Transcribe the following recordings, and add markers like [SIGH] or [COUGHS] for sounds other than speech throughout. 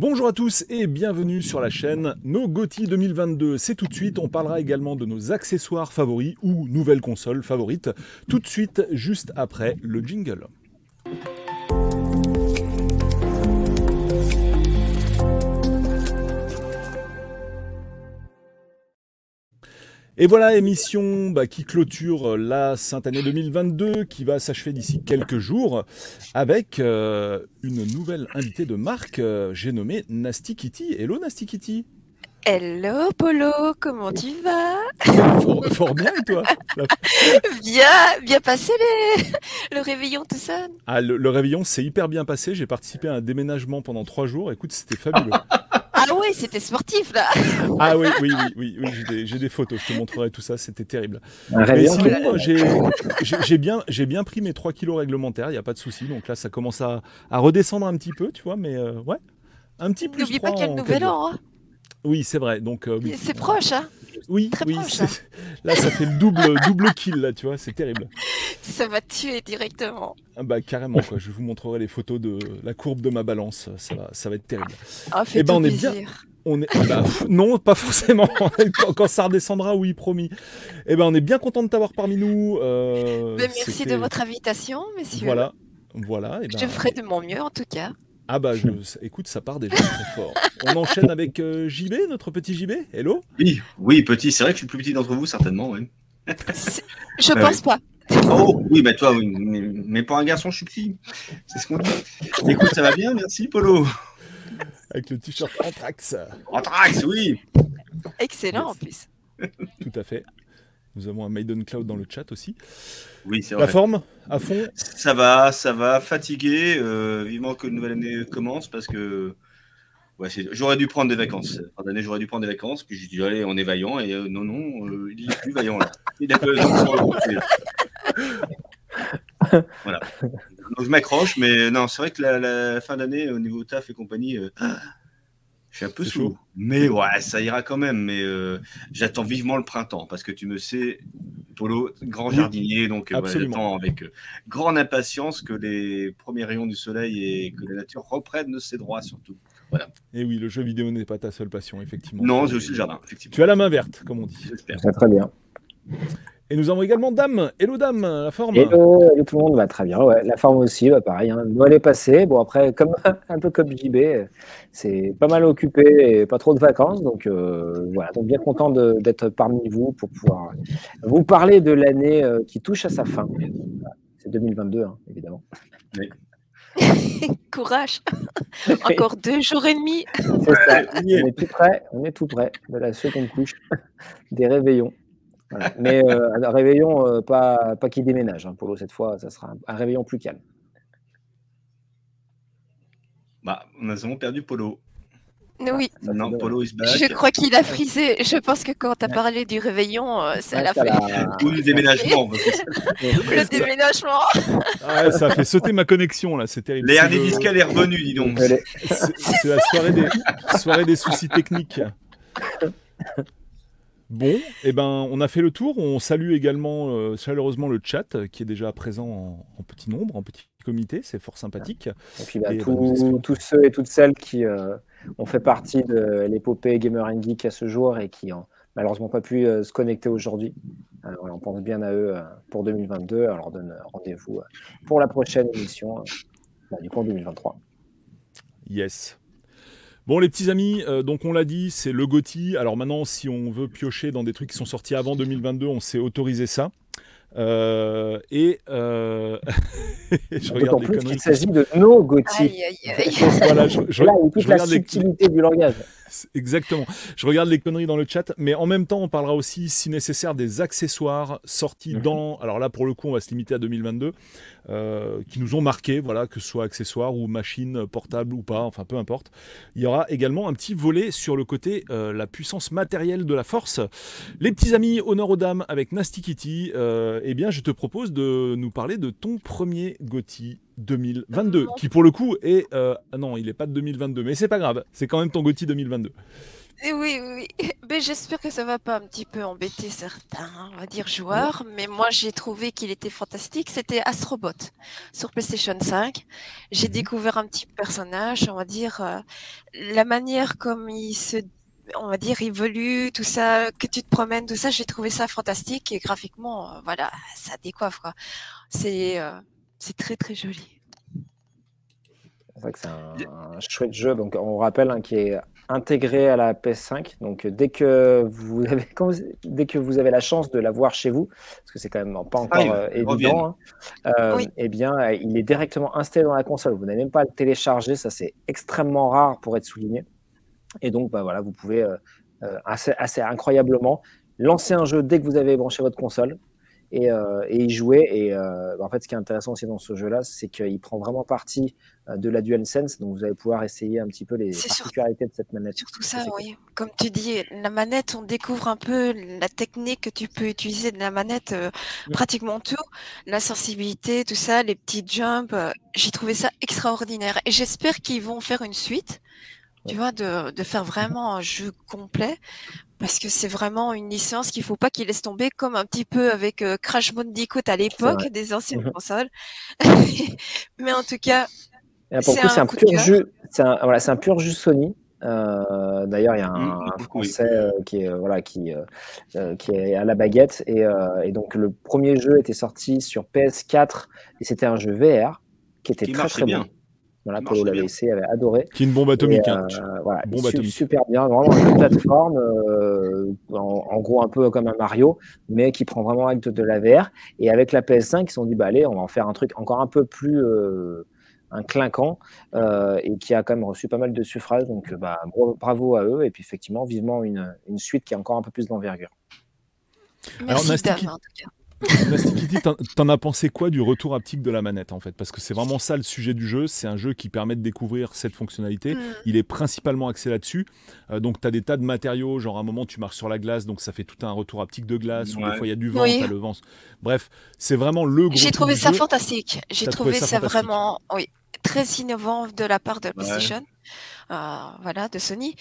Bonjour à tous et bienvenue sur la chaîne Nos GOTY 2022. C'est tout de suite, on parlera également de nos accessoires favoris ou nouvelles consoles favorites. Tout de suite, juste après le jingle. Et voilà, émission bah, qui clôture la sainte année 2022, qui va s'achever d'ici quelques jours, avec euh, une nouvelle invitée de marque, euh, j'ai nommé Nasty Kitty. Hello Nasty Kitty. Hello Polo, comment tu vas? Fort, bien et toi? Bien, bien passé le réveillon tout ça? Ah, le, le réveillon s'est hyper bien passé, j'ai participé à un déménagement pendant trois jours, écoute, c'était fabuleux. [LAUGHS] Oui, c'était sportif là. Ah oui, oui, oui, oui, j'ai des, photos, je te montrerai tout ça, c'était terrible. Mais sinon, [LAUGHS] j'ai bien, bien pris mes 3 kilos réglementaires, il n'y a pas de souci. Donc là, ça commence à, redescendre un petit peu, tu vois, mais euh, ouais, un petit plus. N'oublie pas qu'il y a le nouvel an. Hein. Oui, c'est vrai. Donc euh, c'est proche, hein. Oui, Très oui. Proche, hein. [LAUGHS] Là, ça fait le double, [LAUGHS] double kill, là, tu vois, c'est terrible. Ça va tuer directement. Ah bah carrément, quoi. Je vous montrerai les photos de la courbe de ma balance. Ça va, ça va être terrible. Ah, fait eh ben, on est bien. On est... Bah, non, pas forcément. [LAUGHS] quand, ça redescendra, oui, promis. Eh ben, on est bien content de t'avoir parmi nous. Euh, ben, merci de votre invitation, messieurs. Voilà, voilà. Eh ben... Je ferai de mon mieux, en tout cas. Ah bah [LAUGHS] écoute, ça part déjà très fort. On enchaîne avec euh, JB, notre petit JB. Hello? Oui, oui, petit. C'est vrai que je suis le plus petit d'entre vous, certainement. Oui. je bah pense pas. Oh oui, bah toi, oui, mais, pour un garçon, je suis petit. C'est ce qu'on dit. Écoute, ça va bien, merci Polo. Avec le t-shirt Anthrax. Anthrax, oui. Excellent en plus. Tout à fait. Nous avons un Maiden Cloud dans le chat aussi. Oui, c'est vrai. La forme, à fond Ça va, ça va, fatigué. Euh, vivement que une nouvelle année commence parce que ouais, j'aurais dû prendre des vacances. Fin d'année, j'aurais dû prendre des vacances. Puis j'ai dit, allez, on est vaillant. Et euh, non, non, euh, il est plus vaillant là. Il est peu. [LAUGHS] voilà. Donc, je m'accroche, mais non, c'est vrai que la, la fin d'année, au niveau taf et compagnie, je suis un peu sous. Mais ouais, ça ira quand même. Mais euh, j'attends vivement le printemps parce que tu me sais, Polo, grand jardinier, donc euh, j'attends avec euh, grande impatience que les premiers rayons du soleil et que la nature reprenne ses droits surtout. Voilà. Et oui, le jeu vidéo n'est pas ta seule passion, effectivement. Non, j'ai aussi le jardin, effectivement. Tu as la main verte, comme on dit. J'espère. Très bien. Et nous avons également Dame. Hello Dame, la forme Hello, tout le monde, va très bien. Ouais, la forme aussi, bah, pareil. Hein. Noël est passé. Bon, après, comme, [LAUGHS] un peu comme JB, c'est pas mal occupé et pas trop de vacances. Donc euh, voilà, donc bien content d'être parmi vous pour pouvoir vous parler de l'année euh, qui touche à sa fin. C'est 2022, hein, évidemment. [LAUGHS] Courage. [LAUGHS] Encore deux jours et demi. Ça. On est tout près. On est tout près de la seconde couche des réveillons. Mais euh, un réveillon, euh, pas, pas qui déménage. Hein, Polo, cette fois, ça sera un, réveillon plus calme. Bah, on a vraiment perdu Polo. Oui. Non, Polo is back. Je crois qu'il a frisé. Je pense que quand tu as parlé du réveillon, euh, ça l'a fait. Ou du déménagement. le déménagement. Ah ça a fait sauter ma connexion, là. C'est terrible. L'air des est revenu, dis donc. C'est la soirée des, soirée des soucis techniques. Bon, eh ben, on a fait le tour. On salue également euh, chaleureusement le chat euh, qui est déjà présent en, petit nombre, en petit comité. C'est fort sympathique. Et puis bah, bah, tous ceux et toutes celles qui euh, ont fait partie de l'épopée Gamer and Geek à ce jour et qui n'ont malheureusement pas pu se connecter aujourd'hui. on pense bien à eux pour 2022. On leur donne rendez-vous pour la prochaine émission, bah, du coup en 2023. Yes. Bon, les petits amis, euh, donc on l'a dit, c'est le GOTY. Alors maintenant, si on veut piocher dans des trucs qui sont sortis avant 2022, on s'est autorisé ça. Euh, et euh, [LAUGHS] je regarde les conneries. Il s'agit de nos GOTY. [LAUGHS] voilà, je, Là, toute la subtilité du langage. Exactement. Je regarde les conneries dans le chat, mais en même temps, on parlera aussi, si nécessaire, des accessoires sortis mhm. dans. Alors là, pour le coup, on va se limiter à 2022, euh, qui nous ont marqué, voilà, que ce soit accessoires ou machines portables ou pas, enfin peu importe. Il y aura également un petit volet sur le côté euh, la puissance matérielle de la force. Les petits amis, honneur aux dames avec Nasty Kitty, euh, eh bien, je te propose de nous parler de ton premier GOTY 2022, qui pour le coup est... Euh, non, il n'est pas de 2022, mais c'est pas grave, c'est quand même ton GOTY 2022. Eh Oui, oui, oui. [LAUGHS] Mais j'espère que ça va pas un petit peu embêter certains, on va dire, joueurs. Mais moi, j'ai trouvé qu'il était fantastique. C'était Astrobot sur PlayStation 5. J'ai Mhm. découvert un petit personnage, on va dire, euh, la manière comme il se, on va dire, évolue, tout ça, que tu te promènes, tout ça, j'ai trouvé ça fantastique. Et graphiquement, euh, voilà, ça décoiffe, quoi. C'est, euh, c'est très, très joli. C'est vrai que c'est un, un chouette jeu. Donc, on rappelle hein, qui est intégré à la PS5. Donc, euh, dès que vous avez, quand vous- dès que vous avez la chance de l'avoir chez vous, parce que c'est quand même pas encore Arrive, euh, évident, hein, euh, Oui. eh bien, il est directement installé dans la console. Vous n'avez même pas à le télécharger. Ça, c'est extrêmement rare pour être souligné. Et donc, bah, voilà, vous pouvez euh, assez, assez incroyablement lancer un jeu dès que vous avez branché votre console et, euh, et y jouer. Et euh, en fait, ce qui est intéressant aussi dans ce jeu-là, c'est qu'il prend vraiment partie euh, de la DualSense. Donc, vous allez pouvoir essayer un petit peu les particularités de cette manette. Surtout Ça, oui. Comme tu dis, la manette, on découvre un peu la technique que tu peux utiliser de la manette, euh, Mm. pratiquement tout, la sensibilité, tout ça, les petits jumps. J'ai trouvé ça extraordinaire. Et j'espère qu'ils vont faire une suite, tu vois, de, de faire vraiment un jeu complet. Parce que c'est vraiment une licence qu'il faut pas qu'ils laissent tomber, comme un petit peu avec euh, Crash Bandicoot à l'époque des anciennes Mhm. consoles. [LAUGHS] Mais en tout cas, C'est un pur jeu. C'est un, voilà, c'est un pur jeu Sony. Euh, D'ailleurs, il y a un, un beaucoup, oui. Français euh, qui est euh, voilà qui euh, euh, qui est à la baguette et, euh, et donc le premier jeu était sorti sur PS4 et c'était un jeu VR qui était Qui très très bien. bon. Voilà, Polo l'avait bien. essayé, avait adoré. Qui est une bombe Et, atomique. euh, hein. voilà, Bombe su- atomique. super bien, vraiment un jeu de plateforme, euh, en, en gros un peu comme un Mario, mais qui prend vraiment acte de la VR. Et avec la PS5, ils se sont dit, bah allez, on va en faire un truc encore un peu plus euh, un clinquant, euh, et qui a quand même reçu pas mal de suffrages. Donc euh, bah, bra- bravo à eux, et puis effectivement, vivement une, une suite qui a encore un peu plus d'envergure. Dame, en tout cas. Nastikiti, t'en- t'en as pensé quoi du retour haptique de la manette en fait? Parce que c'est vraiment ça le sujet du jeu. C'est un jeu qui permet de découvrir cette fonctionnalité. Mm. Il est principalement axé là-dessus. Euh, donc, tu as des tas de matériaux. Genre, à un moment, tu marches sur la glace. Donc, ça fait tout un retour haptique de glace. Ou Ouais. des fois, il y a du vent. Oui. t'as le vent. Bref, c'est vraiment le gros. J'ai trouvé ça jeu. fantastique. J'ai trouvé trouvé ça vraiment, oui, très innovant de la part de PlayStation, euh, voilà, de Sony.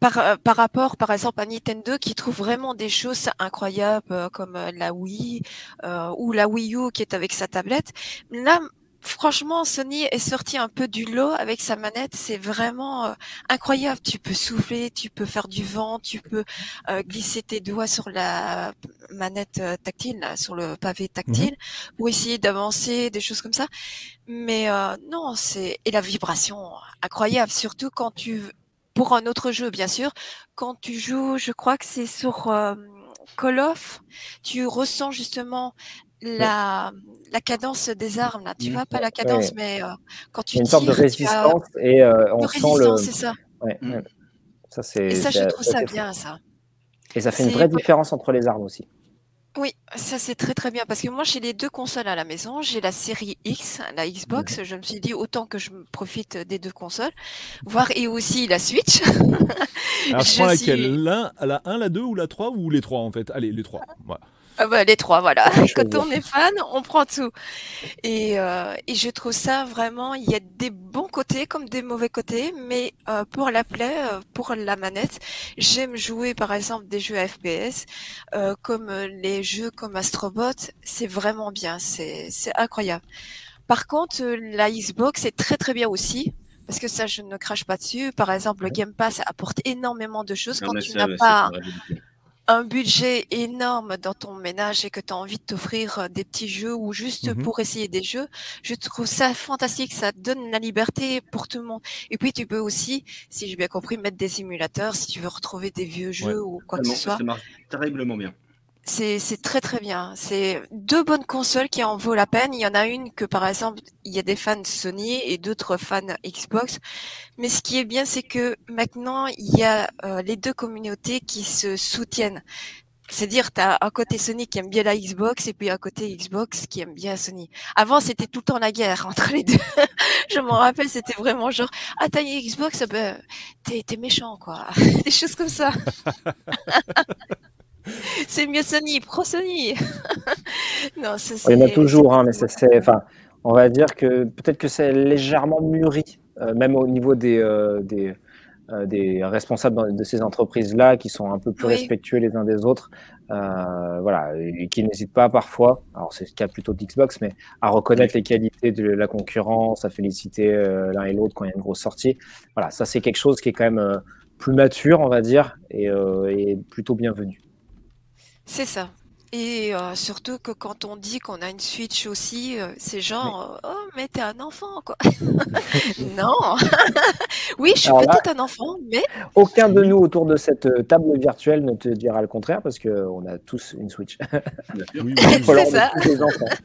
Par, euh, par rapport, par exemple, à Nintendo qui trouve vraiment des choses incroyables euh, comme euh, la Wii euh, ou la Wii U qui est avec sa tablette. Là, franchement, Sony est sorti un peu du lot avec sa manette. C'est vraiment euh, incroyable. Tu peux souffler, tu peux faire du vent, tu peux euh, glisser tes doigts sur la manette euh, tactile, là, sur le pavé tactile, pour essayer d'avancer, des choses comme ça. Mais euh, non, c'est et la vibration incroyable, surtout quand tu pour un autre jeu, bien sûr, quand tu joues, je crois que c'est sur euh, Call of, tu ressens justement la, la cadence des armes. Là. Tu Mhm. vois, pas la cadence, Ouais. mais euh, quand tu une sorte de tu as résistance, et euh, on de sent le. résistance, c'est ça. Ouais, Mm. ouais. Ça, c'est. Et ça, je trouve ça bien, ça. Et ça fait une vraie différence entre les armes aussi. Oui, ça c'est très très bien parce que moi j'ai les deux consoles à la maison. J'ai la série X, la Xbox. Je me suis dit autant que je profite des deux consoles, voir et aussi la Switch. Alors, je [LAUGHS] prends laquelle? suis- l'un, La 1, la 2 ou la 3 ou les 3 en fait? Allez, les 3. Voilà. Ah bah, les trois, voilà. [LAUGHS] Quand on est fan, on prend tout. Et, euh, et je trouve ça vraiment, il y a des bons côtés comme des mauvais côtés, mais euh, pour la play, euh, pour la manette, j'aime jouer par exemple des jeux FPS, euh, comme euh, les jeux comme Astrobot, c'est vraiment bien, c'est incroyable. Par contre, euh, la Xbox est très très bien aussi. Parce que ça, je ne crache pas dessus. Par exemple, le. Game Pass apporte énormément de choses. Non, Quand tu n'as pas. Un budget énorme dans ton ménage et que tu as envie de t'offrir euh, des petits jeux ou juste Mhm. pour essayer des jeux, je trouve ça fantastique. Ça donne la liberté pour tout le monde. Et puis, tu peux aussi, si j'ai bien compris, mettre des simulateurs si tu veux retrouver des vieux jeux ou quoi que ce soit. Ça marche terriblement bien. C'est très très bien. C'est deux bonnes consoles qui en vaut la peine. Il y en a une que par exemple il y a des fans Sony et d'autres fans Xbox. Mais ce qui est bien c'est que maintenant il y a euh, les deux communautés qui se soutiennent. C'est-à-dire tu as un côté Sony qui aime bien la Xbox et puis un côté Xbox qui aime bien Sony. Avant c'était tout le temps la guerre entre les deux. [LAUGHS] Je m'en rappelle c'était vraiment genre ah t'as une Xbox ben t'es méchant quoi. [LAUGHS] Des choses comme ça. [LAUGHS] [LAUGHS] C'est mieux Sony, pro Sony. [LAUGHS] non, ça, Il y en a c'est- toujours, hein, mais ça, c'est, enfin, on va dire que peut-être que c'est légèrement mûri, euh, même au niveau des, euh, des, des responsables de ces entreprises-là qui sont un peu plus respectueux les uns des autres, voilà, et qui n'hésitent pas parfois, alors c'est le cas plutôt d'Xbox, mais à reconnaître les qualités de la concurrence, à féliciter l'un et l'autre quand il y a une grosse sortie. Voilà, ça c'est quelque chose qui est quand même plus mature, on va dire, et, et plutôt bienvenu. C'est ça. Et euh, surtout que quand on dit qu'on a une Switch aussi, euh, c'est genre, oh, mais t'es un enfant, quoi. [LAUGHS] [LAUGHS] non. [LAUGHS] oui, je suis peut-être un enfant, mais. Aucun de nous autour de cette euh, table virtuelle ne te dira le contraire parce qu'on a tous une Switch. c'est ça.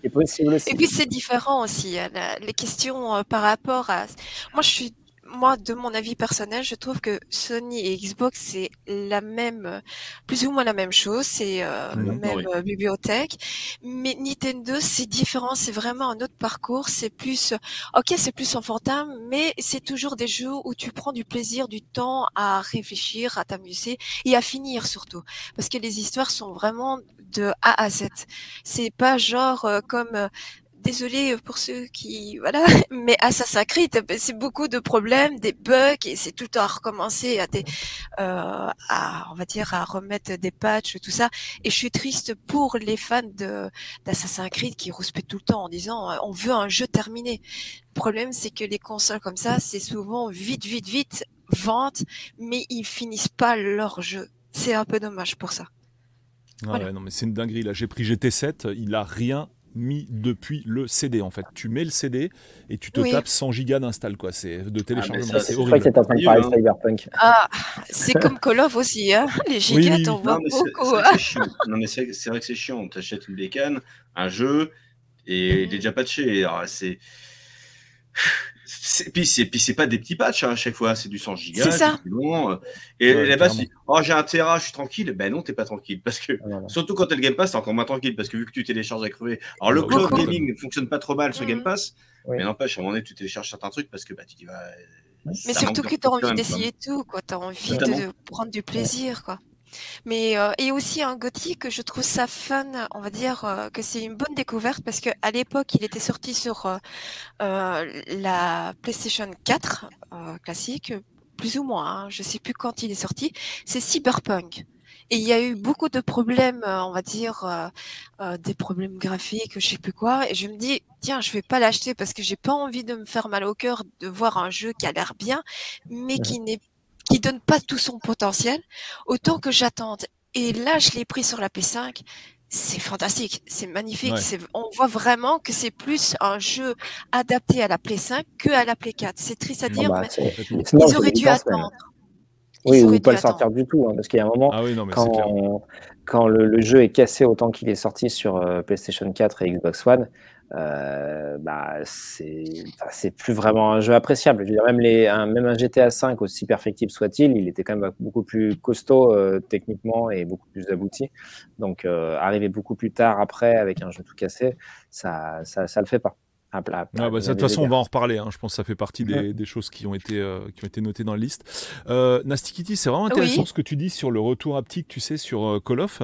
Et puis c'est différent aussi. Hein, les questions par rapport à. Moi, je suis moi, de mon avis personnel, je trouve que Sony et Xbox, c'est la même, plus ou moins la même chose, c'est euh, la même euh, bibliothèque. Mais Nintendo, c'est différent, c'est vraiment un autre parcours, c'est plus, ok, c'est plus enfantin, mais c'est toujours des jeux où tu prends du plaisir, du temps à réfléchir, à t'amuser et à finir surtout. Parce que les histoires sont vraiment de A à Z. C'est pas genre euh, comme désolé pour ceux qui voilà, [LAUGHS] mais Assassin's Creed, c'est beaucoup de problèmes, des bugs et c'est tout à recommencer à, des, euh, à on va dire à remettre des patchs tout ça. Et je suis triste pour les fans de d'Assassin's Creed qui rouspètent tout le temps en disant euh, on veut un jeu terminé. Le problème c'est que les consoles comme ça, c'est souvent vite vite vite vente, mais ils finissent pas leur jeu. C'est un peu dommage pour ça. ouais, non mais c'est une dinguerie là. J'ai pris GT7, il a rien mis depuis le CD en fait. Tu mets le CD et tu te tapes 100 gigas d'install quoi. C'est de ah, téléchargement, c'est horrible. Que c'est en train de Cyberpunk. Ah, c'est comme Call of aussi, hein. Les gigas, t'en vois beaucoup. Hein. Non mais c'est vrai que c'est chiant. On t'achète une bécane, un jeu et il est déjà patché. C'est puis c'est puis c'est pas des petits patchs hein, à chaque fois, c'est du 100 gigas, c'est ça. Long, euh. et là-bas, oh j'ai un Tera, je suis tranquille. Ben non, t'es pas tranquille parce que ah, surtout quand t'as le Game Pass, t'es encore moins tranquille parce que vu que tu télécharges à crever. Alors le cloud gaming ne fonctionne pas trop mal sur Game mm. Pass, mais n'empêche à un moment donné tu télécharges certains trucs parce que bah tu dis bah. Mais surtout que t'as envie d'essayer tout, quoi. T'as envie de prendre du plaisir, quoi. Mais euh, et aussi un gothique, je trouve ça fun, on va dire euh, que c'est une bonne découverte parce que à l'époque, il était sorti sur euh, euh la PlayStation 4 euh, classique, plus ou moins. Hein, je sais plus quand il est sorti. C'est Cyberpunk. Et il y a eu beaucoup de problèmes, on va dire, des problèmes graphiques, je sais plus quoi. Et je me dis, tiens, je vais pas l'acheter parce que j'ai pas envie de me faire mal au cœur de voir un jeu qui a l'air bien, mais qui n'est qui donne pas tout son potentiel, autant que j'attende. Et là, je l'ai pris sur la P5. C'est fantastique, c'est magnifique. On voit vraiment que c'est plus un jeu adapté à la Play 5 que à la Play 4. C'est triste à dire, bah, mais ils auraient dû attendre. Oui, ou pas le sortir du tout, hein, parce qu'il y a un moment, ah quand, quand le, jeu est cassé autant qu'il est sorti sur euh, PlayStation 4 et Xbox One, euh, bah, c'est plus vraiment un jeu appréciable. Je veux dire, même, les, un, même un GTA 5, aussi perfectible soit-il, il était quand même beaucoup plus costaud euh, techniquement et beaucoup plus abouti. Donc, euh, arriver beaucoup plus tard après avec un jeu tout cassé, ça, ça, ça le fait pas. Ah, bah, de toute façon, on va en reparler. Hein. Je pense que ça fait partie des, choses qui ont été, euh, qui ont été notées dans la liste. Euh, Nasty c'est vraiment intéressant ce que tu dis sur le retour haptique, tu sais, sur euh, Call of.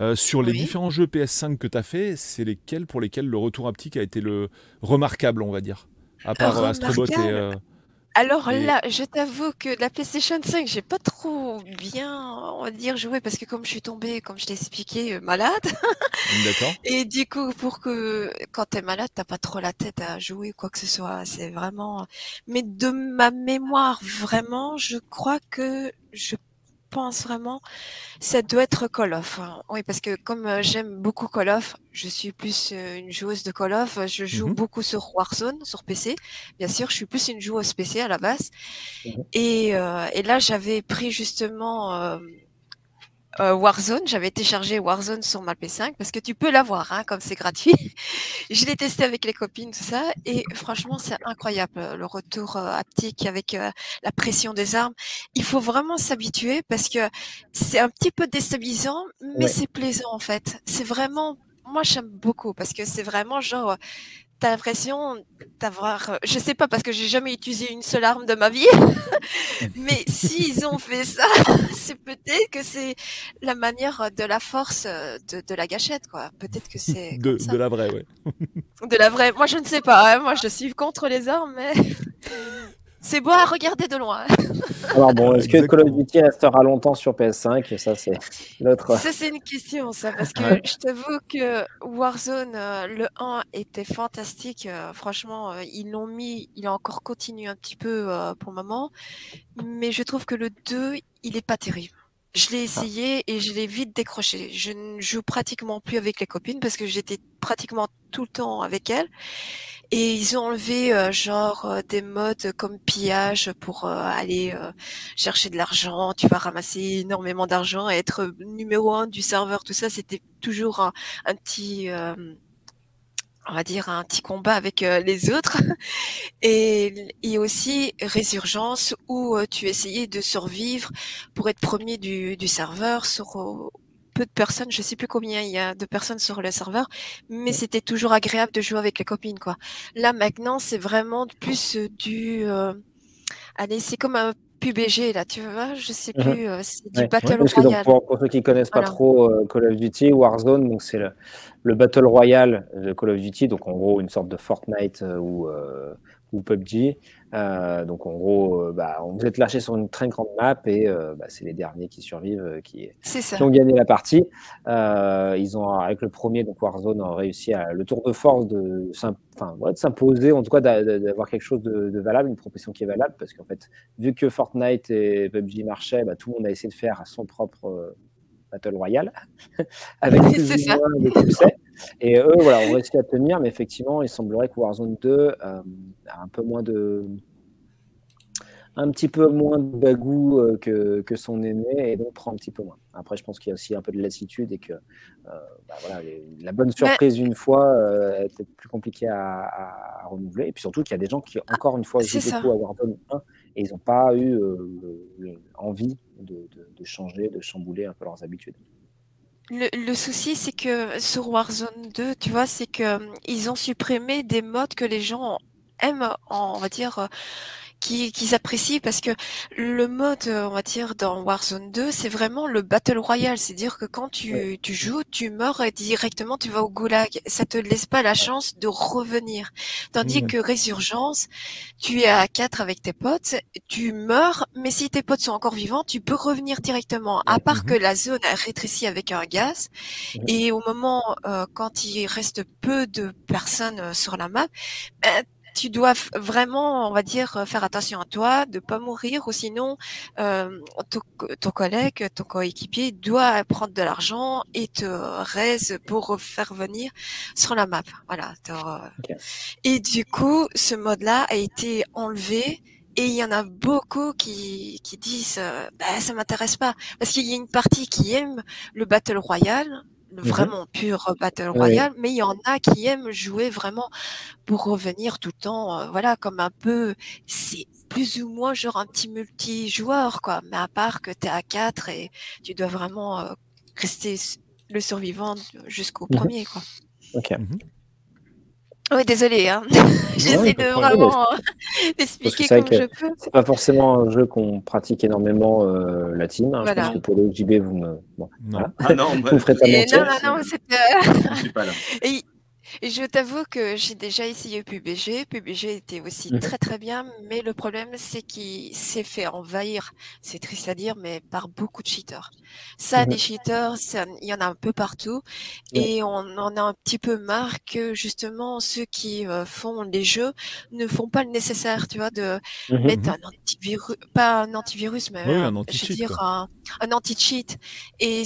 Euh, sur les différents jeux PS5 que tu as fait, c'est lesquels pour lesquels le retour haptique a été le remarquable, on va dire? À part Astrobot et. Alors là, je t'avoue que la PlayStation 5, j'ai pas trop bien, on va dire, joué parce que comme je suis tombée, comme je t'ai expliqué, euh, malade. [LAUGHS] D'accord. Et du coup, pour que quand t'es malade, t'as pas trop la tête à jouer quoi que ce soit. C'est vraiment. Mais de ma mémoire, vraiment, je crois que je pense vraiment, ça doit être Call of. Hein. Oui, parce que comme euh, j'aime beaucoup Call of, je suis plus euh, une joueuse de Call of. Je joue mmh beaucoup sur Warzone, sur PC. Bien sûr, je suis plus une joueuse PC à la base. Mmh et, euh, et là, j'avais pris justement euh, Warzone. J'avais téléchargé Warzone sur ma P5 parce que tu peux l'avoir, hein, comme c'est gratuit. [LAUGHS] je l'ai testé avec les copines, tout ça, et franchement, c'est incroyable euh, le retour euh, haptique avec la pression des armes. Il faut vraiment s'habituer parce que c'est un petit peu déstabilisant, mais c'est plaisant en fait. C'est vraiment moi j'aime beaucoup parce que c'est vraiment genre t'as l'impression d'avoir, euh, je sais pas parce que j'ai jamais utilisé une seule arme de ma vie, [LAUGHS] mais s'ils ont fait ça, [LAUGHS] c'est peut-être que c'est la manière de la force euh, de, la gâchette, quoi. Peut-être que c'est de, de, la vraie, ouais. de la vraie. Moi, je ne sais pas. Hein. Moi, je suis contre les armes, mais. [LAUGHS] C'est beau à regarder de loin. [LAUGHS] Alors bon, est-ce que Call of Duty restera longtemps sur PS5 Ça, c'est l'autre. Ça, c'est une question, ça, parce que je t'avoue que Warzone, euh, le 1 était fantastique. Euh, franchement, euh, ils l'ont mis, il a encore continué un petit peu pour le moment. Mais je trouve que le 2, il est pas terrible. Je l'ai ah. essayé et je l'ai vite décroché. Je ne joue pratiquement plus avec les copines parce que j'étais pratiquement tout le temps avec elles. Et ils ont enlevé euh, genre euh, des modes comme pillage pour euh, aller chercher de l'argent. Tu vas ramasser énormément d'argent et être numéro un du serveur. Tout ça, c'était toujours un, petit on va dire un petit combat avec les autres [LAUGHS] et, et aussi résurgence où tu essayais de survivre pour être premier du, du serveur sur peu de personnes, je sais plus combien il y a de personnes sur le serveur, mais c'était toujours agréable de jouer avec les copines, quoi. Là, maintenant, c'est vraiment plus euh, du, euh, allez, c'est comme un PUBG, là, tu vois, je sais mhm. plus, euh, c'est du Battle Royale. pour, ceux qui connaissent pas trop Call of Duty, Warzone, donc c'est le, le, Battle Royale de Call of Duty, donc en gros une sorte de Fortnite ou, ou PUBG. Euh, donc en gros, euh, bah, on vous êtes lâché sur une très grande map et euh, bah, c'est les derniers qui survivent qui, qui, ont gagné la partie. ils ont avec le premier donc Warzone ont réussi à le tour de force de, s'imposer, en tout cas d'avoir quelque chose de, valable, une proposition qui est valable parce qu'en fait vu que Fortnite et PUBG marchaient, bah, tout le monde a essayé de faire son propre Battle Royale [LAUGHS] avec [LAUGHS] plus de succès. Et eux, voilà, ont réussi à tenir, mais effectivement, il semblerait que Warzone 2 euh, a un peu moins de. Un petit peu moins de bagou euh, que, que, son aîné et donc prend un petit peu moins. Après, je pense qu'il y a aussi un peu de lassitude et que euh, bah, voilà, la bonne surprise une fois est peut-être plus compliquée à, renouveler. Et puis surtout qu'il y a des gens qui, encore une fois, jouent beaucoup à Warzone 1 et ils n'ont pas eu envie de, changer, de chambouler un peu leurs habitudes. Le, souci, c'est que sur Warzone 2, tu vois, c'est que ils ont supprimé des modes que les gens aiment, on va dire, qu'ils apprécient parce que le mode, on va dire, dans Warzone 2, c'est vraiment le Battle Royale. C'est-à-dire que quand tu, tu joues, tu meurs et directement tu vas au goulag. Ça te laisse pas la chance de revenir. Tandis que Résurgence, tu es à 4 avec tes potes, tu meurs, mais si tes potes sont encore vivants, tu peux revenir directement. À part que la zone a rétréci avec un gaz. Et au moment, euh, quand il reste peu de personnes euh, sur la map, ben, tu dois vraiment, on va dire, euh, faire attention à toi, de pas mourir, ou sinon euh, ton, collègue, ton coéquipier doit prendre de l'argent et te raise pour faire venir sur la map. Voilà. Et du coup, ce mode-là a été enlevé. Et il y en a beaucoup qui, qui disent euh, bah, ça m'intéresse pas parce qu'il y a une partie qui aime le battle royale Mmh vraiment pur Battle Royale, mais il y en a qui aiment jouer vraiment pour revenir tout le temps, voilà, comme un peu, c'est plus ou moins genre un petit multijoueur, quoi. Mais à part que tu es à 4 et tu dois vraiment rester le survivant jusqu'au mmh premier, quoi. Ok. Mmh oui, désolé. Hein. [LAUGHS] J'essaie de vraiment expliquer comme je peux. C'est pas forcément un jeu qu'on pratique énormément euh, la team. Hein. Je pense que pour le JB, vous me. Bon, non. Ah non, [LAUGHS] vous me ferez pas mentir. Non, non, non, c'est. Je suis pas là. Et je t'avoue que j'ai déjà essayé PUBG. PUBG était aussi mmh. très très bien, mais le problème c'est qu'il s'est fait envahir, c'est triste à dire, mais par beaucoup de cheaters. Ça, mmh. des cheaters, il y en a un peu partout, et on en a un petit peu marre que justement ceux qui euh, font les jeux ne font pas le nécessaire, tu vois, de mmh mettre un antivirus, pas un antivirus, mais un je veux dire un, un anti-cheat. Et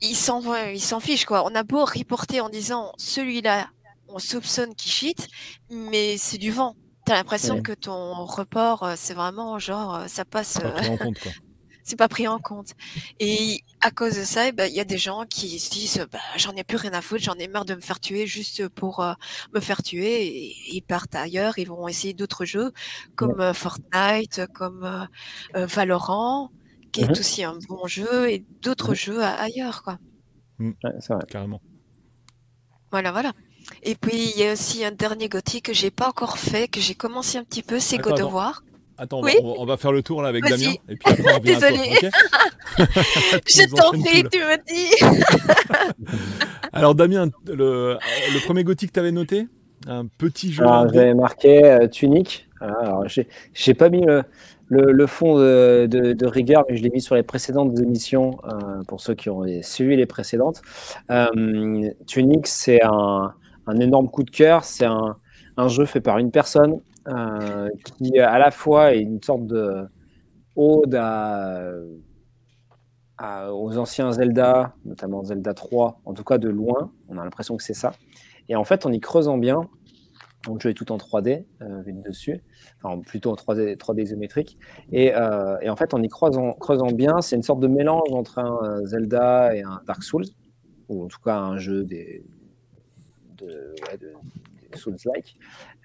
ils s'en ils s'en fichent quoi. On a beau reporter en disant celui-là, on soupçonne qu'il cheat, mais c'est du vent. T'as l'impression que ton report, euh, c'est vraiment genre euh, ça passe. Pas pris en compte quoi. [LAUGHS] c'est pas pris en compte. Et à cause de ça, eh ben, il y a des gens qui se disent bah, j'en ai plus rien à foutre, j'en ai marre de me faire tuer juste pour euh, me faire tuer. Et ils partent ailleurs, ils vont essayer d'autres jeux comme Fortnite, comme Valorant qui est mmh aussi un bon jeu, et d'autres mmh jeux ailleurs, quoi. Mmh. c'est vrai. Carrément. Voilà, voilà. Et puis, il y a aussi un dernier gothique que j'ai pas encore fait, que j'ai commencé un petit peu, c'est God of War. Attends, on, va, faire le tour là avec Damien. Et puis après, on Désolée. [LAUGHS] je t'en prie, tu me dis. [LAUGHS] Alors, Damien, le, le premier gothique que tu avais noté? Un petit jeu. J'avais marqué euh, Tunic. Alors, j'ai pas mis le, le, fond de, rigueur, mais je l'ai mis sur les précédentes émissions, euh, pour ceux qui ont suivi les précédentes. Euh, Tunic, c'est un, énorme coup de cœur. C'est un, jeu fait par une personne euh, qui, à la fois, est une sorte de ode aux anciens Zelda, notamment Zelda 3, en tout cas de loin. On a l'impression que c'est ça. Et en fait, en y creusant bien, donc, le jeu tout en 3D, euh, dessus, enfin plutôt en 3D, 3D isométrique. Et, euh, et, en fait, en y creusant, bien, c'est une sorte de mélange entre un Zelda et un Dark Souls, ou en tout cas un jeu des, de, Souls-like,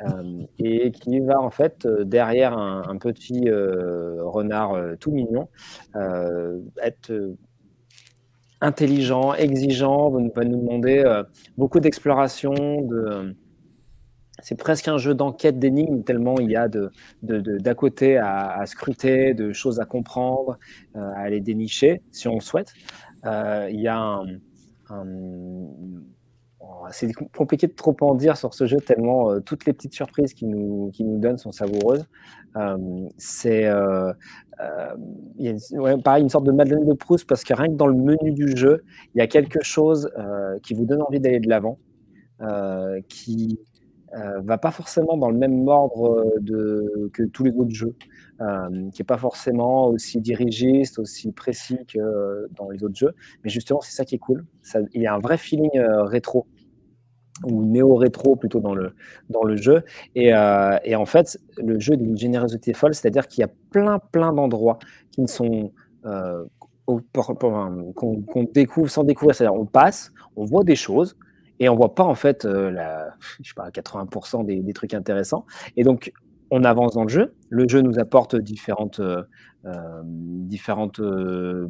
euh, et qui va en fait derrière un, petit renard tout mignon être intelligent, exigeant, va nous demander beaucoup d'exploration, de c'est presque un jeu d'enquête d'énigmes, tellement il y a de, d'à côté à, scruter, de choses à comprendre, euh, à aller dénicher, si on le souhaite. Euh, il y a un, oh, c'est compliqué de trop en dire sur ce jeu, tellement euh, toutes les petites surprises qu'il nous, qui nous donne sont savoureuses. c'est pareil, une sorte de Madeleine de Proust, parce que rien que dans le menu du jeu, il y a quelque chose qui vous donne envie d'aller de l'avant, qui euh, va pas forcément dans le même ordre euh, que tous les autres jeux, euh, qui n'est pas forcément aussi dirigiste, aussi précis que dans les autres jeux. Mais justement, c'est ça qui est cool. Il y a un vrai feeling rétro ou néo-rétro plutôt dans le, dans le jeu. Et, et en fait, le jeu est d'une générosité folle, c'est-à-dire qu'il y a plein, plein d'endroits qui ne sont qu'on découvre sans découvrir. C'est-à-dire, on passe, on voit des choses, et on voit pas en fait euh, la, je sais pas, 80% des, des, trucs intéressants. Et donc on avance dans le jeu. Le jeu nous apporte différentes, euh, euh différentes,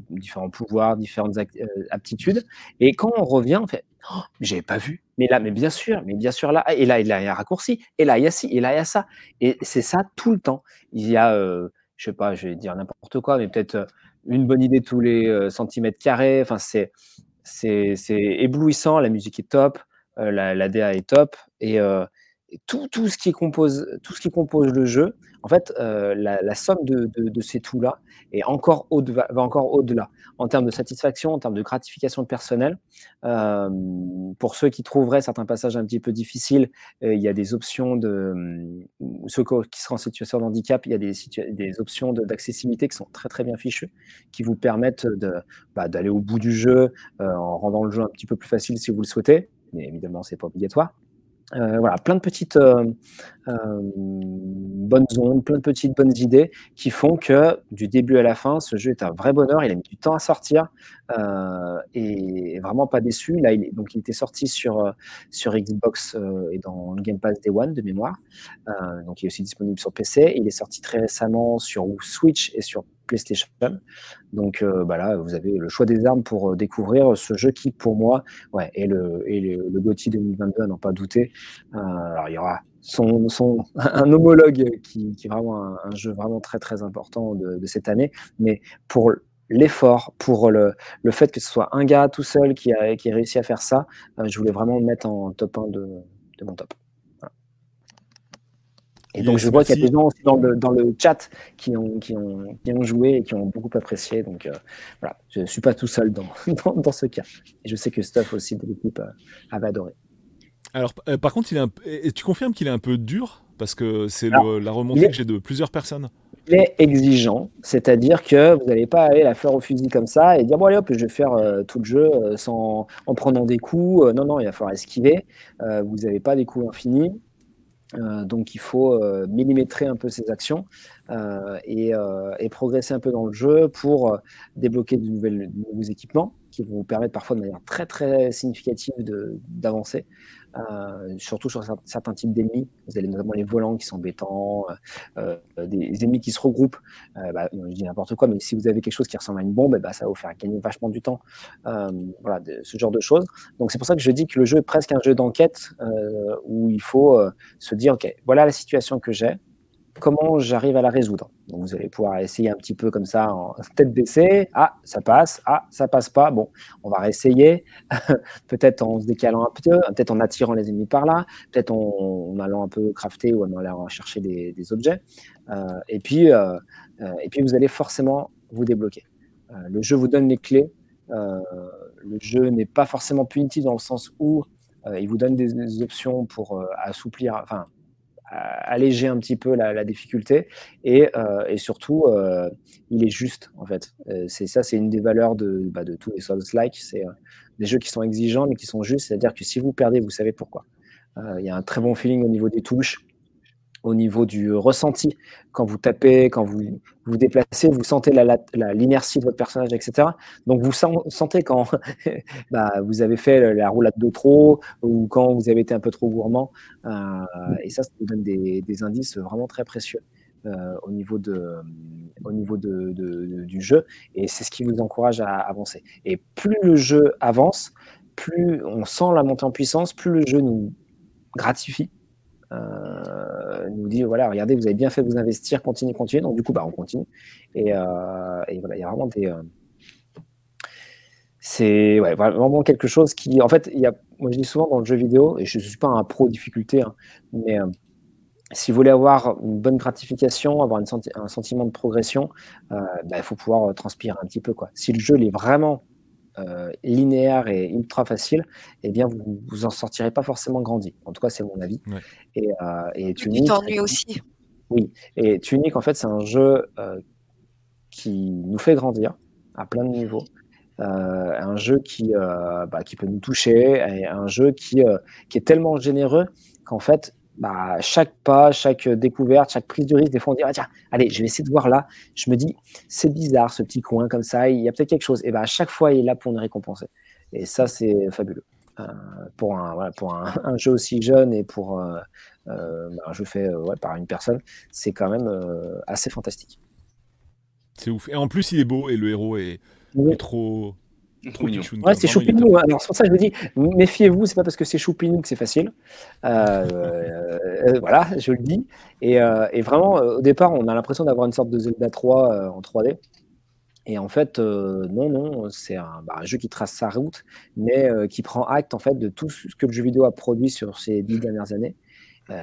différents pouvoirs, différentes aptitudes. Et quand on revient, on fait, oh, j'avais pas vu. Mais là, mais bien sûr, mais bien sûr là, et là il y a un raccourci, et là il y a ci, et là il y a ça. Et c'est ça tout le temps. Il y a, je sais pas, je vais dire n'importe quoi, mais peut-être une bonne idée tous les centimètres carrés. Enfin, c'est c'est éblouissant, la musique est top, euh, la, DA est top, et, euh, tout, tout, ce qui compose, tout ce qui compose le jeu, en fait, euh, la, somme de, de, ces tout-là est encore va, encore au-delà en termes de satisfaction, en termes de gratification personnelle. Euh, pour ceux qui trouveraient certains passages un petit peu difficiles, il y a des options de ceux qui seront en situation de handicap, il y a des, des options d'accessibilité qui sont très très bien fichues, qui vous permettent bah, d'aller au bout du jeu en rendant le jeu un petit peu plus facile si vous le souhaitez. Mais évidemment, c'est pas obligatoire. Euh, voilà, plein de petites euh, euh, bonnes ondes, plein de petites bonnes idées qui font que du début à la fin, ce jeu est un vrai bonheur. Il a mis du temps à sortir et vraiment pas déçu. Là, il donc il était sorti sur sur Xbox et dans le Game Pass Day One de mémoire. donc il est aussi disponible sur PC. Il est sorti très récemment sur Switch et sur PlayStation. Donc euh, bah là, vous avez le choix des armes pour euh, découvrir ce jeu qui, pour moi, ouais, est le, est le, le GOTY 2022, à n'en pas douter. Euh, alors, il y aura son, [LAUGHS] un homologue qui, qui est vraiment un, jeu vraiment très, très important de, cette année. Mais pour l'effort, pour le, fait que ce soit un gars tout seul qui a, réussi à faire ça, je voulais vraiment le mettre en top 1 de, de mon top. Et donc, je vois qu'il y a des gens aussi dans le, dans le chat qui ont, qui, ont, qui ont joué et qui ont beaucoup apprécié. Donc, euh, voilà, je ne suis pas tout seul [LAUGHS] dans, dans, ce cas. Et je sais que Stuff aussi de l'équipe euh, avait adoré. Alors, euh, par contre, il est un, tu confirmes qu'il est un peu dur? Parce que c'est la remontée que j'ai de plusieurs personnes. Il est exigeant, c'est-à-dire que vous n'allez pas aller la faire au fusil comme ça et dire bon allez hop je vais faire tout le jeu sans en prenant des coups. non non il va falloir esquiver. vous n'avez pas des coups infinis. Euh, donc il faut euh, millimétrer un peu ses actions euh, et, progresser un peu dans le jeu pour débloquer de, nouveaux équipements qui vont vous permettre parfois de manière très significative d'avancer. Euh, surtout sur certains types d'ennemis. Vous avez notamment les volants qui sont embêtants, euh, euh, des ennemis qui se regroupent. Bah, je dis n'importe quoi, mais si vous avez quelque chose qui ressemble à une bombe, bah, ça va vous faire gagner vachement du temps. voilà, ce genre de choses. Donc c'est pour ça que je dis que le jeu est presque un jeu d'enquête où il faut se dire, OK, voilà la situation que j'ai. Comment j'arrive à la résoudre. Donc vous allez pouvoir essayer un petit peu comme ça en tête baissée. Ah, ça passe. Ah, ça passe pas. Bon, on va réessayer. [LAUGHS] peut-être en se décalant un peu, peut-être en attirant les ennemis par là, peut-être en, allant un peu crafter ou en allant chercher des, objets. Euh, et, puis, euh, euh, et puis vous allez forcément vous débloquer. le jeu vous donne les clés. le jeu n'est pas forcément punitif dans le sens où il vous donne des, des options pour assouplir, enfin, alléger un petit peu la, difficulté. Et, euh, et surtout euh, il est juste en fait. Euh, c'est ça c'est une des valeurs de, bah, de tous les Souls like c'est des jeux qui sont exigeants mais qui sont justes. C'est à dire que si vous perdez vous savez pourquoi. Il y a un très bon feeling au niveau des touches au niveau du ressenti. Quand vous tapez, quand vous vous déplacez, vous sentez l'inertie de votre personnage, etc. Donc vous sentez quand [LAUGHS] bah, vous avez fait la roulade de trop ou quand vous avez été un peu trop gourmand. Euh, et ça, ça vous donne des, indices vraiment très précieux. Euh, au niveau, de, au niveau de, du jeu et c'est ce qui vous encourage à avancer. Et plus le jeu avance, plus on sent la montée en puissance, plus le jeu nous gratifie euh, nous dit voilà, regardez, vous avez bien fait de vous investir, continuez, continuez. Donc, du coup, bah, on continue. Et, euh, voilà, il y a vraiment des. Euh, c'est vraiment quelque chose qui. En fait, il y a, moi, je dis souvent dans le jeu vidéo, et je ne suis pas un pro difficulté, hein, mais si vous voulez avoir une bonne gratification, avoir un sentiment de progression, bah, il faut pouvoir transpirer un petit peu. Quoi. Si le jeu est vraiment euh, linéaire et ultra facile, eh bien, vous vous en sortirez pas forcément grandi. En tout cas, c'est mon avis. Et, euh, et Tunic, aussi. Oui, et Tunic, en fait, c'est un jeu euh, qui nous fait grandir à plein de niveaux. un jeu qui, bah, qui peut nous toucher, et un jeu qui, qui est tellement généreux qu'en fait, bah, chaque pas, chaque découverte, chaque prise de risque, des fois on dit ah, tiens, allez, je vais essayer de voir là. Je me dis c'est bizarre ce petit coin comme ça, il y a peut-être quelque chose. Et ben à chaque fois il est là pour nous récompenser. Et ça c'est fabuleux euh, pour un voilà, pour un, [LAUGHS] jeu aussi jeune et pour euh, euh, un jeu fait ouais, par une personne, c'est quand même assez fantastique. C'est ouf. Et en plus il est beau et le héros est, est trop Trop Ouais, c'est choupinou. Hein. Alors, c'est pour ça que je vous dis, méfiez-vous, c'est pas parce que c'est choupinou que c'est facile. Euh, euh, voilà, je le dis. Et, euh, et vraiment, au départ, on a l'impression d'avoir une sorte de Zelda 3 en 3D. Et en fait, non, non, c'est un, bah, un, jeu qui trace sa route, mais qui prend acte en fait de tout ce que le jeu vidéo a produit sur ces dix dernières années,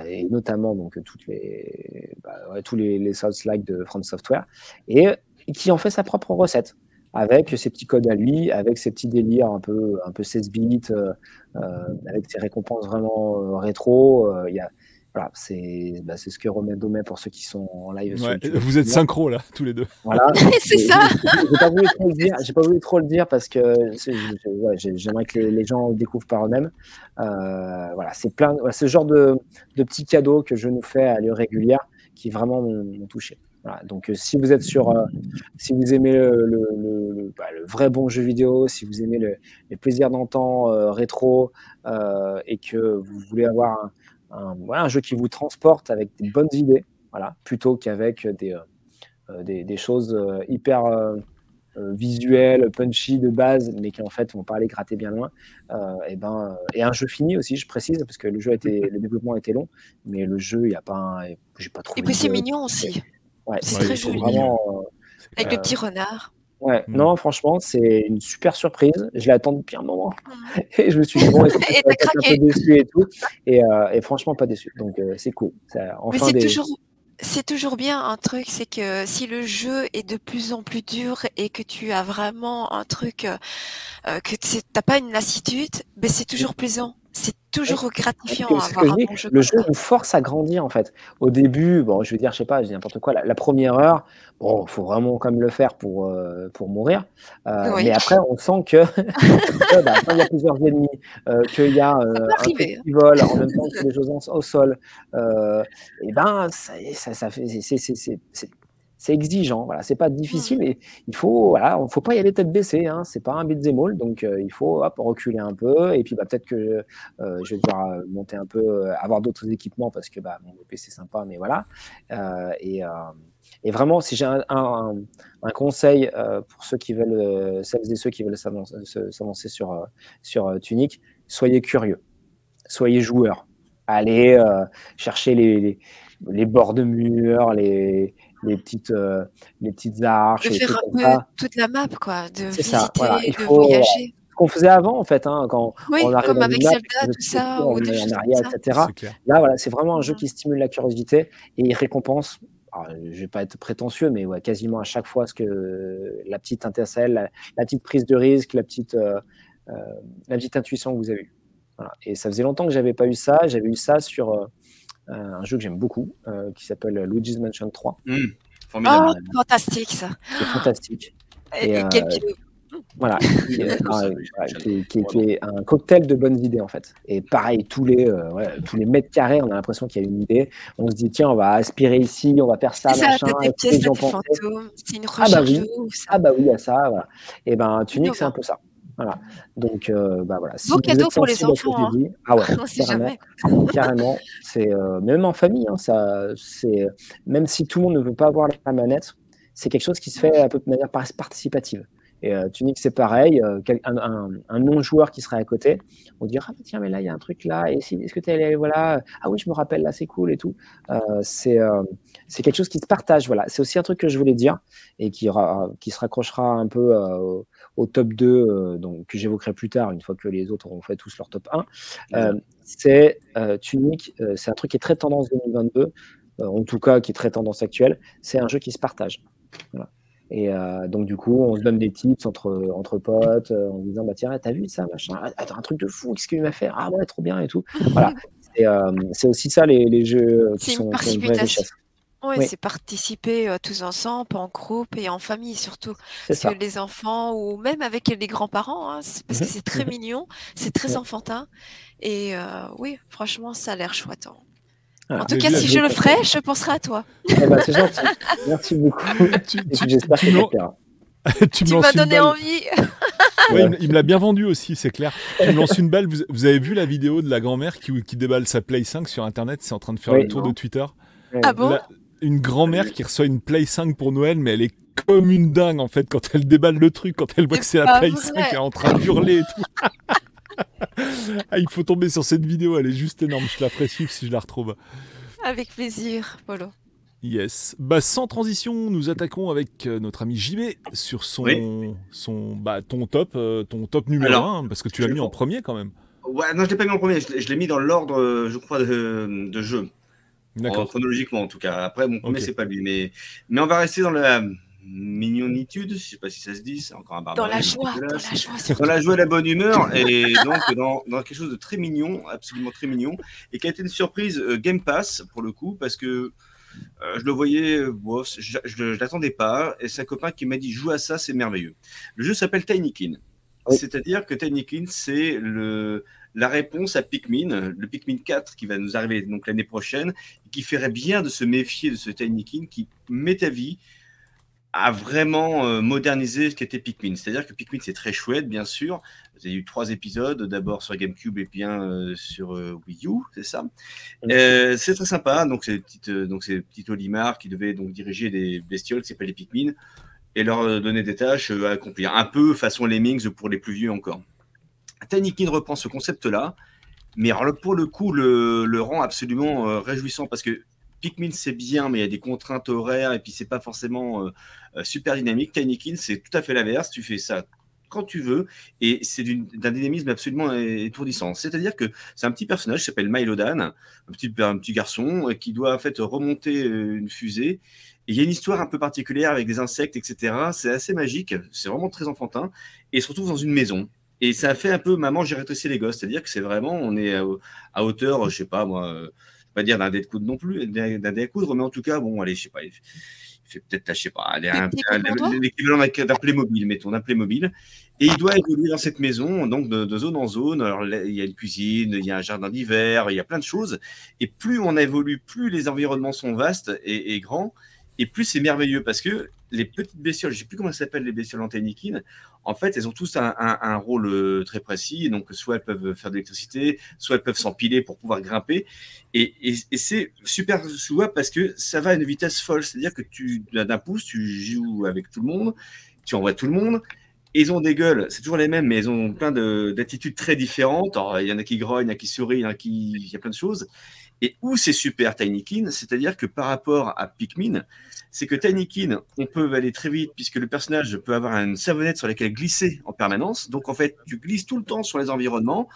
et notamment donc toutes les, bah, tous les, les Souls-like de From Software, et qui en fait sa propre recette avec ses petits codes à lui, avec ses petits délires un peu, un peu 16 bits, euh, euh, avec ses récompenses vraiment euh, rétro. Il y a, voilà, c'est bah, ce que remet Domé pour ceux qui sont en live. vous êtes synchro là, tous les deux. Voilà. [LAUGHS] c'est ça. J'ai pas voulu trop le dire. Pas voulu trop le dire parce que j'aimerais que les, gens le découvrent par eux-mêmes. voilà, c'est plein. Voilà, ce genre de, de, petits cadeaux que je nous fais à l'heure régulière qui vraiment m'ont touché donc euh, si vous êtes sur, euh, si vous aimez le, bah, le, vrai bon jeu vidéo, si vous aimez les plaisirs d'antan euh, rétro et que vous voulez avoir un, un, jeu qui vous transporte avec des bonnes idées, voilà, plutôt qu'avec des, des, des, choses hyper visuelles, punchy de base, mais qui en fait vont pas aller gratter bien loin. et ben et un jeu fini aussi, je précise, parce que le jeu a été, le développement a été long, mais le jeu, il y a pas, j'ai pas trop. Et puis c'est mignon aussi. Ouais, c'est très joli. Vraiment, euh, Avec le petit renard. Ouais, mm. non, franchement, c'est une super surprise. Je l'ai attendu depuis un moment. Mm. [LAUGHS] Et je me suis dit, bon, est-ce que [LAUGHS] un peu déçu et tout. Et, euh, et franchement, pas déçu. Donc, euh, c'est cool. Mais c'est toujours, c'est toujours bien un truc, c'est que si le jeu est de plus en plus dur et que tu as vraiment un truc, euh, que tu n'as pas une lassitude, ben c'est toujours plaisant. C'est toujours gratifiant à avoir un bon jeu. Le jeu nous force à grandir en fait. Au début, bon, je veux dire, je sais pas, je dis n'importe quoi. La, première heure, bon, faut vraiment quand même le faire pour euh, pour mourir. Euh, mais après, on sent [LAUGHS] que bah, quand il y a plusieurs ennemis, euh, qu'il y a un qui vole en même temps [LAUGHS] que les choses au sol, et ben ça, ça, ça fait, c'est c'est exigeant. Voilà, c'est pas difficile, mais il faut, voilà, faut pas y aller tête baissée. Hein, c'est pas un beat'em all, donc euh, il faut hop, reculer un peu. Et puis bah, peut-être que euh, je vais devoir euh, monter un peu, avoir d'autres équipements parce que bah, mon PC c'est sympa, mais voilà. Et, et, vraiment, si j'ai un, un, un, conseil pour ceux qui veulent, celles et ceux qui veulent s'avancer sur sur Tunic, soyez curieux, soyez joueurs, allez chercher les les bords de murs, les, les petites, euh, les petites arches. De faire un peu toute la map, quoi, de visiter, ça, de faut, voyager. Ce qu'on faisait avant, en fait, hein, quand oui, on arrive comme avec Zelda, tout ça, ou des choses arrière, etc. Là, voilà, c'est vraiment un jeu qui stimule la curiosité et il récompense. Alors, je vais pas être prétentieux, mais ouais, quasiment à chaque fois ce que la petite intercelle, la, la, petite prise de risque, la petite, euh, euh, la petite intuition que vous avez eue. Voilà. Et ça faisait longtemps que j'avais pas eu ça. J'avais eu ça sur euh, un jeu que j'aime beaucoup, qui s'appelle Luigi's Mansion 3. Formidable. Oh, fantastique ça. C'est fantastique. Et, et euh, voilà, [LAUGHS] qui est, qui, est, un cocktail de bonnes idées en fait. Et pareil, tous les, euh, tous les mètres carrés, on a l'impression qu'il y a une idée. On se dit, tiens, on va aspirer ici, on va faire ça, ça machin. Des pièces, des fantômes, c'est une recherche ah bah oui, ça. ah bah oui, à ça. Voilà. Et ben, Tunic, c'est un peu ça. Voilà. Donc, euh, bah voilà. Si Beau cadeau pour les enfants. Hein. Ah ouais, [LAUGHS] carrément. [LAUGHS] carrément. C'est euh, même en famille, hein, ça, c'est même si tout le monde ne veut pas avoir la manette, c'est quelque chose qui se fait de manière participative. Et euh, Tunic, c'est pareil. Euh, un, un, un non-joueur qui serait à côté, on dirait ah tiens mais là il y a un truc là. Et si est-ce que tu es allé voilà ah oui je me rappelle là c'est cool et tout. Euh, c'est c'est quelque chose qui se partage. Voilà. C'est aussi un truc que je voulais dire et qui qui se raccrochera un peu au, top 2 donc que j'évoquerai plus tard une fois que les autres auront fait tous leur top 1. c'est Tunic. c'est un truc qui est très tendance 2022. en tout cas, qui est très tendance actuelle, c'est un jeu qui se partage. Voilà. Et euh, donc, du coup, on se donne des tips entre, entre potes euh, en disant bah, Tiens, t'as vu ça, machin? Attends, un truc de fou, qu'est-ce qu'il va faire Ah ouais, trop bien et tout. voilà. [LAUGHS] Euh, c'est aussi ça, les, les jeux qui sont, une vraie richesse. Ouais, oui, c'est participer euh, tous ensemble, en groupe et en famille surtout. Parce ça. que les enfants, ou même avec les grands-parents, hein, parce que c'est très mignon, c'est très enfantin. Et euh, oui, franchement, ça a l'air chouette. Hein. En tout cas, si je le ferai, je penserai à toi. Eh ben, c'est gentil. Merci beaucoup. [LAUGHS] J'espère que [LAUGHS] tu m'as donné envie. ouais, il me l'a bien vendu aussi, c'est clair. Tu me lances une balle. Vous, vous, avez vu la vidéo de la grand-mère qui, qui, déballe sa Play 5 sur Internet C'est en train de faire oui, le tour non. de Twitter? Ah bon? La, Une grand-mère qui reçoit une Play 5 pour Noël, mais elle est comme une dingue en fait quand elle déballe le truc, quand elle voit que c'est la Play vrai. 5, elle est en train de hurler et tout. [LAUGHS] ah, il faut tomber sur cette vidéo, elle est juste énorme. Je la ferai suivre si je la retrouve. Avec plaisir, Polo. Yes. Bah, sans transition, nous attaquons avec euh, notre ami JB sur son, oui. son bah, ton top, euh, ton top numéro 1, parce que tu l'as mis en premier quand même. Ouais, non, je l'ai pas mis en premier, je l'ai mis dans l'ordre, euh, je crois, de, de jeu. D'accord. Chronologiquement, en tout cas. Après, mon premier, okay. c'est pas lui. Mais, mais on va rester dans la, mignonitude, je sais pas si ça se dit, c'est encore un barbare. Dans la joie, dans la joie, dans la joie et la bonne humeur, et donc dans, dans, quelque chose de très mignon, absolument très mignon, et qui a été une surprise euh, Game Pass pour le coup, parce que euh, je le voyais, euh, je, je, je l'attendais pas, et c'est un copain qui m'a dit joue à ça, c'est merveilleux. Le jeu s'appelle Tinykin, oui. c'est-à-dire que Tinykin c'est le la réponse à Pikmin, le Pikmin 4 qui va nous arriver donc l'année prochaine, qui ferait bien de se méfier de ce Tinykin qui met à vie a vraiment euh, modernisé ce qu'était Pikmin. C'est-à-dire que Pikmin, c'est très chouette, bien sûr. Il y a eu trois épisodes, d'abord sur GameCube et bien euh, sur euh, Wii U, c'est ça? C'est très sympa. Donc, c'est donc c'est petit Olimar qui devait donc diriger des bestioles qui s'appellent les Pikmin et leur donner des tâches à accomplir. Un peu façon Lemmings pour les plus vieux encore. Tinykin reprend ce concept-là, mais pour le coup, le, le rend absolument réjouissant parce que Pikmin c'est bien, mais il y a des contraintes horaires et puis c'est pas forcément euh, super dynamique. Tinykin c'est tout à fait l'inverse. Tu fais ça quand tu veux et c'est d'un dynamisme absolument étourdissant. C'est-à-dire que c'est un petit personnage qui s'appelle Mylodan, un petit, un petit garçon euh, qui doit en fait remonter euh, une fusée. Il y a une histoire un peu particulière avec des insectes, etc. C'est assez magique, c'est vraiment très enfantin et se retrouve dans une maison. Et ça fait un peu maman, j'ai rétréci les gosses, c'est-à-dire que c'est vraiment, on est à, à, hauteur, je sais pas moi, pas dire d'un dé de coude non plus, d'un dé à coudre, mais en tout cas, bon, allez, je sais pas, il fait peut-être, je sais pas, l'équivalent d'un Playmobil, mettons, d'un Playmobil. Et il doit évoluer dans cette maison, donc de, de, zone en zone. Alors, il y a une cuisine, il y a un jardin d'hiver, il y a plein de choses. Et plus on évolue, plus les environnements sont vastes et, et grands, et plus c'est merveilleux parce que les petites bestioles, je ne sais plus comment elles s'appellent les bestioles anténiquines, en fait, elles ont tous un, rôle euh, très précis. Donc, soit elles peuvent faire de l'électricité, soit elles peuvent s'empiler pour pouvoir grimper. Et, c'est super jouable parce que ça va à une vitesse folle. C'est-à-dire que tu, d'un pouce, tu joues avec tout le monde, tu envoies tout le monde. ils ont des gueules, c'est toujours les mêmes, mais ils ont plein d'attitudes très différentes. il y en a qui grognent, il y en a qui sourient, qui. Il y a plein de choses. Et où c'est super Tinykin, c'est-à-dire que par rapport à Pikmin, c'est que Tinykin, on peut aller très vite puisque le personnage peut avoir une savonnette sur laquelle glisser en permanence. Donc en fait, tu glisses tout le temps sur les environnements.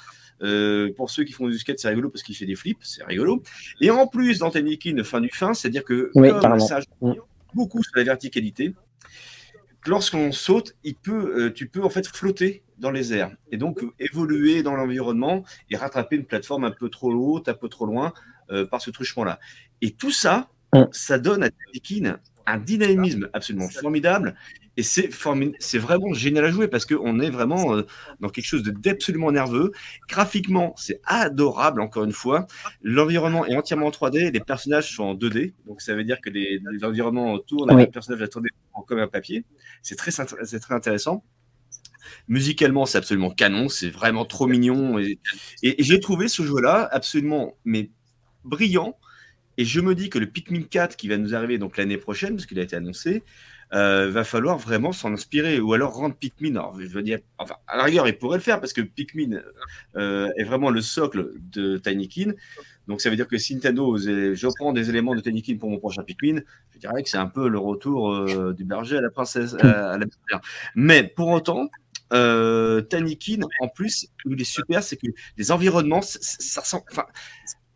Euh, pour ceux qui font du skate, c'est rigolo parce qu'il fait des flips, c'est rigolo. Et en plus, dans Tinykin, fin du fin, c'est-à-dire que comme ça joue beaucoup sur la verticalité, lorsqu'on saute, il peut, euh, tu peux en fait flotter dans les airs et donc évoluer dans l'environnement et rattraper une plateforme un peu trop haute, un peu trop loin par ce truchement-là. Et tout ça, ça donne à Tekken un dynamisme absolument formidable. Et c'est c'est vraiment génial à jouer parce qu'on est vraiment euh, dans quelque chose d'absolument nerveux. Graphiquement, c'est adorable, encore une fois. L'environnement est entièrement en 3D, les personnages sont en 2D. Donc ça veut dire que les, environnements tournent les personnages attendent comme un papier. C'est très, très intéressant. Musicalement, c'est absolument canon, c'est vraiment trop mignon. Et, et j'ai trouvé ce jeu-là absolument mais brillant et je me dis que le Pikmin 4 qui va nous arriver donc l'année prochaine, parce qu'il a été annoncé, euh, va falloir vraiment s'en inspirer ou alors rendre Pikmin. Alors, je veux dire, enfin, à la rigueur, il pourrait le faire parce que Pikmin euh, est vraiment le socle de Tinykin. Donc, ça veut dire que si Nintendo, je prends des éléments de Tinykin pour mon prochain Pikmin, je dirais que c'est un peu le retour euh, du berger à la princesse, à, la Mais pour autant, euh, Tanikin, en plus, il est super, c'est que les environnements, ça ressemble. Enfin,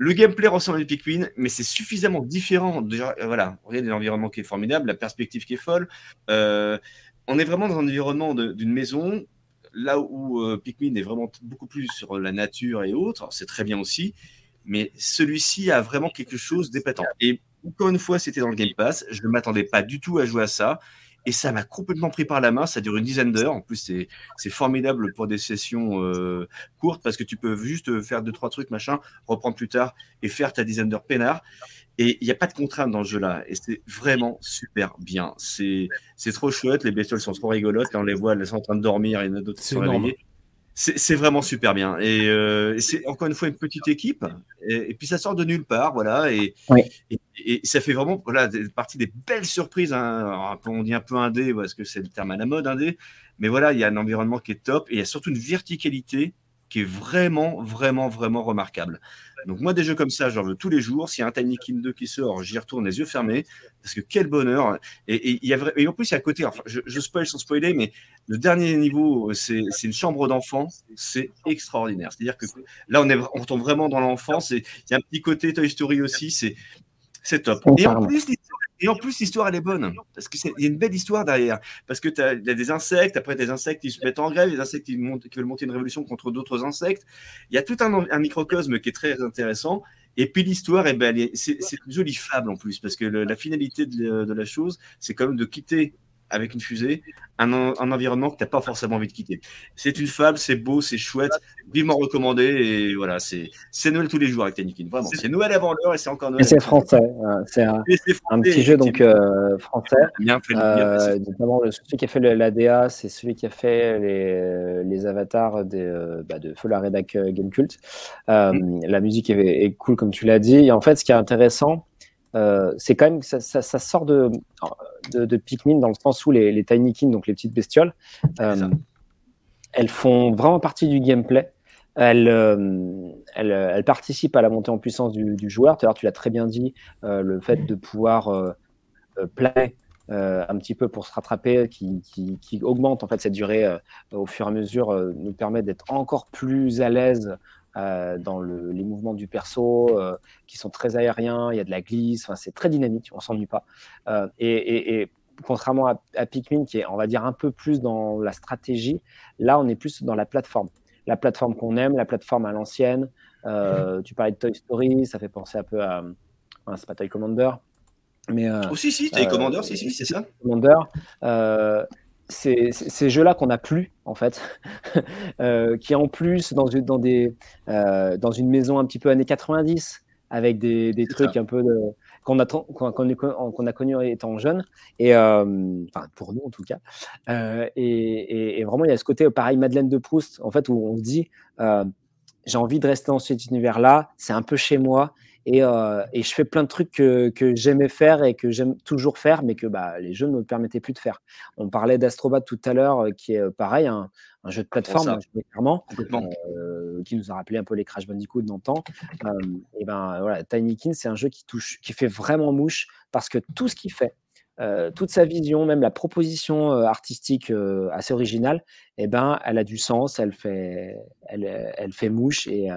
le gameplay ressemble à Pikmin, mais c'est suffisamment différent. Déjà, euh, voilà, regardez l'environnement qui est formidable, la perspective qui est folle. Euh, on est vraiment dans un environnement d'une maison, là où euh, Pikmin est vraiment beaucoup plus sur la nature et autres. C'est très bien aussi, mais celui-ci a vraiment quelque chose d'épatant. Et encore une fois, c'était dans le Game Pass. Je ne m'attendais pas du tout à jouer à ça. Et ça m'a complètement pris par la main. Ça dure une dizaine d'heures. En plus, c'est formidable pour des sessions euh, courtes parce que tu peux juste faire deux, trois trucs, machin, reprendre plus tard et faire ta dizaine d'heures peinard. Et il n'y a pas de contrainte dans ce jeu-là. Et c'est vraiment super bien. C'est trop chouette. Les bestioles sont trop rigolotes. Quand on les voit, elles sont en train de dormir. Il y en a d'autres qui sont réveillées. C'est vraiment super bien. Euh, et, c'est encore une fois une petite équipe. Et, puis ça sort de nulle part, voilà. Et, et, ça fait vraiment voilà, partie des belles surprises. Hein. on dit un peu indé, parce que c'est le terme à la mode, indé. Mais voilà, il y a un environnement qui est top et il y a surtout une verticalité qui est vraiment, vraiment, vraiment remarquable. Donc moi, des jeux comme ça, j'en veux tous les jours. S'il y a un Tiny King 2 qui sort, j'y retourne les yeux fermés, parce que quel bonheur. Et, il y a et en plus, il y a à côté, enfin, je, je spoil sans spoiler, mais le dernier niveau, c'est une chambre d'enfant, c'est extraordinaire. C'est-à-dire que là, on, est, on tombe vraiment dans l'enfance, il y a un petit côté Toy Story aussi, c'est top. Et en plus, et en plus, l'histoire, elle est bonne. Parce qu'il y a une belle histoire derrière. Parce que tu as, des insectes, après des insectes qui se mettent en grève, des insectes qui, veulent monter une révolution contre d'autres insectes. Il y a tout un, microcosme qui est très intéressant. Et puis l'histoire, eh ben, c'est une jolie fable en plus, parce que la finalité de la chose, c'est quand même de quitter avec une fusée, un, environnement que tu n'as pas forcément envie de quitter. C'est une fable, c'est beau, c'est chouette, vivement recommandé, et voilà, c'est Noël tous les jours avec Tanikin, vraiment. C'est Noël avant l'heure et c'est encore Noël. Et c'est français, c'est un, petit jeu donc euh, français. Bien fait, euh, notamment celui qui a fait l'ADA, c'est celui qui a fait les, les avatars des, euh, bah, de Feu la Rédac Game Cult. Mm. La musique est, est, cool, comme tu l'as dit. Et en fait, ce qui est intéressant, euh, c'est quand même ça, ça, ça sort de, de, de, Pikmin dans le sens où les, les Tinykin, donc les petites bestioles, euh, elles font vraiment partie du gameplay. Elles, euh, elles, elles, participent à la montée en puissance du, du joueur. Tout à l'heure, tu l'as très bien dit, le fait de pouvoir planer un petit peu pour se rattraper, qui, qui, qui, augmente en fait cette durée au fur et à mesure, nous permet d'être encore plus à l'aise euh, dans le, les mouvements du perso euh, qui sont très aériens, il y a de la glisse, c'est très dynamique, on s'ennuie pas. Euh, et, et, et, contrairement à, à, Pikmin, qui est, on va dire, un peu plus dans la stratégie, là, on est plus dans la plateforme. La plateforme qu'on aime, la plateforme à l'ancienne. tu parlais de Toy Story, ça fait penser un peu à. Enfin, c'est pas Toy Commander. Mais, oh, si, si, Toy Commander, si, si, c'est ça. Commander ces jeux-là qu'on n'a plus, en fait, [LAUGHS] euh, qui en plus, dans, dans, des, euh, dans une maison un petit peu années 90, avec des, des trucs un peu qu'on a, qu'on a connu étant jeune, et, euh, enfin, pour nous en tout cas. Et, et, vraiment, il y a ce côté, pareil, Madeleine de Proust, en fait, où on se dit, j'ai envie de rester dans cet univers-là, c'est un peu chez moi, Et, et, je fais plein de trucs que, que j'aimais faire et que j'aime toujours faire, mais que bah, les jeux ne me permettaient plus de faire. On parlait d'Astrobat tout à l'heure, qui est pareil, un, un jeu de plateforme, clairement, euh, qui nous a rappelé un peu les Crash Bandicoot d'antan. Euh, et ben voilà, Tiny Kin, c'est un jeu qui touche, qui fait vraiment mouche parce que tout ce qu'il fait, euh, toute sa vision, même la proposition artistique assez originale, eh ben, elle a du sens, elle fait, elle, elle fait mouche et,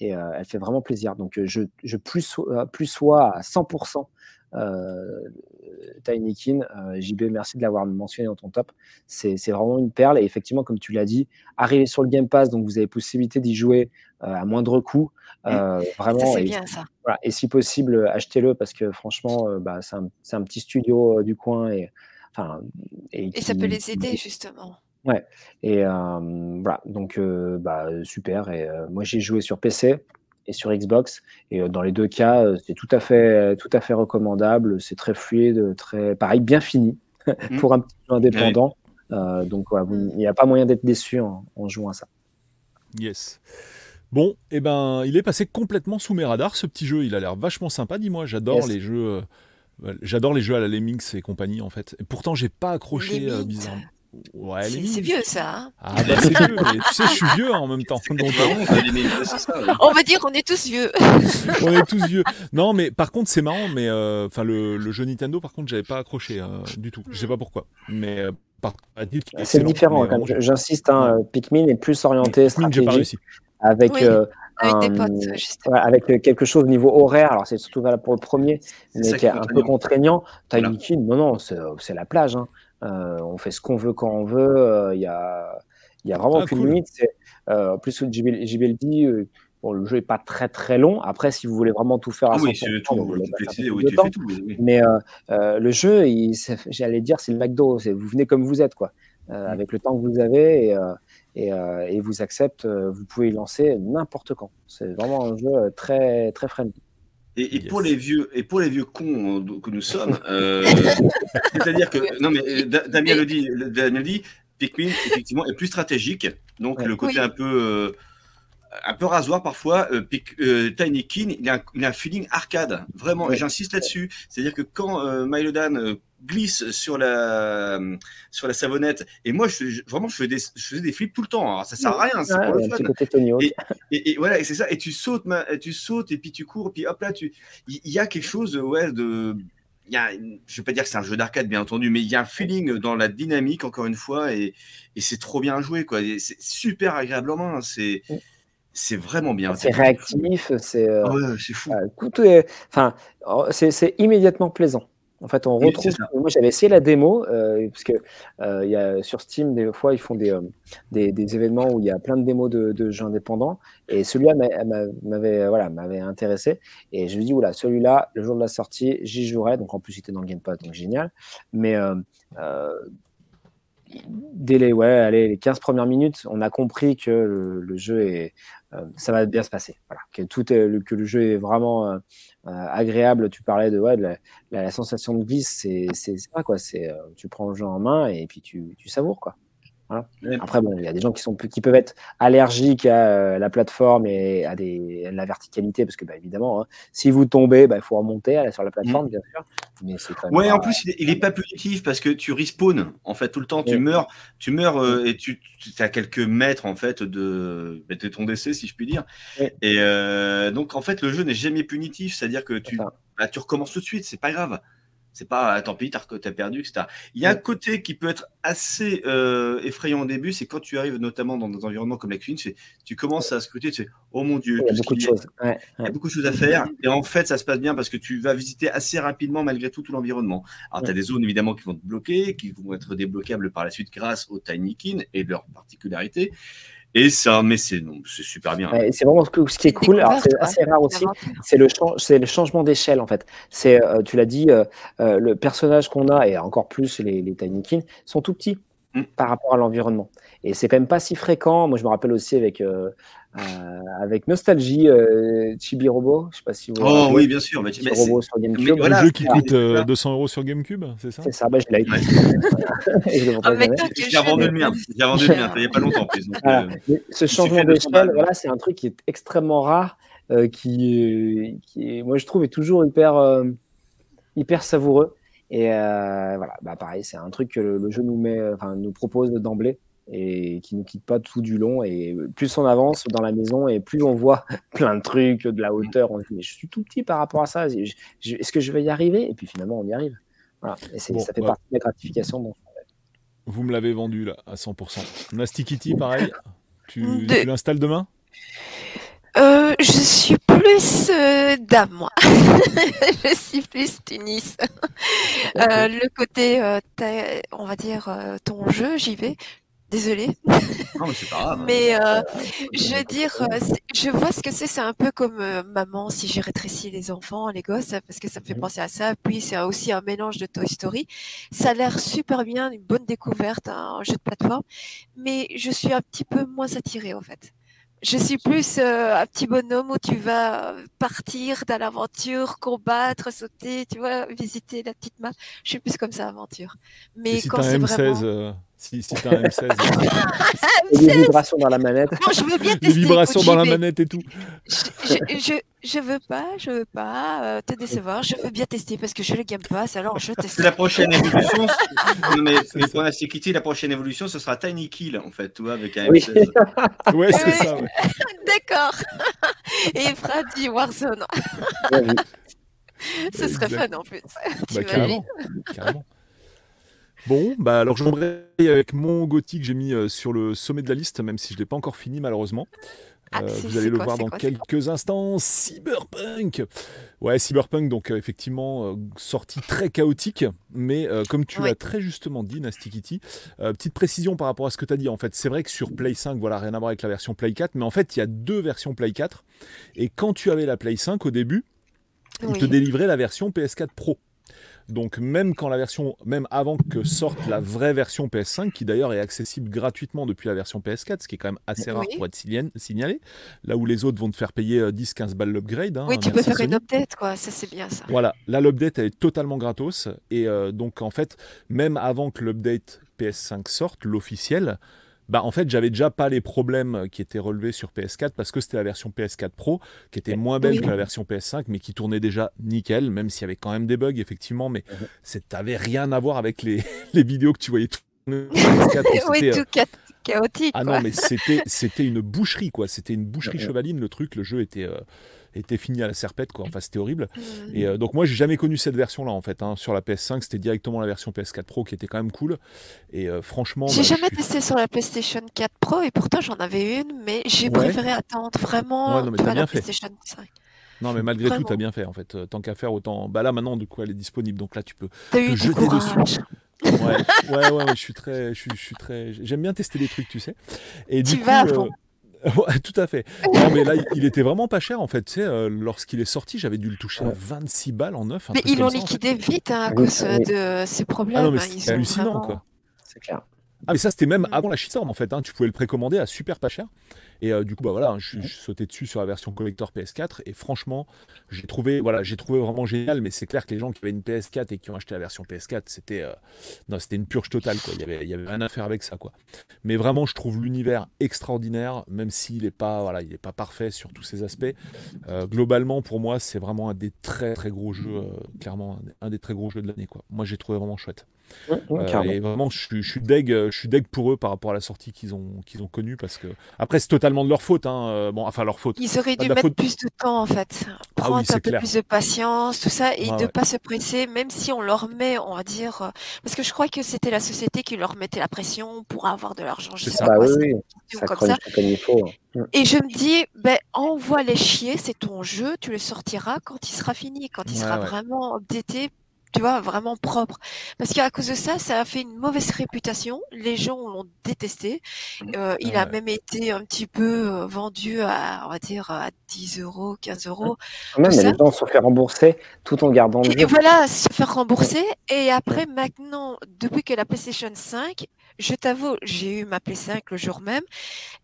et elle fait vraiment plaisir. Donc, je, je plus, plus sois à 100% euh, Tinykin, euh, JB, merci de l'avoir mentionné dans ton top. C'est vraiment une perle. Et effectivement, comme tu l'as dit, arriver sur le Game Pass, donc vous avez possibilité d'y jouer euh, à moindre coût. Euh, vraiment. C'est bien ça. et si possible, achetez-le parce que franchement, bah, c'est un, un, petit studio du coin. Et, enfin, et, ça peut les aider, justement. Ouais, et voilà, donc bah, super. Et moi, j'ai joué sur PC et sur Xbox. Et euh, dans les deux cas, euh, c'est tout à fait, tout à fait recommandable. C'est très fluide, très pareil, bien fini mmh. [LAUGHS] pour un petit jeu indépendant. Euh, donc il n'y a pas moyen d'être déçu en, jouant à ça. Yes. Bon, et eh ben, il est passé complètement sous mes radars ce petit jeu. Il a l'air vachement sympa. Dis-moi, j'adore les jeux. J'adore les jeux à la Lemmings et compagnie en fait. Et pourtant, j'ai pas accroché bizarrement. Ouais, c'est vieux ça. Hein. ah bah c'est vieux, mais tu sais, je suis vieux hein, en même temps. on va dire qu'on est tous vieux. [LAUGHS] on est tous vieux. Non, mais par contre, c'est marrant, mais euh, enfin le, jeu Nintendo, par contre, j'avais pas accroché euh, du tout. Je sais pas pourquoi, mais euh, c'est différent. J'insiste, hein, Pikmin est plus orienté stratégique. Avec, avec des potes, avec quelque chose au niveau horaire, alors c'est surtout valable pour le premier, mais qui est un peu contraignant. Tiny non, non, c'est la plage. Hein. Euh, on fait ce qu'on veut quand on veut. Il euh, y a, y a vraiment ah, aucune limite. Euh, en plus, JBL Bon, le jeu n'est pas très très long. Après, si vous voulez vraiment tout faire à ah oui, tout, oui, Mais le jeu, j'allais dire, c'est le McDo. Vous venez comme vous êtes, quoi. Mm. Avec le temps que vous avez et, et, et vous accepte, vous pouvez y lancer n'importe quand. C'est vraiment un jeu très très friendly. Et, pour les vieux et pour les vieux cons euh, que nous sommes, euh, [LAUGHS] c'est-à-dire que non mais euh, Damien le dit, Damien le dit, Pikmin effectivement est plus stratégique, donc le côté un peu un peu rasoir parfois. Tiny Kin, il a, un, feeling arcade, vraiment. Et j'insiste là-dessus, c'est-à-dire que quand Mylodan glisse sur la sur la savonnette et moi je, vraiment je faisais, des, je faisais des flips tout le temps alors ça sert à rien c'est pour le fun et, et, voilà et c'est ça et tu sautes tu sautes et puis tu cours et puis hop là tu il y, a quelque chose ouais de il y a, je vais pas dire que c'est un jeu d'arcade bien entendu mais il y a un feeling dans la dynamique encore une fois et, et c'est trop bien joué quoi c'est super agréablement c'est c'est vraiment bien. C'est réactif, c'est. Euh, ah c'est fou. enfin, oh, c'est immédiatement plaisant. En fait, on retrouve. moi, j'avais essayé la démo euh, parce que euh, y a, sur Steam, des fois, ils font des, euh, des, des, événements où il y a plein de démos de, de jeux indépendants. Et celui-là m'avait voilà, intéressé. Et je me dis, oula, celui-là, le jour de la sortie, j'y jouerai. Donc, en plus, il était dans le Game Pass, donc génial. Mais dès les, ouais, allez, les 15 premières minutes, on a compris que le, jeu est, ça va bien se passer. Voilà. Que, tout est, que le jeu est vraiment euh, agréable. Tu parlais de, ouais, de la, sensation de glisse, c'est ça quoi. C'est euh, tu prends le jeu en main et puis tu, tu savoures quoi. Après, bon, il y a des gens qui, sont, qui peuvent être allergiques à euh, la plateforme et à, des, la verticalité, parce que, bah, évidemment, hein, si vous tombez, bah, il faut remonter sur la plateforme, mm. bien sûr. Mais ouais, en plus, il n'est pas punitif parce que tu respawns, en fait, tout le temps. Tu meurs, tu meurs mm. et tu, tu as quelques mètres, en fait, de, bah, de ton décès, si je puis dire. Et euh, donc, en fait, le jeu n'est jamais punitif, c'est-à-dire que tu, tu recommences tout de suite, c'est pas grave. C'est pas, ah, tant pis, t'as as perdu, etc. Il y a un côté qui peut être assez euh, effrayant au début, c'est quand tu arrives notamment dans des environnements comme la cuisine, tu, tu commences à scruter, tu fais, oh mon Dieu, il y a beaucoup de choses. Il y a beaucoup de choses à faire. Et en fait, ça se passe bien parce que tu vas visiter assez rapidement, malgré tout, tout l'environnement. Alors, tu as des zones évidemment qui vont te bloquer, qui vont être débloquables par la suite grâce aux Tiny Kin et leurs particularités. Et ça, mais c'est super bien. c'est vraiment ce, qui est cool. C'est assez rare aussi. C'est le, le changement d'échelle en fait. C'est, euh, tu l'as dit, euh, euh, le personnage qu'on a et encore plus les, les Tiny Kin sont tout petits mm. par rapport à l'environnement. Et c'est quand même pas si fréquent. Moi, je me rappelle aussi avec, euh, avec nostalgie Chibi Robo. Je sais pas si vous. Oh oui, bien sûr. Mais, Chibi Robo sur GameCube. le jeu qui coûte 200 euros sur GameCube, c'est ça? C'est ça. Bah, je l'ai. [LAUGHS] J'ai vendu le mien. J'ai vendu le mien. Il n'y a pas longtemps. Plus, ce changement d'échelle, voilà, c'est un truc qui est extrêmement rare. qui, qui est, moi je trouve est toujours hyper hyper savoureux. Et euh, voilà, bah pareil, c'est un truc que le, jeu nous, met, enfin, nous propose d'emblée et qui nous quitte pas tout du long. Et plus on avance dans la maison et plus on voit [LAUGHS] plein de trucs, de la hauteur, on se dit, mais je suis tout petit par rapport à ça. Est-ce que je vais y arriver? Et puis finalement, on y arrive. Voilà. Et ça fait partie de la gratification. Vous me l'avez vendu là, à 100%. Nasty Kitty, pareil. Tu, tu l'installes demain? Euh, je suis plus euh, dame, moi. [LAUGHS] je suis plus Tunis. Euh, le côté, euh, on va dire, euh, ton jeu, j'y vais. Désolée. Non, mais c'est pas grave. mais je veux dire, je vois ce que c'est. C'est un peu comme maman si j'ai rétréci les enfants, les gosses, parce que ça me fait mmh. penser à ça. Puis c'est aussi un mélange de Toy Story. Ça a l'air super bien, une bonne découverte, un jeu de plateforme. Mais je suis un petit peu moins attirée, en fait. Je suis plus euh, un petit bonhomme où tu vas partir dans l'aventure, combattre, sauter, tu vois, visiter la petite map. Je suis plus comme ça, aventure. Mais si quand c'est vraiment... M16, euh, si, si t'as un M16, euh... [LAUGHS] des vibrations dans la manette. Non, je veux bien tester. Des vibrations dans la manette et tout. Je, je, je, veux pas, je veux pas euh, te décevoir. Je veux bien tester parce que je le Game Pass, alors je teste. La prochaine évolution, [LAUGHS] mais, mais pour la sécurité, la prochaine évolution, ce sera Tiny Kill en fait, tu vois, avec un M16. Oui. [LAUGHS] ouais, c'est ça. Ouais. D'accord. Et Freddy Warzone. Ce serait fun en plus. Bah, carrément. carrément. Bon, bah alors j'embraye avec mon Gothic que j'ai mis euh, sur le sommet de la liste, même si je ne l'ai pas encore fini malheureusement. Ah, euh, vous allez le voir dans quelques instants. Cyberpunk Ouais, Cyberpunk, donc euh, effectivement, euh, sortie très chaotique, mais comme tu l'as très justement dit, Nasty petite précision par rapport à ce que tu as dit. En fait, c'est vrai que sur Play 5, voilà, rien à voir avec la version Play 4, mais en fait, il y a deux versions Play 4. Et quand tu avais la Play 5 au début, il te délivrait la version PS4 Pro. Donc même quand la version, même avant que sorte la vraie version PS5, qui d'ailleurs est accessible gratuitement depuis la version PS4, ce qui est quand même assez rare pour être signalé, là où les autres vont te faire payer 10-15 euh, balles l'upgrade. Hein, oui, tu peux faire une update, quoi, ça c'est bien ça. Voilà, là l'update est totalement gratos, et euh, donc en fait, même avant que l'update PS5 sorte, l'officiel, bah en fait j'avais déjà pas les problèmes qui étaient relevés sur PS4 parce que c'était la version PS4 Pro qui était moins belle que la version PS5 mais qui tournait déjà nickel même s'il y avait quand même des bugs effectivement. Mais mhm. ça n'avait rien à voir avec les, [LAUGHS] les, vidéos que tu voyais tourner [LAUGHS] oui, tout euh, chaotique ah non mais c'était c'était une boucherie quoi. C'était une boucherie chevaline le truc le jeu était euh, était fini à la serpette, quoi. Enfin, c'était horrible. [LAUGHS] Et euh, donc, moi, j'ai jamais connu cette version-là, en fait. Hein. Sur la PS5, c'était directement la version PS4 Pro qui était quand même cool. Et euh, franchement. J'ai bah, jamais testé sur la PlayStation 4 Pro et pourtant, j'en avais une, mais j'ai préféré attendre vraiment ouais, non, mais as bien fait. Non, mais malgré tout, tu as bien fait, en fait. Euh, tant qu'à faire, autant. Bah là, maintenant, du coup, elle est disponible. Donc là, tu peux te jeter dessus. Ouais, ouais, ouais, je suis très, je suis, très, j'aime bien tester des trucs, tu sais. Et tu du vas coup, [LAUGHS] Ouais, tout à fait. Non, mais là, il était vraiment pas cher en fait. Tu sais, euh, lorsqu'il est sorti, j'avais dû le toucher à 26 balles en neuf. Mais ils l'ont liquidé vite hein, à cause de ces problèmes. Ah non, mais c'est hallucinant quoi. C'est clair. Ah mais ça c'était même avant la shitstorm en fait, hein. tu pouvais le précommander à super pas cher. Et euh, du coup bah voilà, je, suis sauté dessus sur la version collector PS4 et franchement j'ai trouvé voilà j'ai trouvé vraiment génial. Mais c'est clair que les gens qui avaient une PS4 et qui ont acheté la version PS4 c'était euh, non c'était une purge totale quoi. Il y avait il y avait rien à faire avec ça quoi. Mais vraiment je trouve l'univers extraordinaire même s'il est pas voilà il est pas parfait sur tous ses aspects. Euh, globalement pour moi c'est vraiment un des très très gros jeux clairement un, des très gros jeux de l'année quoi. Moi j'ai trouvé vraiment chouette. Euh, et vraiment, je suis, je suis deg, je suis deg pour eux par rapport à la sortie qu'ils ont, qu'ils ont connue parce que après c'est totalement de leur faute. Hein. Euh, bon, enfin leur faute. Ils auraient dû mettre plus de temps en fait, ah prendre un peu plus de patience, tout ça, et de ne pas se presser, même si on leur met, on va dire, euh, parce que je crois que c'était la société qui leur mettait la pression pour avoir de l'argent. Je sais pas, oui, oui. Ça comme ça. Comme il faut. Hein. Et je me dis, ben envoie les chier, c'est ton jeu, tu le sortiras quand il sera fini, quand il sera vraiment updaté tu vois, vraiment propre. Parce qu'à cause de ça, ça a fait une mauvaise réputation. Les gens l'ont détesté. Mmh. Euh, il a même été un petit peu euh, vendu à, on va dire, à 10 euros, 15 euros. Même, les gens se fait rembourser tout en gardant le Et voilà, se faire rembourser. Et après, maintenant, depuis que la PlayStation 5, je t'avoue, j'ai eu ma PS5 le jour même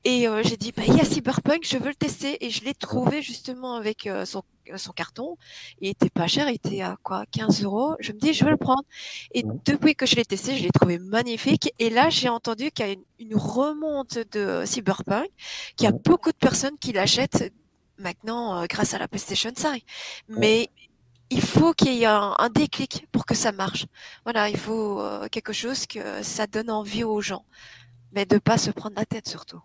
et j'ai dit, bah, il y a Cyberpunk, je veux le tester et je l'ai trouvé justement avec son, son, carton. Il était pas cher, il était à quoi 15 euros. Je me dis, je vais le prendre. Et depuis que je l'ai testé, je l'ai trouvé magnifique. Et là, j'ai entendu qu'il y a une, remonte de Cyberpunk, qu'il y a beaucoup de personnes qui l'achètent maintenant grâce à la PlayStation 5. Mais il faut qu'il y ait un, déclic pour que ça marche. Voilà, il faut quelque chose que ça donne envie aux gens, mais de pas se prendre la tête surtout.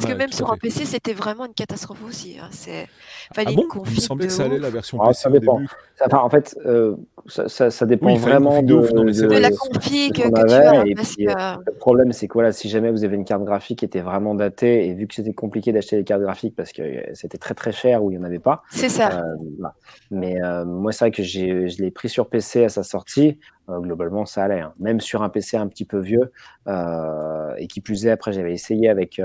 Parce que même sur un PC, c'était vraiment une catastrophe aussi. Hein. C'est fallait ah bon? Il me semblait que ça allait la version ah, ça dépend. Début. en fait, euh, ça, ça, dépend vraiment de, de, la config que, tu as. Euh, le problème, c'est que voilà, si jamais vous avez une carte graphique qui était vraiment datée, et vu que c'était compliqué d'acheter des cartes graphiques parce que euh, c'était très très cher ou il n'y en avait pas. C'est ça. Mais moi, c'est vrai que je l'ai pris sur PC à sa sortie. globalement, ça allait. Hein. Même sur un PC un petit peu vieux. et qui plus est, après, j'avais essayé avec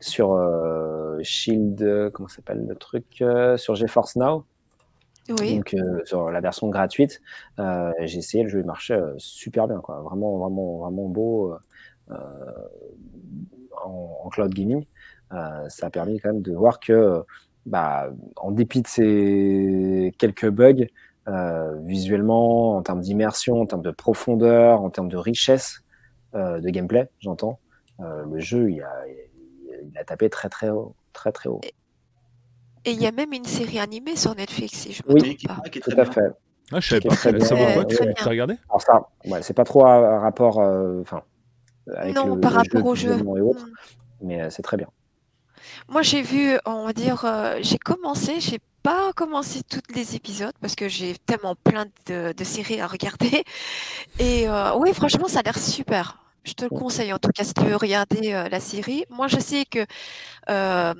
sur euh, Shield, comment s'appelle le truc, euh, sur GeForce Now. Oui. Donc euh, sur la version gratuite, j'ai essayé le jeu, marchait super bien, quoi. Vraiment, vraiment, vraiment beau en, cloud gaming. ça a permis quand même de voir que, bah, en dépit de ces quelques bugs, visuellement, en termes d'immersion, en termes de profondeur, en termes de richesse de gameplay, j'entends, le jeu, il y a, il a tapé très très haut, très très haut. Et il y a même une série animée sur Netflix, si je me oui, trompe pas. Qui tout à fait. Ah, je savais pas. Ça vaut quoi Tu as regardé? Alors ça, ouais, c'est pas trop un rapport, euh, enfin, non, par rapport au jeu, hmm. mais euh, c'est très bien. Moi, j'ai vu, on va dire, euh, j'ai commencé, j'ai pas commencé tous les épisodes parce que j'ai tellement plein de, de, séries à regarder. Et oui, franchement, ça a l'air super. Je te le conseille en tout cas si tu veux regarder euh, la série. Moi, je sais que euh,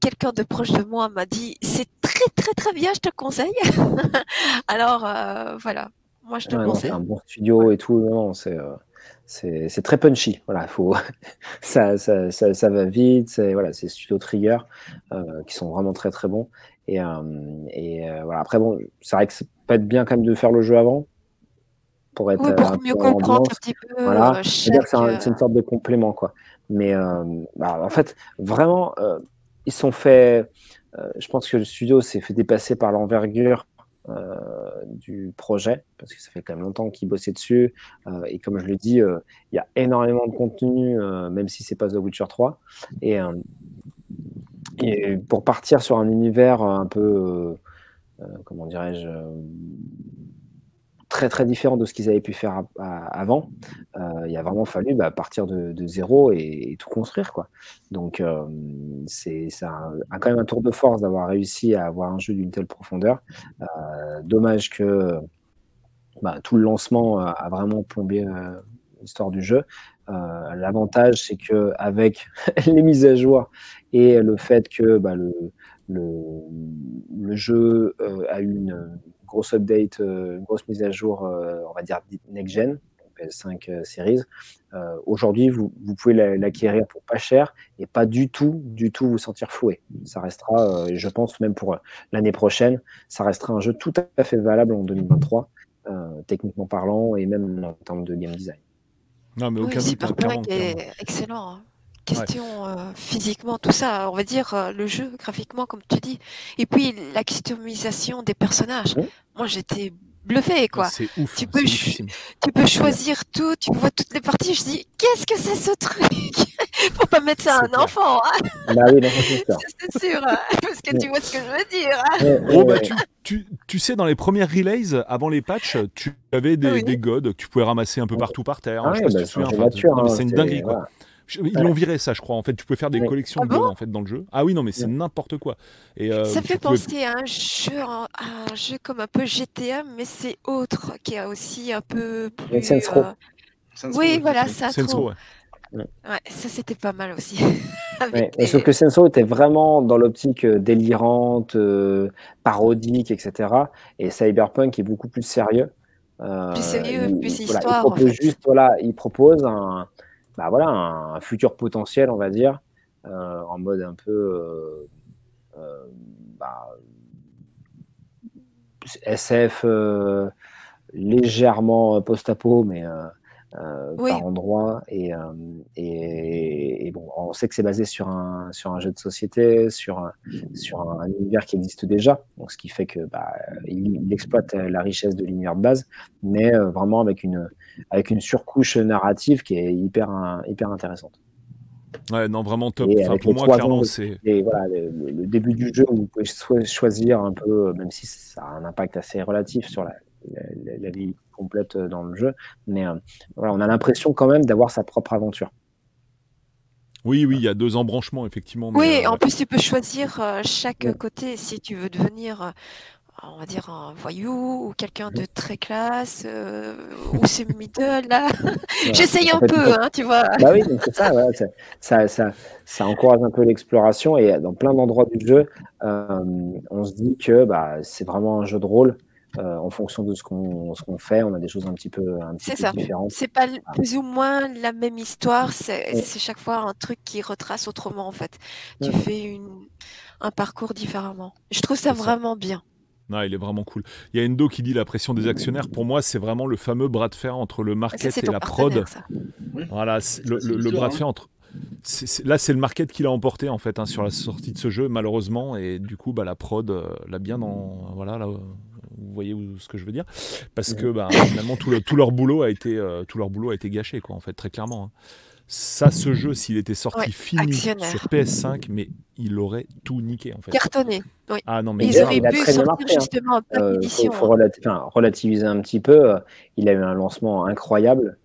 quelqu'un de proche de moi m'a dit c'est très très très bien, je te conseille. [LAUGHS] Alors euh, voilà, moi je te conseille. C'est un bon studio et tout. Non, c'est c'est très punchy. Voilà, faut [LAUGHS] ça, ça, ça, ça, va vite. C'est voilà, c'est Studio Trigger qui sont vraiment très très bons. Et, et voilà. Après bon, c'est vrai que c'est pas être bien quand même de faire le jeu avant pour être pour mieux comprendre un petit peu. Voilà. Euh, c'est une sorte de complément, quoi. Mais euh, bah, en fait, vraiment, euh, ils sont faits. je pense que le studio s'est fait dépasser par l'envergure du projet, parce que ça fait quand même longtemps qu'ils bossaient dessus. et comme je le dis, il y a énormément de contenu, même si c'est pas The Witcher 3. Et, et, pour partir sur un univers un peu, comment dirais-je, très très différent de ce qu'ils avaient pu faire avant. Euh, il a vraiment fallu bah, partir de, zéro et, tout construire. Quoi. Donc euh, c'est quand même un tour de force d'avoir réussi à avoir un jeu d'une telle profondeur. Euh, dommage que bah, tout le lancement a, vraiment plombé l'histoire du jeu. L'avantage, c'est que avec [LAUGHS] les mises à jour et le fait que bah, le, le, jeu a une grosse update, euh, une grosse mise à jour, euh, on va dire next-gen, PS5 euh, Series. Aujourd'hui, vous, pouvez l'acquérir pour pas cher et pas du tout, du tout vous sentir floué. Ça restera, je pense même pour l'année prochaine, ça restera un jeu tout à fait valable en 2023, techniquement parlant et même en termes de game design. Non, mais aucun doute. Hein, est excellent. Hein question physiquement, tout ça, on va dire le jeu graphiquement, comme tu dis. Et puis la customisation des personnages. Moi, j'étais bluffé, quoi. C'est ouf. Tu peux, tu peux choisir tout, tu vois toutes les parties. Je dis, qu'est-ce que c'est ce truc? [LAUGHS] Faut pas mettre ça à un enfant. Hein bah oui, [LAUGHS] c'est sûr, hein, [LAUGHS] parce que tu vois ce que je veux dire. Hein. bah, tu, tu, tu, sais, dans les premières relays, avant les patchs, tu avais des, des gods que tu pouvais ramasser un peu partout par terre. Ah je sais pas si tu te souviens. c'est une dinguerie, quoi. Ils l'ont viré ça, je crois. En fait, tu peux faire des collections de ah en fait dans le jeu. Ah oui, non, mais c'est n'importe quoi. Et, euh, ça fait penser à un jeu, un jeu comme un peu GTA, mais c'est autre, qui a aussi un peu plus. Euh... Oui, voilà, ça. Senso, ouais. ça c'était pas mal aussi. [LAUGHS] Sauf que Senso était vraiment dans l'optique euh, délirante, euh, parodique, etc. Et Cyberpunk est beaucoup plus sérieux. plus sérieux, plus histoire. il propose juste, voilà, il propose un, bah voilà, un, futur potentiel, on va dire, euh, en mode un peu euh, euh, bah, SF légèrement post-apo, mais par endroit. Et, et, bon, on sait que c'est basé sur un, sur un jeu de société, sur un, sur un, univers qui existe déjà. Donc, ce qui fait que bah, il, exploite la richesse de l'univers de base, mais vraiment avec une, avec une surcouche narrative qui est hyper, hyper intéressante. Ouais, non, vraiment top. Enfin, pour moi, clairement, c'est. Voilà, le, début du jeu où vous pouvez choisir un peu, même si ça a un impact assez relatif sur la, la, vie complète dans le jeu, mais euh, voilà, on a l'impression quand même d'avoir sa propre aventure. Oui, oui, il y a deux embranchements, effectivement. oui, euh, en plus, tu peux choisir euh, chaque côté si tu veux devenir on va dire un voyou ou quelqu'un de très classe euh, ou c'est middle là. [LAUGHS] J'essaye un peu, hein, tu vois. Bah oui, c'est ça, ça, ça, ça, encourage un peu l'exploration et dans plein d'endroits du jeu, euh, on se dit que bah, c'est vraiment un jeu de rôle. Euh, en fonction de ce qu'on fait, on a des choses un petit peu, un petit peu différentes. C'est pas plus ou moins la même histoire, c'est chaque fois un truc qui retrace autrement en fait. Tu fais une, un parcours différemment. Je trouve ça vraiment bien. Non, il est vraiment cool. Il y a Endo qui dit la pression des actionnaires. Pour moi, c'est vraiment le fameux bras de fer entre le market et la prod. Voilà, le, bras de fer entre. là, c'est le market qui l'a emporté en fait hein, sur la sortie de ce jeu, malheureusement, et du coup, bah, la prod euh, l'a bien dans. Voilà, là, vous voyez ce que je veux dire Parce que bah, finalement, tout, tout, leur boulot a été, euh, tout leur boulot a été gâché, quoi, en fait, très clairement. Hein. Ça, ce jeu, s'il était sorti fini sur PS5, mais il aurait tout niqué en fait. Cartonné. Oui. Ah non, mais ils auraient pu sortir hein. justement en euh, Il faut, relativiser un petit peu. Il a eu un lancement incroyable.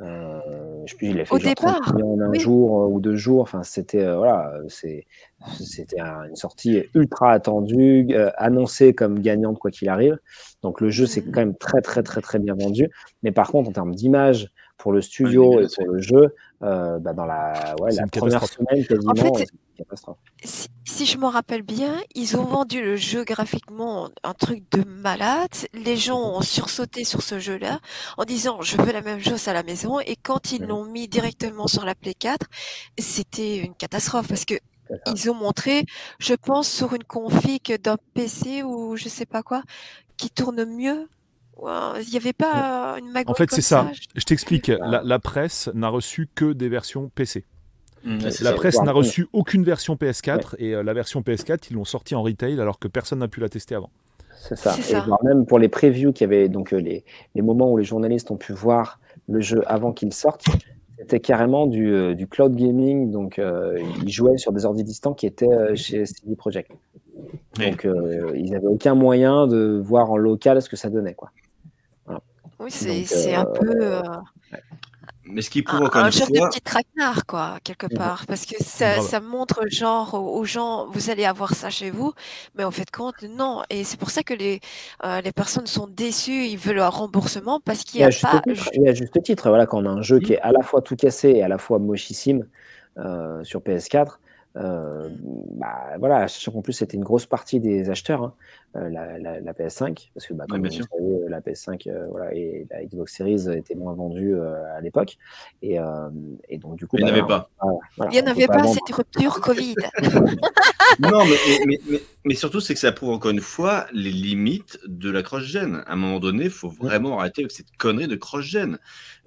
Euh, je sais il a fait Au départ, en un jour euh, ou deux jours. Enfin, c'était euh, voilà, c'était une sortie ultra attendue, annoncée comme gagnante quoi qu'il arrive. Donc le jeu, c'est quand même très très très très bien vendu. Mais par contre, en termes d'image, pour le studio et pour le jeu, euh, bah dans la, ouais, la première semaine quasiment, en fait. Si, si, je me rappelle bien, ils ont vendu le jeu graphiquement un truc de malade. Les gens ont sursauté sur ce jeu-là en disant je veux la même chose à la maison. Et quand ils l'ont mis directement sur la Play 4, c'était une catastrophe parce que ils ont montré, je pense, sur une config d'un PC ou je sais pas quoi, qui tourne mieux il n'y avait pas une En fait, c'est ça. Je t'explique. La, presse n'a reçu que des versions PC. Mmh, la presse n'a reçu aucune version PS4 et euh, la version PS4, ils l'ont sortie en retail alors que personne n'a pu la tester avant. C'est ça. Et même pour les previews qui avaient donc euh, les, les, moments où les journalistes ont pu voir le jeu avant qu'il sorte, c'était carrément du, euh, du, cloud gaming. Donc ils jouaient sur des ordi distants qui étaient chez CD Projekt. Donc ils n'avaient aucun moyen de voir en local ce que ça donnait quoi. Oui, c'est un peu. Euh, mais ce qui prouve encore un, genre de petit traquenard, quoi, quelque mmh part, parce que ça, ça montre genre aux, gens, vous allez avoir ça chez vous, mais en fait compte, non. Et c'est pour ça que les, euh, les personnes sont déçues, ils veulent un remboursement parce qu'il n'y a, pas. Il y a juste titre, voilà, quand on a un jeu qui mmh. est à la fois tout cassé et à la fois mochissime euh, sur PS4, euh, bah, voilà, sachant qu'en plus c'était une grosse partie des acheteurs, hein, euh, la, la, PS5, parce que bah, comme vous savez, la PS5 euh, voilà, et la Xbox Series étaient moins vendues à l'époque, et, et, donc du coup, il n'y bah, en avait pas. il n'y en avait pas, cette rupture Covid. [LAUGHS] non, mais, mais, mais, mais surtout c'est que ça prouve encore une fois les limites de la cross-gen. À un moment donné, il faut vraiment arrêter avec cette connerie de cross-gen.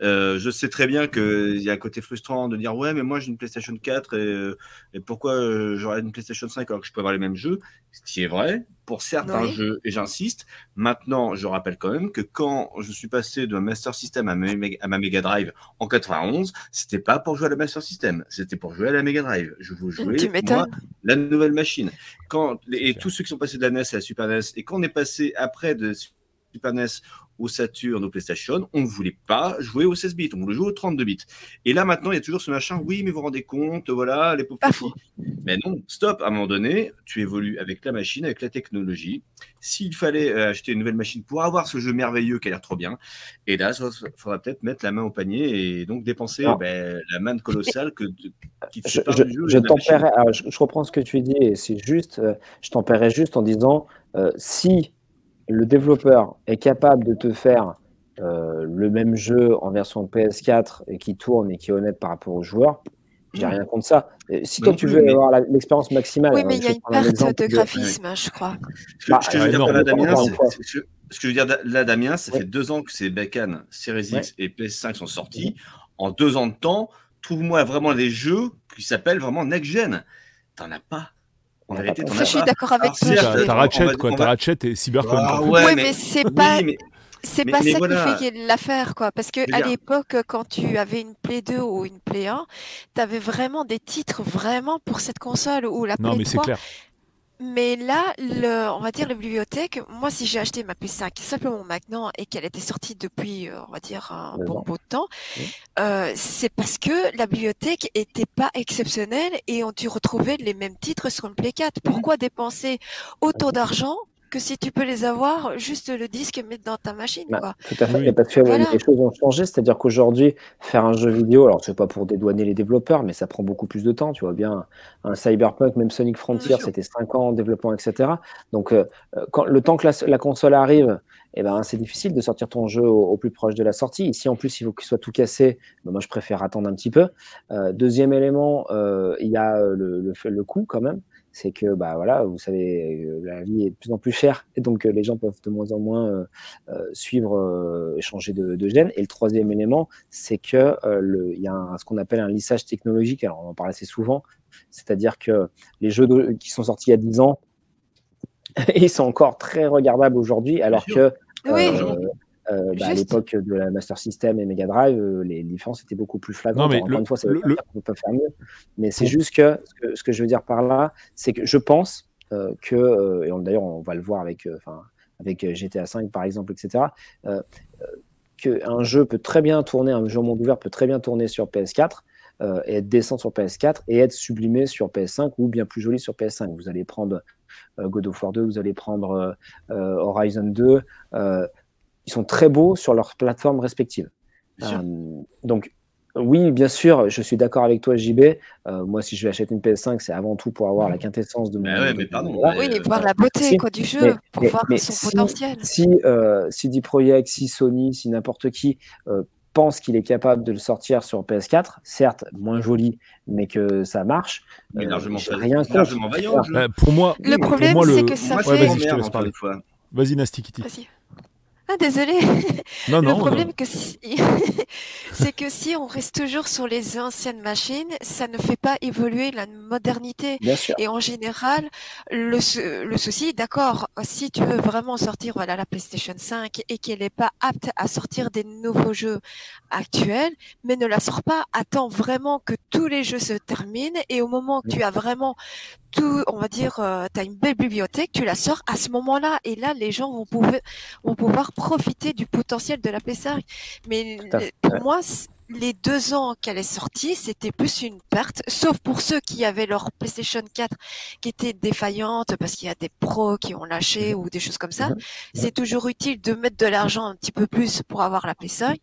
Euh, je sais très bien qu'il y a un côté frustrant de dire ouais, mais moi j'ai une PlayStation 4 et, et pourquoi euh, j'aurais une PlayStation 5 alors que je peux avoir les mêmes jeux? Ce qui est vrai pour certains jeux, et j'insiste. Maintenant, je rappelle quand même que quand je suis passé d'un Master System à ma, à ma Mega Drive en 91, c'était pas pour jouer à la Master System, c'était pour jouer à la Mega Drive. Je veux jouer moi, la nouvelle machine. Quand, et tous ceux qui sont passés de la NES à la Super NES, et quand on est passé après de Super NES au Saturn, au PlayStation, on ne voulait pas jouer au 16 bits, on voulait jouer au 32 bits. Et là, maintenant, il y a toujours ce machin, oui, mais vous vous rendez compte, voilà, les pauvres Mais non, stop, à un moment donné, tu évolues avec la machine, avec la technologie. S'il fallait euh, acheter une nouvelle machine pour avoir ce jeu merveilleux qui a l'air trop bien, et là, il faudra peut-être mettre la main au panier et donc dépenser ben, la manne colossale que, qui te je, je, je, je, reprends ce que tu dis, et c'est juste, euh, je tempérerais juste en disant, euh, si le développeur est capable de te faire euh, le même jeu en version PS4 et qui tourne et qui est honnête par rapport aux joueurs, j'ai rien contre ça. Si toi tu veux avoir l'expérience maximale. Oui, mais il y a une perte de graphisme, je crois. je, te bah, Damien, ce que je veux dire là, Damien, ça fait deux ans que ces Bécanes, Series X et PS5 sont sortis. En deux ans de temps, trouve-moi vraiment des jeux qui s'appellent vraiment next-gen. T'en as pas. En vérité, je suis d'accord avec toi. T'as Ratchet, quoi. T'as Ratchet et Cyberpunk. Ah, oui, mais, c'est pas. C'est pas ça qui fait l'affaire, quoi. Parce que à l'époque, quand tu avais une Play 2 ou une Play 1, tu avais vraiment des titres vraiment pour cette console ou la Play non, mais c'est Clair. Mais là, le, on va dire la bibliothèque, moi si j'ai acheté ma PS5 simplement maintenant et qu'elle était sortie depuis, euh, on va dire, un bon bout de temps, euh, c'est parce que la bibliothèque était pas exceptionnelle et on tu retrouvais les mêmes titres sur une Play 4. Pourquoi dépenser autant d'argent que si tu peux les avoir, juste le disque mettre dans ta machine. Bah, quoi. Tout à fait, parce que les choses ont changé, c'est-à-dire qu'aujourd'hui, faire un jeu vidéo, alors c'est pas pour dédouaner les développeurs, mais ça prend beaucoup plus de temps. Tu vois bien, un Cyberpunk, même Sonic Frontier, c'était 5 ans en développement, etc. Donc, euh, quand, le temps que la, console arrive, eh ben, c'est difficile de sortir ton jeu au, plus proche de la sortie. Ici, en plus, il faut qu'il soit tout cassé. Ben, moi, je préfère attendre un petit peu. Euh, deuxième élément, euh, il y a le, le, le coût quand même c'est que bah voilà, vous savez, euh, la vie est de plus en plus chère et donc euh, les gens peuvent de moins en moins euh, suivre, échanger de, de, gènes. Et le troisième élément, c'est que il y a ce qu'on appelle un lissage technologique. Alors on en parle assez souvent, c'est-à-dire que les jeux qui sont sortis il y a 10 ans, [LAUGHS] ils sont encore très regardables aujourd'hui, alors que euh, bah, à l'époque de la Master System et Mega Drive, euh, les différences étaient beaucoup plus flagrantes. mais Encore une fois, ça veut peut faire mieux. Mais c'est juste que ce, que je veux dire par là, c'est que je pense euh, que, et d'ailleurs on va le voir avec, avec GTA V par exemple, etc., qu'un jeu peut très bien tourner, un jeu monde ouvert peut très bien tourner sur PS4 et être décent sur PS4 et être sublimé sur PS5 ou bien plus joli sur PS5. Vous allez prendre God of War 2, vous allez prendre Horizon 2 ils sont très beaux sur leurs plateformes respectives. Euh, donc, oui, bien sûr, je suis d'accord avec toi, JB. Euh, moi, si je vais acheter une PS5, c'est avant tout pour avoir la quintessence de mon. Mais mais pardon. Oui, et voir la beauté quoi, du jeu, pour voir son potentiel. Si euh, CD Projekt, si Sony, si n'importe qui pense qu'il est capable de le sortir sur PS4, certes moins joli, mais que ça marche. Mais largement, rien largement vaillant. pour moi, le problème, c'est que ça fait. Vas-y, je te Ah désolé. Non, non, le problème que [LAUGHS] c'est que si on reste toujours sur les anciennes machines, ça ne fait pas évoluer la modernité. Bien sûr. Et en général, le, le souci, d'accord, si tu veux vraiment sortir voilà la PlayStation 5 et qu'elle n'est pas apte à sortir des nouveaux jeux actuels, mais ne la sort pas, attends vraiment que tous les jeux se terminent et au moment où tu as vraiment tout, on va dire, euh, tu as une belle bibliothèque, tu la sors à ce moment-là, et là, les gens vont pouvoir, vont pouvoir profiter du potentiel de la PS5. Mais pour moi, les deux ans qu'elle est sortie, c'était plus une perte, sauf pour ceux qui avaient leur PlayStation 4 qui était défaillante parce qu'il y a des pros qui ont lâché ou des choses comme ça. C'est toujours utile de mettre de l'argent un petit peu plus pour avoir la PS5,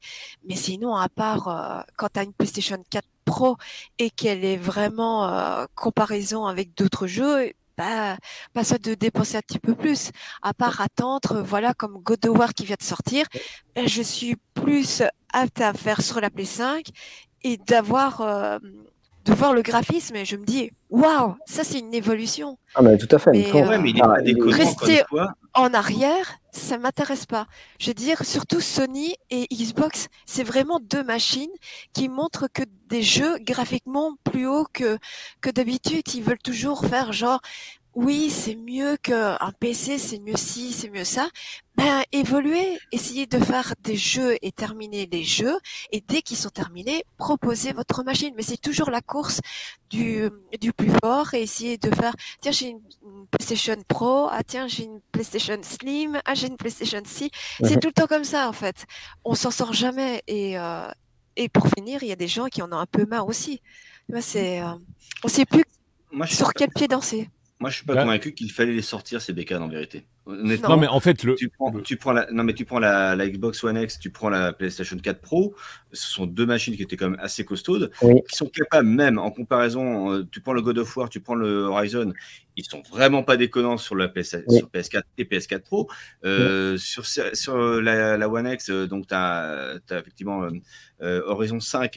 mais sinon, à part euh, quand tu as une PlayStation 4 Pro et qu'elle est vraiment euh, comparaison avec d'autres jeux, bah, pas ça de dépenser un petit peu plus. À part attendre, voilà, comme God of War qui vient de sortir, ben, je suis plus apte à faire sur la Play 5 et d'avoir euh, de voir le graphisme et je me dis waouh ça c'est une évolution. Ah mais tout à fait mais, euh, rester en arrière ça m'intéresse pas. Je veux dire surtout Sony et Xbox c'est vraiment deux machines qui montrent que des jeux graphiquement plus haut que que d'habitude. Ils veulent toujours faire genre oui, c'est mieux qu'un PC, c'est mieux ci, c'est mieux ça. Ben, évoluer, essayer de faire des jeux et terminer les jeux. Et dès qu'ils sont terminés, proposez votre machine. Mais c'est toujours la course du, du plus fort et essayer de faire, tiens, j'ai une, PlayStation Pro, ah tiens, j'ai une PlayStation Slim, ah j'ai une PlayStation C. C'est tout le temps comme ça, en fait. On s'en sort jamais. Et, euh, et pour finir, il y a des gens qui en ont un peu marre aussi. C'est, euh, on sait plus sur quel pied danser. Moi, je suis pas convaincu qu'il fallait les sortir ces bécanes en vérité. Non, mais en fait, le... tu, prends, tu prends la, non, mais tu prends la, la, Xbox One X, tu prends la PlayStation 4 Pro. Ce sont deux machines qui étaient quand même assez costaudes, qui sont capables même en comparaison. Euh, tu prends le God of War, tu prends le Horizon, ils sont vraiment pas déconnants sur la PS, sur PS4 et PS4 Pro. Euh, sur, sur la, la, One X, euh, donc tu as, as, effectivement euh, Horizon 5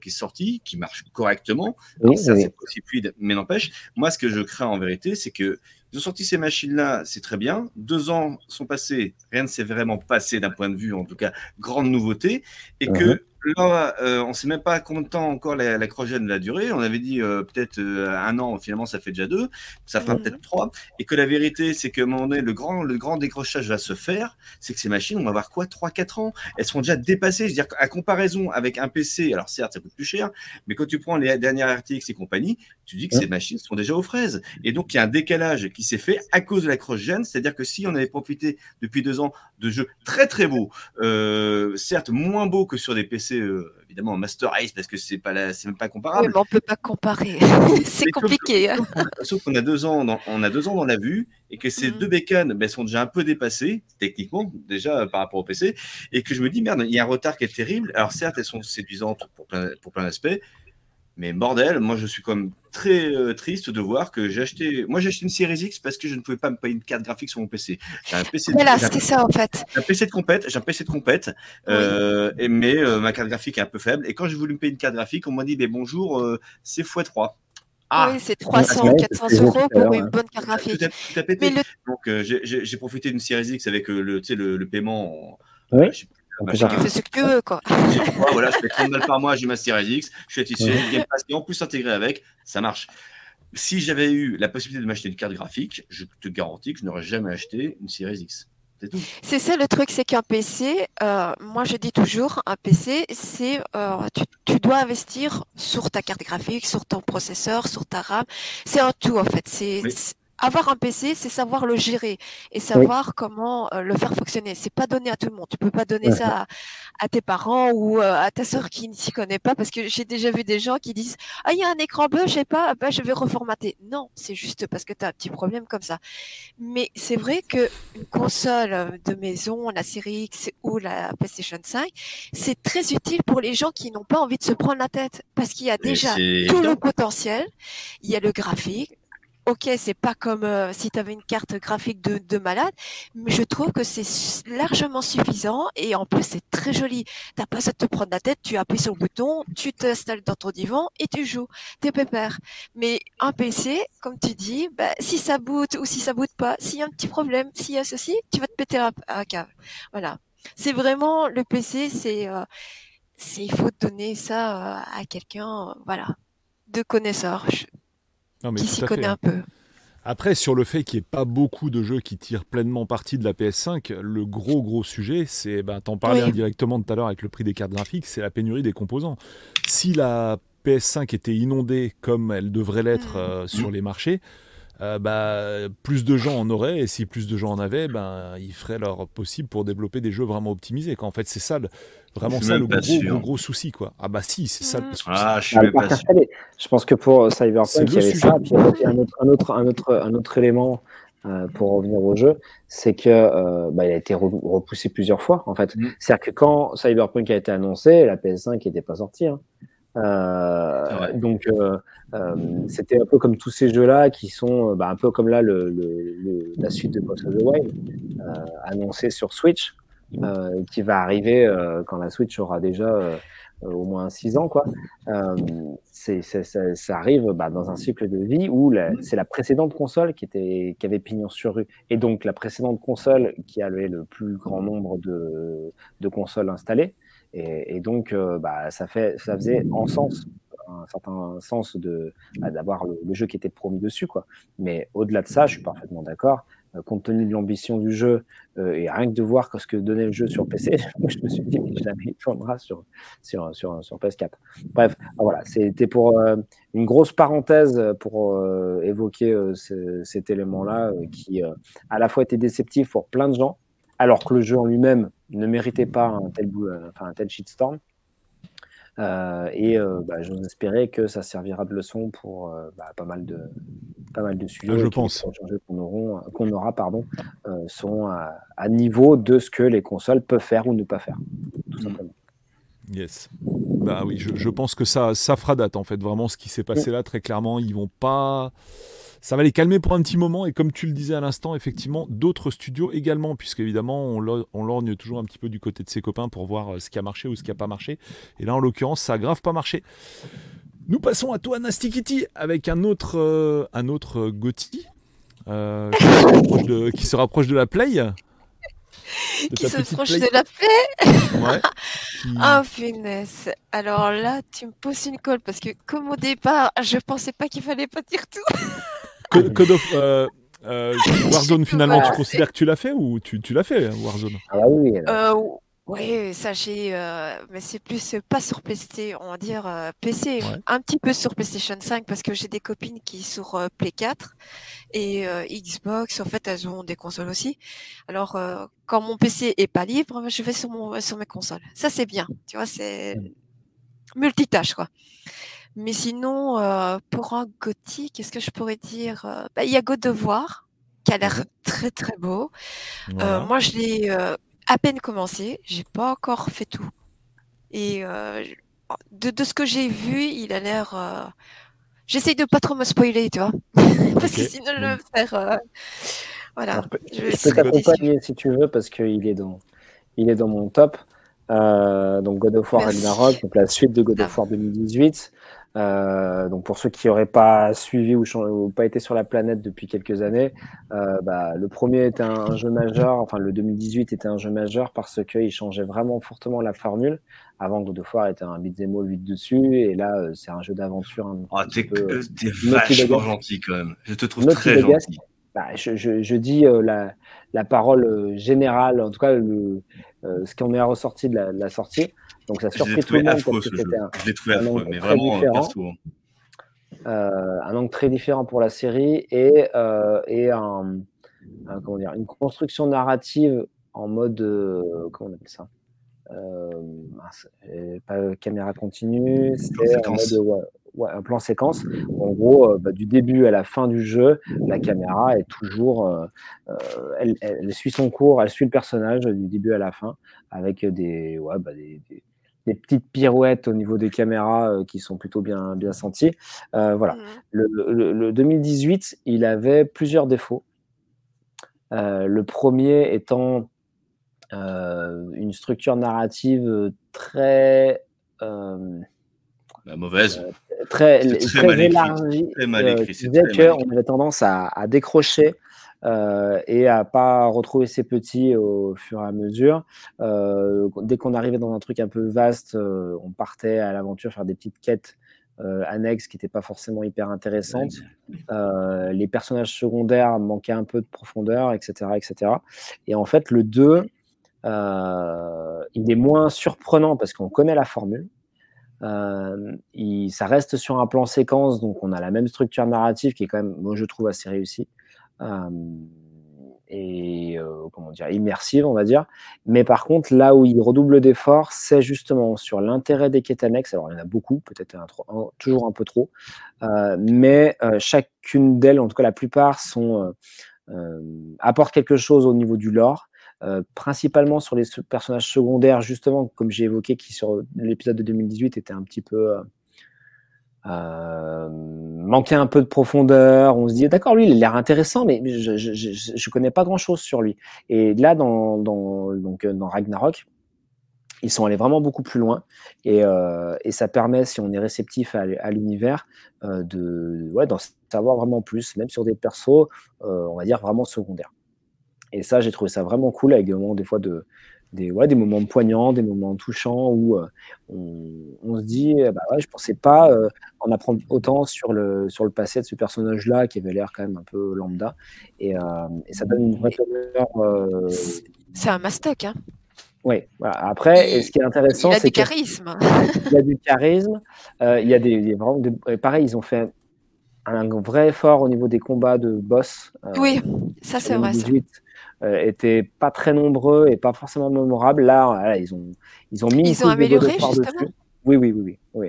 qui est sorti, qui marche correctement. ça, c'est aussi fluide, mais n'empêche. Moi, ce que je crains en vérité, c'est que Ils ont sorti ces machines-là, c'est très bien. Deux ans sont passés, rien ne s'est vraiment passé d'un point de vue, en tout cas, grande nouveauté, et que uh-huh. Là, euh, on ne sait même pas combien de temps encore la, la va durer. On avait dit euh, peut-être euh, un an, finalement ça fait déjà deux, ça fera peut-être trois. Et que la vérité, c'est qu'à un moment donné, le grand, le grand décrochage va se faire. C'est que ces machines, on va avoir quoi Trois, quatre ans? Elles seront déjà dépassées. Je veux dire, à comparaison avec un PC, alors certes, ça coûte plus cher, mais quand tu prends les dernières RTX et compagnie, tu dis que ces machines sont déjà aux fraises. Et donc, il y a un décalage qui s'est fait à cause de la cross-gen. C'est-à-dire que si on avait profité depuis deux ans de jeux très très beaux, certes moins beaux que sur des PC euh, évidemment Master Race parce que c'est pas c'est même pas comparable. mais on peut pas comparer, [LAUGHS] c'est compliqué. Sauf, qu'on a deux ans, dans, on a deux ans dans la vue et que ces mm. deux bécanes ben, sont déjà un peu dépassées techniquement déjà par rapport au PC et que je me dis merde, il y a un retard qui est terrible. Alors certes, elles sont séduisantes pour plein, pour plein d'aspects, mais bordel, moi je suis comme très euh, triste de voir que j'ai acheté. Moi j'ai acheté une Series X parce que je ne pouvais pas me payer une carte graphique sur mon PC. J'ai un PC. Voilà, c'était ça en fait. J'ai un PC de compète, j'ai un PC de compète, euh, mais euh, ma carte graphique est un peu faible. Et quand j'ai voulu me payer une carte graphique, on m'a dit, mais bonjour, c'est x3. Ah, oui, c'est 300, 400 euros pour une bonne carte graphique. Tout à, pété. Donc j'ai profité d'une Series X avec le, le, le paiement. En, oui. Tu fais ce que tu veux, quoi. [LAUGHS] voilà, je fais [LAUGHS] 30 balles par mois, j'ai ma Series X, je suis satisfait, Game Pass et en plus intégré avec, ça marche. Si j'avais eu la possibilité de m'acheter une carte graphique, je te garantis que je n'aurais jamais acheté une Series X. C'est ça le truc, c'est qu'un PC, euh, moi je dis toujours, un PC, c'est euh, tu, tu, dois investir sur ta carte graphique, sur ton processeur, sur ta RAM. C'est un tout en fait. C'est avoir un PC, c'est savoir le gérer et savoir comment euh, le faire fonctionner. C'est pas donné à tout le monde. Tu peux pas donner ça à, tes parents ou euh, à ta sœur qui ne s'y connaît pas parce que j'ai déjà vu des gens qui disent ah il y a un écran bleu, je sais pas, bah, je vais reformater. Non, c'est juste parce que tu as un petit problème comme ça. Mais c'est vrai que une console de maison, la série X ou la PlayStation 5, c'est très utile pour les gens qui n'ont pas envie de se prendre la tête parce qu'il y a déjà tout le potentiel, il y a le graphique, ok, c'est pas comme euh, si tu avais une carte graphique de, de, malade, mais je trouve que c'est largement suffisant et en plus c'est très joli. T'as pas besoin de te prendre la tête, tu appuies sur le bouton, tu t'installes dans ton divan et tu joues. T'es pépère. Mais un PC, comme tu dis, bah, si ça boot ou si ça boot pas, s'il y a un petit problème, s'il y a ceci, tu vas te péter un, un câble. Voilà. C'est vraiment le PC, c'est euh, il faut donner ça euh, à quelqu'un, voilà, de connaisseur qui s'y connaît un peu. Après, sur le fait qu'il n'y ait pas beaucoup de jeux qui tirent pleinement parti de la PS5, le gros gros sujet, c'est, ben, t'en parlais indirectement tout à l'heure avec le prix des cartes graphiques, c'est la pénurie des composants. Si la PS5 était inondée comme elle devrait l'être mm. euh, sur les marchés, euh, bah, plus de gens en auraient, et si plus de gens en avaient, ben, ils feraient leur possible pour développer des jeux vraiment optimisés. En fait, c'est ça, vraiment ça le gros, gros, souci. Quoi. Ah bah si, c'est ça le souci. Ah, je, suis pas je pense que pour Cyberpunk, il y avait ça. Puis un autre, un autre, un autre, un autre élément euh, pour revenir au jeu, c'est que euh, bah, il a été repoussé plusieurs fois. En fait, mm. c'est-à-dire que quand Cyberpunk a été annoncé, la PS5 n'était pas sortie. Hein. Euh, donc euh, euh, c'était un peu comme tous ces jeux-là qui sont bah, un peu comme là le, le, la suite de Breath of the Wild annoncée sur Switch, qui va arriver quand la Switch aura déjà au moins 6 ans. Quoi. c'est, ça, ça, arrive bah, dans un cycle de vie où c'est la précédente console qui, était, qui avait pignon sur rue. Et donc la précédente console qui avait le plus grand nombre de, de consoles installées et, donc, euh, bah, ça, fait, ça faisait en sens, un certain sens de bah, d'avoir le, jeu qui était promis dessus. Quoi. Mais au-delà de ça, je suis parfaitement d'accord. Euh, compte tenu de l'ambition du jeu, euh, et rien que de voir ce que donnait le jeu sur PC, [LAUGHS] je me suis dit, mais jamais il tournera sur, sur, sur, sur PS4. Bref, ah, voilà, c'était pour une grosse parenthèse pour évoquer cet élément-là qui, à la fois, était déceptif pour plein de gens, alors que le jeu en lui-même ne méritait pas un tel, euh, enfin, un tel shitstorm. Euh, et euh, bah, j'ose espérer que ça servira de leçon pour bah, pas, mal de, pas mal de sujets. Ah, je pense. Qu'on aura pardon, sont à, niveau de ce que les consoles peuvent faire ou ne pas faire, tout mm. simplement. Yes. Bah oui, je, je, pense que ça, ça fera date en fait. Vraiment, ce qui s'est passé là, très clairement, ils vont pas ça va les calmer pour un petit moment. Et comme tu le disais à l'instant, effectivement, d'autres studios également, puisque évidemment, on, lorgne toujours un petit peu du côté de ses copains pour voir euh, ce qui a marché ou ce qui n'a pas marché. Et là, en l'occurrence, ça a grave pas marché. Nous passons à toi, Nasty Kitty, avec un autre, euh, un autre Gotti. qui, se rapproche de, la play qui se rapproche de la play ouais. [LAUGHS] Ah, finesse. Alors là, tu me poses une colle parce que, comme au départ, je pensais pas qu'il fallait pas dire tout. [LAUGHS] Code [LAUGHS] of, Warzone, finalement, tu considères que tu l'as fait ou tu, tu l'as fait, Warzone? Ah oui. Oui, ça j'ai, euh, mais c'est plus pas sur PC, on va dire euh, PC, un petit peu sur PlayStation 5 parce que j'ai des copines qui sur euh, Play 4 et Xbox. En fait, elles ont des consoles aussi. Alors, quand mon PC est pas libre, je vais sur mon sur mes consoles. Ça c'est bien, tu vois, c'est mmh. multitâche quoi. Mais sinon, pour un gothique, qu'est-ce que je pourrais dire bah, Il y a God of War qui a l'air mmh très très beau. moi, je l'ai à peine commencé, j'ai pas encore fait tout. Et euh, de, de, ce que j'ai vu, il a l'air. Euh... J'essaye de pas trop me spoiler, tu vois, [LAUGHS] parce que sinon je vais me faire. Euh... Voilà. je, je peux t'accompagner si tu veux, parce qu'il est dans, il est dans mon top. Euh, donc God of War Ragnarok, donc la suite de God of War 2018. Euh, donc pour ceux qui n'auraient pas suivi ou, ou, pas été sur la planète depuis quelques années, euh, bah, le premier était un, jeu majeur, enfin le 2018 était un jeu majeur parce qu'il changeait vraiment fortement la formule. Avant God of War était un beat'em all 8 dessus et là euh, c'est un jeu d'aventure. Oh, t'es vachement gentil quand même. Je te trouve très gentil. Bah, je, je, je, dis euh, la, la, parole euh, générale, en tout cas le, euh, ce qu'on est ressorti de la, de la, sortie. Donc ça surpris tout le monde parce que c'était un, je l'ai trouvé affreux, mais vraiment perso. Hein. Euh, un angle très différent pour la série et, euh, et un, un, comment dire, une construction narrative en mode comment on appelle ça pas caméra continue, c'est en mode ouais, ouais, un plan séquence. En gros, euh, bah, du début à la fin du jeu, la caméra est toujours, euh, euh, elle, elle, suit son cours, elle suit le personnage du début à la fin, avec des, ouais, bah, des, des, des petites pirouettes au niveau des caméras euh, qui sont plutôt bien, bien senties. Euh, voilà. Mmh. Le, le, le, 2018, il avait plusieurs défauts. Euh, le premier étant une structure narrative très bah, mauvaise. Euh, très, très, très, mal élargie. Très mal euh, écrit. Euh, on avait tendance à, à décrocher euh, et à pas retrouver ses petits au fur et à mesure. Euh, dès qu'on arrivait dans un truc un peu vaste, euh, on partait à l'aventure faire des petites quêtes annexes qui n'étaient pas forcément hyper intéressantes. les personnages secondaires manquaient un peu de profondeur, etc., etc. Et en fait, le 2, il est moins surprenant parce qu'on connaît la formule. Euh, il, ça reste sur un plan séquence, donc on a la même structure narrative qui est quand même, moi je trouve assez réussie et euh, comment dire immersive, on va dire. Mais par contre, là où il redouble d'efforts, c'est justement sur l'intérêt des quêtes annexes. Alors il y en a beaucoup, peut-être toujours un peu trop, euh, mais euh, chacune d'elles, en tout cas la plupart, sont euh, apportent quelque chose au niveau du lore. Euh, principalement sur les personnages secondaires, justement, comme j'ai évoqué, qui sur l'épisode de 2018 était un petit peu. Euh, euh, manquait un peu de profondeur. On se dit, d'accord, lui, il a l'air intéressant, mais je ne connais pas grand-chose sur lui. Et là, dans, dans, donc, dans Ragnarok, ils sont allés vraiment beaucoup plus loin et, euh, et ça permet, si on est réceptif à, l'univers, euh, de ouais, d'en savoir vraiment plus, même sur des persos, euh, on va dire vraiment secondaires. Et ça, j'ai trouvé ça vraiment cool avec des moments, des fois, de, des, ouais, des moments poignants, des moments touchants où euh, on, on, se dit, bah ouais, je pensais pas euh, en apprendre autant sur le, sur le passé de ce personnage-là qui avait l'air quand même un peu lambda. Et, euh, et ça donne une vraie. Euh, c'est un mastoc, hein oui, voilà. après, et ce qui est intéressant, c'est qu'il [LAUGHS] y a du charisme. Il y a du charisme. Il y a des, des, vraiment des, pareil, ils ont fait un vrai effort au niveau des combats de boss. Oui, ça c'est vrai. Ça étaient pas très nombreux et pas forcément mémorables. Là, voilà, ils ont ils ont mis ils ont amélioré justement. Dessus. Oui, oui, oui, oui. oui.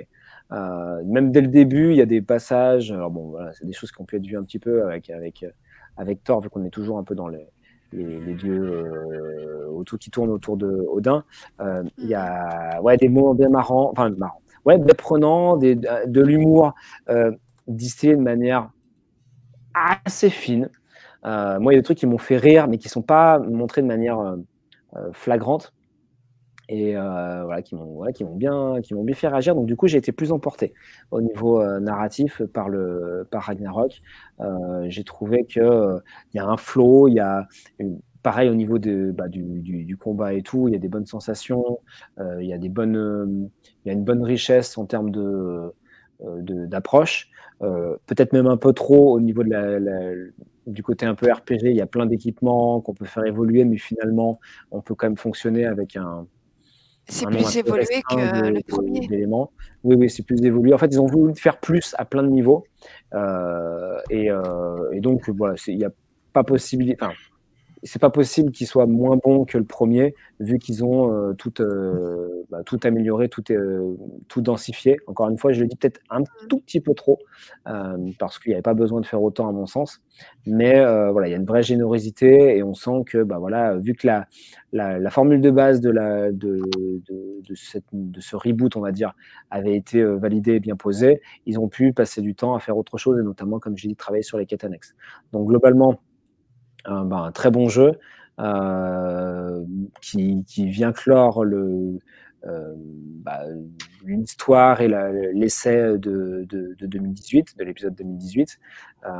Euh, même dès le début, il y a des passages. Alors bon, voilà, c'est des choses qui ont pu être vues un petit peu avec avec avec Thor, vu qu'on est toujours un peu dans les les, les dieux euh, autour qui tournent autour de Odin. Euh, il y a ouais des moments bien marrants, enfin marrants, ouais bien prenants, des, de l'humour euh, distillé de manière assez fine. Euh, moi, il y a des trucs qui m'ont fait rire, mais qui sont pas montrés de manière euh, flagrante. et voilà, qui m'ont bien, bien fait réagir. Donc du coup, j'ai été plus emporté au niveau narratif par le par Ragnarok. j'ai trouvé que il y a un flow, il y a pareil au niveau bah, du, du, combat et tout, il y a des bonnes sensations, il y a des bonnes, il y a une bonne richesse en termes de d'approche. Peut-être même un peu trop au niveau de la, du côté un peu RPG. Il y a plein d'équipements qu'on peut faire évoluer, mais finalement, on peut quand même fonctionner avec un c'est plus évolué que le premier. Oui, oui, c'est plus évolué. En fait, ils ont voulu faire plus à plein de niveaux. Euh, et, euh, et, donc, voilà, il n'y a pas possibilité. Enfin, c'est pas possible qu'il soit moins bon que le premier, vu qu'ils ont euh, tout, euh, bah, tout amélioré, tout, euh, tout densifié. Encore une fois, je le dis peut-être un tout petit peu trop, parce qu'il n'y avait pas besoin de faire autant à mon sens. Mais voilà, il y a une vraie générosité et on sent que, bah, voilà, vu que la, la, formule de base de, la, de, de, de, cette, de ce reboot, on va dire, avait été validée et bien posée, ils ont pu passer du temps à faire autre chose et notamment, comme j'ai dit, travailler sur les quêtes annexes. Donc globalement, un, bah, un très bon jeu euh, qui, qui, vient clore le, euh, bah, l'histoire et l'essai de, de, de, 2018, de l'épisode 2018. Euh,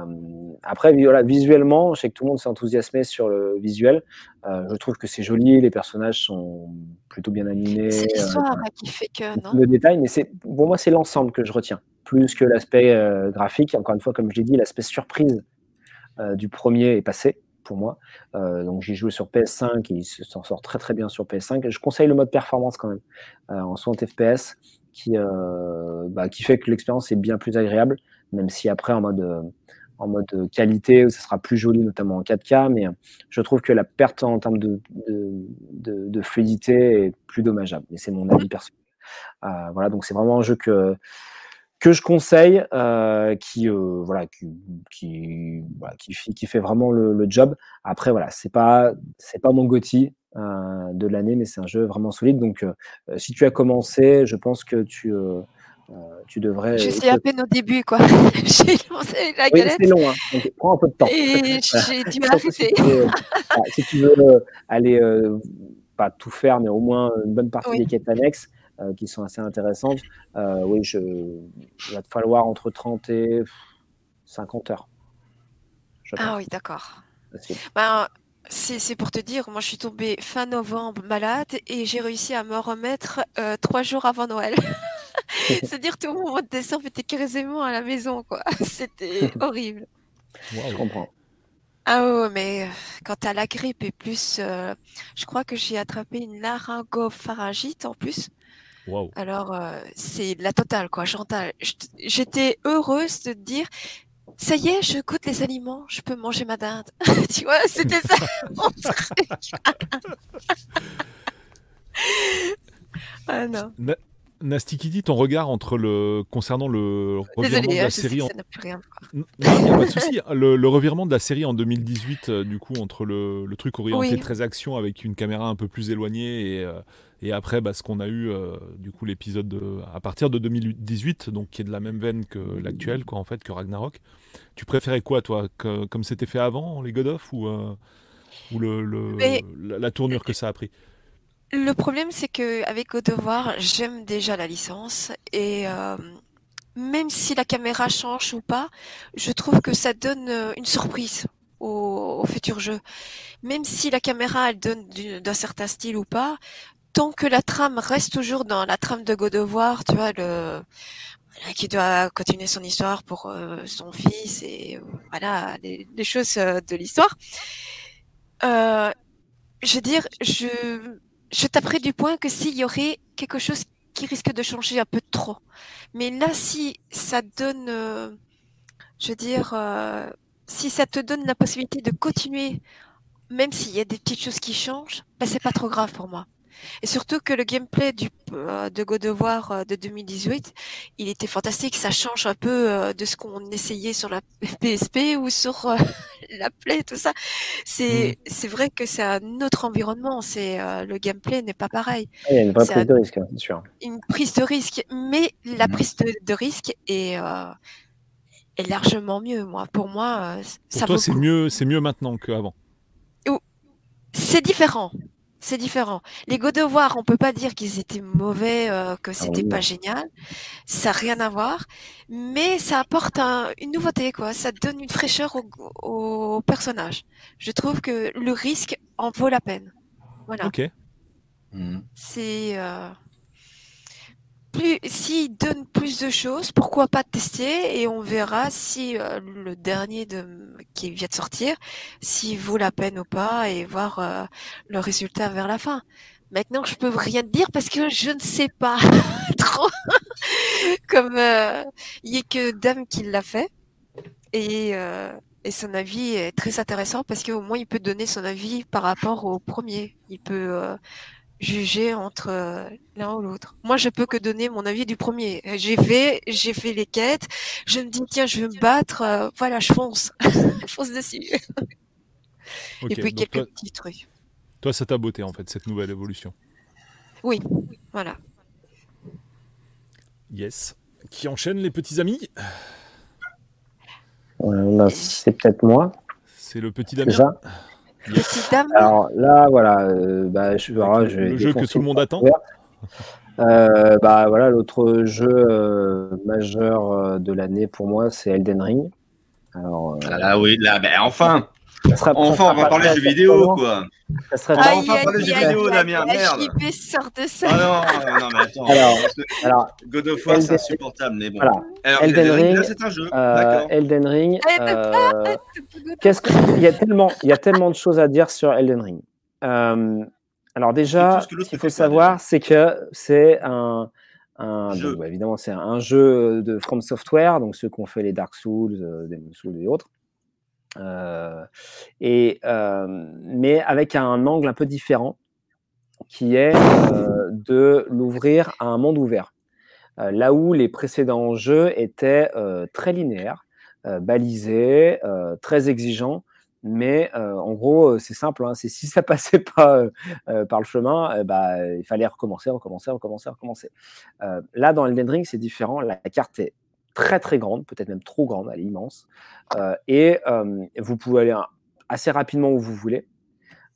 après, voilà, visuellement, je sais que tout le monde s'est enthousiasmé sur le visuel. Euh, je trouve que c'est joli, les personnages sont plutôt bien animés. C'est l'histoire euh, qui fait que, non Le détail, mais pour moi, c'est l'ensemble que je retiens, plus que l'aspect graphique. Encore une fois, comme je l'ai dit, l'aspect surprise du premier est passé pour moi. Euh, donc j'ai joué sur PS5 et il s'en sort très très bien sur PS5. Je conseille le mode performance quand même euh, en 60 FPS qui, euh, bah, qui fait que l'expérience est bien plus agréable, même si après en mode en mode qualité, ce sera plus joli, notamment en 4K, mais je trouve que la perte en termes de, de, de, fluidité est plus dommageable. Et c'est mon avis personnel. voilà, donc c'est vraiment un jeu que, que je conseille, euh, qui, euh, voilà, qui, qui, voilà, qui, qui, fait vraiment le, le job. Après, voilà, c'est pas, c'est pas mon Gotti euh, de l'année, mais c'est un jeu vraiment solide. Donc, si tu as commencé, je pense que tu, tu devrais. Je suis à peine au début, quoi. [LAUGHS] [LAUGHS] j'ai lancé la galette. Oui, c'est long, hein, donc prends un peu de temps. Et [LAUGHS] j'ai dû m'arrêter. Si, tu veux aller, pas tout faire, mais au moins une bonne partie des quêtes annexes, qui sont assez intéressantes. Euh, oui, je, il va te falloir entre 30 et 50 heures. Ah oui, d'accord. Ben, c'est pour te dire, moi je suis tombée fin novembre malade et j'ai réussi à me remettre euh, trois jours avant Noël. [LAUGHS] C'est-à-dire tout le mois de décembre était quasiment à la maison, quoi. [LAUGHS] C'était horrible. Je comprends. Ah ouais, mais quand t'as la grippe et plus, je crois que j'ai attrapé une laryngopharyngite en plus. Alors, euh, c'est la totale, quoi. Chantal, j'étais heureuse de dire, ça y est, je goûte les aliments, je peux manger ma dinde. [LAUGHS] tu vois, c'était ça [LAUGHS] mon truc. [LAUGHS] ah non. Nasty Kitty, ton regard entre le concernant le revirement de la hein, série en... [LAUGHS] Le, revirement de la série en 2018, euh, du coup, entre le, truc orienté très action avec une caméra un peu plus éloignée et, euh, et après bah, ce qu'on a eu, euh, du coup, l'épisode à partir de 2018, donc qui est de la même veine que l'actuel, quoi, en fait, que Ragnarok. Tu préférais quoi, toi, comme c'était fait avant, les God of, ou, ou le, la tournure que ça a pris? Le problème, c'est que avec of War, j'aime déjà la licence et euh, même si la caméra change ou pas, je trouve que ça donne euh, une surprise au, futur jeu. Même si la caméra elle donne d'un certain style ou pas, tant que la trame reste toujours dans la trame de God of tu vois le qui doit continuer son histoire pour euh, son fils et voilà les, les choses de l'histoire. je veux dire, je je taperais du point que s'il y aurait quelque chose qui risque de changer un peu trop. Mais là, si ça donne, euh, je veux dire, euh, si ça te donne la possibilité de continuer, même s'il y a des petites choses qui changent, ben c'est pas trop grave pour moi. Et surtout que le gameplay du, euh, de God of War euh, de 2018, il était fantastique. Ça change un peu euh, de ce qu'on essayait sur la [LAUGHS] PSP ou sur [LAUGHS] la Play, tout ça. C'est mm. c'est vrai que c'est un autre environnement. C'est le gameplay n'est pas pareil. Il y a une vraie prise de risque, hein, sûr. Une prise de risque, mais la mm. prise de, risque est est largement mieux. Moi, pour moi, pour ça toi, c'est mieux, c'est mieux maintenant qu'avant. C'est différent c'est différent. Les God of War, on peut pas dire qu'ils étaient mauvais, euh, que ah c'était pas génial. Ça n'a rien à voir, mais ça apporte une nouveauté, quoi. Ça donne une fraîcheur au, personnage. Je trouve que le risque en vaut la peine. Voilà. Ok. Mmh. C'est euh, plus s'il donne plus de choses, pourquoi pas tester et on verra si euh, le dernier de qui vient de sortir, s'il vaut la peine ou pas et voir euh, le résultat vers la fin. Maintenant, je peux rien dire parce que je ne sais pas [LAUGHS] trop. Comme euh, il n'y a que Dame qui l'a fait et son avis est très intéressant parce qu'au moins il peut donner son avis par rapport au premier. Il peut juger entre euh, l'un ou l'autre. Moi, je peux que donner mon avis du premier. J'ai fait, j'ai fait les quêtes. Je me dis tiens, je veux me battre. Euh, voilà, je fonce, je [LAUGHS] fonce dessus. Et puis quelques petits trucs. Toi, ça t'a beauté en fait cette nouvelle évolution. Oui, voilà. Yes. Qui enchaîne les petits amis? C'est peut-être moi. C'est le petit Damien? Alors là, voilà, euh, bah, je, je le jeu que tout le monde attend. Euh, bah voilà, l'autre jeu euh, majeur de l'année pour moi, c'est Elden Ring. Alors, ah oui, là, ben enfin. Enfin, on va parler de jeux vidéo, quoi. Ça serait ah, enfin parler de jeux vidéo, Damien. Merde. Sort de ça. Ah non, non, mais attends. Alors, alors God of War, c'est insupportable, mais bon. Voilà. Alors, Elden, Ring, c'est un jeu. Euh, Elden Ring. Euh, qu'est-ce qu'il y a tellement, il y a tellement de choses à dire sur Elden Ring. Euh, alors déjà, ce qu'il faut savoir, c'est que c'est un, un donc, bah, évidemment, c'est un jeu de From Software, donc ceux qui ont fait les Dark Souls, euh, Demon Souls et autres. Euh, et, euh, mais avec un angle un peu différent, qui est euh, de l'ouvrir à un monde ouvert. là où les précédents jeux étaient très linéaires, balisés, très exigeants, mais en gros, c'est simple. Hein, c'est si ça [LAUGHS] passait pas par le chemin, bah, il fallait recommencer, recommencer, recommencer, recommencer. là, dans Elden Ring, c'est différent. La carte est très très grande, peut-être même trop grande, elle est immense. Euh, et euh, vous pouvez aller assez rapidement où vous voulez.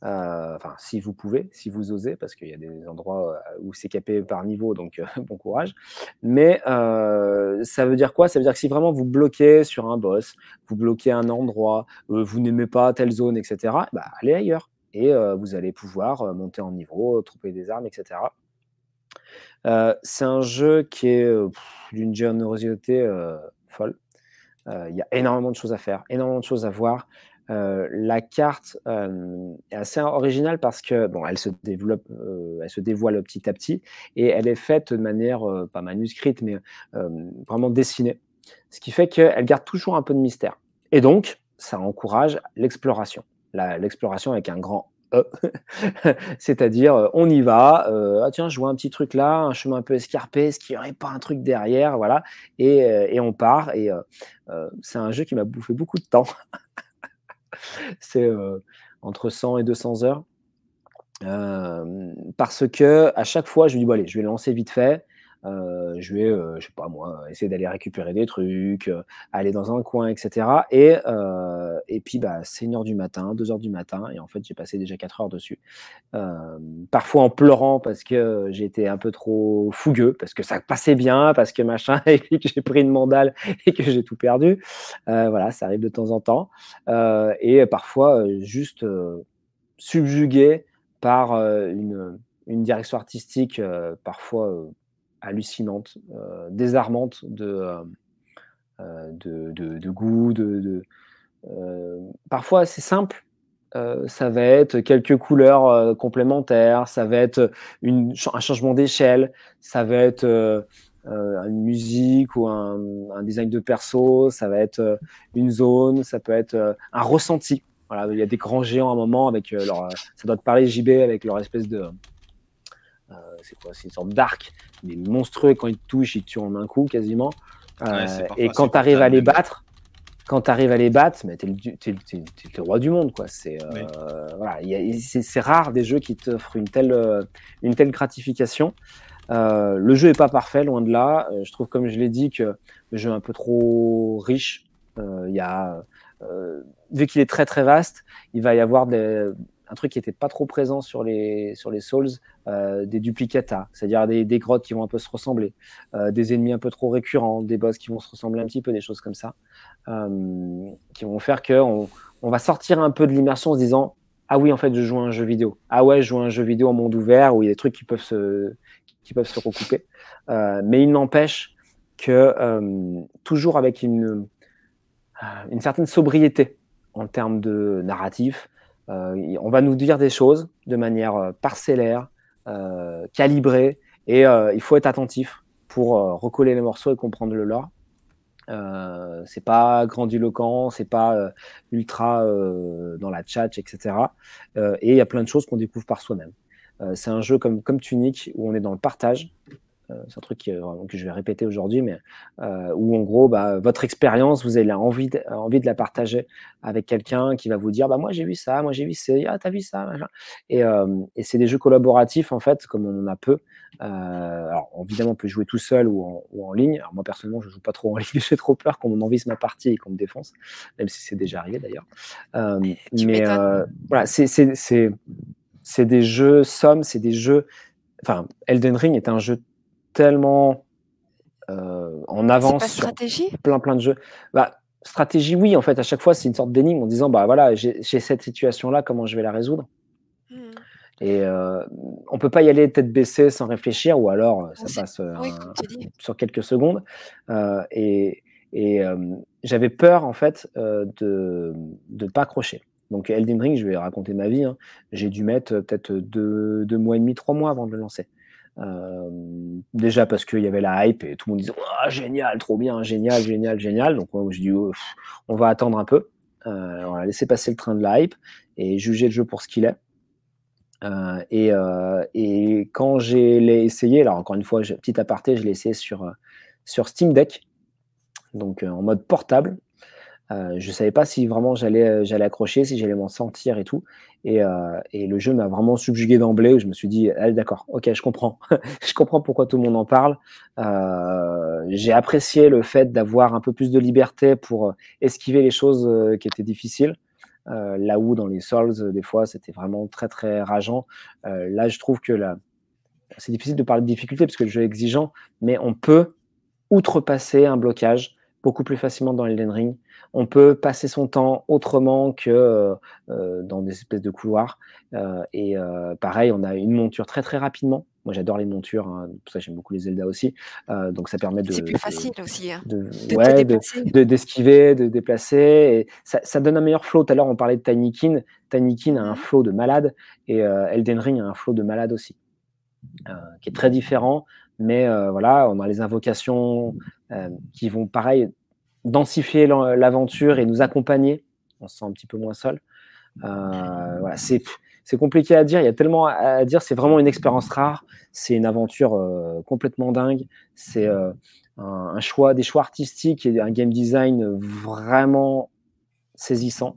Euh, enfin, si vous pouvez, si vous osez, parce qu'il y a des endroits où c'est capé par niveau, donc [LAUGHS] bon courage. Mais ça veut dire quoi? Ça veut dire que si vraiment vous bloquez sur un boss, vous bloquez un endroit, vous n'aimez pas telle zone, etc., bah, allez ailleurs. Et vous allez pouvoir monter en niveau, trouver des armes, etc. Euh, c'est un jeu qui est euh, d'une générosité euh, folle. Il y a énormément de choses à faire, énormément de choses à voir. la carte est assez originale parce que bon, elle se développe, elle se dévoile petit à petit et elle est faite de manière pas manuscrite mais vraiment dessinée, ce qui fait qu'elle garde toujours un peu de mystère. Et donc, ça encourage l'exploration, l'exploration avec un grand euh, [LAUGHS] c'est-à-dire, euh, on y va, euh, ah tiens, je vois un petit truc là, un chemin un peu escarpé, est-ce qu'il n'y aurait pas un truc derrière, voilà, et, on part. Et c'est un jeu qui m'a bouffé beaucoup de temps. [LAUGHS] c'est entre 100 et 200 heures. parce que à chaque fois, je me dis, bon, allez, je vais lancer vite fait. Euh, je vais, euh, je sais pas moi, essayer d'aller récupérer des trucs, euh, aller dans un coin, etc. Et, et puis, bah, c'est une heure du matin, deux heures du matin, et en fait, j'ai passé déjà quatre heures dessus. parfois en pleurant parce que été un peu trop fougueux, parce que ça passait bien, parce que machin, [LAUGHS] et que j'ai pris une mandale et que j'ai tout perdu. voilà, ça arrive de temps en temps. et parfois, juste subjugué par une, une direction artistique, parfois hallucinante, euh, désarmante de, euh, euh, de, de, goût. De, parfois, c'est simple. ça va être quelques couleurs complémentaires, ça va être une, un changement d'échelle, ça va être une musique ou un, un, design de perso, ça va être une zone, ça peut être un ressenti. Voilà, il y a des grands géants à un moment avec leur, ça doit te parler JB avec leur espèce de, c'est quoi? C'est une sorte d'arc, mais monstrueux. Quand ils te touchent, ils te tuent en un coup quasiment. Euh, et quand tu arrives à les battre, quand tu arrives à les battre, mais t'es le, le, roi du monde, quoi. C'est euh, voilà, c'est rare des jeux qui t'offrent une telle, une telle gratification. le jeu est pas parfait, loin de là. je trouve, comme je l'ai dit, que le jeu est un peu trop riche. Il y a, vu qu'il est très très vaste, il va y avoir des, un truc qui n'était pas trop présent sur les, sur les Souls, des duplicata, c'est-à-dire des, grottes qui vont un peu se ressembler, des ennemis un peu trop récurrents, des boss qui vont se ressembler un petit peu, des choses comme ça, qui vont faire qu'on on va sortir un peu de l'immersion en se disant ah oui, en fait, je joue à un jeu vidéo. Ah ouais, je joue à un jeu vidéo en monde ouvert où il y a des trucs qui peuvent se, qui peuvent se recouper. Euh, mais il n'empêche que euh, toujours avec une, euh, une certaine sobriété en termes de narratif, on va nous dire des choses de manière parcellaire, calibrée, et il faut être attentif pour recoller les morceaux et comprendre le lore. Euh, c'est pas grandiloquent, c'est pas euh, ultra euh, dans la chat, etc. et il y a plein de choses qu'on découvre par soi-même. c'est un jeu comme, comme Tunic où on est dans le partage. C'est un truc que je vais répéter aujourd'hui, mais où en gros, bah, votre expérience, vous avez envie de, envie de la partager avec quelqu'un qui va vous dire, bah moi j'ai vu ça, moi j'ai vu ça, ah t'as vu ça, et, et c'est des jeux collaboratifs en fait, comme on en a peu, euh, alors, évidemment, on peut jouer tout seul ou en, ou en, ligne. Alors, moi, personnellement, je joue pas trop en [LAUGHS] ligne. J'ai trop peur qu'on m'envise ma partie et qu'on me défonce, même si c'est déjà arrivé d'ailleurs. Euh, mais euh, voilà, c'est des jeux sommes, c'est des jeux. Enfin, Elden Ring est un jeu tellement euh, en avance pas stratégie? sur plein plein de jeux. Bah, stratégie, oui, en fait, à chaque fois, c'est une sorte d'énigme en disant, bah voilà, j'ai cette situation-là, comment je vais la résoudre? Hmm. Et euh, on peut pas y aller tête baissée sans réfléchir, ou alors euh, ça passe euh, sur quelques secondes. Euh, et, et j'avais peur en fait de ne pas accrocher. Donc Elden Ring, je vais raconter ma vie. Hein. J'ai dû mettre peut-être deux, deux, mois et demi, trois mois avant de le lancer. Euh, déjà parce qu'il y avait la hype et tout le monde disait oh, génial, trop bien, génial, génial, génial. Donc moi je dis oh, on va attendre un peu, euh, on va laisser passer le train de la hype et juger le jeu pour ce qu'il est. Euh, et, quand j'ai essayé, alors encore une fois, petit aparté, je l'ai essayé sur, sur Steam Deck, donc en mode portable. Je ne savais pas si vraiment j'allais j'allais accrocher, si j'allais m'en sentir et tout. Et, et le jeu m'a vraiment subjugué d'emblée. Je me suis dit, ah, d'accord, ok, je comprends. [LAUGHS] je comprends pourquoi tout le monde en parle. J'ai apprécié le fait d'avoir un peu plus de liberté pour esquiver les choses qui étaient difficiles. Euh, là où dans les Souls, euh, des fois, c'était vraiment très très rageant. Euh, là, je trouve que là, c'est difficile de parler de difficulté parce que le jeu est exigeant, mais on peut outrepasser un blocage beaucoup plus facilement dans Elden Ring. On peut passer son temps autrement que dans des espèces de couloirs. et pareil, on a une monture très très rapidement. Moi, j'adore les montures, hein, pour ça j'aime beaucoup les Zelda aussi. Euh, donc ça permet de. C'est plus facile aussi. Hein, de, d'esquiver, de, déplacer. Et ça, donne un meilleur flow. Tout à l'heure, on parlait de Tinykin. Tinykin a un mmh flow de malade et euh, Elden Ring a un flow de malade aussi, euh, qui est très différent. Mais voilà, on a les invocations qui vont, pareil, densifier l'aventure et nous accompagner. On se sent un petit peu moins seul. c'est c'est compliqué à dire. Il y a tellement à dire. C'est vraiment une expérience rare. C'est une aventure euh, complètement dingue. C'est euh, un, choix, des choix artistiques et un game design vraiment saisissant.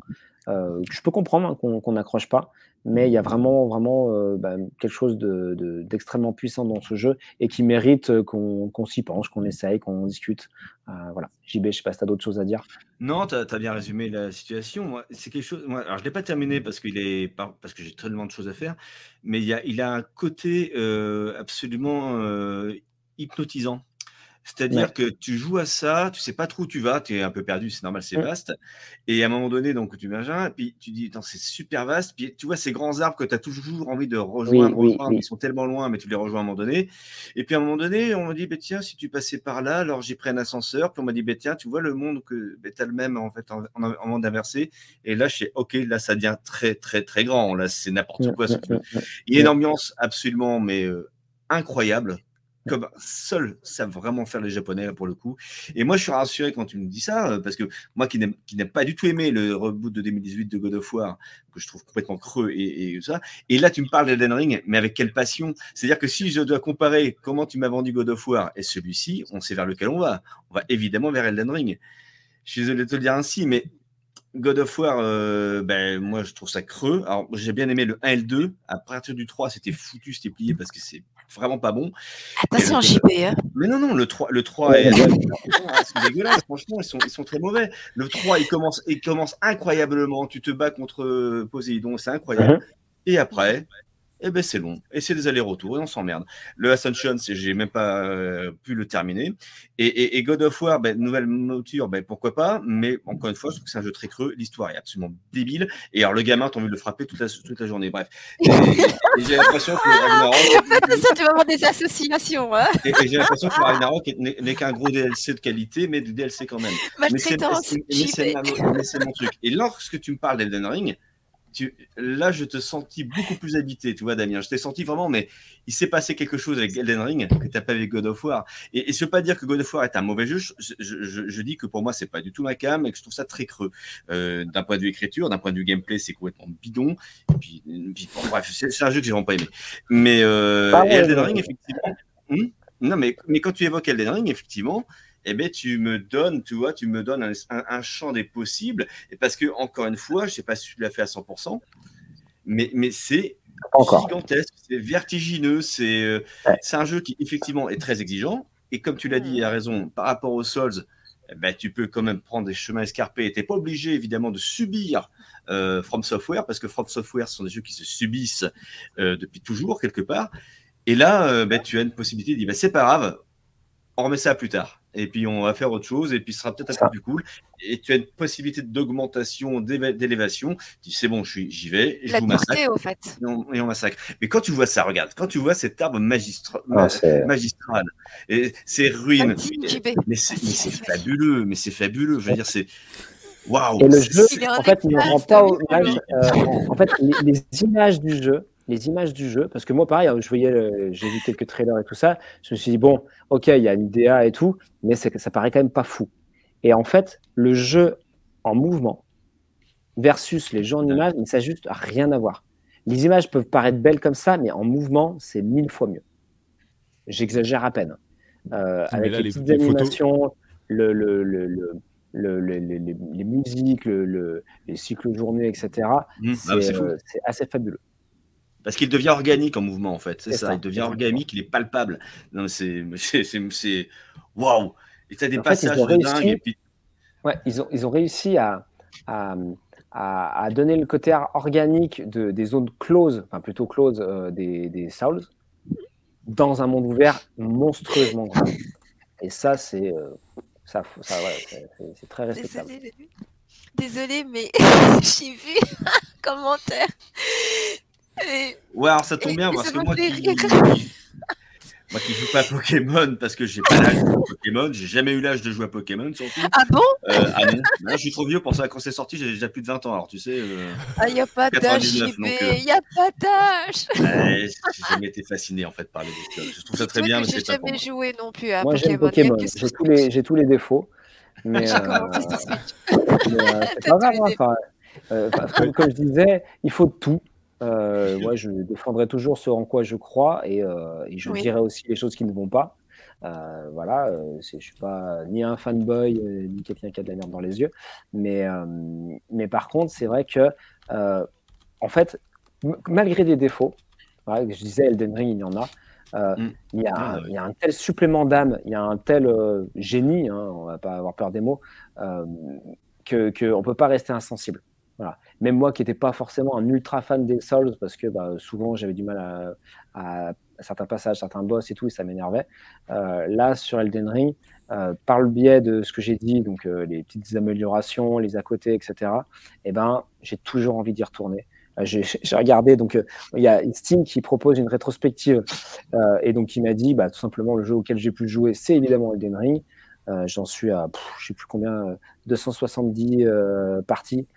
Euh, je peux comprendre hein, qu'on n'accroche pas, mais il y a vraiment, vraiment euh, bah, quelque chose d'extrêmement puissant dans ce jeu et qui mérite euh, qu'on s'y penche, qu'on essaye, qu'on discute. Euh, voilà. JB, je sais pas si tu as d'autres choses à dire. Non, tu as, bien résumé la situation. C'est quelque chose. Moi, alors, je ne l'ai pas terminé parce, qu'il est, parce que j'ai tellement de choses à faire, mais il, y a, il a un côté absolument hypnotisant. C'est-à-dire que tu joues à ça, tu sais pas trop où tu vas, tu es un peu perdu, c'est normal, c'est vaste. Et à un moment donné, donc tu viens, et puis tu dis, c'est super vaste. Puis tu vois ces grands arbres que tu as toujours envie de rejoindre, ils sont tellement loin, mais tu les rejoins à un moment donné. Et puis à un moment donné, on me dit, bah, tiens, si tu passais par là, alors j'ai pris un ascenseur, puis on m'a dit, bah, tiens, tu vois le monde que bah, tu as le même en fait en, monde inversé. Et là, je sais, ok, là, ça devient très, très, très grand. Là, c'est n'importe quoi. Il y a une ambiance absolument, mais euh, incroyable comme seuls savent vraiment faire les Japonais pour le coup. Et moi, je suis rassuré quand tu me dis ça, euh, parce que moi qui n'ai pas du tout aimé le reboot de 2018 de God of War, que je trouve complètement creux et, ça, et là tu me parles d'Elden Ring, mais avec quelle passion C'est-à-dire que si je dois comparer comment tu m'as vendu God of War et celui-ci, on sait vers lequel on va. On va évidemment vers Elden Ring. Je suis désolé de te le dire ainsi, mais God of War, euh, ben, moi je trouve ça creux. Alors j'ai bien aimé le 1 et le 2. À partir du 3, c'était foutu, c'était plié parce que c'est vraiment pas bon. Attention, JP. Hein. Mais non, non, le 3, le 3 est. c'est [LAUGHS] dégueulasse, franchement, ils sont, ils sont très mauvais. Le 3, il commence, il commence incroyablement. Tu te bats contre Poséidon, c'est incroyable. Uh-huh. Et après, eh ben c'est long. Et c'est des allers-retours et on s'emmerde. Le Ascension, j'ai même pas euh, pu le terminer. Et, God of War, ben, nouvelle mouture, ben, pourquoi pas. Mais encore une fois, je trouve que c'est un jeu très creux. L'histoire est absolument débile. Et alors, le gamin, t'as envie de le frapper toute la, toute la journée. Bref. j'ai l'impression que [LAUGHS] Ragnarok. ça, tu vas avoir des associations. Hein et, j'ai l'impression que Ragnarok n'est qu'un gros DLC de qualité, mais du DLC quand même. Mais c'est mon truc. Et lorsque tu me parles d'Elden Ring, là, je te sentis beaucoup plus habité, tu vois, Damien. Je t'ai senti vraiment, mais il s'est passé quelque chose avec Elden Ring que tu n'as pas avec God of War. Et, et je ne veux pas dire que God of War est un mauvais jeu. Je, dis que pour moi, c'est pas du tout ma cam et que je trouve ça très creux. Euh, d'un point de vue écriture, d'un point de vue gameplay, c'est complètement bidon. Et puis, bref, c'est un jeu que j'ai vraiment pas aimé. Mais euh, Elden Ring, effectivement. Hmm? non, mais, mais quand tu évoques Elden Ring, effectivement, eh bien, tu me donnes, tu vois, tu me donnes un, champ des possibles. Et parce que, encore une fois, je ne sais pas si tu l'as fait à 100%, mais, mais c'est gigantesque, c'est vertigineux, c'est euh, c'est un jeu qui, effectivement, est très exigeant. Et comme tu l'as dit, il a raison, par rapport aux Souls, eh ben, tu peux quand même prendre des chemins escarpés. Tu n'es pas obligé, évidemment, de subir euh, From Software, parce que From Software ce sont des jeux qui se subissent euh, depuis toujours, quelque part. Et là, ben, tu as une possibilité de dire, ben, c'est pas grave, on remet ça plus tard et puis on va faire autre chose, et puis ce sera peut-être un peu plus cool. Et tu as une possibilité d'augmentation, d'élévation. Tu dis, c'est bon, j'y vais, je vous massacre. Au fait. et, on, massacre. Mais quand tu vois ça, regarde, quand tu vois cet arbre magistra... magistral, et ces ruines, mais c'est fabuleux, mais c'est fabuleux. Je veux dire, c'est. Waouh! Et le jeu, en fait, ne rend pas hommage. En fait, les images du jeu les images du jeu, parce que moi, pareil, je voyais, j'ai vu quelques trailers et tout ça, je me suis dit, bon, ok, il y a une DA et tout, mais ça paraît quand même pas fou. Et en fait, le jeu en mouvement versus les jeux en images, ça juste rien à voir. Les images peuvent paraître belles comme ça, mais en mouvement, c'est mille fois mieux. J'exagère à peine. Euh, avec les, petites animations, le, le, le, les, musiques, les cycles journée, etc. Mmh. Ah, euh, c'est assez fabuleux. Parce qu'il devient organique en mouvement, en fait. C'est ça. Il devient organique, il est palpable. Non, c'est. Waouh! Et tu as des passages de dingue. Ouais, ils ont, ils ont réussi à, à, à, donner le côté organique de, des zones closes, enfin plutôt closes euh, des, des Souls, dans un monde ouvert monstrueusement grand. Et ça, c'est euh, ça, ça c'est très respectable. Désolé, mais [LAUGHS] j'ai vu un commentaire Ouais, alors ça tombe bien parce que moi qui... [LAUGHS] moi qui joue pas à Pokémon parce que j'ai pas l'âge de jouer à Pokémon, j'ai jamais eu l'âge de jouer à Pokémon surtout. Ah bon? Euh, Ah non, je suis trop vieux pour ça. Quand c'est sorti, j'ai déjà plus de 20 ans. Alors tu sais. Euh, ah, il n'y a pas d'âge, il n'y a pas d'âge. [LAUGHS] j'ai jamais été fasciné en fait par les bestioles. Je trouve ça très bien, mais c'est pas J'ai jamais joué non plus à moi, Pokémon. Pokémon. J'ai tous, les, tous les défauts. Mais, [LAUGHS] euh, c'est pas grave. Hein, comme, comme je disais, il faut tout. Euh, moi, je défendrai toujours ce en quoi je crois et, euh, je dirai aussi les choses qui ne vont pas. Euh, voilà, je suis pas ni un fanboy ni quelqu'un qui a de la merde dans les yeux, mais, mais par contre, c'est vrai que en fait, malgré des défauts, je disais Elden Ring, il y en a. Mm. il, y a ah, il, y a un tel supplément d'âme, il y a un tel génie, hein, on va pas avoir peur des mots, qu'on que ne peut pas rester insensible. Même moi qui n'étais pas forcément un ultra fan des Souls, parce que bah, souvent j'avais du mal à, certains passages, certains boss et tout, et ça m'énervait. Euh, là, sur Elden Ring, euh, par le biais de ce que j'ai dit, donc euh, les petites améliorations, les à côté, etc., eh ben, j'ai toujours envie d'y retourner. [LAUGHS] J'ai regardé, donc il y a Steam qui propose une rétrospective, et donc il m'a dit, bah, tout simplement, le jeu auquel j'ai pu jouer, c'est évidemment Elden Ring. J'en suis à, je sais plus combien, 270 parties.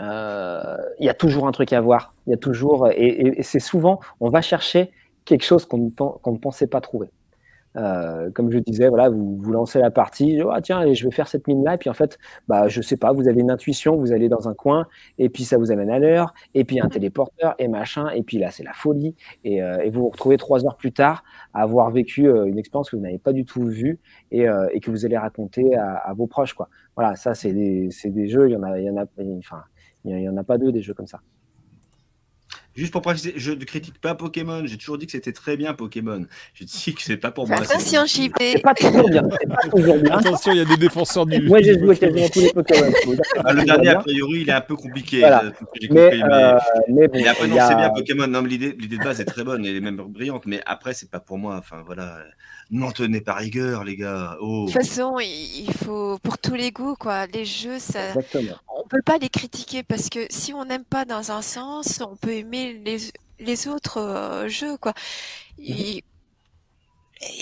Euh, il y a toujours un truc à voir. Il y a toujours, et, c'est souvent, on va chercher quelque chose qu'on ne pensait pas trouver. Euh, comme je disais, voilà, vous, lancez la partie, ah, tiens, je vais faire cette mine-là, et puis en fait, bah, je sais pas, vous avez une intuition, vous allez dans un coin, et puis ça vous amène à l'heure, et puis un téléporteur, et machin, et puis là, c'est la folie, et, euh, vous vous retrouvez trois heures plus tard à avoir vécu une expérience que vous n'avez pas du tout vue, et, que vous allez raconter à, vos proches, quoi. Voilà, ça, c'est des, des, jeux, il y en a, il y en a, enfin, il n'y en a pas deux des jeux comme ça. Juste pour préciser, je ne critique pas Pokémon. J'ai toujours dit que c'était très bien Pokémon. Je dis que c'est pas pour moi. Attention, JP. C'est pas toujours bien. Pas toujours bien. Attention, il y a des défenseurs du. Moi, j'ai joué quasiment tous les Pokémon. [LAUGHS] Ah, le dernier, a priori, il est un peu compliqué. Voilà. euh, j'ai Mais, euh, bon, après, non, a- c'est bien Pokémon. Non, mais l'idée, l'idée de base est très bonne et même brillante. Mais après, c'est pas pour moi. Enfin, voilà. N'en tenez pas rigueur, les gars. Oh. De toute façon, il faut pour tous les goûts, quoi. Les jeux, ça, Exactement. on peut pas les critiquer parce que si on n'aime pas dans un sens, on peut aimer les, les autres euh, jeux, quoi. Il,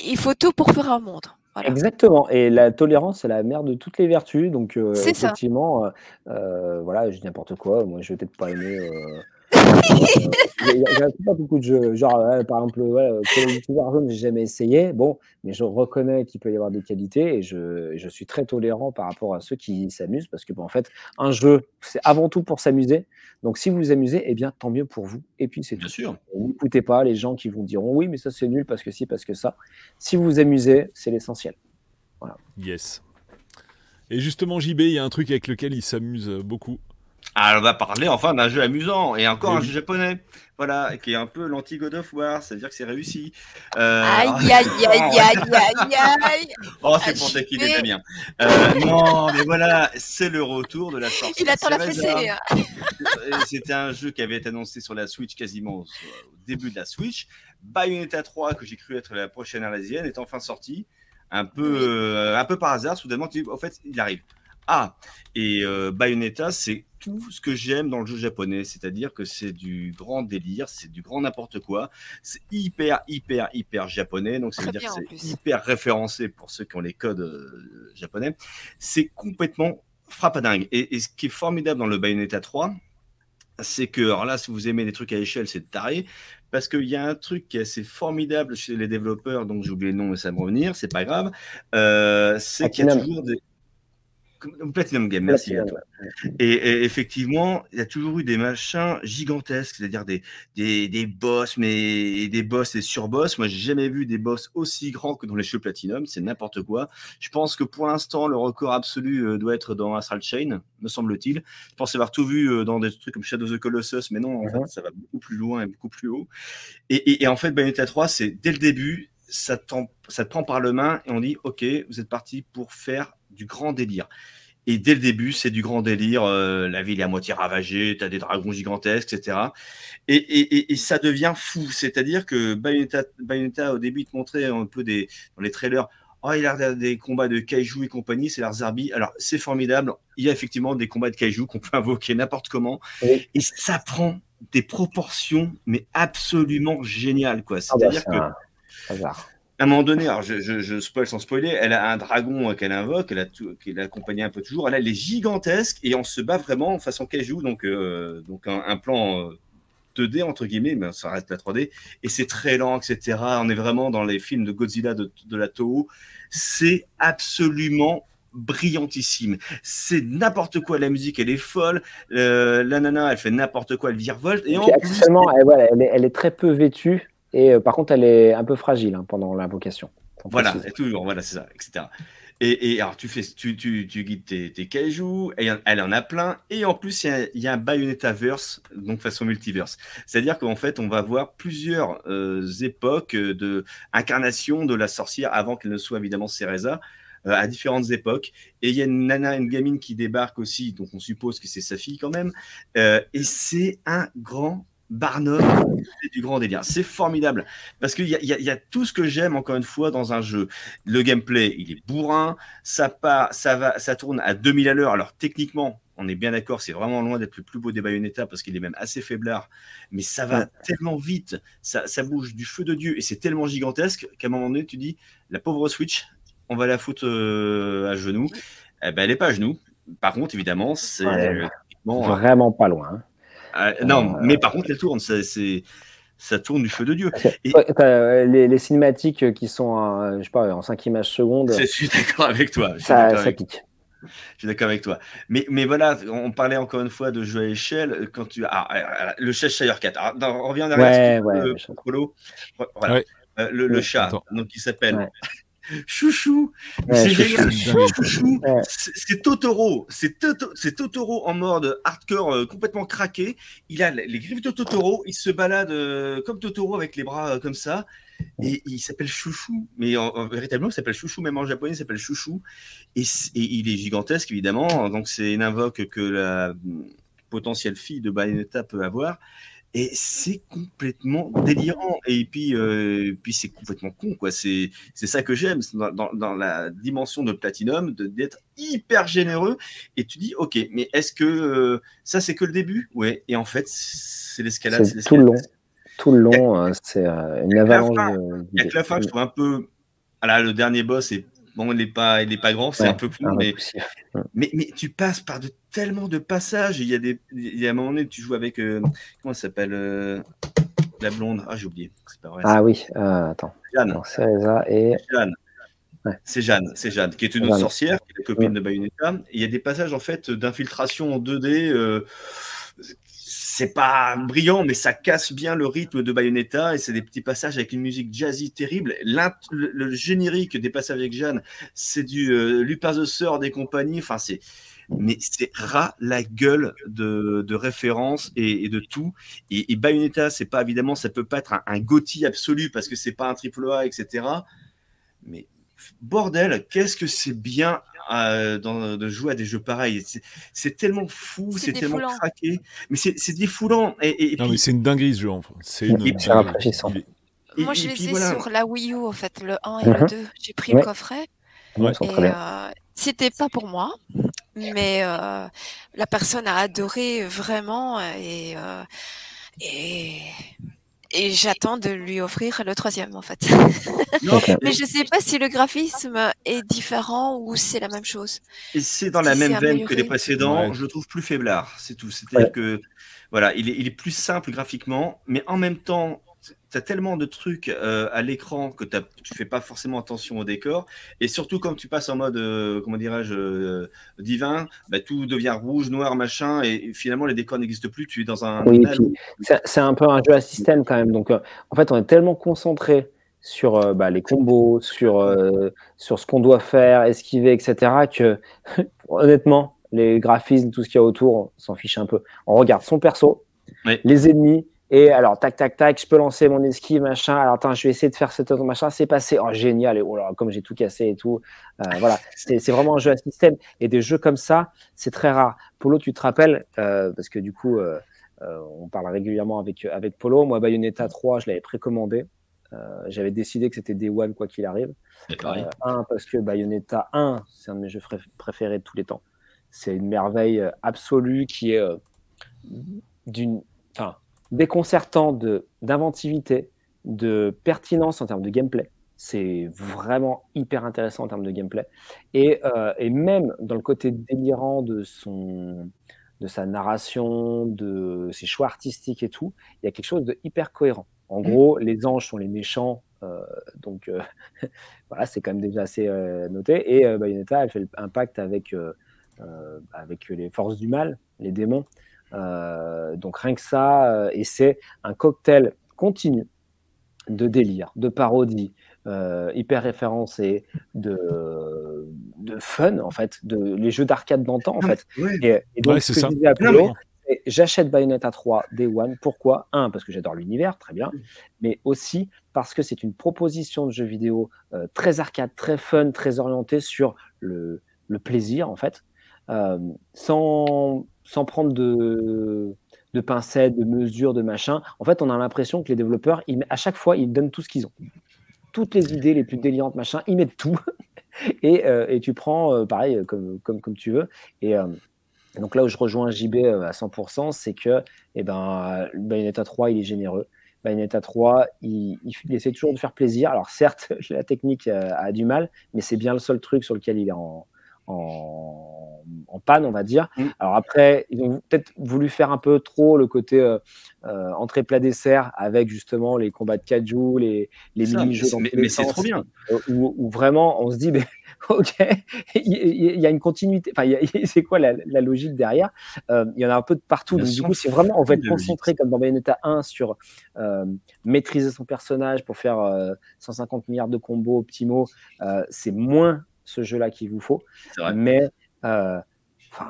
il faut tout pour faire un monde. Voilà. Exactement. Et la tolérance, c'est la mère de toutes les vertus. Donc, euh, C'est ça. effectivement, euh, euh, voilà, je dis n'importe quoi. Moi, je vais peut-être pas aimer. Il y a- pas beaucoup de jeux. Genre, par exemple, ouais, Call of Duty Warzone, j'ai jamais essayé. Bon, mais je reconnais qu'il peut y avoir des qualités et je, je suis très tolérant par rapport à ceux qui s'amusent parce que, bon, en fait, un jeu, c'est avant tout pour s'amuser. Donc, si vous vous amusez, eh bien, tant mieux pour vous. Et puis, c'est Bien tout. sûr. N'écoutez pas les gens qui vous diront oui, mais ça c'est nul parce que si, parce que ça. Si vous vous amusez, c'est l'essentiel. Yes. Et justement, JB, il y a un truc avec lequel il s'amuse beaucoup. Alors, on va parler enfin d'un jeu amusant et encore Oui. un jeu japonais. Voilà, qui est un peu l'anti-God of War. Ça veut dire que c'est réussi. Euh, Aïe, aïe, aïe, aïe, [LAUGHS] aïe, aïe. Oh, c'est Ah, pour JB. taquiner Damien. Euh, non, mais voilà, c'est le retour de la sortie. Il attend la fessée. Euh, C'était un jeu qui avait été annoncé sur la Switch quasiment au, au début de la Switch. Bayonetta 3, que j'ai cru être la prochaine arlésienne, est enfin sorti. Un peu, Oui. euh, un peu par hasard, soudainement, tu dis, en fait, il arrive. Ah, et euh, Bayonetta, c'est tout ce que j'aime dans le jeu japonais, c'est-à-dire que c'est du grand délire, c'est du grand n'importe quoi, c'est hyper, hyper, hyper japonais, donc ça veut Très dire que c'est hyper référencé pour ceux qui ont les codes euh, japonais. C'est complètement frappadingue. Et, et ce qui est formidable dans le Bayonetta 3, c'est que, alors là, si vous aimez les trucs à échelle, c'est taré, parce qu'il y a un truc qui est assez formidable chez les développeurs, donc j'ai oublié le nom, mais ça va me revenir, c'est pas grave, euh, c'est qu'il y a toujours des... Platinum Game, merci à toi. Et, et effectivement, il y a toujours eu des machins gigantesques, c'est-à-dire des, des, des boss, mais des boss et surboss. Moi, j'ai jamais vu des boss aussi grands que dans les jeux Platinum. C'est n'importe quoi. Je pense que pour l'instant, le record absolu euh, doit être dans Astral Chain, me semble-t-il. Je pense avoir tout vu euh, dans des trucs comme Shadow of the Colossus, mais non, en Mhm. fait, ça va beaucoup plus loin et beaucoup plus haut. Et, et, et en fait, Bayonetta 3, c'est dès le début, ça, ça te prend par le main et on dit, OK, vous êtes parti pour faire du grand délire. Et dès le début, c'est du grand délire. euh, la ville est à moitié ravagée, tu as des dragons gigantesques, etc. Et, et, et, et ça devient fou. C'est-à-dire que Bayonetta, Bayonetta, au début, il te montrait un peu des, dans les trailers. Oh, il a l'air des combats de kaiju et compagnie, c'est l'air Zarbi. Alors, c'est formidable. Il y a effectivement des combats de kaiju qu'on peut invoquer n'importe comment. Oui. Et ça prend des proportions, mais absolument géniales, quoi. Ah bah, C'est-à-dire que un. À un moment donné, alors je, je, je spoil sans spoiler, elle a un dragon euh, qu'elle invoque, elle a tout, un peu toujours. Elle, elle est gigantesque et on se bat vraiment en façon kaiju, donc, euh, donc un, un plan euh, 2D entre guillemets, mais ça reste la 3D. Et c'est très lent, etc. On est vraiment dans les films de Godzilla de, de la Toho. C'est absolument brillantissime. C'est n'importe quoi. La musique, elle est folle. Euh, la nana, elle fait n'importe quoi, elle virevolte. Et Et en puis, plus, actuellement, elle, voilà, elle, est, elle est très peu vêtue et euh, par contre, elle est un peu fragile hein, pendant l'invocation. Voilà, toujours, voilà, c'est ça, etc. Et, et alors, tu, fais, tu, tu, tu guides tes, et elle en a plein, et en plus, il y a, il y a un Bayonetta-verse, donc façon multiverse. C'est-à-dire qu'en fait, on va voir plusieurs euh, époques de incarnation de la sorcière avant qu'elle ne soit évidemment Cereza, euh, à différentes époques. Et il y a une nana, une gamine qui débarque aussi, donc on suppose que c'est sa fille quand même, euh, et c'est un grand Barnum, c'est du grand délire. C'est formidable parce qu'il y, y a- il y a tout ce que j'aime encore une fois dans un jeu. Le gameplay, il est bourrin, ça part, ça va, ça tourne à 2000 à l'heure. Alors techniquement, on est bien d'accord, c'est vraiment loin d'être le plus beau des Bayonetta parce qu'il est même assez faiblard, mais ça va Ouais. tellement vite, ça, ça bouge du feu de Dieu et c'est tellement gigantesque qu'à un moment donné, tu dis, la pauvre Switch, on va la foutre euh, à genoux. Eh ben, elle est pas à genoux. Par contre, évidemment, c'est Ouais. euh, Vraiment pas loin. Hein. euh, non, Euh, mais par contre, elle tourne. Ça, c'est, ça tourne du feu de Dieu. Et- euh, les, les cinématiques qui sont en, je sais pas, en 5 images secondes, Je suis d'accord avec toi. Je suis ça, d'accord ça avec, pique. je suis d'accord avec toi. Mais, mais voilà, on parlait encore une fois de jeu à échelle. Quand tu, ah, ah, le Cheshire 4. Alors, non, on revient en arrière. Ouais, ouais, le chat. Voilà. Euh, le, le donc il s'appelle Ouais. Chouchou, c'est Chouchou, c'est Totoro, c'est Totoro en mode hardcore euh, complètement craqué. Il a les griffes de Totoro, il se balade euh, comme Totoro avec les bras euh, comme ça. Et il s'appelle Chouchou, mais en, véritablement, il s'appelle Chouchou, même en japonais, il s'appelle Chouchou. Et, il est gigantesque, évidemment. Donc, c'est une invoque que la mm, potentielle fille de Bayonetta peut avoir. Et c'est complètement délirant. Et puis, euh, puis c'est complètement con, quoi. C'est, c'est ça que j'aime dans, dans, la dimension de Platinum, d'être hyper généreux. Et tu dis, ok, mais est-ce que euh, ça, c'est que le début? Ouais. Et en fait, c'est l'escalade. C'est tout le long. Tout le long, hein, c'est euh, une avalanche. Avec la fin, je trouve un peu. Voilà, le dernier boss est Bon, il n'est pas, il est pas grand, c'est un peu plus, mais, mais, mais, tu passes par de, tellement de passages. Il y a des, il y a un moment donné, tu joues avec, euh, comment ça s'appelle, euh, la blonde? Ah, j'ai oublié. Pas vrai, ah oui, euh, attends. Jeanne. C'est et... Jeanne. C'est Jeanne, c'est Jeanne, qui est une sorcière, qui est la copine de Bayonetta. il y a des passages en fait d'infiltration en 2D c'est pas brillant, mais ça casse bien le rythme de Bayonetta et c'est des petits passages avec une musique jazzy terrible. Le, générique des passages avec Jeanne, c'est du euh, Lupin the Sœur des compagnies. Enfin, c'est mais c'est ras la gueule de, de référence et, de tout. Et, Bayonetta, c'est pas évidemment, ça peut pas être un, un absolu parce que c'est pas un triple A, etc. Mais bordel, qu'est-ce que c'est bien euh, de jouer à des jeux pareils. C'est tellement fou, c'est tellement craqué, mais c'est défoulant. Et, non, mais c'est une dinguerie ce jeu. Enfin. C'est une Moi, je les ai sur la Wii U, en fait, le 1 et le 2. Mhm. J'ai pris le coffret. Ouais, et euh, c'était pas pour moi, mais euh, la personne a adoré vraiment et, et et j'attends de lui offrir le troisième en fait. [LAUGHS] [LAUGHS] Mais je ne sais pas si le graphisme est différent ou c'est la même chose. C'est dans la même veine que les précédents, je le trouve plus faiblard, c'est tout. C'est-à-dire que voilà, il est, il est, plus simple graphiquement, mais en même temps, tu as tellement de trucs euh, à l'écran que tu fais pas forcément attention au décor. Et surtout, quand tu passes en mode, euh, comment dirais-je, euh, divin, bah, tout devient rouge, noir, machin, et, finalement, les décors n'existent plus. Tu es dans un. Oui, c'est un peu un jeu à système quand même. Donc, en fait, on est tellement concentré sur bah, les combos, sur, sur ce qu'on doit faire, esquiver, etc., que [LAUGHS] honnêtement, les graphismes, tout ce qu'il y a autour, on s'en fiche un peu. On regarde son perso, les ennemis, et alors, tac, tac, tac, je peux lancer mon esquive, machin. Alors, attends, je vais essayer de faire ce autre machin. C'est passé. Oh, génial. Et oh comme j'ai tout cassé et tout. Euh, voilà. C'est vraiment un jeu à système. Et des jeux comme ça, c'est très rare. Polo, tu te rappelles, euh, parce que du coup, euh, on parle régulièrement avec, avec Polo. Moi, Bayonetta 3, je l'avais précommandé. J'avais décidé que c'était Day One, quoi qu'il arrive. un, parce que Bayonetta 1, c'est un de mes jeux préférés de tous les temps. C'est une merveille absolue qui est d'une. Enfin, déconcertant d'inventivité, de, pertinence en termes de gameplay. C'est vraiment hyper intéressant en termes de gameplay. Et, euh, et, même dans le côté délirant de, son, de sa narration, de ses choix artistiques et tout, il y a quelque chose de hyper cohérent. En mm. gros, les anges sont les méchants, euh, donc euh, [LAUGHS] voilà, c'est quand même déjà assez noté. Et Bayonetta, elle fait un pacte avec, avec les forces du mal, les démons. Euh, donc rien que ça, euh, et c'est un cocktail continu de délire, de parodie, euh, hyper référencé, de, de fun en fait, de les jeux d'arcade d'antan en fait. Et, donc ce que j'achète Bayonetta 3 Day One. Pourquoi? Un, parce que j'adore l'univers, très bien, mais aussi parce que c'est une proposition de jeu vidéo très arcade, très fun, très orienté sur le, le plaisir en fait, sans sans prendre de, de pincettes, de mesures, de machin. En fait, on a l'impression que les développeurs, à chaque fois, ils donnent tout ce qu'ils ont. Toutes les idées les plus délirantes, machin, ils mettent tout. [LAUGHS] et, euh, et, tu prends, euh, pareil, comme, comme, tu veux. Et euh, donc là où je rejoins JB à 100%, c'est que eh ben, Bayonetta 3, il est généreux. Bayonetta 3, il, il, essaie toujours de faire plaisir. Alors certes, [LAUGHS] la technique a, a du mal, mais c'est bien le seul truc sur lequel il est en, en, panne, on va dire. Mm. Alors après, ils ont peut-être voulu faire un peu trop le côté euh, euh, entrée plat dessert avec justement les combats de kaiju, les, les mini-jeux Mais, mais c'est trop bien. Euh, où, vraiment on se dit, mais, [LAUGHS] ok, il, y, a une continuité. Enfin, [LAUGHS] c'est quoi la, logique derrière? Il y en a un peu de partout. Donc, du coup, c'est vraiment, on va être concentré comme dans Bayonetta 1 sur maîtriser son personnage pour faire 150 milliards de combos optimaux. c'est moins ce jeu-là qu'il vous faut. Mais euh,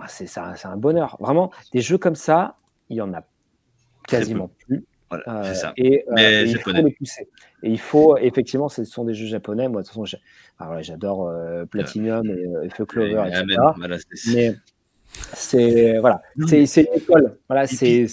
c'est un bonheur. Vraiment, des jeux comme ça, il y en a quasiment plus. Euh, ça. Et, euh, il faut les pousser. Et il faut, effectivement, ce sont des jeux japonais. Moi, de toute façon, j'adore Platinum et, Feu Clover, etc. mais c'est voilà, c'est une école. Voilà, c'est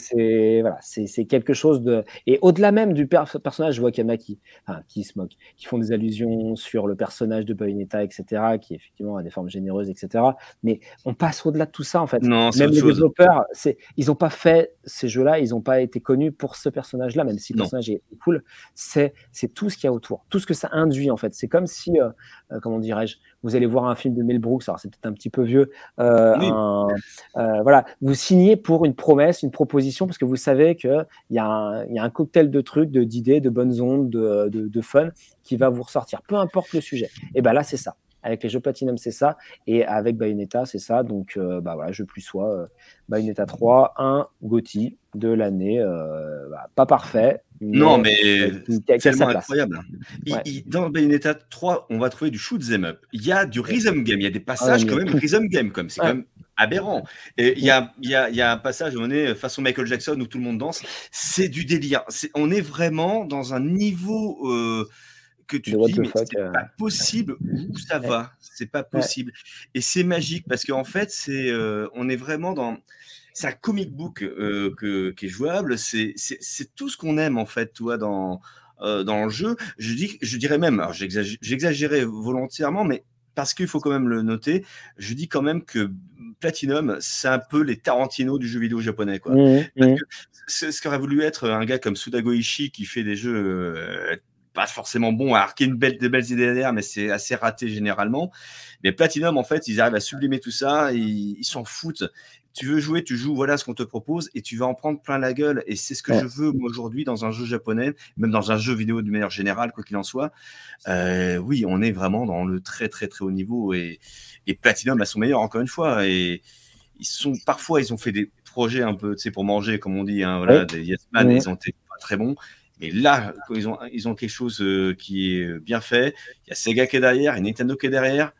voilà, c'est quelque chose de et au-delà même du personnage, je vois qu'il y en a qui, qui se moquent, qui font des allusions sur le personnage de Bayonetta, etc., qui effectivement a des formes généreuses, etc. Mais on passe au-delà de tout ça en fait. Non, même les développeurs, c'est ils n'ont pas fait ces jeux-là, ils n'ont pas été connus pour ce personnage-là, même si le personnage est cool. C'est c'est tout ce qu'il y a autour, tout ce que ça induit en fait. C'est comme si, euh, comment dirais-je, vous allez voir un film de Mel Brooks, alors c'est peut-être un petit peu vieux, euh, euh, voilà, vous signez pour une promesse, une proposition, parce que vous savez qu'il y, a un cocktail de trucs, d'idées, de, bonnes ondes, de, fun qui va vous ressortir, peu importe le sujet. Et ben là, c'est ça. Avec les jeux Platinum, c'est ça. Et avec Bayonetta, c'est ça. Donc, euh, bah voilà, je plus sois Bayonetta 3, un Gotti de l'année. Bah, pas parfait, non, mais tellement incroyable. dans Bayonetta 3, on va trouver du shoot them up. Il y a du rhythm game. Il y a des passages ah, quand même rhythm game. Comme c'est quand même aberrant. Et il y a, y, a, y a, un passage où on est façon Michael Jackson où tout le monde danse. C'est du délire. on est vraiment dans un niveau euh, que tu dis, mais c'est euh. pas possible où ça va. C'est pas possible. Et c'est magique parce qu'en fait, c'est, euh, on est vraiment dans c'est un comic book euh, que, qui est jouable. C'est tout ce qu'on aime en fait, toi, dans, euh, dans le jeu. Je, dis, je dirais même, j'exagérais volontairement, mais parce qu'il faut quand même le noter, je dis quand même que Platinum, c'est un peu les Tarantino du jeu vidéo japonais. Quoi. Mmh, mmh. Ce qu'aurait voulu être un gars comme Sudago Ishii qui fait des jeux euh, pas forcément bons, à arquer une belle, des belles idées derrière, mais c'est assez raté généralement. Mais Platinum, en fait, ils arrivent à sublimer tout ça, ils s'en foutent tu veux jouer, tu joues, voilà ce qu'on te propose et tu vas en prendre plein la gueule. Et c'est ce que je veux aujourd'hui dans un jeu japonais, même dans un jeu vidéo de manière générale, quoi qu'il en soit. Euh, oui, on est vraiment dans le très très très haut niveau et, et Platinum à son meilleur encore une fois. Et ils sont parfois ils ont fait des projets un peu, tu sais, pour manger comme on dit, hein, voilà, des yes man, ils ont été pas très bons. Et là, ils ont, ils ont quelque chose euh, qui est bien fait. Il y a Sega qui est derrière, il y a Nintendo qui est derrière.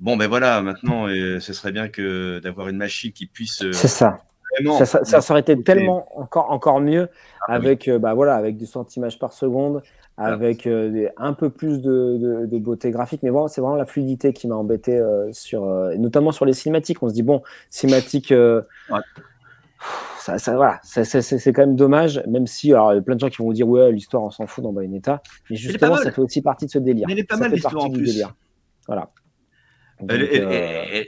Bon, ben voilà, maintenant, euh, ce serait bien que d'avoir une machine qui puisse. Euh, c'est ça. Ça, ça, aurait été tellement encore, encore mieux ah avec, euh, bah, voilà, avec du centimètre par seconde, avec un peu plus de, de, beauté graphique. Mais bon, c'est vraiment la fluidité qui m'a embêté, sur, notamment sur les cinématiques. On se dit, bon, cinématique. Ça, ça, voilà, c'est quand même dommage, même si alors, il y a plein de gens qui vont vous dire ouais l'histoire on s'en fout dans Bayonetta, mais justement ça fait aussi partie de ce délire. Mais elle est pas mal l'histoire en plus. Délire. Voilà. Euh,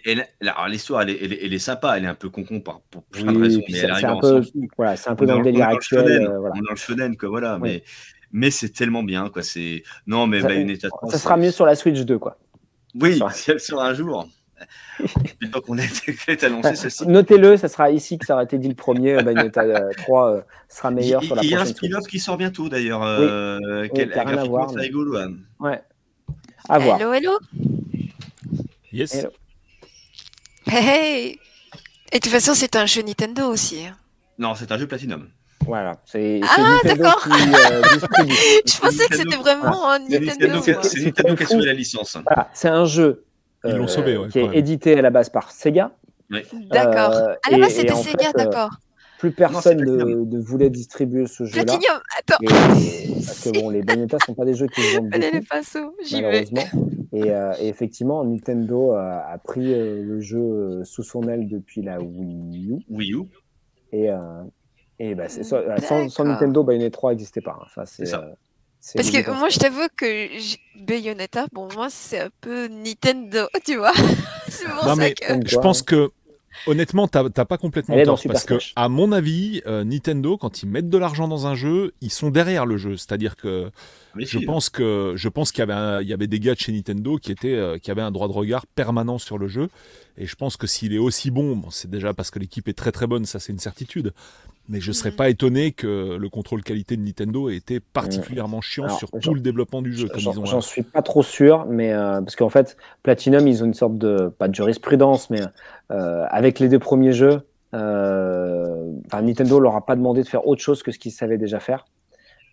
l'histoire, elle, elle, est sympa, elle est un peu concon pour plein de raisons, mais elle arrive un peu, voilà, c'est un peu dans, le délire actuel. Euh, voilà. On est dans le shonen, quoi, voilà, mais, mais c'est tellement bien, quoi. C'est non, mais ça, Bayonetta ça sera mieux sur la Switch 2, quoi. Oui, si elle sera [LAUGHS] un jour. Donc on est, annoncé ceci. Notez-le, ça sera ici que ça aurait été dit le premier. Bayonetta [LAUGHS] 3 euh, sera meilleur sur la Il y a un spin-off qui sort bientôt d'ailleurs. Oui. Euh, oui, quel, rien à voir. Mais... rigolo. Ouais. À voir. Hello, hello. Yes. Hey, Et de toute façon, c'est un jeu Nintendo aussi. Hein. Non, c'est un jeu Platinum. Voilà, c'est ah, d'accord. Euh, [LAUGHS] Je pensais que c'était vraiment un Nintendo. C'est Nintendo qui a sauvé la licence. c'est un jeu euh, sauvé, qui est édité à la base par Sega. D'accord. Euh, à la base, c'était Sega, d'accord plus personne ne, voulait distribuer ce jeu-là. Platinum, attends. parce que bon, les [LAUGHS] Bayonetta ne sont pas des jeux qui se vendent beaucoup, malheureusement. Et, euh, et, effectivement, Nintendo a, pris euh, le jeu euh, sous son aile depuis la Wii U. Wii U. Et, et bah, sans, sans, Nintendo, Bayonetta 3 n'existait pas. Enfin, c'est ça. Parce que moi, je t'avoue que Bayonetta, bon, moi, c'est un peu Nintendo, [LAUGHS] tu vois. [LAUGHS] non, mais je pense que honnêtement, t'as pas complètement Elle dans tort parce que, à mon avis, euh, Nintendo, quand ils mettent de l'argent dans un jeu, ils sont derrière le jeu. C'est-à-dire que Mais je si, pense que je pense qu'il y avait un- il y avait des gars de chez Nintendo qui étaient euh, qui avaient un droit de regard permanent sur le jeu. Et je pense que s'il est aussi bon, bon, c'est déjà parce que l'équipe est très très bonne, ça c'est une certitude. Mais je serais Mhm. pas étonné que le contrôle qualité de Nintendo ait été particulièrement chiant Alors, sur tout le développement du jeu. J'en j'en suis pas trop sûr, mais euh, parce qu'en fait, Platinum, ils ont une sorte de pas de jurisprudence, mais euh, avec les deux premiers jeux, euh, Nintendo leur a pas demandé de faire autre chose que ce qu'ils savaient déjà faire.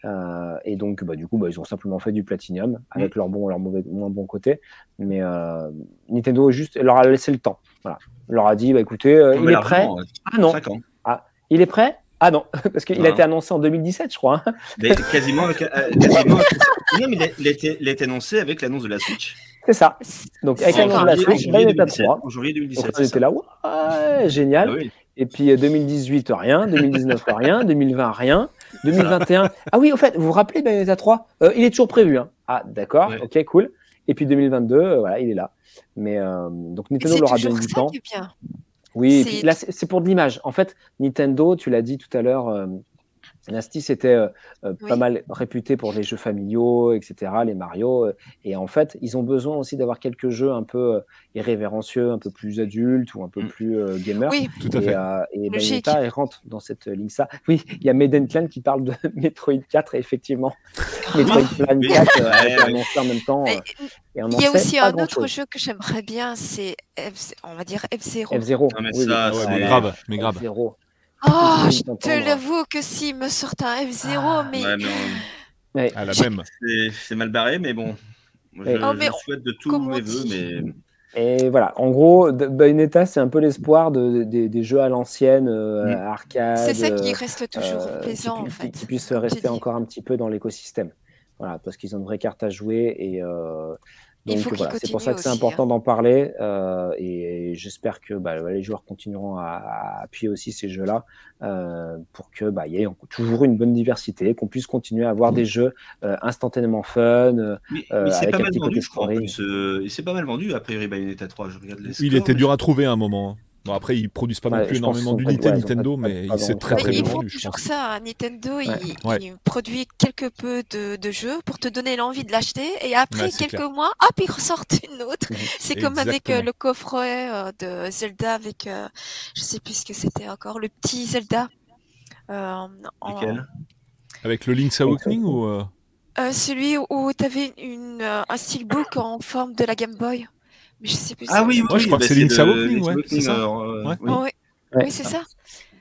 Euh, et donc, bah, du coup, bah, ils ont simplement fait du Platinum avec leur bon et leur mauvais, moins bon côté. Mais euh, Nintendo juste leur a laissé le temps. Voilà. Il leur a dit, bah, écoutez, euh, il est prêt. ouais. Ah non, ans. il est prêt? Ah non, [LAUGHS] parce qu'il a été annoncé en 2017, je crois. hein. Mais quasiment, avec- euh, quasiment avec- [LAUGHS] Non, mais il a- il a été- il a été annoncé avec l'annonce de la Switch. C'est ça. Donc, avec l'annonce de la Switch, janvier 3. En janvier Donc 2017. on était là, ouais, génial. Ah oui. Et puis euh, 2018, rien. 2019, rien. 2020, rien. 2021. Ah oui, au fait, vous vous rappelez Bayonetta 3 Euh, Il est toujours prévu. Hein. Ah, d'accord, Ouais. ok, cool. Et puis 2022, euh, voilà, il est là. Mais euh, donc Nintendo c'est leur a toujours donné du temps. bien. Oui, c'est pour de l'image. En fait, Nintendo, tu l'as dit tout à l'heure, euh, Nasty, c'était euh, euh, pas Oui. mal réputé pour les jeux familiaux, etc., les Mario. euh, et en fait, ils ont besoin aussi d'avoir quelques jeux un peu euh, irrévérencieux, un peu plus adultes ou un peu Mm. plus euh, gamers. Oui, Tout à Et, fait. euh, et. Bayonetta, elle rentre dans cette ligne-là. Oui, il y a Maiden Clan qui parle de [LAUGHS] Metroid 4, et effectivement. [LAUGHS] Metroid Oui. 4 euh, a été annoncé en même temps. Euh, Il y a aussi un autre jeu que j'aimerais bien, c'est on va dire F0. F0. Non, mais oui, ça, oui, Ouais, c'est- grave, mais grave. F0. Oh, je te l'avoue que s'il me sort un F0, Ah, mais Ouais, mais on- Ouais. À la J'ai- même. c'est- mal barré, mais bon. Je. Oh, mais je on- souhaite de tous comme on mes voeux, mais Et voilà, en gros, Bayonetta, c'est un peu l'espoir de, de- des jeux à l'ancienne, euh, Mm. arcade. c'est ça qui euh, reste toujours euh, plaisant qui, en fait. qui puisse comme tu rester encore un petit peu dans l'écosystème. Voilà, parce qu'ils ont une vraie carte à jouer et euh, donc voilà, c'est pour ça que c'est important d'en parler euh, et, j'espère que bah, les joueurs continueront à, à appuyer aussi ces jeux-là euh, pour que bah, il y ait toujours une bonne diversité, qu'on puisse continuer à avoir des jeux euh, instantanément fun. Mais, Euh, mais c'est avec pas un mal petit vendu, côté je crois. En story. plus, euh, et c'est pas mal vendu a priori Bayonetta 3. Je regarde les Il scores, était dur je- à trouver à un moment. Bon, après, ils produisent pas non plus énormément d'unités ils Nintendo, pas- mais pas il s'est très très bien ils font vendu, toujours ça. hein. Nintendo, Ouais. il, Ouais. il produit quelque peu de, de jeux pour te donner l'envie de l'acheter et après quelques clair. mois, hop, ils ressortent [LAUGHS] une autre. Mhm. C'est comme avec euh, le coffret euh, de Zelda avec, euh, je sais plus ce que c'était encore, le petit Zelda. Euh, en- Avec le Link's Awakening ou euh, euh, celui où tu avais une, euh, un steelbook en forme de la Game Boy. Mais je sais plus. Ah ça. oui, oui, Ouais, je crois bah, que c'est Link's Awakening, ouais, c'est ça euh, Ouais. oui. Oui. Oui, c'est ça.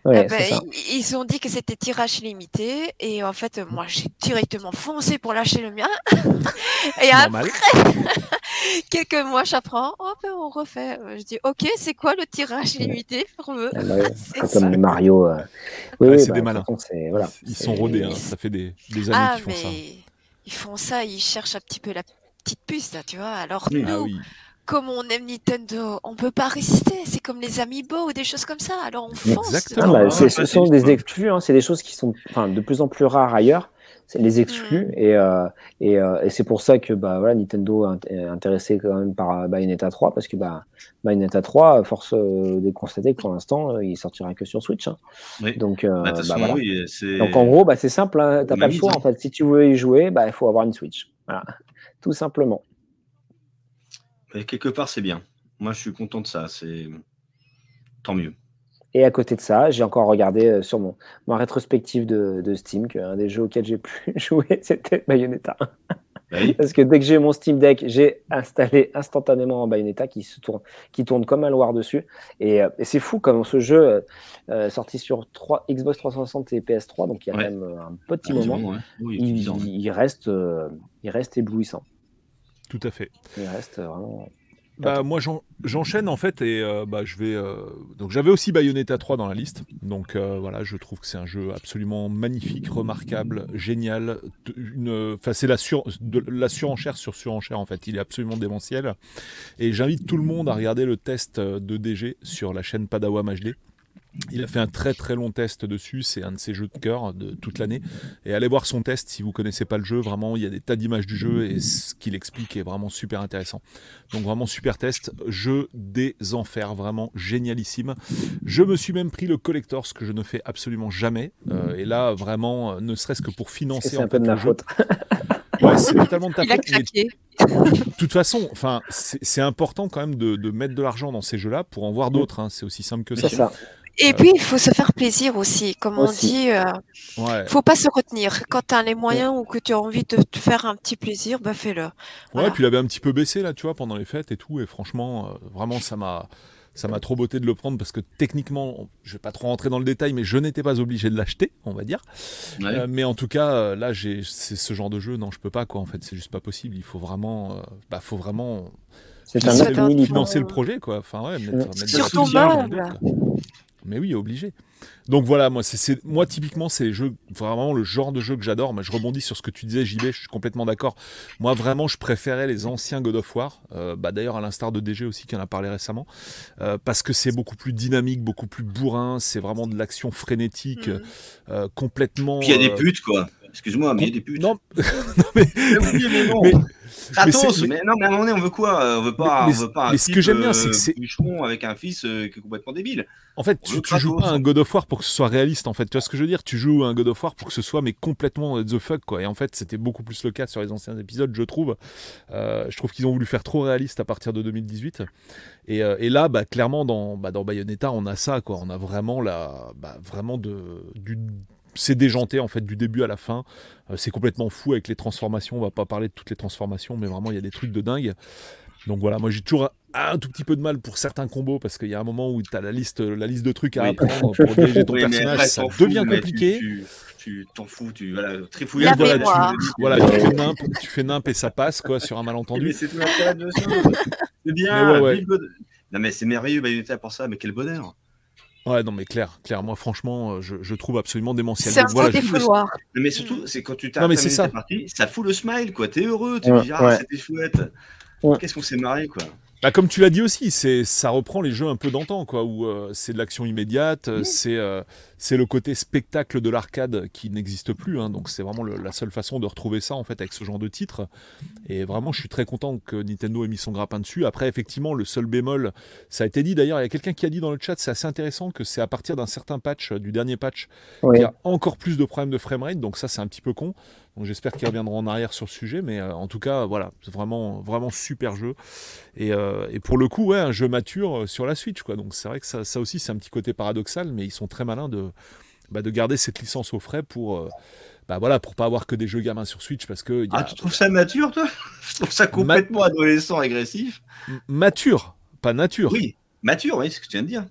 Ouais, Eh ben, c'est ça. ils, ont dit que c'était tirage limité et en fait moi j'ai directement foncé pour lâcher le mien [LAUGHS] et après [LAUGHS] quelques mois j'apprends oh ben on refait je dis ok c'est quoi le tirage limité pour eux Ah bah ouais, [LAUGHS] C'est comme les Mario. euh. Oui, Ouais, oui, c'est bah, des malins. façon, c'est- voilà, Ils sont rodés, hein. ça fait des, des années ah qu'ils font mais ça. ils font ça ils cherchent un petit peu la petite puce là tu vois alors Oui. nous Ah oui. Comme on aime Nintendo on peut pas résister c'est comme les Amiibo ou des choses comme ça alors on fonce Exactement. Ah, bah, ce sont des exclus, hein, c'est des choses qui sont enfin, de plus en plus rares ailleurs. C'est les exclus et, euh, et, euh, et c'est pour ça que bah, voilà, Nintendo est int- est intéressé quand même par euh, Bayonetta 3 parce que bah, Bayonetta 3, force euh, de constater que pour l'instant, euh, il sortira que sur Switch. hein. Oui. Donc, euh, Bah, bah, façon, voilà. oui. Donc en gros, bah, c'est simple, hein, t'as pas a le choix en fait. Si tu veux y jouer, bah, il faut avoir une Switch. Voilà, tout simplement. Mais quelque part, c'est bien. Moi, je suis content de ça. C'est tant mieux. Et à côté de ça, j'ai encore regardé euh, sur mon, ma rétrospective de, de Steam qu'un des jeux auxquels j'ai [LAUGHS] pu jouer, c'était Bayonetta. Bah oui. Parce que dès que j'ai mon Steam Deck, j'ai installé instantanément en Bayonetta qui se tourne, qui tourne comme un loir dessus. Et, euh, et c'est fou comme ce jeu euh, sorti sur 3, Xbox 360 et PS3, donc il y a Ouais. même un petit Ah, moment, bon, ouais. Oui, il, reste, euh, il reste éblouissant. Tout à fait. Il reste vraiment. Bah, moi j'en- j'enchaîne en fait et euh, bah, je vais euh, donc j'avais aussi Bayonetta 3 dans la liste. Donc euh, voilà je trouve que c'est un jeu absolument magnifique remarquable génial. Une enfin c'est la sur de la surenchère sur surenchère en fait. Il est absolument démentiel. Et j'invite tout le monde à regarder le test euh, de DG sur la chaîne Padawam HD Il a fait un très très long test dessus, c'est un de ses jeux de cœur de toute l'année. Et allez voir son test si vous connaissez pas le jeu, vraiment il y a des tas d'images du jeu et ce qu'il explique est vraiment super intéressant. Donc vraiment super test, jeu des enfers, vraiment génialissime. Je me suis même pris le collector, ce que je ne fais absolument jamais. Euh, et là vraiment, ne serait-ce que pour financer. C'est un peu de ma faute. [LAUGHS] Ouais, c'est totalement de ta faute. de toute façon, enfin, c'est c'est important quand même de, de mettre de l'argent dans ces jeux-là pour en voir d'autres. hein. C'est aussi simple que ça. C'est ça. Et puis, il faut se faire plaisir aussi. Comme on dit, euh, Ouais. faut pas se retenir. Quand tu as les moyens ou que tu as envie de te faire un petit plaisir, bah fais-le. Ouais, Voilà. puis il avait un petit peu baissé là, tu vois, pendant les fêtes et tout. Et franchement, euh, vraiment, ça m'a, ça m'a trop beauté de le prendre parce que techniquement, je vais pas trop rentrer dans le détail, mais je n'étais pas obligé de l'acheter, on va dire. Ouais. Euh, mais en tout cas, là, c'est ce genre de jeu, non, je peux pas quoi. En fait, c'est juste pas possible. Il faut vraiment, euh, bah, faut vraiment C'est un financer le projet, quoi. Enfin, ouais, mettre, mettre de Sur ton meuble. Mais oui, obligé. Donc voilà, moi, c'est, moi typiquement, c'est les jeux, vraiment le genre de jeu que j'adore. Mais je rebondis sur ce que tu disais, JB, je suis complètement d'accord. Moi, vraiment, je préférais les anciens God of War. Euh, bah, d'ailleurs, à l'instar de DG aussi, qui en a parlé récemment. Euh, parce que c'est beaucoup plus dynamique, beaucoup plus bourrin. C'est vraiment de l'action frénétique, Mhm. euh, complètement. Puis il y a des putes, quoi. Excuse-moi, mais il y a des putes. Non, [LAUGHS] Mais oui, mais non. mais- Kratos, mais mais, c'est- non, mais à un moment donné, on veut quoi euh, On veut pas, Mais- on veut pas un mais ce que j'aime bien, c'est euh, que c'est- bûcheron avec un fils euh, qui est complètement débile. En fait, On tu, joues pas un God of War pour que ce soit réaliste, en fait. Tu vois ce que je veux dire? Tu joues un God of War pour que ce soit, mais complètement the fuck, quoi. Et en fait, c'était beaucoup plus le cas sur les anciens épisodes, je trouve. Euh, je trouve qu'ils ont voulu faire trop réaliste à partir de 2018. Et, euh, et là, bah, clairement, dans, bah, dans Bayonetta, on a ça, quoi. On a vraiment la, bah, vraiment de, du, c'est déjanté en fait du début à la fin. Euh, c'est complètement fou avec les transformations. On va pas parler de toutes les transformations, mais vraiment il y a des trucs de dingue. Donc voilà, moi j'ai toujours un, un tout petit peu de mal pour certains combos parce qu'il y a un moment où tu as la liste, la liste de trucs à Oui. apprendre pour diriger ton Oui, personnage, après, ça fous, devient compliqué. Tu t'en fous, tu voilà, trifouillage, La voilà, tu- Voilà, tu fais nimp, tu fais nimp et ça passe quoi sur un Mais malentendu. c'est tout. [LAUGHS] C'est bien. Mais ouais, ouais. Non mais c'est merveilleux Bayonetta pour ça, mais quel bonheur. Ouais, non mais clair, clair. Moi franchement, euh, je, je trouve absolument démentiel. C'est un voilà, je-. Non, mais surtout, c'est quand tu Non, t'arrêtes mais à c'est ta ça. partie, ça fout le smile, quoi. T'es heureux, tu Ouais, dis, ah, ouais. c'était chouette. Ouais. Qu'est-ce qu'on s'est marré, quoi. Bah, comme tu l'as dit aussi, c'est ça reprend les jeux un peu d'antan, quoi, où euh, c'est de l'action immédiate, euh, c'est euh, c'est le côté spectacle de l'arcade qui n'existe plus, hein, donc c'est vraiment le- la seule façon de retrouver ça en fait avec ce genre de titre. Et vraiment, je suis très content que Nintendo ait mis son grappin dessus. Après, effectivement, le seul bémol, ça a été dit d'ailleurs, il y a quelqu'un qui a dit dans le chat, c'est assez intéressant que c'est à partir d'un certain patch, du dernier patch, Oui. qu'il y a encore plus de problèmes de framerate, donc ça c'est un petit peu con. Donc j'espère qu'ils reviendront en arrière sur le sujet, mais euh, en tout cas, voilà, c'est vraiment, vraiment super jeu. Et, euh, et pour le coup, ouais, un jeu mature euh, sur la Switch, quoi. Donc c'est vrai que ça, ça aussi, c'est un petit côté paradoxal, mais ils sont très malins de, bah, de garder cette licence au frais pour, euh, bah voilà, pour pas avoir que des jeux gamins sur Switch, parce que il y a Ah, tu trouves ça mature, toi? [LAUGHS] Je trouve ça complètement adolescent, agressif. mature, pas nature. Oui, mature, oui, c'est ce que tu viens de dire.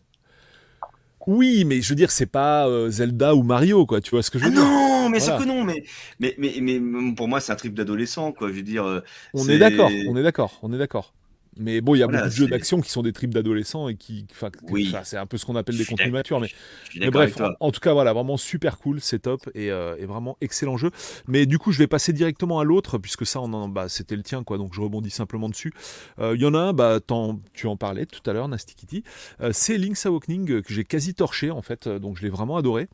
Oui, mais je veux dire, c'est pas euh, Zelda ou Mario, quoi. Tu vois ce que je Ah veux dire non, mais c'est Voilà. que non, mais, mais, mais, mais pour moi, c'est un trip d'adolescent, quoi. Je veux dire, euh, On est d'accord, on est d'accord, on est d'accord. Mais bon, il y a Voilà, beaucoup de jeux d'action qui sont des tripes d'adolescents et qui, Oui. c'est un peu ce qu'on appelle des contenus matures, mais Mais bref, en, en tout cas, voilà, vraiment super cool, c'est top et, euh, et vraiment excellent jeu. Mais du coup, je vais passer directement à l'autre puisque ça, on bah, c'était le tien, quoi. Donc je rebondis simplement dessus. Euh, Il y en a un, bah, tu en parlais tout à l'heure, Nasty Kitty. Euh, c'est Link's Awakening euh, que j'ai quasi torché en fait, euh, donc je l'ai vraiment adoré.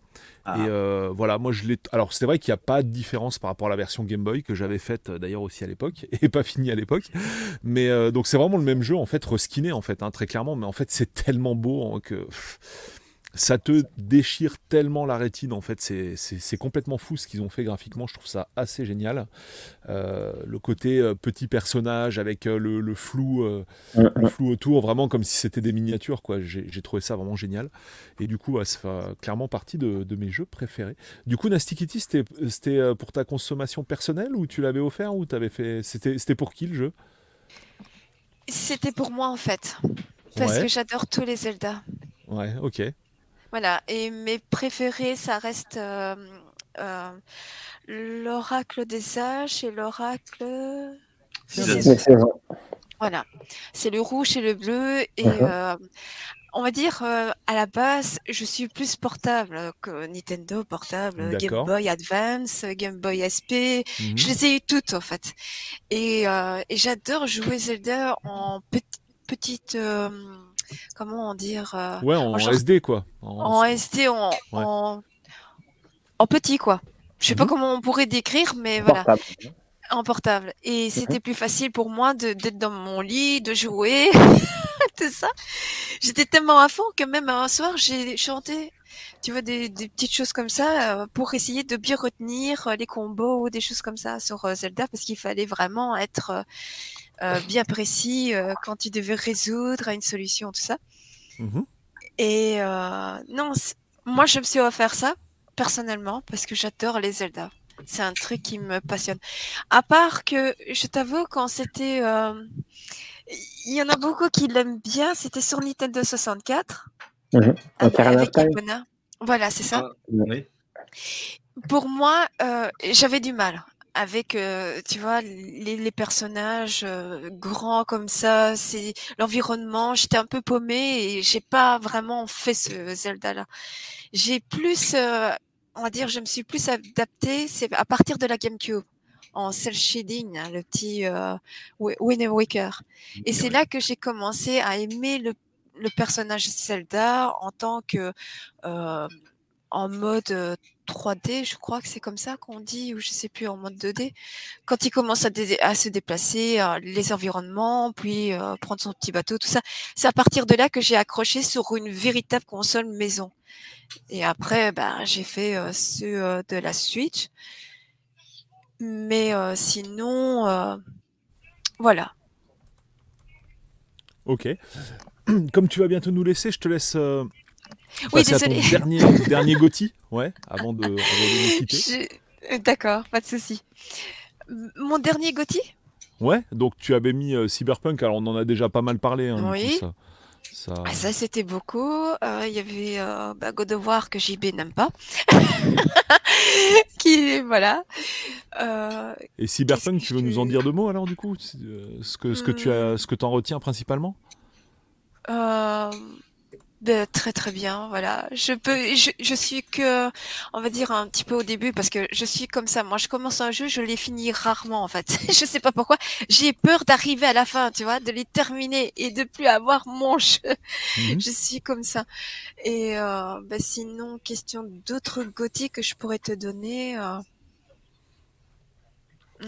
Ah. Et euh, voilà, moi je l'ai. Alors c'est vrai qu'il n'y a pas de différence par rapport à la version Game Boy que j'avais faite euh, d'ailleurs aussi à l'époque [LAUGHS] et pas fini à l'époque. Mais euh, donc c'est vraiment le même jeu en fait, reskiné en fait, hein, très clairement. Mais en fait c'est tellement beau hein, que ça te déchire tellement la rétine en fait. C'est- C'est c'est complètement fou ce qu'ils ont fait graphiquement. Je trouve ça assez génial. Euh, le côté euh, petit personnage avec euh, le, le flou. le flou autour, vraiment comme si c'était des miniatures, quoi. J'ai j'ai trouvé ça vraiment génial. Et du coup, ouais, ça fait clairement partie de, de mes jeux préférés. Du coup, Nasty Kitty, c'était c'était, pour ta consommation personnelle ou tu l'avais offert ou t'avais fait. C'était c'était pour qui le jeu? C'était pour moi en fait. Parce Ouais. que j'adore tous les Zelda. Ouais, ok. Voilà. Et mes préférés, ça reste euh, euh, l'oracle des âges et l'oracle. Des saisons. Voilà. C'est le rouge et le bleu. Et Mhm. euh, on va dire, euh, à la base, je suis plus portable que Nintendo portable, Game. Boy Advance, Game Boy SP. Mhm. Je les ai eu toutes en fait. Et, euh, et j'adore jouer Zelda en petit- petite, euh, comment dire Ouais, en, SD quoi. En, SD, en, en, petit quoi. Je sais pas mhm. comment on pourrait décrire, mais voilà. En portable. Et c'était plus facile pour moi d'être dans mon lit, de jouer, [LAUGHS] tout ça. J'étais tellement à fond que même un soir, j'ai chanté tu vois, des, petites choses comme ça euh, pour essayer de bien retenir euh, les combos ou des choses comme ça sur euh, Zelda parce qu'il fallait vraiment être bien précis quand tu devais résoudre une solution, tout ça. Mmh Et non, moi je me suis offert ça personnellement parce que j'adore les Zelda. C'est un truc qui me passionne. À part que je t'avoue quand c'était il y en a beaucoup qui l'aiment bien, c'était sur Nintendo 64. Mmh avec voilà, c'est ça. Ah, Pour moi, euh, j'avais du mal avec, euh, tu vois, les, personnages euh, grands comme ça, c'est l'environnement. J'étais un peu paumée et j'ai pas vraiment fait ce Zelda-là. J'ai plus, on va dire, je me suis plus adaptée. C'est à partir de la GameCube en cel shading, hein, le petit Wind Waker. Et c'est là que j'ai commencé à aimer le le personnage Zelda en tant que euh, en mode 3D, je crois que c'est comme ça qu'on dit, ou je sais plus, en mode 2D. Quand il commence à, se déplacer, les environnements, puis prendre son petit bateau, tout ça, c'est à partir de là que j'ai accroché sur une véritable console maison. Et après, ben, j'ai fait ceux de la Switch. Mais sinon, voilà. Ok. [CLEARS THROAT] comme tu vas bientôt nous laisser, je te laisse euh, oui, désolé. à ton dernier, [LAUGHS] dernier Gotti, ouais, avant de, nous quitter. Euh, d'accord, pas de souci. Mon dernier Gotti Ouais, donc tu avais mis euh, Cyberpunk, alors on en a déjà pas mal parlé. Hein, oui. ça. Ah, ça, c'était beaucoup. Il y avait bah, God of War que JB n'aime pas. [LAUGHS] qui, voilà. Et Cyberpunk, tu veux nous en dire deux mots alors du coup? Ce que, ce que tu as, ce que en retiens principalement? Euh, ben, très très bien, voilà. Je peux, je, je, suis que, on va dire un petit peu au début parce que je suis comme ça. Moi, je commence un jeu, je les finis rarement en fait. [LAUGHS] je sais pas pourquoi. J'ai peur d'arriver à la fin, tu vois, de les terminer et de plus avoir mon jeu. Mhm. Je suis comme ça. Et euh, ben, sinon, question d'autres gothiques que je pourrais te donner. Euh...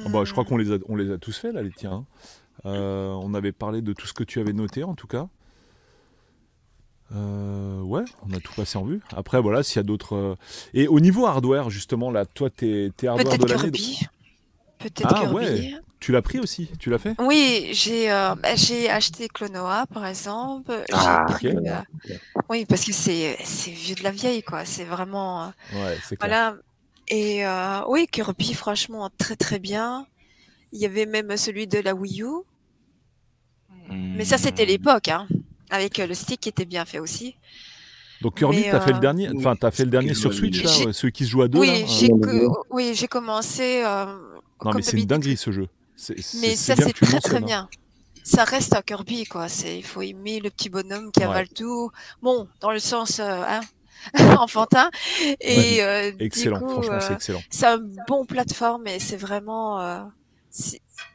Oh, bah, je crois hmm. qu'on les a, on les a tous fait là, les tiens. Hein. Euh, on avait parlé de tout ce que tu avais noté en tout cas. Euh, ouais, on a tout passé en vue. Après, voilà, s'il y a d'autres. Euh, et au niveau hardware, justement, là, toi, t'es es hardware de l'année. Peut-être ah, Ouais. Tu l'as pris aussi? Tu l'as fait? Oui, j'ai euh, bah, j'ai acheté Clonoa, par exemple. Ah, pris, oui, parce que c'est vieux de la vieille, quoi. C'est vraiment. Ouais, c'est Voilà. Et oui, Kirby, franchement, très très bien. Il y avait même celui de la Wii U. Mais ça, c'était hmm. l'époque, hein avec euh, le stick qui était bien fait aussi. Donc Kirby, tu as fait le euh, dernier, enfin as fait le dernier sur Switch, là, celui qui se joue à deux. Oui, j'ai commencé. Euh, non mais c'est une dinguerie ce jeu. mais ça c'est très très hein. bien. Ça reste un Kirby quoi. C'est il faut aimer le petit bonhomme qui avale tout. Bon, dans le sens hein, [LAUGHS] enfantin. Et excellent. Franchement, c'est excellent. C'est un bon plateforme et c'est vraiment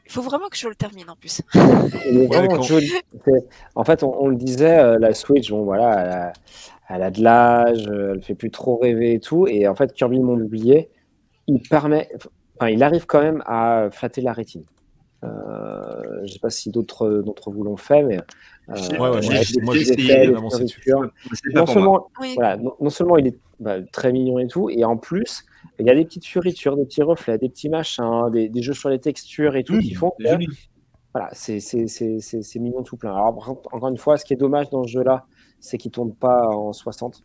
il faut vraiment que je le termine en plus. [LAUGHS] En fait, on, le disait, euh, la Switch, bon voilà, elle a, de l'âge, euh, elle fait plus trop rêver et tout. Et en fait, Kirby Monde oublié, il permet, enfin, il arrive quand même à flatter la rétine. Euh, je ne sais pas si d'autres d'entre vous l'ont fait, mais moi j'ai essayé non, seulement, voilà, non, seulement il est bah, très mignon et tout, et en plus il y a des petites fioritures, des petits reflets, des petits machins, des, jeux sur les textures et tout qui font que voilà, c'est mignon tout plein. Alors, encore une fois, ce qui est dommage dans ce jeu-là, c'est qu'il ne tourne pas en 60.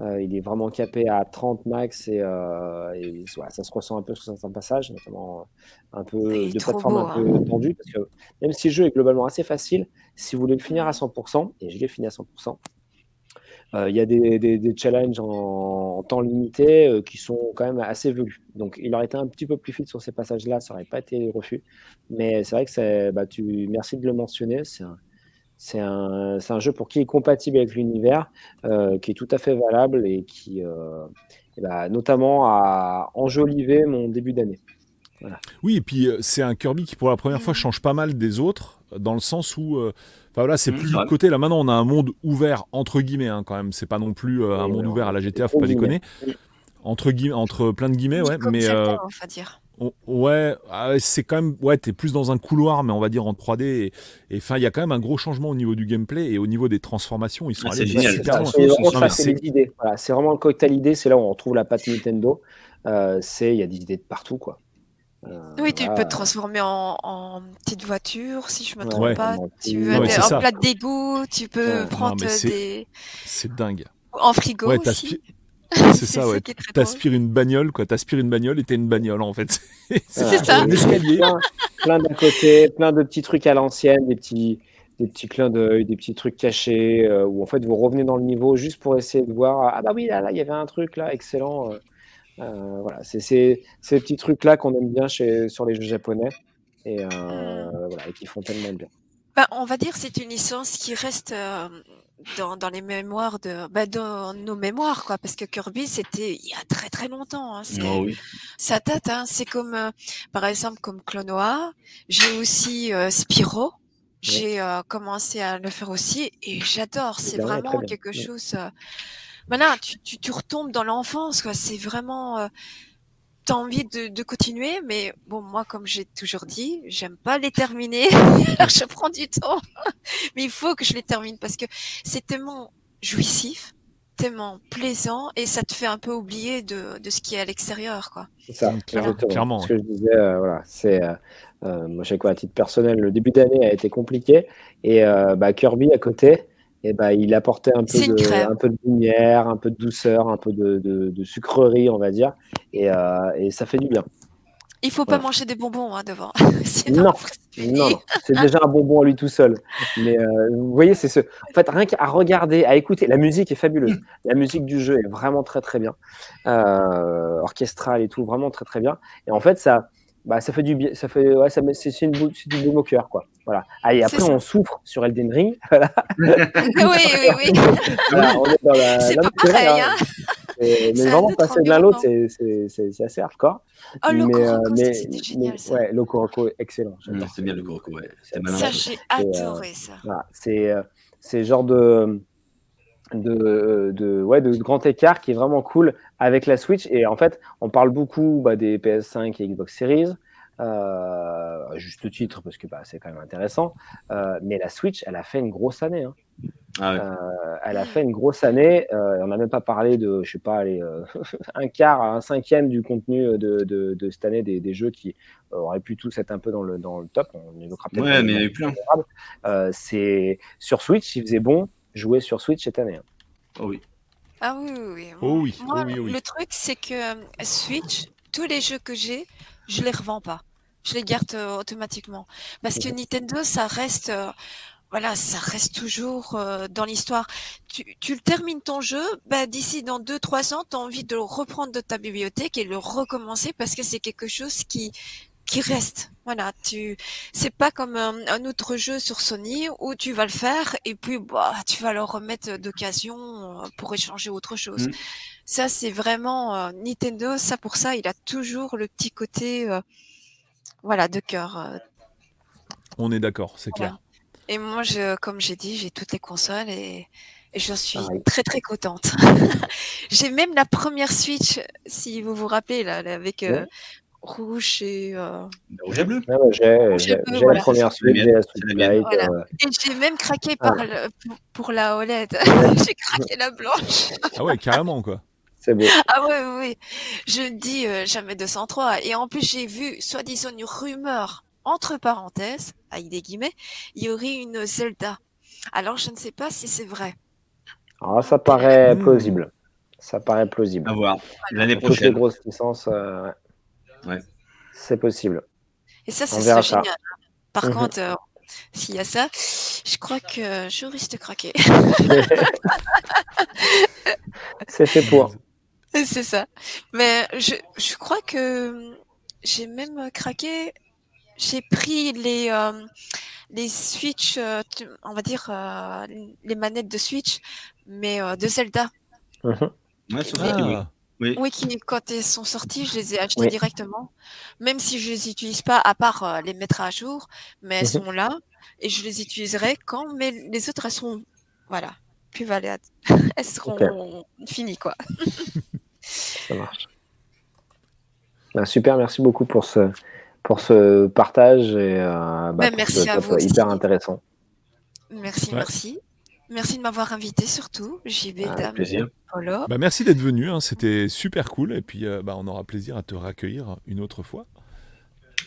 Euh, il est vraiment capé à 30 max et, euh, ça se ressent un peu sur certains passages, notamment un peu de plateforme un peu hein. tendue. Parce que même si le jeu est globalement assez facile, si vous voulez le finir à 100%, et je l'ai fini à 100%, euh, il y a des, challenges en, temps limité euh, qui sont quand même assez velus. Donc, il aurait été un petit peu plus fit sur ces passages-là, ça n'aurait pas été refus. Mais c'est vrai que c'est, bah, tu, merci de le mentionner. C'est un, un, jeu pour qui est compatible avec l'univers, euh, qui est tout à fait valable et qui, bah, notamment, a enjolivé mon début d'année. Oui, et puis c'est un Kirby qui pour la première fois mm. change pas mal des autres, dans le sens où Enfin voilà, c'est mm, plus du côté. Là maintenant, on a un monde ouvert entre guillemets hein, quand même. C'est pas non plus un monde ouvert à la GTA, faut pas déconner. Entre guillemets, entre plein de guillemets, ouais. Mais on va dire. Ouais, ah, c'est quand même. Ouais, t'es plus dans un couloir, mais on va dire en 3D. Et enfin, il y a quand même un gros changement au niveau du gameplay et au niveau des transformations. Ils sont ah, allés. C'est vraiment le cocktail idée. C'est là où on retrouve la patte Nintendo. Euh, c'est il y a des idées de partout, quoi. Euh, oui, tu peux te transformer en, petite voiture, si je me trompe pas. Tu veux en plat d'égout, tu peux prendre des. C'est dingue. En frigo aussi. [LAUGHS] C'est ça, ouais. T'aspires une bagnole, quoi. T'aspires une bagnole et t'es une bagnole, en fait. [LAUGHS] c'est ça. Un escalier. Plein, d'un côté, plein de petits trucs à l'ancienne, des petits, des petits clins d'œil, des petits trucs cachés, euh, où en fait vous revenez dans le niveau juste pour essayer de voir. Ah bah oui, là, là, il y avait un truc là, excellent. Euh, euh, voilà, c'est ces petits trucs là qu'on aime bien chez, sur les jeux japonais et, mm. voilà, et qui font tellement bien. Bah, on va dire c'est une licence qui reste dans, dans, les mémoires de bah, dans nos mémoires quoi parce que Kirby c'était il y a très très longtemps hein, oh oui. ça date hein, c'est comme euh, par exemple comme Clonoa j'ai aussi euh, Spyro j'ai euh, commencé à le faire aussi et j'adore c'est vraiment quelque chose voilà tu, tu, tu retombes dans l'enfance quoi c'est vraiment envie de, continuer, mais bon, moi, comme j'ai toujours dit, j'aime pas les terminer. [LAUGHS] Alors, je prends du temps, [LAUGHS] mais il faut que je les termine parce que c'est tellement jouissif, tellement plaisant, et ça te fait un peu oublier de, de ce qui est à l'extérieur, quoi. C'est ça, clairement. Ce que je disais, euh, voilà, c'est euh, euh, moi, je sais quoi, à titre personnel, le début d'année a été compliqué, et bah, Kirby à côté et ben, il apportait un peu, de, un peu de lumière, un peu de douceur, un peu de, de, sucrerie, on va dire. Et, euh, et, ça fait du bien. Il faut pas manger des bonbons hein, devant. [LAUGHS] non, non, c'est déjà un bonbon à lui tout seul. Mais euh, vous voyez, c'est ce. En fait, rien qu'à regarder, à écouter, la musique est fabuleuse. La musique du jeu est vraiment très très bien, euh, orchestrale et tout, vraiment très très bien. Et en fait, ça, bah, ça fait du bien, ça fait, ouais, ça c'est une boule, c'est du baume au cœur, quoi. Voilà. Allez, après, on souffre sur Elden Ring. [LAUGHS] Voilà. oui, oui, oui. [LAUGHS] Voilà, on est dans la, [LAUGHS] c'est pas pareil, hein. mais vraiment, passer de l'un à l'autre, c'est, c'est, c'est, assez hardcore. Oh, le euh, mais, c'était génial, mais, ça. Ouais, Loco excellent. c'est bien le Coroco, ouais. Ça, j'ai adoré, ça. Voilà, c'est, euh, c'est genre de de, de, ouais, de grand écart qui est vraiment cool avec la Switch. Et en fait, on parle beaucoup bah, des PS5 et Xbox Series, euh, juste titre parce que bah, c'est quand même intéressant. Euh, mais la Switch, elle a fait une grosse année. Hein. Ah euh, elle a fait une grosse année. on n'a même pas parlé de, je sais pas, les, [LAUGHS] un quart, un cinquième du contenu de, de, de cette année des, des, jeux qui auraient pu tous être un peu dans le, dans le top. On évoquera peut-être. Ouais, mais il y a eu plein. c'est sur Switch, il faisait bon jouer sur Switch cette année. Hein. Oh oui. Ah oui, oui, oh oui. Moi, oh oui, oui. Le truc, c'est que euh, Switch, tous les jeux que j'ai, je les revends pas. Je les garde euh, automatiquement. Parce que Nintendo, ça reste, euh, voilà, ça reste toujours dans l'histoire. Tu, tu termines ton jeu, bah, d'ici dans 2-3 ans, tu as envie de le reprendre de ta bibliothèque et le recommencer parce que c'est quelque chose qui, qui reste. Voilà, tu c'est pas comme un, autre jeu sur Sony où tu vas le faire et puis bah tu vas le remettre d'occasion euh, pour échanger autre chose. Mm. Ça c'est vraiment euh, Nintendo, ça pour ça, il a toujours le petit côté euh, voilà de cœur. On est d'accord, c'est clair. Et moi je comme j'ai dit, j'ai toutes les consoles et et je suis très très contente. [LAUGHS] j'ai même la première Switch, si vous vous rappelez là, avec rouge et. Euh... Rouge et bleu. Ah j'ai la première suite, j'ai la suite Light. Euh... Et j'ai même craqué ah. par le, pour, pour, la OLED. [LAUGHS] j'ai craqué la blanche. ah ouais, carrément quoi. C'est beau. Ah ouais, oui. Je dis euh, jamais 203. Et en plus, j'ai vu, soi-disant, une rumeur, entre parenthèses, avec des guillemets, il y aurait une Zelda. Alors, je ne sais pas si c'est vrai. Ah, ça paraît mmh. plausible. Ça paraît plausible. À voir. L'année prochaine. Toutes les grosses licences. Euh, Ouais. C'est possible. Et ça, c'est génial. Hein. Par mhm. contre, euh, s'il y a ça, je crois que je risque de craquer. [LAUGHS] c'est fait pour. [LAUGHS] C'est ça. Mais je, je crois que j'ai même craqué. J'ai pris les, euh, les Switch, euh, on va dire, les manettes de Switch, mais de Zelda. Mhm. Ouais, Oui, qui, quand ils sont sortis, je les ai achetés directement. Même si je les utilise pas, à part euh, les mettre à jour, mais elles mhm. sont là et je les utiliserai quand mais les autres, elles seront, voilà, plus valables. [LAUGHS] elles seront finies, quoi. [LAUGHS] Ça marche. Bah, super, merci beaucoup pour ce, pour ce partage et euh, bah, merci à vous. Hyper intéressant. Merci, merci. Merci de m'avoir invité surtout, JB, ah, plaisir. Bah, merci d'être venu, hein, c'était super cool et puis euh, bah, on aura plaisir à te raccueillir une autre fois.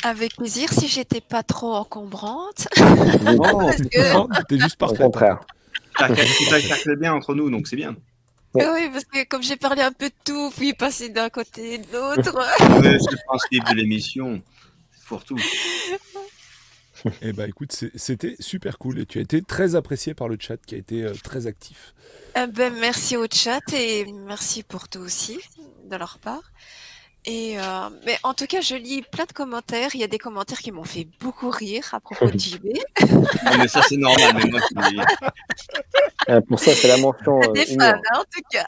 Avec plaisir, si j'étais pas trop encombrante. [LAUGHS] Non, que... [LAUGHS] t'es juste parfait. Au contraire. Ça bien entre nous, donc c'est bien. Oui, parce que comme j'ai parlé un peu de tout, puis passer d'un côté de l'autre. c'est le principe de l'émission. C'est pour tout. [LAUGHS] [LAUGHS] Eh ben écoute, c'était super cool et tu as été très apprécié par le chat qui a été euh, très actif. Eh ben, merci au chat et merci pour tout aussi de leur part. Et euh, mais en tout cas, je lis plein de commentaires. Il y a des commentaires qui m'ont fait beaucoup rire à propos de JB. mais ça, c'est normal. Mais moi, euh, pour ça, c'est la mention. [LAUGHS] des fans, hein, en tout cas.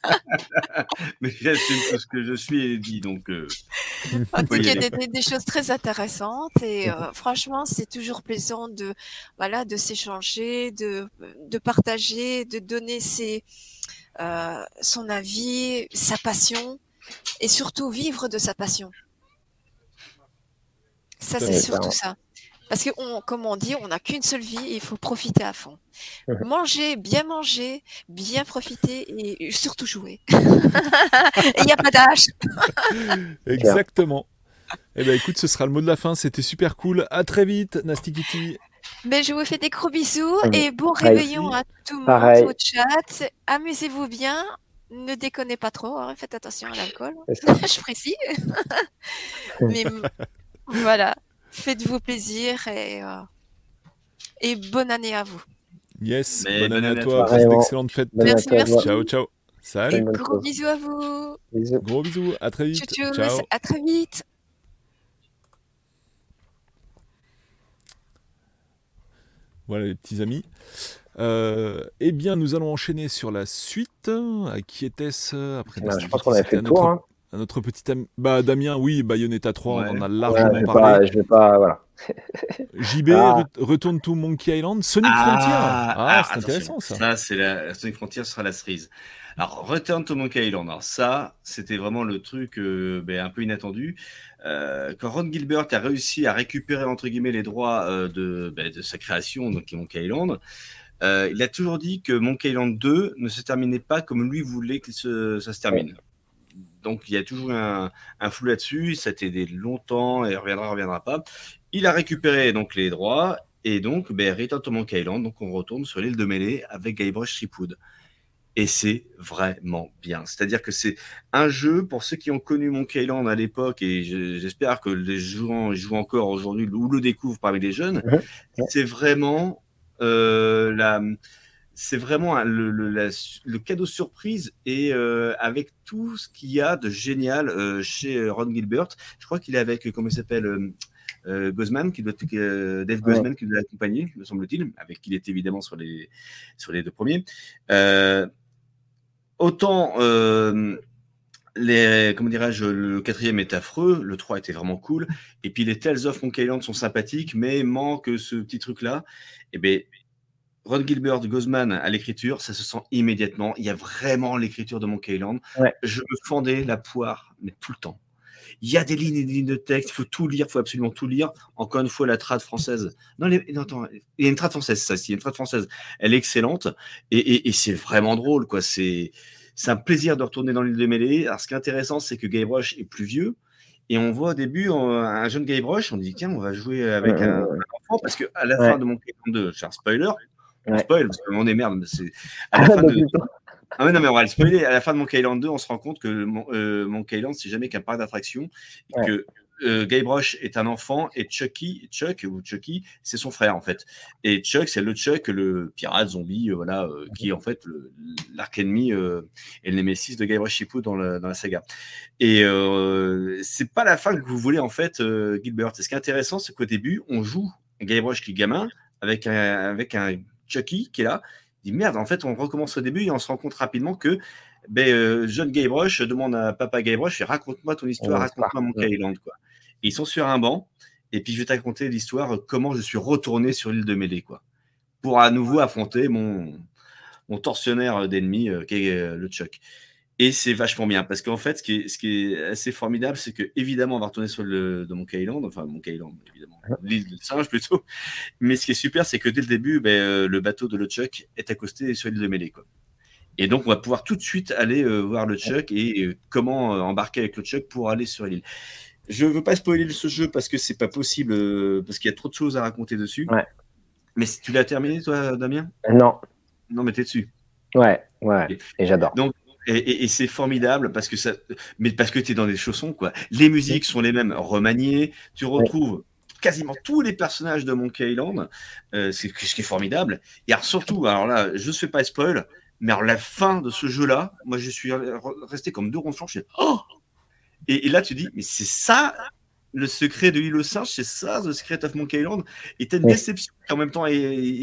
[LAUGHS] mais j'assume tout ce que je suis et dit. Donc, euh... en tout cas, il y a des, des, choses très intéressantes. Et euh, franchement, c'est toujours plaisant de, voilà, de s'échanger, de, de partager, de donner ses, euh, son avis, sa passion et surtout vivre de sa passion. Ça, c'est surtout ça. Parce que, comme on dit, on n'a qu'une seule vie et il faut profiter à fond. Manger, bien manger, bien profiter et surtout jouer. [LAUGHS] Il n'y a pas d'âge. [LAUGHS] Exactement. Eh bien, écoute, ce sera le mot de la fin. C'était super cool. À très vite, Nasty Kitty. Mais je vous fais des gros bisous et bon réveillon à tout le monde au chat. Amusez-vous bien ne déconnez pas trop, hein, faites attention à l'alcool. [LAUGHS] je précise. [LAUGHS] Mais voilà, faites-vous plaisir et, euh, et bonne année à vous. Yes, bonne, année, à toi, d'excellentes fêtes. Merci, merci. Ciao, ciao. Salut. gros bisous à vous. Gros bisous, à très vite. ciao. À très vite. Voilà les petits amis. Euh, eh bien, nous allons enchaîner sur la suite. À qui était-ce après Je pense qu'on avait fait le tour. Hein. notre petit ami. Bah, Damien, oui, Bayonetta 3, on en a largement parlé. je vais pas. Voilà. [LAUGHS] JB, ah. retourne tout Monkey Island. Sonic ah, Frontier. Ah, ah c'est intéressant ça. Ça, c'est la Sonic Frontier sera la cerise. Alors, Return to Monkey Island. Alors, ça, c'était vraiment le truc euh, ben, un peu inattendu. Euh, quand Ron Gilbert a réussi à récupérer, entre guillemets, les droits euh, de, ben, de sa création, donc Monkey Island, euh, il a toujours dit que Monkey Island 2 ne se terminait pas comme lui voulait que ça se termine. Donc il y a toujours un, un flou là-dessus. Ça a été longtemps et reviendra, reviendra pas. Il a récupéré donc les droits et donc ben, Return to Monkey Island. Donc on retourne sur l'île de Melee avec Guybrush Threepwood. Et c'est vraiment bien. C'est-à-dire que c'est un jeu pour ceux qui ont connu Monkey Island à l'époque, et j'espère que les joueurs jouent encore aujourd'hui ou le découvrent parmi les jeunes. C'est vraiment la, c'est vraiment le, le, cadeau surprise et euh, avec tout ce qu'il y a de génial euh, chez Ron Gilbert. Je crois qu'il est avec, comment il s'appelle euh, Guzman, qui doit Dave Guzman qui doit l'accompagner, me semble-t-il, avec qui il est évidemment sur les, sur les deux premiers. autant les, comment dirais-je, le quatrième est affreux, le 3 était vraiment cool, et puis les Tales of Monkey Island sont sympathiques, mais manque ce petit truc-là. Et eh bien, Ron Gilbert, Gozman à l'écriture, ça se sent immédiatement. Il y a vraiment l'écriture de Monkey Island. Je me fendais la poire, mais tout le temps. Il y a des lignes et des lignes de texte, il faut tout lire, il faut absolument tout lire. Encore une fois, la trad française. Non, non attends, il y a une trad française, ça, il y a une trad française. Elle est excellente et, et c'est vraiment drôle, quoi. C'est c'est un plaisir de retourner dans l'île de Mêlée. Alors, ce qui est intéressant, c'est que Guybrush est plus vieux. Et on voit au début un jeune Guybrush, on dit tiens, on va jouer avec un, enfant, parce qu'à la fin de mon 2, c'est un spoiler, on spoil, parce que on est merde. C'est à [LAUGHS] la fin de... Ah non, mais on va le spoiler. À la fin de Monkey Island 2, on se rend compte que mon, euh, Monkey Island, c'est jamais qu'un parc d'attraction. Que euh, Guybrush est un enfant et Chucky, Chuck ou Chucky, c'est son frère en fait. Et Chuck, c'est le Chuck, le pirate zombie, euh, voilà, euh, qui est en fait l'arc ennemi euh, et le némésis de Guybrush Chipou dans, dans, la saga. Et c'est pas la fin que vous voulez en fait, Gilbert. Et ce qui est intéressant, c'est qu'au début, on joue Guybrush qui est gamin avec un, avec un Chucky qui est là. Il dit merde, en fait, on recommence au début et on se rend compte rapidement que ben, jeune Guybrush demande à papa Guybrush, raconte-moi ton histoire, raconte-moi Monkey Island. Quoi. ils sont sur un banc, et puis je vais te raconter l'histoire, comment je suis retourné sur l'île de Mêlée, quoi, pour à nouveau affronter mon, mon tortionnaire d'ennemi, qui est le Chuck. Et c'est vachement bien parce qu'en fait, ce qui est, ce qui est assez formidable, c'est que évidemment, on va retourner sur le de Monkey Island, enfin Monkey Island, évidemment, l'île de singe plutôt. Mais ce qui est super, c'est que dès le début, ben, euh, le bateau de LeChuck est accosté sur l'île de Mêlée. Quoi. Et donc, on va pouvoir tout de suite aller euh, voir LeChuck et euh, comment embarquer avec LeChuck pour aller sur l'île. Je ne veux pas spoiler ce jeu parce que c'est pas possible, parce qu'il y a trop de choses à raconter dessus. Ouais. Mais tu l'as terminé, toi, Damien? Non. Non, mais t'es dessus. Ouais, ouais. Et j'adore. Donc, et, c'est formidable parce que ça, mais parce que tu es dans des chaussons, quoi. Les musiques sont les mêmes, remaniées. Tu retrouves quasiment tous les personnages de Monkey Island. Euh, c'est ce qui est formidable. Et alors, surtout, alors là, je ne fais pas spoil, mais alors la fin de ce jeu-là, moi, je suis resté comme deux ronds de oh et, là, tu dis, mais c'est ça le secret de l'île au singe, c'est ça, The Secret of Monkey Island? Et t'as une déception en même temps. Et,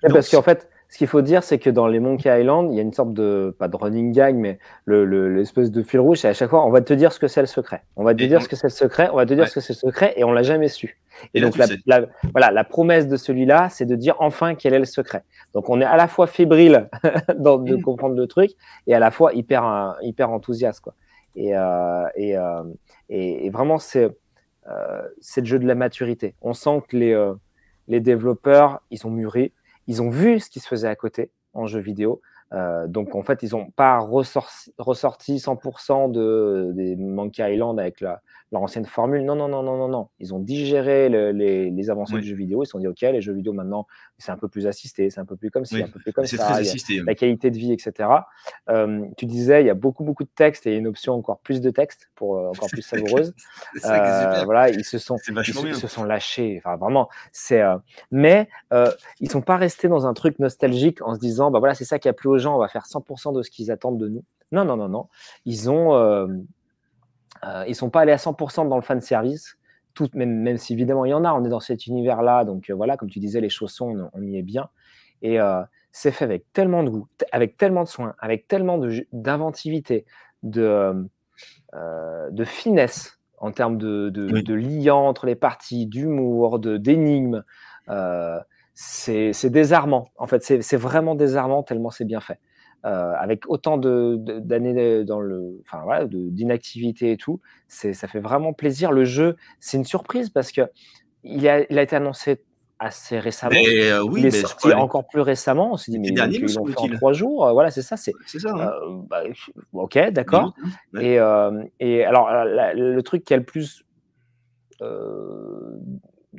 parce qu'en fait, ce qu'il faut dire, c'est que dans les Monkey Island, il y a une sorte de, pas de running gang, mais l'espèce de fil rouge, c'est à chaque fois, on va te dire ce que c'est le secret. On va te dire ce que c'est le secret, on va te dire ce que c'est le secret, et on l'a jamais su. Et, donc, la, voilà, la promesse de celui-là, c'est de dire enfin quel est le secret. Donc, on est à la fois fébrile [LAUGHS] de mm. comprendre le truc, et à la fois hyper, hyper enthousiaste, quoi. Et, euh, euh, et, et, vraiment, c'est euh, le jeu de la maturité. On sent que les, les développeurs, ils ont mûri ils ont vu ce qui se faisait à côté en jeu vidéo. Euh, donc en fait, ils n'ont pas ressorti, ressorti 100% de, des Monkey Island avec la, leur ancienne formule. Non, non, non, non, non, non. Ils ont digéré les, les, avancées du jeu vidéo. Ils se sont dit, OK, les jeux vidéo maintenant, c'est un peu plus assisté, c'est un peu plus comme ci, un peu plus comme ça. La qualité de vie, etc. Euh, tu disais, il y a beaucoup, beaucoup de textes et une option encore plus de texte pour euh, encore plus [LAUGHS] savoureuse. euh, voilà, ils se sont, ils, se sont lâchés. Enfin, vraiment, c'est. Euh, mais ils sont pas restés dans un truc nostalgique en se disant, bah voilà, c'est ça qui a plu aux gens. On va faire 100% de ce qu'ils attendent de nous. Non, non, non, non. Ils ont ils sont pas allés à 100% dans le fan service, tout, même, même si évidemment il y en a, on est dans cet univers-là, donc euh, voilà, comme tu disais, les chaussons, on, y est bien. Et euh, c'est fait avec tellement de goût, avec tellement de soin, avec tellement d'inventivité, de, de, finesse en termes de, de, lien entre les parties, d'humour, d'énigmes. c'est désarmant. En fait, c'est vraiment désarmant tellement c'est bien fait. Euh, avec autant d'années dans le, enfin voilà, d'inactivité et tout, ça fait vraiment plaisir. Le jeu, c'est une surprise parce que il a, il a été annoncé assez récemment. Euh, oui, il est sorti encore plus récemment. On s'est dit, mais dernier, ils l'ont fait en trois jours. Euh, voilà, c'est ça. C'est, ça. Hein. bah, ok, d'accord. Et, et alors, le truc qui a le plus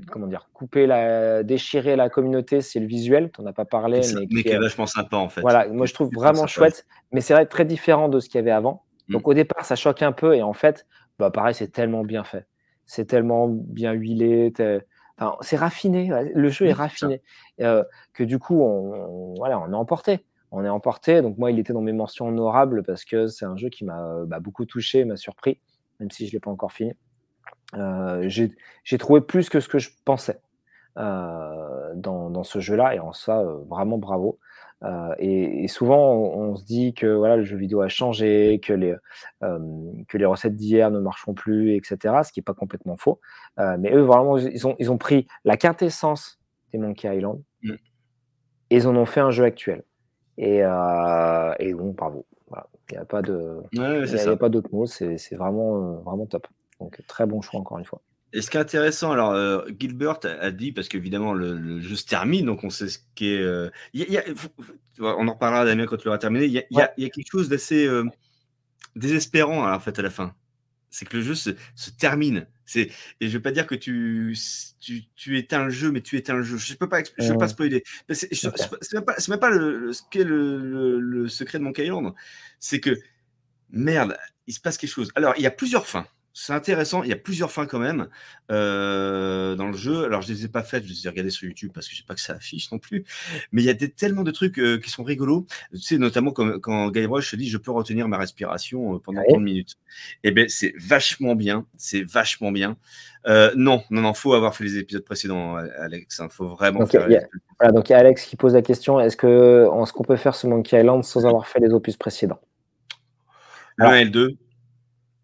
comment dire, couper, la, déchirer la communauté, c'est le visuel. Tu n'en as pas parlé. Mais, qui est vachement sympa en fait. Voilà, moi je trouve vraiment chouette, mais c'est vrai très différent de ce qu'il y avait avant. Mm. Donc au départ, ça choque un peu et en fait, bah, pareil, c'est tellement bien fait. C'est tellement bien huilé. Enfin, c'est raffiné. Le jeu est raffiné. Euh, que du coup, on, voilà, on est emporté. On est emporté. Donc moi, il était dans mes mentions honorables parce que c'est un jeu qui m'a bah, beaucoup touché, m'a surpris, même si je ne l'ai pas encore fini. Euh, j'ai trouvé plus que ce que je pensais euh, dans, ce jeu-là, et en ça, euh, vraiment bravo. Et, souvent, on, se dit que voilà, le jeu vidéo a changé, que les, que les recettes d'hier ne marcheront plus, etc. Ce qui n'est pas complètement faux. mais eux, vraiment, ils ont, ils ont pris la quintessence des Monkey Island mm. et ils en ont fait un jeu actuel. Et, et bon, bravo. Il n'y a pas de, pas d'autres mots. C'est vraiment, vraiment top. Donc très bon choix encore une fois. Et ce qui est intéressant, alors euh, Gilbert a dit, parce qu'évidemment le, jeu se termine, donc on sait ce qui est. Euh, on en reparlera Damien quand tu l'auras terminé. Il y, a quelque chose d'assez euh, désespérant en fait à la fin. C'est que le jeu se, termine. et je ne veux pas dire que tu, tu, éteins le jeu, mais tu éteins le jeu. Je ne peux pas, je peux pas spoiler. C'est même pas, même pas le, ce qu'est le, le, secret de mon Island. C'est que merde, il se passe quelque chose. Alors il y a plusieurs fins c'est intéressant. Il y a plusieurs fins quand même euh, dans le jeu. Alors, je ne les ai pas faites, je les ai regardées sur YouTube parce que je sais pas que ça affiche non plus. Mais il y a tellement de trucs euh, qui sont rigolos. Tu sais, notamment quand, quand Guybrush se dit je peux retenir ma respiration euh, pendant 30 minutes. Eh bien, c'est vachement bien. C'est vachement bien. non, non, non, faut avoir fait les épisodes précédents, Alex. Il hein. faut vraiment donc, faire. Il y a, voilà, donc il y a Alex qui pose la question est-ce qu'on peut faire ce Monkey Island sans avoir fait les opus précédents? Le 1 et le 2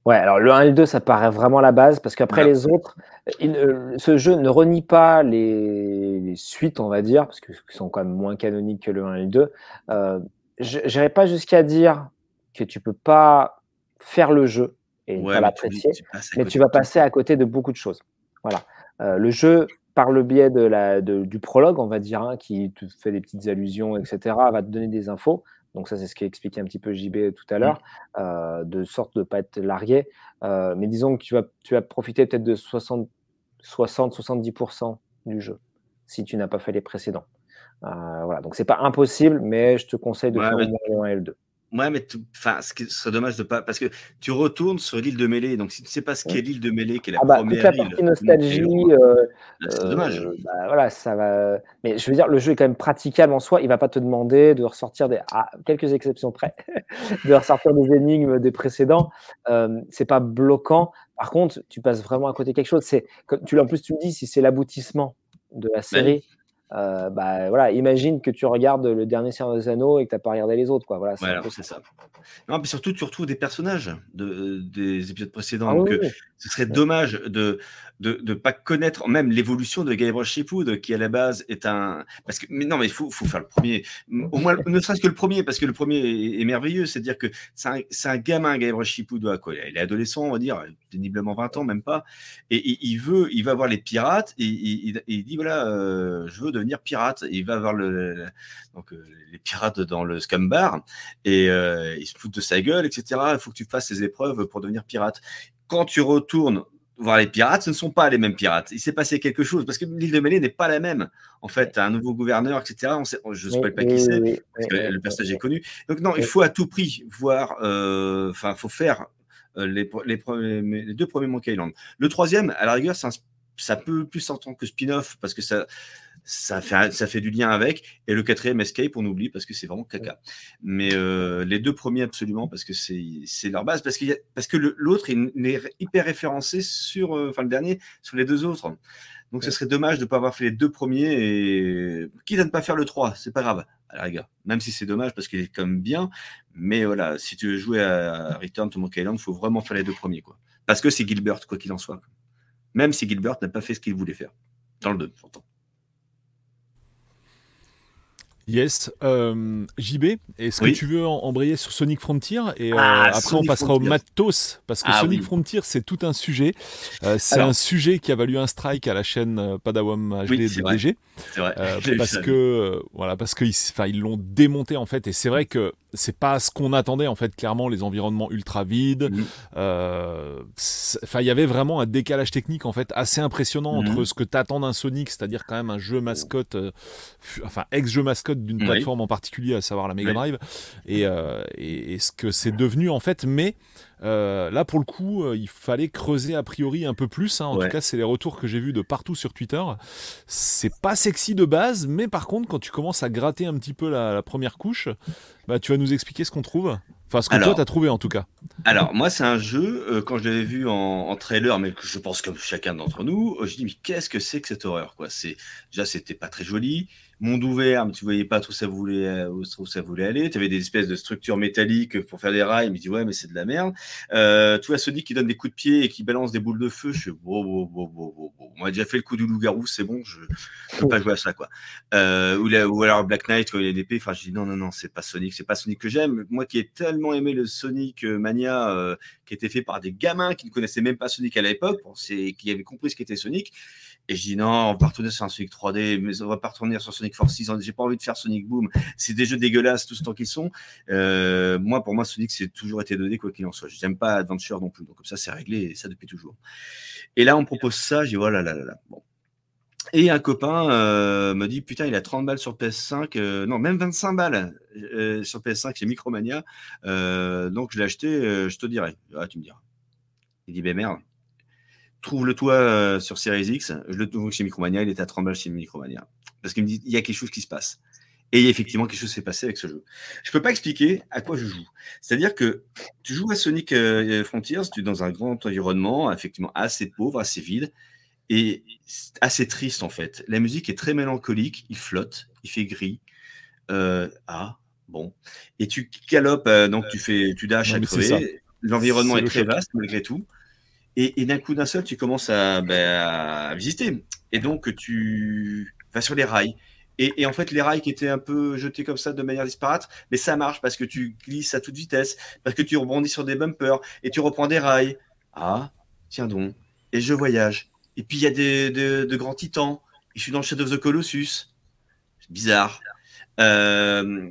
Ouais, alors le 1 et le 2, ça paraît vraiment la base, parce qu'après les autres, euh, ce jeu ne renie pas les, suites, on va dire, parce qu'ils sont quand même moins canoniques que le 1 et le 2. Euh, je n'irai pas jusqu'à dire que tu peux pas faire le jeu et pas l'apprécier, mais tu vas passer à côté de beaucoup de choses. Voilà. Euh, le jeu, par le biais de la, du prologue, on va dire, hein, qui te fait des petites allusions, etc., va te donner des infos. Donc ça, c'est ce expliqué un petit peu JB tout à mmh. l'heure, euh, de sorte de ne pas être largué. Euh, mais disons que tu vas, tu vas profiter peut-être de 60-70% du jeu si tu n'as pas fait les précédents. Euh, voilà, donc c'est pas impossible, mais je te conseille de faire le 1 et le 2. Ouais, mais enfin, ce serait dommage de pas. Parce que tu retournes sur l'île de Mêlée. Donc, si tu ne sais pas ce qu'est l'île de Mêlée, qui est la ah bah, première toute la partie nostalgie. Euh, c'est dommage. Euh, bah, voilà, ça va. Mais je veux dire, le jeu est quand même praticable en soi. Il ne va pas te demander de ressortir des. À quelques exceptions près, [LAUGHS] de ressortir des énigmes des précédents. Euh, c'est pas bloquant. Par contre, tu passes vraiment à côté de quelque chose. C'est, tu, en plus, tu me dis si c'est l'aboutissement de la série. Euh, bah, voilà, imagine que tu regardes le dernier Seigneur des Anneaux et que tu n'as pas regardé les autres. Quoi. Voilà, c'est ça. Non, mais surtout, tu retrouves des personnages de, des épisodes précédents. Ah donc, euh, ce serait dommage de de ne pas connaître même l'évolution de Gabriel Shipwood, qui à la base est un. Parce que, mais non, mais il faut, faut, faire le premier. Au moins, ne serait-ce que le premier, parce que le premier est, merveilleux. C'est-à-dire que c'est un, un, gamin, Gabriel Shipwood, quoi? Il est adolescent, on va dire, péniblement 20 ans, même pas. Et, il veut, il va voir les pirates et il, dit voilà, euh, je veux devenir pirate. Et il va voir le, donc, euh, les pirates dans le scum bar et euh, il se fout de sa gueule, etc. Il faut que tu fasses les épreuves pour devenir pirate. Quand tu retournes voir les pirates, ce ne sont pas les mêmes pirates. Il s'est passé quelque chose parce que l'île de Mêlée n'est pas la même. En fait, un nouveau gouverneur, etc. On je ne sais pas qui c'est, parce que le personnage est connu. Donc non, il faut à tout prix voir, euh, enfin, il faut faire euh, les, les, deux premiers Monkey Island. Le troisième, à la rigueur, ça peut plus en tant que spin-off parce que ça ça fait, ça fait du lien avec. Et le quatrième Escape, on oublie parce que c'est vraiment caca. Mais euh, les deux premiers, absolument, parce que c'est leur base. Parce, qu'il parce que l'autre est, hyper référencé sur, euh, enfin le dernier, sur les deux autres. Donc ce serait dommage de ne pas avoir fait les deux premiers et quitte à ne pas faire le 3, c'est pas grave, à la rigueur. Même si c'est dommage parce qu'il est quand même bien. Mais voilà, si tu veux jouer à Return to Monkey Island, il faut vraiment faire les deux premiers. Quoi. Parce que c'est Gilbert, quoi qu'il en soit. Même si Gilbert n'a pas fait ce qu'il voulait faire. Dans le 2, pourtant. Yes. Euh, JB, est-ce que tu veux embrayer sur Sonic Frontier Et euh, ah, après, on passera au matos, parce que ah Sonic Frontier, c'est tout un sujet. Euh, c'est un sujet qui a valu un strike à la chaîne Padawam HD de DG. C'est vrai. [LAUGHS] parce, que, voilà, parce qu'ils ils l'ont démonté, en fait. Et c'est vrai que c'est pas ce qu'on attendait en fait clairement les environnements ultra vides mmh. euh, enfin il y avait vraiment un décalage technique en fait assez impressionnant mmh. entre ce que t'attends d'un Sonic c'est-à-dire quand même un jeu mascotte euh, enfin ex jeu mascotte d'une plateforme en particulier à savoir la Mega Drive euh, et, et, ce que c'est devenu en fait mais euh, là, pour le coup, euh, il fallait creuser a priori un peu plus. Hein. En tout cas, c'est les retours que j'ai vus de partout sur Twitter. C'est pas sexy de base, mais par contre, quand tu commences à gratter un petit peu la, première couche, bah, tu vas nous expliquer ce qu'on trouve. Enfin, ce que toi, tu as trouvé en tout cas. Alors, moi, c'est un jeu, euh, quand je l'avais vu en, trailer, mais je pense comme chacun d'entre nous, je dis, mais qu'est-ce que c'est que cette horreur quoi? Déjà, c'était pas très joli monde ouvert, mais tu voyais pas où ça voulait, euh, où, ça voulait aller. Tu avais des espèces de structures métalliques pour faire des rails, mais tu dis ouais, mais c'est de la merde. Euh, tu vois Sonic qui donne des coups de pied et qui balance des boules de feu. Je suis bon, bon, bon, bon, bon. On a déjà fait le coup du loup-garou, c'est bon, je ne peux pas jouer à ça, quoi. Euh, ou, alors Black Knight quand il a l'épée. Enfin, je dis non, non, non, c'est pas Sonic, c'est pas Sonic que j'aime. Moi qui ai tellement aimé le Sonic Mania, qui était fait par des gamins qui ne connaissaient même pas Sonic à l'époque, qui avaient compris ce qu'était Sonic. Et je dis non, on va retourner sur un Sonic 3D, mais on va pas retourner sur Sonic Forces. J'ai pas envie de faire Sonic Boom. C'est des jeux dégueulasses tout ce temps qu'ils sont. Euh, moi, pour moi, Sonic, c'est toujours été donné quoi qu'il en soit. Je n'aime pas Adventure non plus. Donc comme ça, c'est réglé et ça depuis toujours. Et là, on propose ça. Dis voilà, là, là, là. Bon. Et un copain euh, me dit putain, il a 30 balles sur PS5, euh, non, même 25 balles sur PS5 chez Micromania. donc je l'ai acheté, je te dirai. Ah, tu me diras. Il dit ben merde trouve-le toi euh, sur Series X. Je le trouve chez Micromania, il est à 30 balles chez Micromania. Parce qu'il me dit, il y a quelque chose qui se passe. Et effectivement, quelque chose s'est passé avec ce jeu. Je ne peux pas expliquer à quoi je joue. C'est-à-dire que tu joues à Sonic euh, Frontiers, tu es dans un grand environnement, effectivement assez pauvre, assez vide, et assez triste en fait. La musique est très mélancolique, il flotte, il fait gris. Euh, ah, Bon. Et tu galopes, donc tu fais, tu dashes à crever. L'environnement est, très vaste malgré tout. Et, d'un coup d'un seul, tu commences ben, à, visiter. Et donc, tu vas sur les rails. Et, en fait, les rails qui étaient un peu jetés comme ça de manière disparate, mais ça marche parce que tu glisses à toute vitesse, parce que tu rebondis sur des bumpers et tu reprends des rails. Ah, tiens donc. Et je voyage. Et puis, il y a des, de, grands titans. Et je suis dans le Shadow of the Colossus. Bizarre. Euh,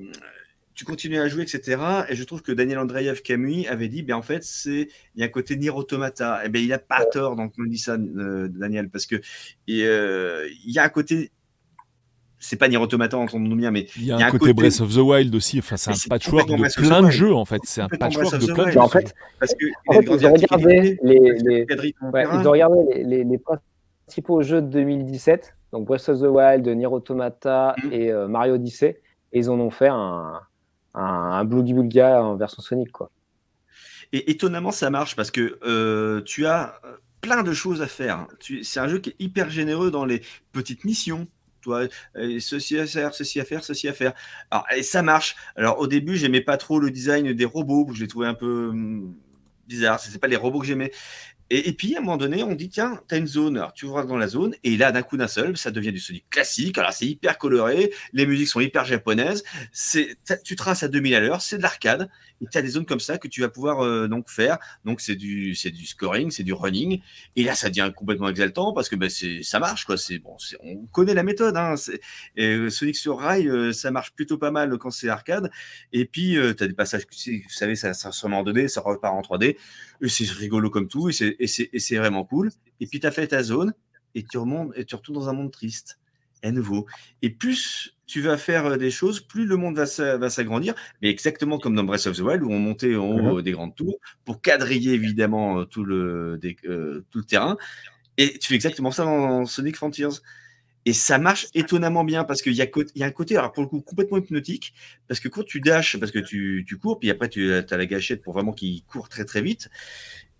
tu continues à jouer, etc. Et je trouve que Daniel Andreev Camus avait dit, ben en fait, c'est il y a un côté Nier Automata. Et eh ben il a pas tort donc on dit ça, euh, Daniel, parce que euh, il y a un côté c'est pas Nier Automata en entendons bien, mais il y a, un, côté, Breath of the Wild aussi. Enfin, c'est un patchwork de plein de jeux en fait. C'est un patchwork de plein de jeux. En fait, parce que en fait, ils ont regardé les, principaux jeux de 2017, donc Breath of the Wild, Nier Automata mm. et euh, Mario Odyssey, et ils en ont fait un, un, un Boogie en version Sonic, quoi. Et étonnamment, ça marche parce que euh, tu as plein de choses à faire. C'est un jeu qui est hyper généreux dans les petites missions. Toi, euh, ceci à faire, ceci à faire, ceci à faire. Alors, et ça marche. Alors, au début, j'aimais pas trop le design des robots. Je les trouvais un peu hum, bizarres. Ce pas les robots que j'aimais. Et, puis, à un moment donné, on dit, tiens, tu as une zone. Alors, tu ouvres dans la zone. Et là, d'un coup d'un seul, ça devient du Sonic classique. Alors, c'est hyper coloré. Les musiques sont hyper japonaises. Tu traces à 2000 à l'heure. C'est de l'arcade. Et tu as des zones comme ça que tu vas pouvoir euh, donc faire. Donc, c'est du, du scoring, c'est du running. Et là, ça devient complètement exaltant parce que ben, ça marche. Quoi. Bon, on connaît la méthode. Hein. Et, euh, Sonic sur rail, euh, ça marche plutôt pas mal quand c'est arcade. Et puis, tu as des passages, vous savez, ça, ça se en 2D, ça repart en 3D c'est rigolo comme tout, et c'est vraiment cool. Et puis tu as fait ta zone, et tu remontes, et tu retournes dans un monde triste, à nouveau. Et plus tu vas faire euh, des choses, plus le monde va s'agrandir, mais exactement comme dans Breath of the Wild, où on montait en haut mhm. des grandes tours, pour quadriller évidemment euh, tout le, euh, tout le terrain. Et tu fais exactement ça dans Sonic Frontiers. Et ça marche étonnamment bien parce qu'il y, y, a un côté, alors pour le coup, complètement hypnotique. Parce que quand tu dashes, parce que tu, tu cours, puis après tu as la gâchette pour vraiment qu'il court très très vite.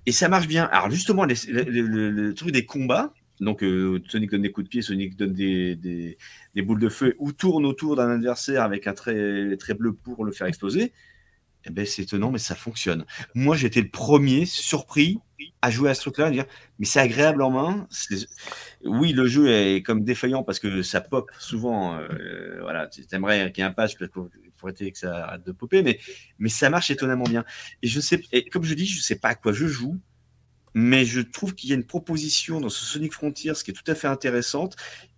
Et ça marche bien. Alors justement, le, truc des combats, donc euh, Sonic donne des coups de pied, Sonic donne des, boules de feu ou tourne autour d'un adversaire avec un trait, bleu pour le faire exploser. Eh ben, c'est étonnant, mais ça fonctionne. Moi, j'étais le premier surpris à jouer à ce truc-là, dire mais c'est agréable en main. Oui, le jeu est comme défaillant parce que ça pop souvent. Euh, voilà, tu aimerais qu'il y ait un patch pour, pour arrêter que ça arrête de popper, mais, ça marche étonnamment bien. Et comme je dis, je sais pas à quoi je joue, mais je trouve qu'il y a une proposition dans ce Sonic Frontiers qui est tout à fait intéressante.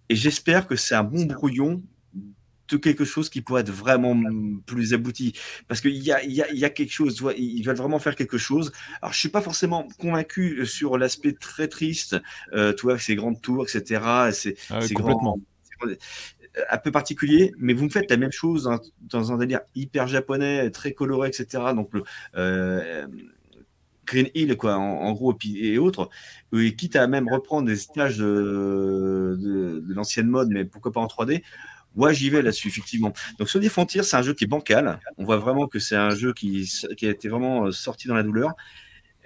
Et j'espère que c'est un bon brouillon quelque chose qui pourrait être vraiment plus abouti. Parce qu'il y a, y, a, y a quelque chose, ils veulent vraiment faire quelque chose. Alors, je suis pas forcément convaincu sur l'aspect très triste, euh, tu vois, ces grandes tours, etc. C'est ah complètement. un peu particulier, mais vous me faites la même chose dans un délire hyper japonais, très coloré, etc. Donc, le, euh, Green Hill, quoi, en, gros, et, autres, et quitte à même reprendre des stages de, de, l'ancienne mode, mais pourquoi pas en 3D, moi, j'y vais là-dessus, effectivement. Donc, Sonic Frontier, c'est un jeu qui est bancal. On voit vraiment que c'est un jeu qui, qui, a été vraiment euh, sorti dans la douleur.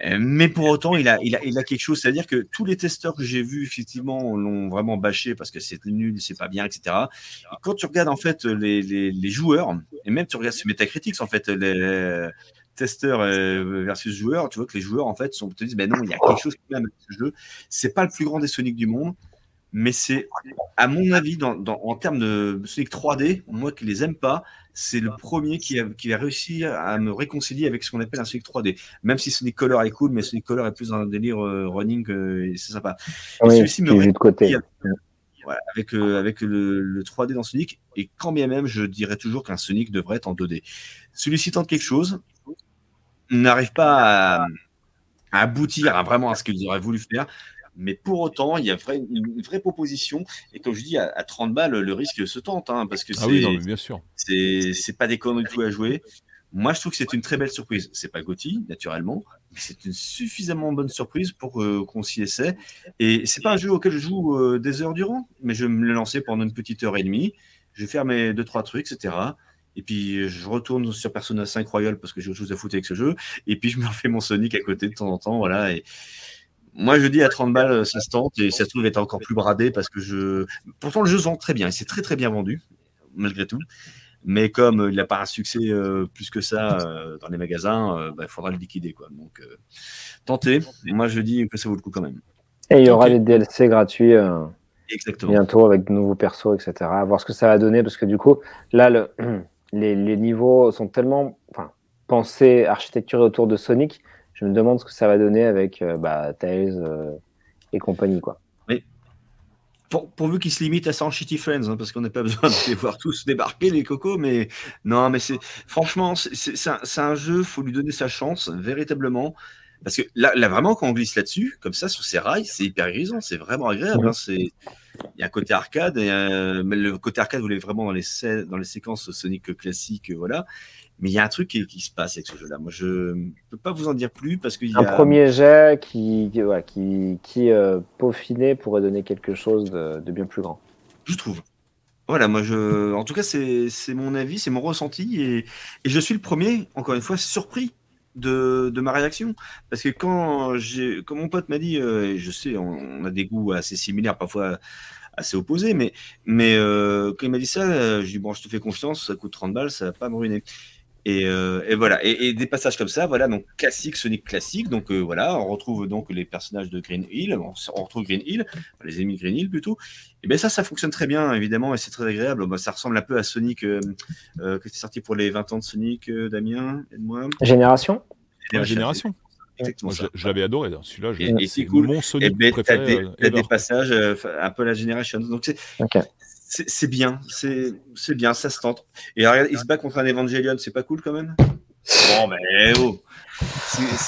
Euh, mais pour autant, il a, il a, il a quelque chose. C'est-à-dire que tous les testeurs que j'ai vus, effectivement, l'ont vraiment bâché parce que c'est nul, c'est pas bien, etc. Et quand tu regardes, en fait, les, les, les joueurs, et même tu regardes sur Metacritics, en fait, les testeurs euh, versus joueurs, tu vois que les joueurs, en fait, sont, te disent, ben non, il y a quelque chose qui vient avec ce jeu. C'est pas le plus grand des Sonic du monde mais c'est, à mon avis, dans, en termes de Sonic 3D, moi qui les aime pas, c'est le premier qui a, qui a réussi à me réconcilier avec ce qu'on appelle un Sonic 3D. Même si Sonic Color est cool, mais Sonic Color est plus dans un délire euh, running, euh, et c'est sympa. Oui, celui-ci me de côté. avec, euh, avec le, 3D dans Sonic, et quand bien même, je dirais toujours qu'un Sonic devrait être en 2D. Celui-ci tente quelque chose, n'arrive pas à, à aboutir à vraiment à ce qu'ils auraient voulu faire. Mais pour autant, il y a une vraie proposition. Et comme je dis, à, 30 balles, le risque se tente. Hein, parce que ah oui, bien sûr. C'est pas des du tout à jouer. Moi, je trouve que c'est une très belle surprise. C'est pas Gotti, naturellement, mais c'est une suffisamment bonne surprise pour euh, qu'on s'y essaie. Et c'est pas un jeu auquel je joue euh, des heures durant, mais je vais me le lancer pendant une petite heure et demie. Je vais faire mes deux, trois trucs, etc. Et puis, je retourne sur Persona 5 Royal parce que j'ai autre chose à foutre avec ce jeu. Et puis, je me refais mon Sonic à côté de temps en temps. Voilà. Et, moi, je dis à 30 balles, ça se tente et ça se trouve être encore plus bradé parce que je. Pourtant, le jeu se vend très bien et c'est très très bien vendu, malgré tout. Mais comme il n'a pas un succès plus que ça dans les magasins, bah, il faudra le liquider. Quoi. Donc, tentez. Moi, je dis que ça vaut le coup quand même. Et il y aura des DLC gratuits. Bientôt avec de nouveaux persos, etc. À voir ce que ça va donner parce que du coup, là, le, [CLEARS THROAT] les, niveaux sont tellement enfin, pensés, architecturés autour de Sonic. Je me demande ce que ça va donner avec euh, bah, Tails euh, et compagnie. Quoi. Mais pour, pourvu qu'ils se limitent à 100 Shitty Friends, hein, parce qu'on n'a pas [LAUGHS] besoin de les voir tous débarquer, les cocos. Mais non, mais c'est franchement, c'est un, un, jeu, faut lui donner sa chance, véritablement. Parce que là, là, vraiment, quand on glisse là-dessus, comme ça, sur ces rails, c'est hyper grisant, c'est vraiment agréable. Hein, c'est... Il y a un côté arcade, et, euh, mais le côté arcade, vous l'avez vraiment dans les, dans les séquences Sonic classiques, voilà. Mais il y a un truc qui, qui se passe avec ce jeu-là. Moi, je ne peux pas vous en dire plus parce qu'il y a... Un premier jet qui, ouais, qui, qui euh, peaufiné pourrait donner quelque chose de, de, bien plus grand. Je trouve. Voilà, moi, je... en tout cas, c'est, c'est mon avis, c'est mon ressenti. Et, et je suis le premier, encore une fois, surpris de, de, ma réaction. Parce que quand, quand mon pote m'a dit, euh, je sais, on, a des goûts assez similaires, parfois assez opposés, mais, mais euh, quand il m'a dit ça, euh, je dis, bon, je te fais confiance, ça coûte 30 balles, ça va pas me ruiner. Et, euh, et, voilà, et, et, des passages comme ça, voilà, donc classique, Sonic classique, donc euh, voilà, on retrouve donc les personnages de Green Hill, on, on retrouve Green Hill, les ennemis Green Hill plutôt, et bien ça, ça fonctionne très bien, évidemment, et c'est très agréable, bah, ça ressemble un peu à Sonic, euh, euh qui était sorti pour les 20 ans de Sonic, Damien, aide-moi. Génération. Génération. Exactement je, je l'avais adoré, celui-là, c'est cool. mon Sonic et préféré. T'as des, des, passages un peu la Génération, donc c'est... Okay c'est bien, c'est bien, ça se tente. Et regarde, il se bat contre un Evangelion, c'est pas cool quand même? Bon, mais oh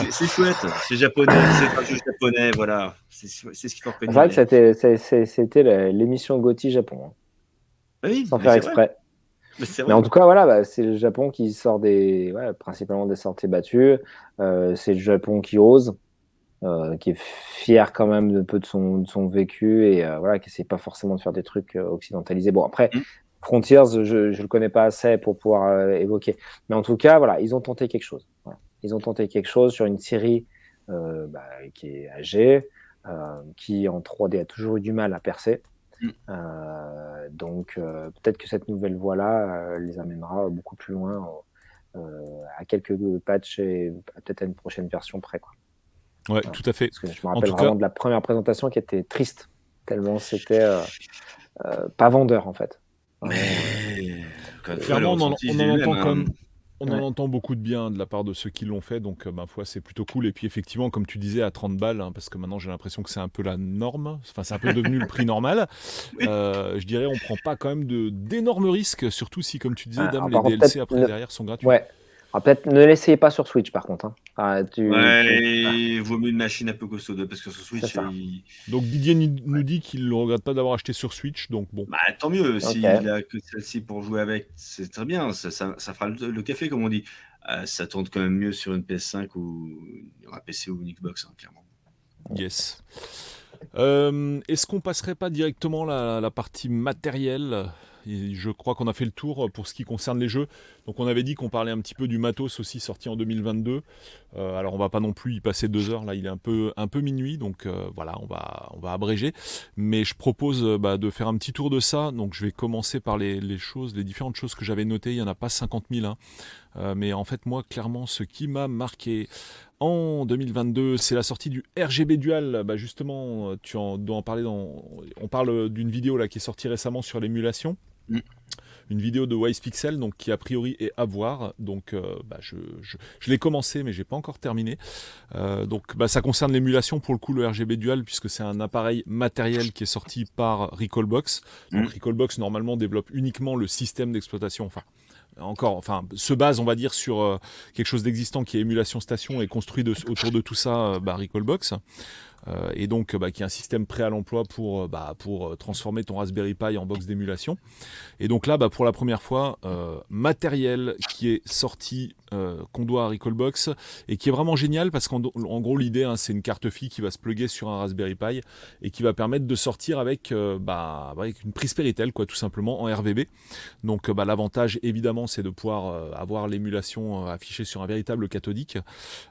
C'est chouette, c'est japonais, c'est un jeu japonais, voilà. C'est ce qu'il faut retenir. C'est vrai que c'était l'émission Gotti Japon. Hein. Oui, sans faire exprès. Mais, mais, en tout cas, voilà, bah, c'est le Japon qui sort des, ouais, principalement des sorties battues. Euh, c'est le Japon qui ose. Euh, qui est fier quand même un peu de son, de son vécu et euh, voilà, qui essaie pas forcément de faire des trucs euh, occidentalisés. Bon, après, mm. Frontiers, je, je le connais pas assez pour pouvoir évoquer. Mais en tout cas, voilà, ils ont tenté quelque chose. Voilà. Ils ont tenté quelque chose sur une série bah, qui est âgée, qui en 3D a toujours eu du mal à percer. Mm. donc, peut-être que cette nouvelle voie-là les amènera beaucoup plus loin à quelques patchs et peut-être à une prochaine version près. Quoi. Ouais, tout à fait. Parce que je me rappelle vraiment de la première présentation qui était triste, tellement c'était euh, euh, pas vendeur en fait. Mais... Clairement, on en, on en entend comme. Hein. En entend beaucoup de bien de la part de ceux qui l'ont fait, donc euh, ma foi, c'est plutôt cool. Et puis effectivement, comme tu disais, à 30 balles, hein, parce que maintenant j'ai l'impression que c'est un peu la norme, enfin c'est un peu devenu le prix normal. [LAUGHS] Euh, je dirais, on prend pas quand même d'énormes risques, surtout si, comme tu disais, ah, Dame, les DLC après derrière sont gratuits. Ouais, ah, peut-être ne l'essayez pas sur Switch par contre. Hein. Ah, tu, ouais, il vaut mieux une machine un peu costaud parce que sur Switch. Il... Donc Didier nous dit qu'il ne regrette pas d'avoir acheté sur Switch, donc bon. Bah, tant mieux, s'il a que celle-ci pour jouer avec, c'est très bien, ça, ça, ça fera le, café comme on dit. Euh, ça tourne quand même mieux sur une PS5 ou un PC ou une Xbox, hein, clairement. Yes. Euh, Est-ce qu'on passerait pas directement la, la partie matérielle? Je crois qu'on a fait le tour pour ce qui concerne les jeux. Donc on avait dit qu'on parlait un petit peu du matos aussi sorti en 2022. Euh, alors on va pas non plus y passer deux heures. Là, il est un peu, un peu minuit, donc euh, voilà, on va, on va abréger. Mais je propose euh, bah, de faire un petit tour de ça. Donc je vais commencer par les, choses, les différentes choses que j'avais notées. Il y en a pas 50 000. Hein. mais en fait, moi, clairement, ce qui m'a marqué en 2022, c'est la sortie du RGB Dual. Bah justement, tu en dois en parler dans. On parle d'une vidéo là qui est sortie récemment sur l'émulation. Mm. Une vidéo de Wise Pixel, donc qui a priori est à voir. Donc, euh, bah, je, je, l'ai commencé, mais j'ai pas encore terminé. Euh, donc, bah, ça concerne l'émulation pour le coup le RGB Dual, puisque c'est un appareil matériel qui est sorti par Recallbox. Donc, mm. Recallbox normalement développe uniquement le système d'exploitation. Enfin, encore, enfin, se base, on va dire, sur euh, quelque chose d'existant qui est émulation station et construit autour de tout ça, bah, Recallbox. Euh, et donc bah, qui est un système prêt à l'emploi pour, euh, bah, pour euh, transformer ton Raspberry Pi en box d'émulation. Et donc là, bah, pour la première fois, matériel qui est sorti, qu'on doit à Recallbox, et qui est vraiment génial parce qu'en gros, l'idée, hein, c'est une carte fille qui va se plugger sur un Raspberry Pi et qui va permettre de sortir avec, bah, avec une prise Péritel, quoi, tout simplement, en RVB. Donc l'avantage, évidemment, c'est de pouvoir avoir l'émulation affichée sur un véritable cathodique.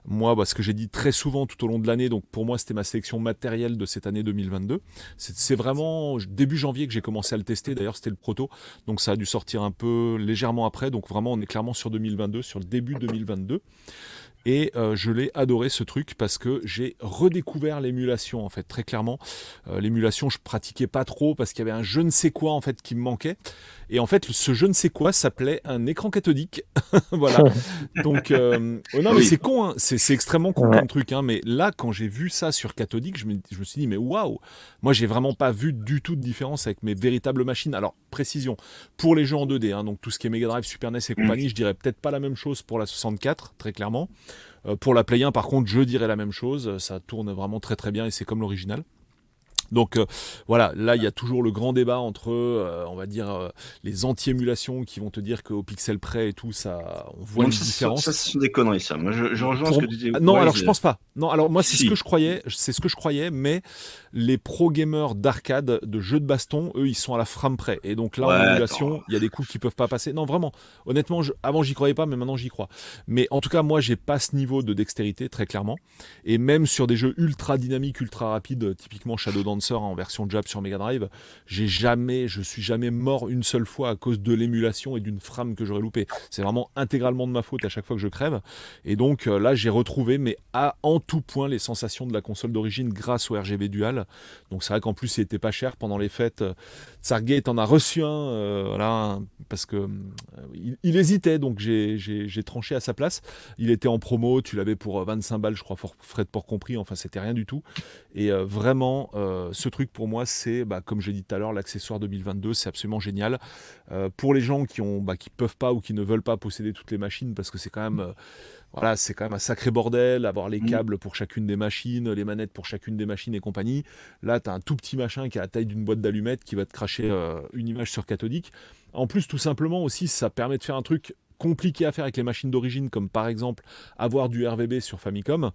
Moi, ce que j'ai dit très souvent tout au long de l'année, donc pour moi, c'était ma sélection matérielle de cette année 2022. C'est vraiment début janvier que j'ai commencé à le tester. D'ailleurs, c'était le proto, donc ça a dû sortir un peu légèrement après. Donc vraiment, on est clairement sur 2022, sur le début 2022. Et euh, je l'ai adoré ce truc parce que j'ai redécouvert l'émulation en fait très clairement. Euh, l'émulation je pratiquais pas trop parce qu'il y avait un je ne sais quoi en fait qui me manquait. Et en fait ce je ne sais quoi s'appelait un écran cathodique. [LAUGHS] voilà. [LAUGHS] Donc euh, oh non mais c'est con, hein. c'est extrêmement con comme truc. Hein. Mais là quand j'ai vu ça sur cathodique, je me, je me suis dit mais waouh, moi j'ai vraiment pas vu du tout de différence avec mes véritables machines. Alors précision pour les jeux en 2D, hein, donc tout ce qui est Mega Drive, Super NES et mm. compagnie, je dirais peut-être pas la même chose pour la 64 très clairement. Euh, pour la Play 1, par contre, je dirais la même chose. Ça tourne vraiment très très bien et c'est comme l'original. Donc euh, voilà, là il y a toujours le grand débat entre, euh, on va dire, euh, les anti-émulations qui vont te dire qu'au pixel près et tout, ça, on voit une différence. Ça, ce sont des conneries, ça. Moi, je, rejoins ce que tu. Non, alors je pense pas. Non, alors moi c'est ce que je croyais, c'est ce que je croyais, mais les pro gamers d'arcade, de jeux de baston, eux, ils sont à la frame près. Et donc là, en émulation, il y a des coups qui peuvent pas passer. Non, vraiment. Honnêtement, je, avant j'y croyais pas, mais maintenant j'y crois. Mais en tout cas, moi, j'ai pas ce niveau de dextérité très clairement. Et même sur des jeux ultra dynamiques, ultra rapides, typiquement Shadow Dance en version Jab sur Mega Drive, j'ai jamais, je suis jamais mort une seule fois à cause de l'émulation et d'une frame que j'aurais loupé. C'est vraiment intégralement de ma faute à chaque fois que je crève. Et donc euh, là, j'ai retrouvé, mais à en tout point, les sensations de la console d'origine grâce au RGB Dual. Donc c'est vrai qu'en plus, il était pas cher pendant les fêtes. Tsargate en a reçu un, euh, voilà, parce que euh, il, hésitait, donc j'ai tranché à sa place. Il était en promo, tu l'avais pour 25 balles, je crois, frais de port compris. Enfin, c'était rien du tout. Et vraiment, ce truc pour moi, c'est, bah, comme j'ai dit tout à l'heure, l'accessoire 2022, c'est absolument génial. Euh, pour les gens qui ont, bah, qui peuvent pas ou qui ne veulent pas posséder toutes les machines, parce que c'est quand même, euh, voilà, c'est quand même un sacré bordel, avoir les mm. câbles pour chacune des machines, les manettes pour chacune des machines et compagnie. Là, tu as un tout petit machin qui a la taille d'une boîte d'allumettes qui va te cracher euh, une image sur cathodique. En plus, tout simplement aussi, ça permet de faire un truc compliqué à faire avec les machines d'origine, comme par exemple avoir du RVB sur Famicom.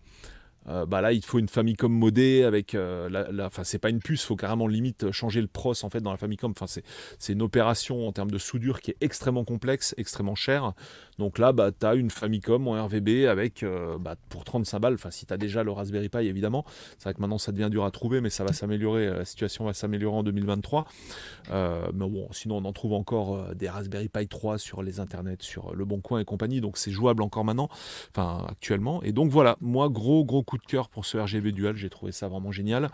Euh, bah là, il faut une Famicom modée avec euh, la, enfin c'est pas une puce, faut carrément limite changer le pros en fait dans la Famicom. Enfin c'est une opération en termes de soudure qui est extrêmement complexe, extrêmement chère. Donc là, bah, as une Famicom en RVB avec, euh, bah, pour 35 balles, enfin si as déjà le Raspberry Pi évidemment, c'est vrai que maintenant ça devient dur à trouver, mais ça va s'améliorer, la situation va s'améliorer en 2023. Euh, mais bon, sinon on en trouve encore des Raspberry Pi 3 sur les internets, sur Le Bon Coin et compagnie, donc c'est jouable encore maintenant, enfin actuellement. Et donc voilà, moi gros gros coup de cœur pour ce RGB Dual, j'ai trouvé ça vraiment génial.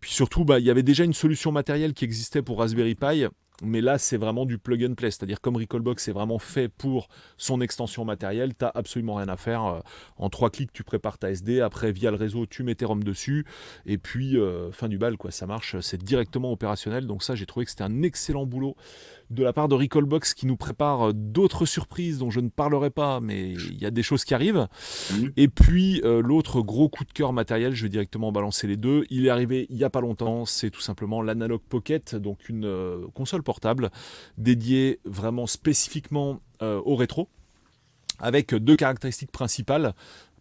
Puis surtout, bah, il y avait déjà une solution matérielle qui existait pour Raspberry Pi mais là, c'est vraiment du plug and play, c'est-à-dire comme Recallbox est vraiment fait pour son extension matérielle, tu n'as absolument rien à faire. Euh, en trois clics, tu prépares ta SD, après via le réseau, tu mets tes ROM dessus, et puis euh, fin du bal, quoi, ça marche, c'est directement opérationnel. Donc ça, j'ai trouvé que c'était un excellent boulot de la part de Recallbox qui nous prépare euh, d'autres surprises dont je ne parlerai pas, mais il y a des choses qui arrivent. Et puis euh, l'autre gros coup de cœur matériel, je vais directement balancer les deux. Il est arrivé il n'y a pas longtemps, c'est tout simplement l'Analog Pocket, donc une euh, console portable dédiée vraiment spécifiquement au rétro avec deux caractéristiques principales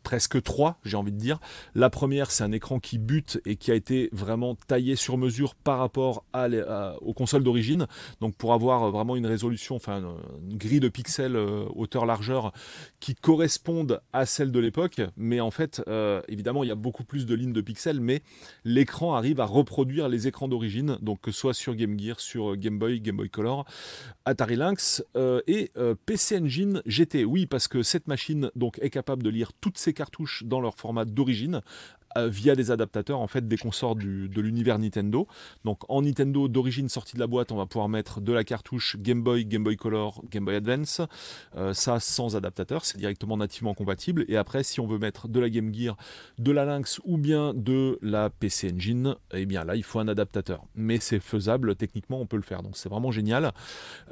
presque trois, j'ai envie de dire. La première, c'est un écran qui bute et qui a été vraiment taillé sur mesure par rapport aux consoles d'origine. Donc pour avoir vraiment une résolution, enfin une, grille de pixels euh, hauteur-largeur qui correspondent à celle de l'époque. Mais en fait, euh, évidemment, il y a beaucoup plus de lignes de pixels, mais l'écran arrive à reproduire les écrans d'origine, donc que ce soit sur Game Gear, sur Game Boy, Game Boy Color, Atari Lynx euh, et PC Engine GT. Oui, parce que cette machine donc est capable de lire toutes ces cartouches dans leur format d'origine euh, via des adaptateurs en fait des consorts de l'univers Nintendo. Donc en Nintendo d'origine sortie de la boîte, on va pouvoir mettre de la cartouche Game Boy, Game Boy Color, Game Boy Advance. Euh, ça sans adaptateur, c'est directement nativement compatible. Et après, si on veut mettre de la Game Gear, de la Lynx ou bien de la PC Engine, eh bien là il faut un adaptateur. Mais c'est faisable, techniquement on peut le faire. Donc c'est vraiment génial.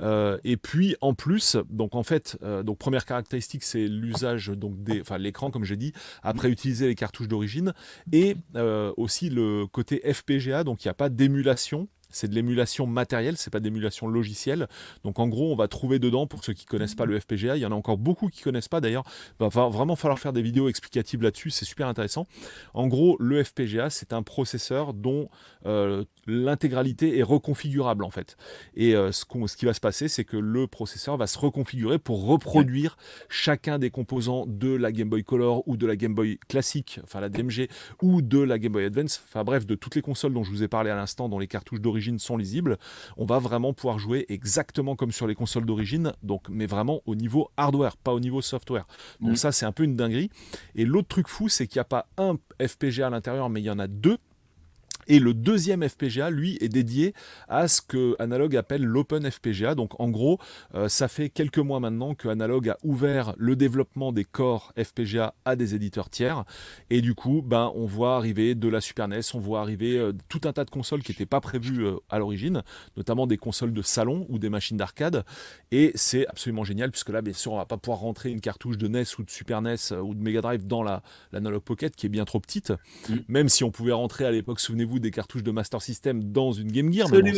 Euh, et puis en plus, donc en fait, donc première caractéristique c'est l'usage donc des, enfin l'écran comme j'ai dit. Après utiliser les cartouches d'origine et euh, aussi le côté FPGA, donc il n'y a pas d'émulation c'est de l'émulation matérielle, c'est pas de l'émulation logicielle. Donc en gros, on va trouver dedans, pour ceux qui connaissent pas le FPGA, il y en a encore beaucoup qui connaissent pas d'ailleurs, il va vraiment falloir faire des vidéos explicatives là-dessus, c'est super intéressant. En gros, le FPGA, c'est un processeur dont euh, l'intégralité est reconfigurable en fait. Et euh, ce, ce, qui va se passer, c'est que le processeur va se reconfigurer pour reproduire chacun des composants de la Game Boy Color ou de la Game Boy classique, enfin la DMG, ou de la Game Boy Advance, enfin bref, de toutes les consoles dont je vous ai parlé à l'instant, dont les cartouches d'origine sont lisibles, on va vraiment pouvoir jouer exactement comme sur les consoles d'origine, donc mais vraiment au niveau hardware, pas au niveau software. Donc mm. ça, c'est un peu une dinguerie. Et l'autre truc fou, c'est qu'il n'y a pas un FPGA à l'intérieur, mais il y en a deux et le deuxième FPGA, lui, est dédié à ce que Analog appelle l'Open FPGA. Donc en gros, euh, ça fait quelques mois maintenant que Analog a ouvert le développement des corps FPGA à des éditeurs tiers. Et du coup, ben, on voit arriver de la Super NES, on voit arriver euh, tout un tas de consoles qui n'étaient pas prévues euh, à l'origine, notamment des consoles de salon ou des machines d'arcade. Et c'est absolument génial, puisque là, bien sûr, on va pas pouvoir rentrer une cartouche de NES ou de Super NES ou de Mega Drive dans la, l'Analog Pocket, qui est bien trop petite. Mm. Même si on pouvait rentrer à l'époque, souvenez-vous, des cartouches de Master System dans une Game Gear. Mais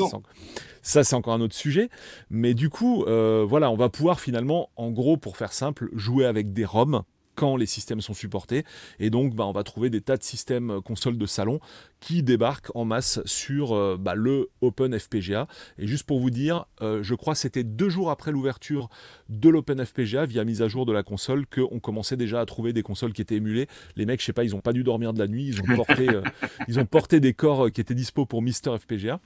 ça, c'est encore un autre sujet. Mais du coup, euh, voilà, on va pouvoir finalement, en gros, pour faire simple, jouer avec des ROM quand les systèmes sont supportés. Et donc, bah, on va trouver des tas de systèmes euh, consoles de salon qui débarquent en masse sur euh, bah, le Open FPGA. Et juste pour vous dire, euh, je crois que c'était deux jours après l'ouverture de l'Open FPGA via mise à jour de la console qu'on commençait déjà à trouver des consoles qui étaient émulées. Les mecs, je sais pas, ils n'ont pas dû dormir de la nuit, ils ont porté, [LAUGHS] ils ont porté des corps qui étaient dispo pour Mister FPGA.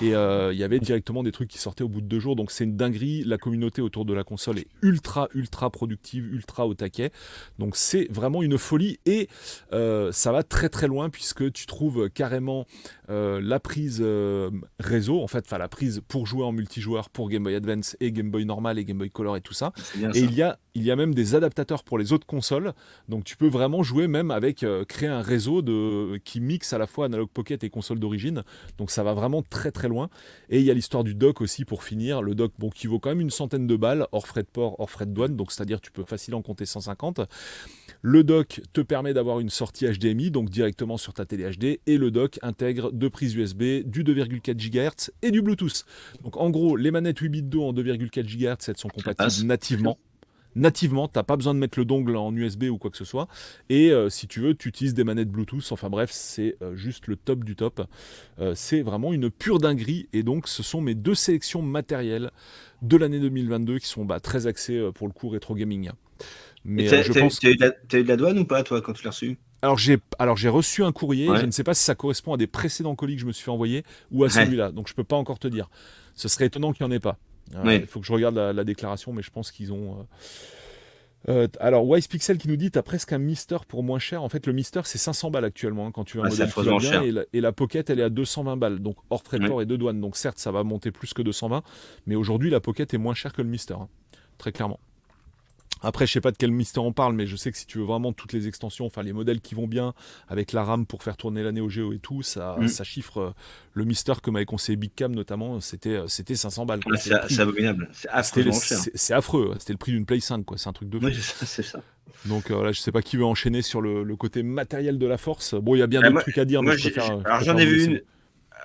Et il y avait directement des trucs qui sortaient au bout de deux jours. Donc c'est une dinguerie. La communauté autour de la console est ultra, ultra productive, ultra au taquet. Donc c'est vraiment une folie et euh, ça va très très loin puisque tu trouves carrément euh, la prise euh, réseau, en fait, enfin la prise pour jouer en multijoueur pour Game Boy Advance et Game Boy normal et Game Boy Color et tout ça. Et il y a il y a même des adaptateurs pour les autres consoles, donc tu peux vraiment jouer même avec créer un réseau de qui mixe à la fois Analog Pocket et console d'origine. Donc ça va vraiment très très loin. Et il y a l'histoire du dock aussi pour finir, le dock bon qui vaut quand même une centaine de balles hors frais de port, hors frais de douane, donc c'est-à-dire tu peux facilement compter 150. Le dock te permet d'avoir une sortie HDMI, donc directement sur ta télé HD, et le dock intègre deux prises USB, du 2,4 GHz et du Bluetooth. Donc en gros, les manettes 8 bits d'eau en 2,4 GHz, elles sont compatibles nativement nativement, tu n'as pas besoin de mettre le dongle en USB ou quoi que ce soit. Et euh, si tu veux, tu utilises des manettes Bluetooth. Enfin bref, c'est euh, juste le top du top. Euh, c'est vraiment une pure dinguerie. Et donc, ce sont mes deux sélections matérielles de l'année 2022 qui sont bah, très axées pour le coup rétro gaming. Mais je pense. Tu as, eu de la douane ou pas, toi, quand tu l'as reçu? Alors j'ai alors j'ai reçu un courrier. Je ne sais pas si ça correspond à des précédents colis que je me suis fait envoyer ou à celui-là. Donc je peux pas encore te dire. Ce serait étonnant qu'il n'y en ait pas. Euh, il faut que je regarde la, déclaration, mais je pense qu'ils ont. Euh, alors Wise Pixel qui nous dit t'as presque un Mister pour moins cher. En fait le Mister c'est 500 balles actuellement hein, quand tu veux un modèle qui va bien et la, et la, Pocket elle est à 220 balles donc hors frais de port et de douane. Donc certes ça va monter plus que 220, mais aujourd'hui la Pocket est moins chère que le Mister, hein. très clairement. Après, je sais pas de quel mystère on parle, mais je sais que si tu veux vraiment toutes les extensions, enfin les modèles qui vont bien avec la RAM pour faire tourner la Neo Geo et tout, ça, mm. ça chiffre euh, le Mister que m'avait conseillé Big Cam notamment, c'était euh, c'était 500 balles. c'est abominable, c'est affreux. C'est affreux, c'était le prix d'une Play 5 quoi, c'est un truc de fou. Oui, c'est ça. Donc euh, là, je sais pas qui veut enchaîner sur le, côté matériel de la force. Bon, il y a bien d'autres trucs à dire, mais je préfère. Alors j'en ai vu une.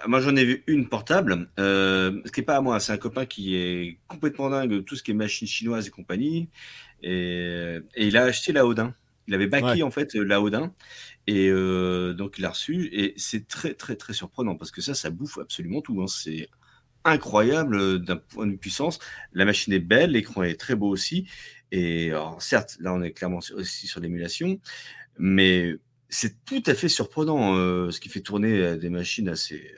Moi, j'en ai vu une portable, ce qui n'est pas à moi, c'est un copain qui est complètement dingue de tout ce qui est machine chinoise et compagnie. Et, il a acheté la Odin. Il avait baqué en fait la Odin. Et euh, donc il l'a reçu. Et c'est très très très surprenant parce que ça, ça bouffe absolument tout. Hein. C'est incroyable euh, d'un point de puissance. La machine est belle, l'écran est très beau aussi. Et alors, certes, là on est clairement aussi sur l'émulation, mais c'est tout à fait surprenant euh, ce qui fait tourner des machines assez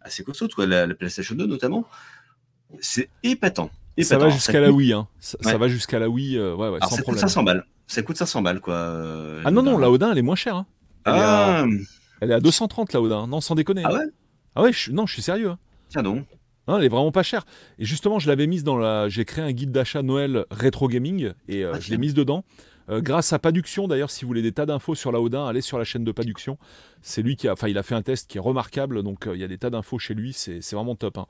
assez costaudes, quoi, la, la PlayStation 2 notamment. C'est épatant ça va jusqu'à la Wii, hein. Ça, va jusqu'à la Wii, euh, ouais, ouais, sans ça problème. Coûte 500 balles. Ça coûte 500 balles, quoi. Euh, ah non, non, la Odin, elle est moins chère. Hein. Elle, ah. est à... elle est à 230, la Odin. Non, sans déconner. Ah ouais? Ah ouais, je... non, je suis sérieux. Hein. Tiens donc. Non, elle est vraiment pas chère. Et justement, je l'avais mise dans la. J'ai créé un guide d'achat Noël rétro gaming et euh, ah, je l'ai mise dedans. Euh, grâce à Paduction, d'ailleurs, si vous voulez des tas d'infos sur la Odin, allez sur la chaîne de Paduction. C'est lui qui a, enfin, il a fait un test qui est remarquable, donc euh, il y a des tas d'infos chez lui, c'est vraiment top. Hein.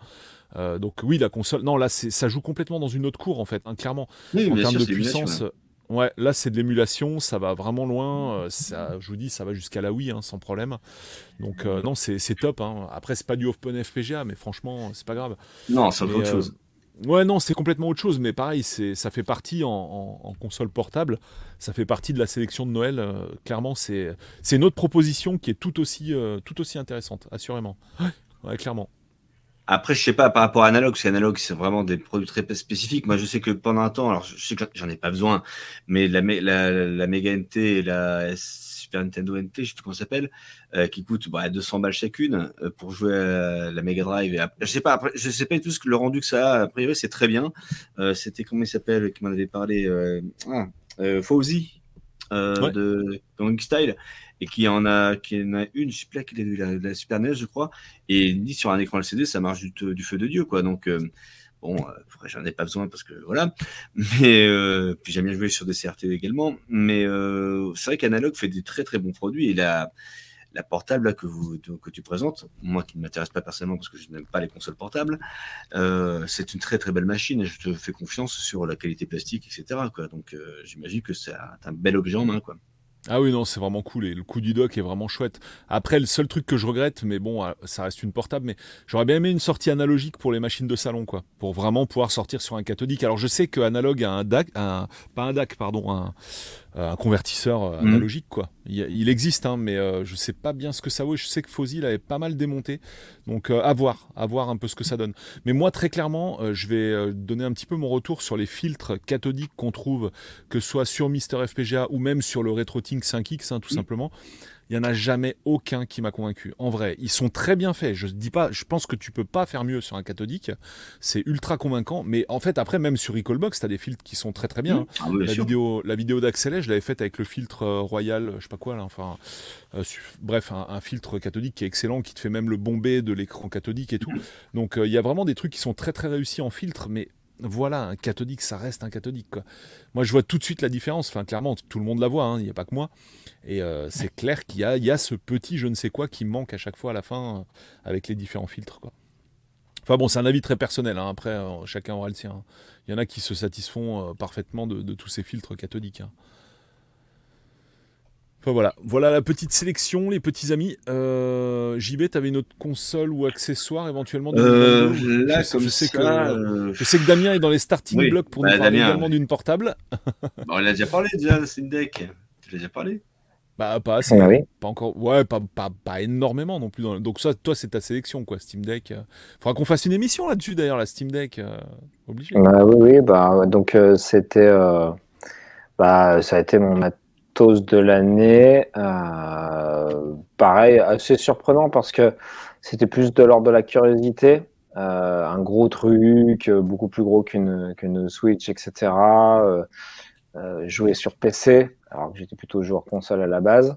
Euh, donc oui, la console, non, là, ça joue complètement dans une autre cour en fait, hein, clairement. en termes de puissance, Ouais, là c'est de l'émulation, ça va vraiment loin. Ça, je vous dis, ça va jusqu'à la Wii hein, sans problème. Donc non, c'est top. Après, c'est pas du Open FPGA, mais franchement, c'est pas grave. Non, c'est autre chose. Ouais, non, c'est complètement autre chose, mais pareil, ça fait partie en, console portable, ça fait partie de la sélection de Noël. Euh, clairement, c'est une autre proposition qui est tout aussi, euh, tout aussi intéressante, assurément. Ouais, clairement. Après, je sais pas par rapport à Analog, parce qu'Analog, c'est vraiment des produits très spécifiques. Moi, je sais que pendant un temps, alors je sais que j'en ai pas besoin, mais la, la, la et la Nintendo NT, je sais plus comment ça s'appelle, euh, qui coûte 200 bah, balles chacune euh, pour jouer à la Mega Drive. Et je sais pas, je sais pas tout ce que le rendu que ça a. A priori, c'est très bien. Euh, c'était comment il s'appelle, qui m'en avait parlé, ah, Fauzi de Gang Style et qui en a qui en a une, je sais plus est la, la Super NES, je crois, et dit sur un écran LCD, ça marche du, du feu de Dieu, quoi. Donc Bon, euh, j'en ai pas besoin parce que voilà. Mais euh, puis j'aime bien jouer sur des CRT également. Mais euh, c'est vrai qu'Analog fait des très très bons produits et la, la portable que, vous, que tu présentes, moi qui ne m'intéresse pas personnellement parce que je n'aime pas les consoles portables, c'est une très très belle machine et je te fais confiance sur la qualité plastique, etc. Quoi. Donc j'imagine que c'est un bel objet en main. Quoi. Ah oui, non, c'est vraiment cool. Et le coup du dock est vraiment chouette. Après, le seul truc que je regrette, mais bon, ah, ça reste une portable, mais j'aurais bien aimé une sortie analogique pour les machines de salon, quoi. Pour vraiment pouvoir sortir sur un cathodique. Alors, je sais que Analog a un DAC, un, pas un DAC, pardon, un, un convertisseur euh, mhm. analogique quoi. Il, existe hein, mais euh, je sais pas bien ce que ça vaut. Je sais que Fossil avait pas mal démonté, donc à voir, à voir un peu ce que ça donne. Mais moi très clairement, je vais donner un petit peu mon retour sur les filtres cathodiques qu'on trouve, que ce soit sur Mister FPGA ou même sur le RetroTink 5X hein, tout mhm. simplement il n'y en a jamais aucun qui m'a convaincu. En vrai, ils sont très bien faits. Je dis pas, je pense que tu peux pas faire mieux sur un cathodique. C'est ultra convaincant. Mais en fait, après, même sur Recallbox, tu as des filtres qui sont très très bien. Mmh. Ah la, vidéo, la vidéo d'Axelet, je l'avais faite avec le filtre euh, Royal, je sais pas quoi là. Enfin, euh, bref, un, filtre cathodique qui est excellent, qui te fait même le bombé de l'écran cathodique et tout. Mmh. Donc euh, il y a vraiment des trucs qui sont très très réussis en filtre, mais voilà, un cathodique, ça reste un cathodique. Quoi. Moi, je vois tout de suite la différence. Enfin, clairement, tout le monde la voit, hein, il n'y a pas que moi. Et euh, c'est [LAUGHS] clair qu'il y a, y a, ce petit je ne sais quoi qui manque à chaque fois à la fin euh, avec les différents filtres. Quoi. Enfin bon, c'est un avis très personnel. Hein. Après, euh, chacun aura le sien. Hein. Il y en a qui se satisfont parfaitement de, tous ces filtres cathodiques. Enfin voilà, voilà la petite sélection, les petits amis. Euh, JB, tu avais une autre console ou accessoire éventuellement euh, là, je, comme sais que, euh, je sais que Damien est dans les starting blocks pour nous bah, parler également d'une portable. [LAUGHS] Bah, on l'a déjà parlé déjà, le Steam Deck. Tu l'as déjà parlé? Bah pas assez, ah pas encore, ouais, pas, pas, pas énormément non plus. Donc ça, toi, c'est ta sélection, quoi, Steam Deck. Faudra qu'on fasse une émission là-dessus, d'ailleurs, la Steam Deck, obligé. Bah, oui, oui, bah donc c'était, bah ça a été mon de l'année. Euh, pareil, assez surprenant parce que c'était plus de l'ordre de la curiosité. Euh, un gros truc, beaucoup plus gros qu'une Switch, etc. Euh, jouer sur PC, alors que j'étais plutôt joueur console à la base.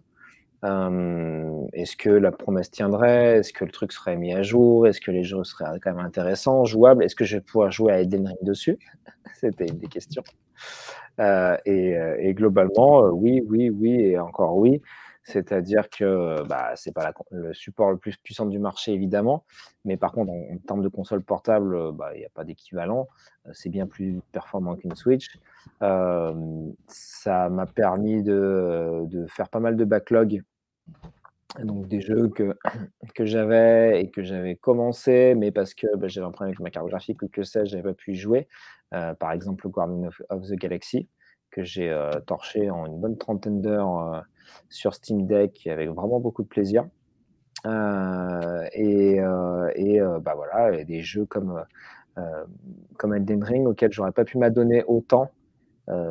Est-ce que la promesse tiendrait? Est-ce que le truc serait mis à jour? Est-ce que les jeux seraient quand même intéressants, jouables? Est-ce que je vais pouvoir jouer à Eden Ring dessus? [LAUGHS] C'était une des questions. Euh, euh, et, globalement, euh, oui, oui, oui et encore oui. C'est-à-dire que bah, ce n'est pas le support le plus puissant du marché, évidemment, mais par contre, en, termes de console portable, bah, il n'y a pas d'équivalent. C'est bien plus performant qu'une Switch. ça m'a permis de, de, faire pas mal de backlog donc des jeux que, [COUGHS] que j'avais et que j'avais commencé, mais parce que bah, j'avais un problème avec ma carte graphique ou que sais-je, j'avais pas pu y jouer. Euh, par exemple, Guardian of, the Galaxy, que j'ai euh, torché en une bonne trentaine d'heures euh, sur Steam Deck avec vraiment beaucoup de plaisir. et, et bah voilà, des jeux comme, comme Elden Ring auxquels j'aurais pas pu m'adonner autant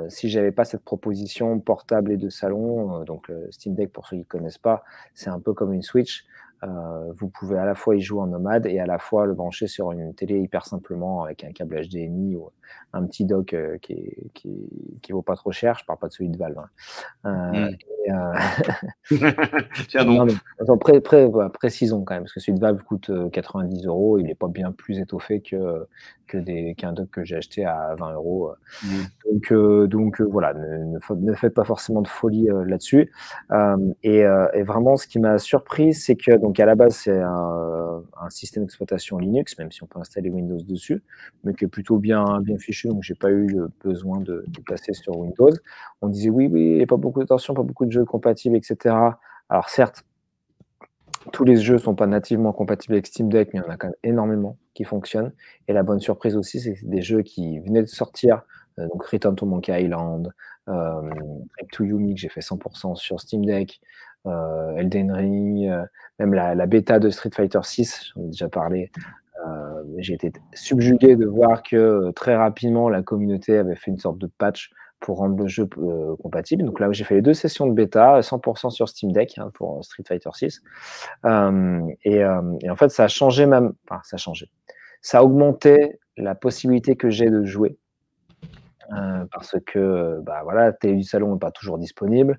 si j'avais pas cette proposition portable et de salon, donc Steam Deck pour ceux qui ne connaissent pas, c'est un peu comme une Switch. Euh, vous pouvez à la fois y jouer en nomade et à la fois le brancher sur une télé hyper simplement avec un câble HDMI ou un petit dock qui, qui, qui, vaut pas trop cher. Je parle pas de celui de Valve. Hein. Tiens donc. précisons quand même parce que celui de Valve coûte 90 euros. Il n'est pas bien plus étoffé que que des qu'un dock que j'ai acheté à 20 euros. donc, donc voilà, ne, ne, faites pas forcément de folie là-dessus. Et, et, vraiment, ce qui m'a surpris, c'est que donc à la base c'est un, système d'exploitation Linux, même si on peut installer Windows dessus, mais qui est plutôt bien bien fichu, donc j'ai pas eu besoin de, de, passer sur Windows. On disait oui, oui, il n'y a pas beaucoup d'attention, pas beaucoup de jeux compatibles, etc. Alors certes, tous les jeux sont pas nativement compatibles avec Steam Deck, mais il y en a quand même énormément qui fonctionnent. Et la bonne surprise aussi, c'est des jeux qui venaient de sortir, euh, donc Return to Monkey Island, euh, to Yumi que j'ai fait 100% sur Steam Deck, Elden Ring, euh, même la, bêta de Street Fighter 6, j'en ai déjà parlé. j'ai été subjugué de voir que très rapidement la communauté avait fait une sorte de patch pour rendre le jeu euh, compatible. Donc là, j'ai fait les deux sessions de bêta, 100% sur Steam Deck hein, pour Street Fighter 6. Euh, et, euh, et, en fait, ça a changé même, enfin, ça a changé. Ça a augmenté la possibilité que j'ai de jouer. parce que bah, voilà, la télé du salon n'est pas toujours disponible,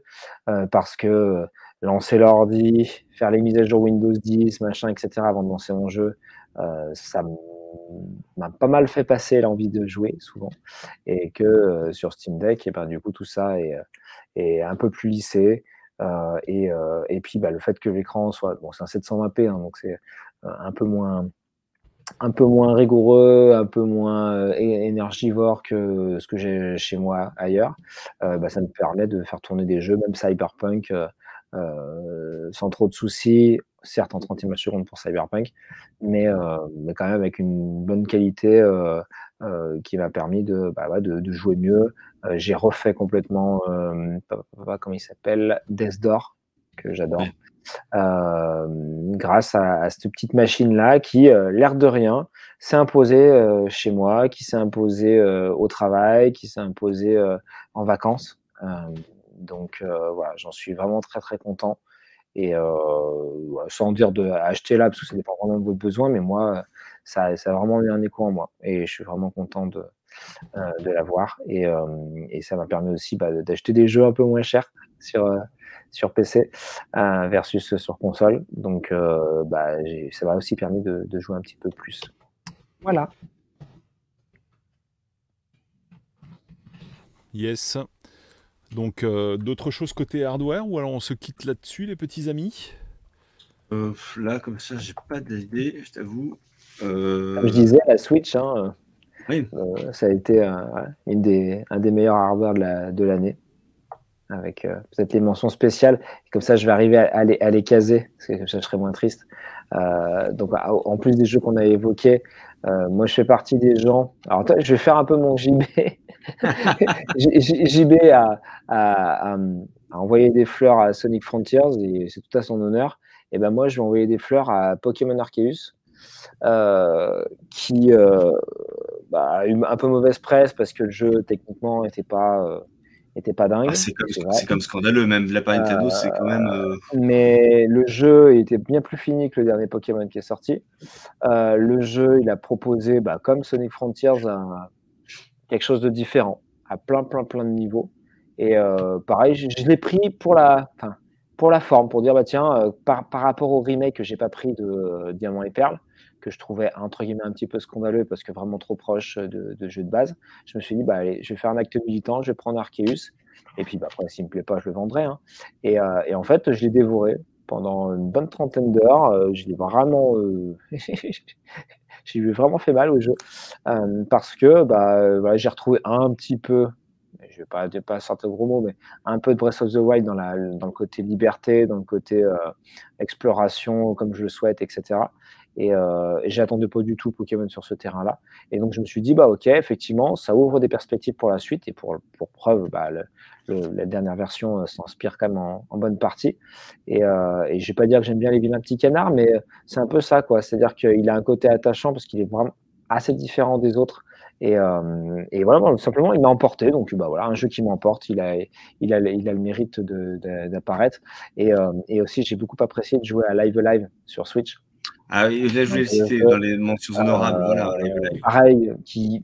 parce que lancer l'ordi, faire les mises à jour Windows 10, machin, etc., avant de lancer mon jeu, ça me m'a pas mal fait passer l'envie de jouer souvent. Et que euh, sur Steam Deck et ben du coup tout ça est, euh, est un peu plus lissé. Euh, et, et, puis bah, le fait que l'écran soit bon c'est un 720p hein, donc c'est un peu moins un peu moins rigoureux, un peu moins énergivore que ce que j'ai chez moi ailleurs, bah, ça me permet de faire tourner des jeux, même Cyberpunk, euh, sans trop de soucis, certes en 30 images secondes pour Cyberpunk, mais, euh, mais quand même avec une bonne qualité euh, qui m'a permis de, bah, de, de, jouer mieux. J'ai refait complètement, comment il s'appelle, Death Door, que j'adore. Euh, grâce à, à, cette petite machine-là qui, euh, l'air de rien, s'est imposée euh, chez moi, qui s'est imposée au travail, qui s'est imposée en vacances. Donc euh, voilà, j'en suis vraiment très très content. Et euh, sans dire de acheter là, parce que ça dépend vraiment de votre besoin, mais moi, ça, ça a vraiment eu un écho en moi. Et je suis vraiment content de, euh, de l'avoir. Et, et, ça m'a permis aussi bah, d'acheter des jeux un peu moins chers sur, sur PC versus sur console. Donc bah, ça m'a aussi permis de, de, jouer un petit peu plus. Voilà. Yes. Donc, euh, d'autres choses côté hardware ou alors on se quitte là-dessus, les petits amis? Euh, Là, comme ça, j'ai pas d'idée, je t'avoue. Euh... je disais, la Switch, hein, oui. Euh, ça a été une des, un des meilleurs hardware de l'année. avec peut-être les mentions spéciales. comme ça, je vais arriver à, les, à les, caser, parce que ça, je serais moins triste. donc, en plus des jeux qu'on a évoqués, moi, je fais partie des gens. Alors, je vais faire un peu mon [LAUGHS] JB. JB a, a, a, envoyé des fleurs à Sonic Frontiers et c'est tout à son honneur. Et ben moi, je vais envoyer des fleurs à Pokémon Arceus, euh, qui euh, bah, a eu un peu mauvaise presse parce que le jeu techniquement n'était pas euh, était pas dingue. Ah, c'est comme, comme, scandaleux, même l'appareil Nintendo, c'est quand même. Euh, mais le jeu était bien plus fini que le dernier Pokémon qui est sorti. Euh, le jeu, il a proposé, bah, comme Sonic Frontiers, un, quelque chose de différent à plein, plein, plein de niveaux. Et euh, pareil, je, l'ai pris pour la, pour la forme, pour dire, bah tiens, euh, par, par rapport au remake que j'ai pas pris de euh, Diamant et Perle, que je trouvais entre guillemets un petit peu scandaleux parce que vraiment trop proche de, jeu de base, je me suis dit, bah allez, je vais faire un acte militant, je vais prendre Arceus. Et puis, bah, après, s'il me plaît pas, je le vendrai. Hein. Et, et, en fait, je l'ai dévoré pendant une bonne trentaine d'heures. Je l'ai vraiment, [LAUGHS] j'ai vraiment fait mal au jeu euh, parce que bah, voilà, j'ai retrouvé un petit peu, je vais pas, pas sortir de gros mots, mais un peu de Breath of the Wild dans le côté liberté, dans le côté euh, exploration comme je le souhaite, etc. Et, euh, et j'attendais pas du tout Pokémon sur ce terrain-là. Et donc je me suis dit, bah ok, effectivement, ça ouvre des perspectives pour la suite. Et pour, pour preuve, bah, la dernière version euh, s'inspire quand même en, bonne partie. Et, euh, et je vais pas dire que j'aime bien les vilains petits canards, mais c'est un peu ça, quoi. C'est-à-dire qu'il a un côté attachant parce qu'il est vraiment assez différent des autres. Et, euh, et voilà, simplement, il m'a emporté. Donc, bah voilà, un jeu qui m'emporte, il a, il a, il a le mérite d'apparaître. Et, euh, et aussi, j'ai beaucoup apprécié de jouer à Live Live sur Switch. Ah oui, là, je vais le citer dans les mentions honorables. voilà, euh, pareil, qui,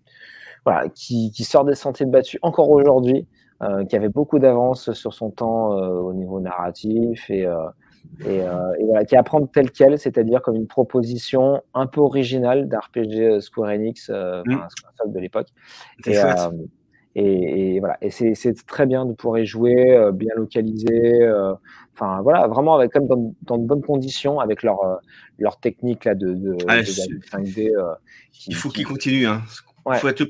voilà, qui, qui, sort des sentiers battus encore aujourd'hui, euh, qui avait beaucoup d'avance sur son temps euh, au niveau narratif et, euh, et, euh, et, voilà, qui apprend tel quel, c'est-à-dire comme une proposition un peu originale d'RPG Square Enix, mm. enfin, de l'époque. Et, Et, voilà. Et c'est très bien de pouvoir y jouer, euh, bien localisé. Euh, enfin, voilà, vraiment avec, comme dans, de bonnes conditions avec leur, euh, leur technique là, de, de, 5D. il faut qu'ils continuent. Hein. Faut être,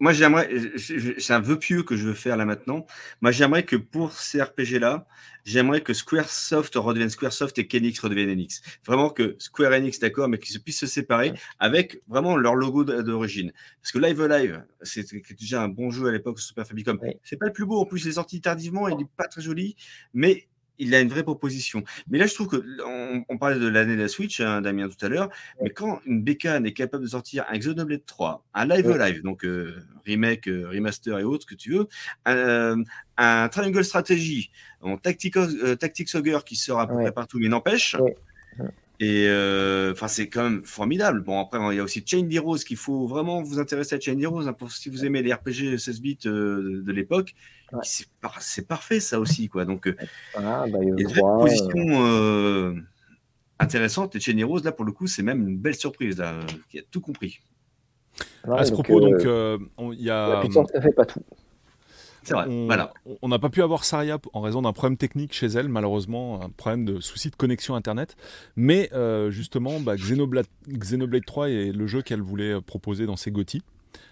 moi, j'aimerais, c'est un vœu pieux que je veux faire là maintenant. Moi, j'aimerais que pour ces RPG-là, j'aimerais que Squaresoft redevienne Squaresoft et qu'Enix redevienne Enix. Vraiment que Square Enix, d'accord, mais qu'ils puissent se séparer avec vraiment leur logo d'origine. Parce que Live Live, c'était déjà un bon jeu à l'époque Super Famicom. C'est pas le plus beau, en plus, il est sorti tardivement, il n'est pas très joli, mais il a une vraie proposition. Mais là, je trouve que on, parlait de l'année de la Switch, hein, Damien, tout à l'heure. Mais quand une bécane est capable de sortir un Xenoblade 3, un Live Live, donc euh, remake, euh, remaster et autres, que tu veux, un, euh, Triangle Strategy, un Tactics, Tactics Ogre qui sort à peu près partout, mais n'empêche. Et enfin, c'est quand même formidable. Bon, après, il y a aussi Chain Heroes qu'il faut vraiment vous intéresser à Chain Heroes. Hein, pour, si vous aimez les RPG 16 bits de l'époque, c'est parfait, ça aussi. Quoi. Donc, euh, bah, il y a une position euh, intéressante. Et Cheney Rose, là, pour le coup, c'est même une belle surprise, là, qui a tout compris. à ce propos, donc, euh, il y a. La fait pas tout. C'est vrai, on, voilà. On n'a pas pu avoir Saria en raison d'un problème technique chez elle, malheureusement, un problème de souci de connexion Internet. Mais justement, bah, Xenoblade, Xenoblade 3 est le jeu qu'elle voulait proposer dans ses GOTY.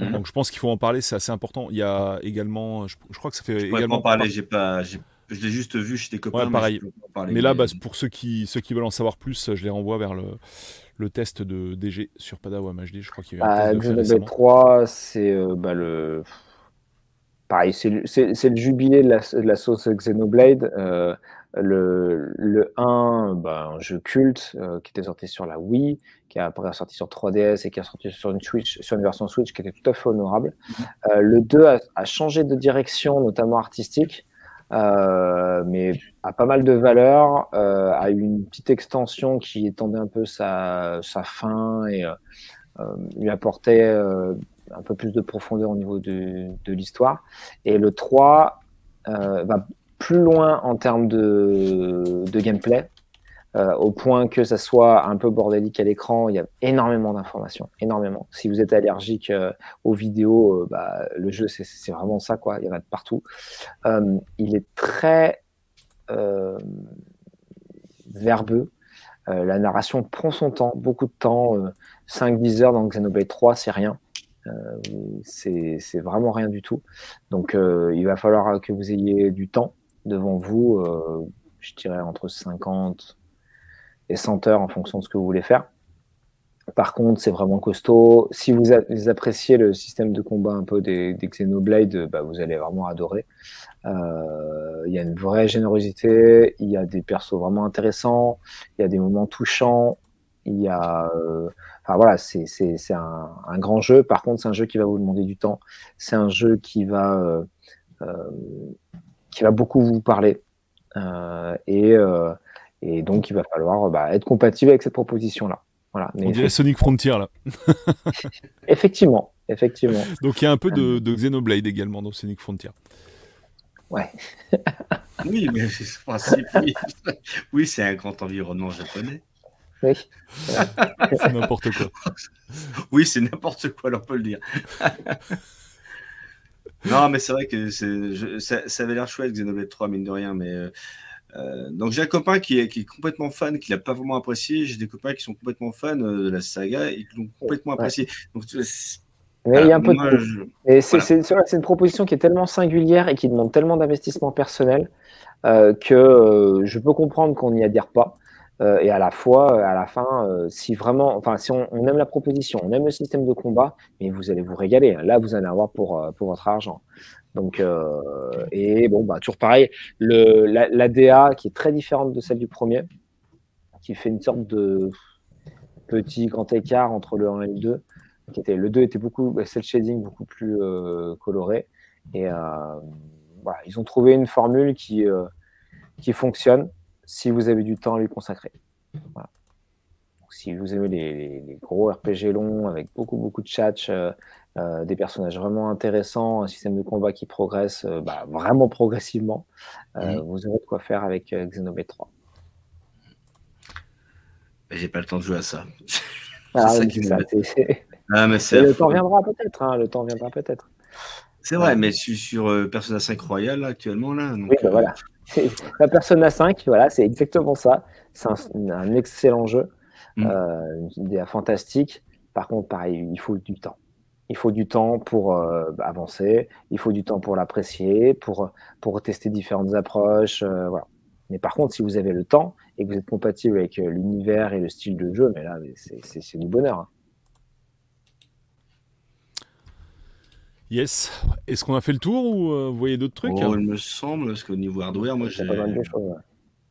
Mhm. Donc je pense qu'il faut en parler, c'est assez important. Il y a également, je, crois que ça fait je également. en parler, j'ai pas, je l'ai juste vu chez tes copains. pareil. Mais, là, bah, pour ceux qui, ceux qui veulent en savoir plus, je les renvoie vers le, le test de DG sur Padawan HD. Je crois qu'il y a un ah, 3, c'est euh, bah, le. Pareil, c'est le, jubilé de la, de la sauce Xenoblade. Euh, le, le 1, bah, un jeu culte euh, qui était sorti sur la Wii, qui a après sorti sur 3DS et qui a sorti sur une, Switch, sur une version Switch qui était tout à fait honorable. Mhm. Euh, le 2 a, changé de direction, notamment artistique, euh, mais a pas mal de valeur, a eu une petite extension qui étendait un peu sa, sa fin et lui apportait un peu plus de profondeur au niveau de, de l'histoire. Et le 3 va plus loin en termes de, gameplay, euh, au point que ça soit un peu bordélique à l'écran. Il y a énormément d'informations, énormément. Si vous êtes allergique euh, aux vidéos, euh, bah, le jeu, c'est vraiment ça, quoi. Il y en a de partout. il est très verbeux. la narration prend son temps, beaucoup de temps. 5-10 heures dans Xenoblade 3, c'est rien. c'est vraiment rien du tout. Donc, il va falloir que vous ayez du temps devant vous, euh, je dirais entre 50 et 100 heures en fonction de ce que vous voulez faire. Par contre, c'est vraiment costaud. Si vous, appréciez le système de combat un peu des, Xenoblade, bah, vous allez vraiment adorer. Euh, il y a une vraie générosité, il y a des persos vraiment intéressants, il y a des moments touchants, il y a... Euh, enfin voilà, c'est un, un, grand jeu. Par contre, c'est un jeu qui va vous demander du temps. C'est un jeu qui va qui va beaucoup vous parler. Euh, euh, et, donc, il va falloir bah, être compatible avec cette proposition-là. Voilà. On dirait Sonic Frontier, là. [LAUGHS] effectivement, effectivement. Donc, il y a un peu de, Xenoblade également dans Sonic Frontier. Ouais. [LAUGHS] oui, mais c'est [LAUGHS] Oui, c'est un grand environnement japonais. Oui. c'est n'importe quoi. Oui, c'est n'importe quoi, on peut le dire. Non, mais c'est vrai que ça, avait l'air chouette, Xenoblade 3, mine de rien. Mais, euh, euh, donc j'ai un copain qui est, qui est complètement fan, qui l'a pas vraiment apprécié. J'ai des copains qui sont complètement fans euh, de la saga et qui l'ont complètement apprécié. Donc, mais il y a un peu de... c'est une proposition qui est tellement singulière et qui demande tellement d'investissement personnel que je peux comprendre qu'on n'y adhère pas. Euh, et à la fois, euh, à la fin, euh, si vraiment, enfin, si on, aime la proposition, on aime le système de combat, mais vous allez vous régaler. Là, vous allez avoir pour, pour votre argent. Donc, et bon, bah, toujours pareil, le, la, DA qui est très différente de celle du premier, qui fait une sorte de petit grand écart entre le 1 et le 2. Qui était, le 2 était beaucoup, bah, c'est le shading beaucoup plus coloré. Et voilà, ils ont trouvé une formule qui, qui fonctionne si vous avez du temps à lui consacrer. si vous aimez les, gros RPG longs avec beaucoup beaucoup de chat, euh, euh, des personnages vraiment intéressants, un système de combat qui progresse euh, bah, vraiment progressivement, mhm. vous aurez de quoi faire avec Xenoblade 3. J'ai pas le temps de jouer à ça. [LAUGHS] Ah, ça, ah, mais le temps viendra peut-être. Hein, le temps viendra peut-être. C'est vrai, mais sur, sur Persona 5 Royal actuellement là. oui, bah, voilà. [LAUGHS] La Persona 5, voilà, c'est exactement ça. C'est un, excellent jeu, mm. une idée fantastique. Par contre, pareil, il faut du temps. Il faut du temps pour avancer, il faut du temps pour l'apprécier, pour, pour tester différentes approches. voilà. Mais par contre, si vous avez le temps et que vous êtes compatible avec euh, l'univers et le style de jeu, mais là, c'est du bonheur. Hein. Yes. Est-ce qu'on a fait le tour ou euh, vous voyez d'autres trucs oh, Il me semble, parce qu'au niveau hardware, moi, j'ai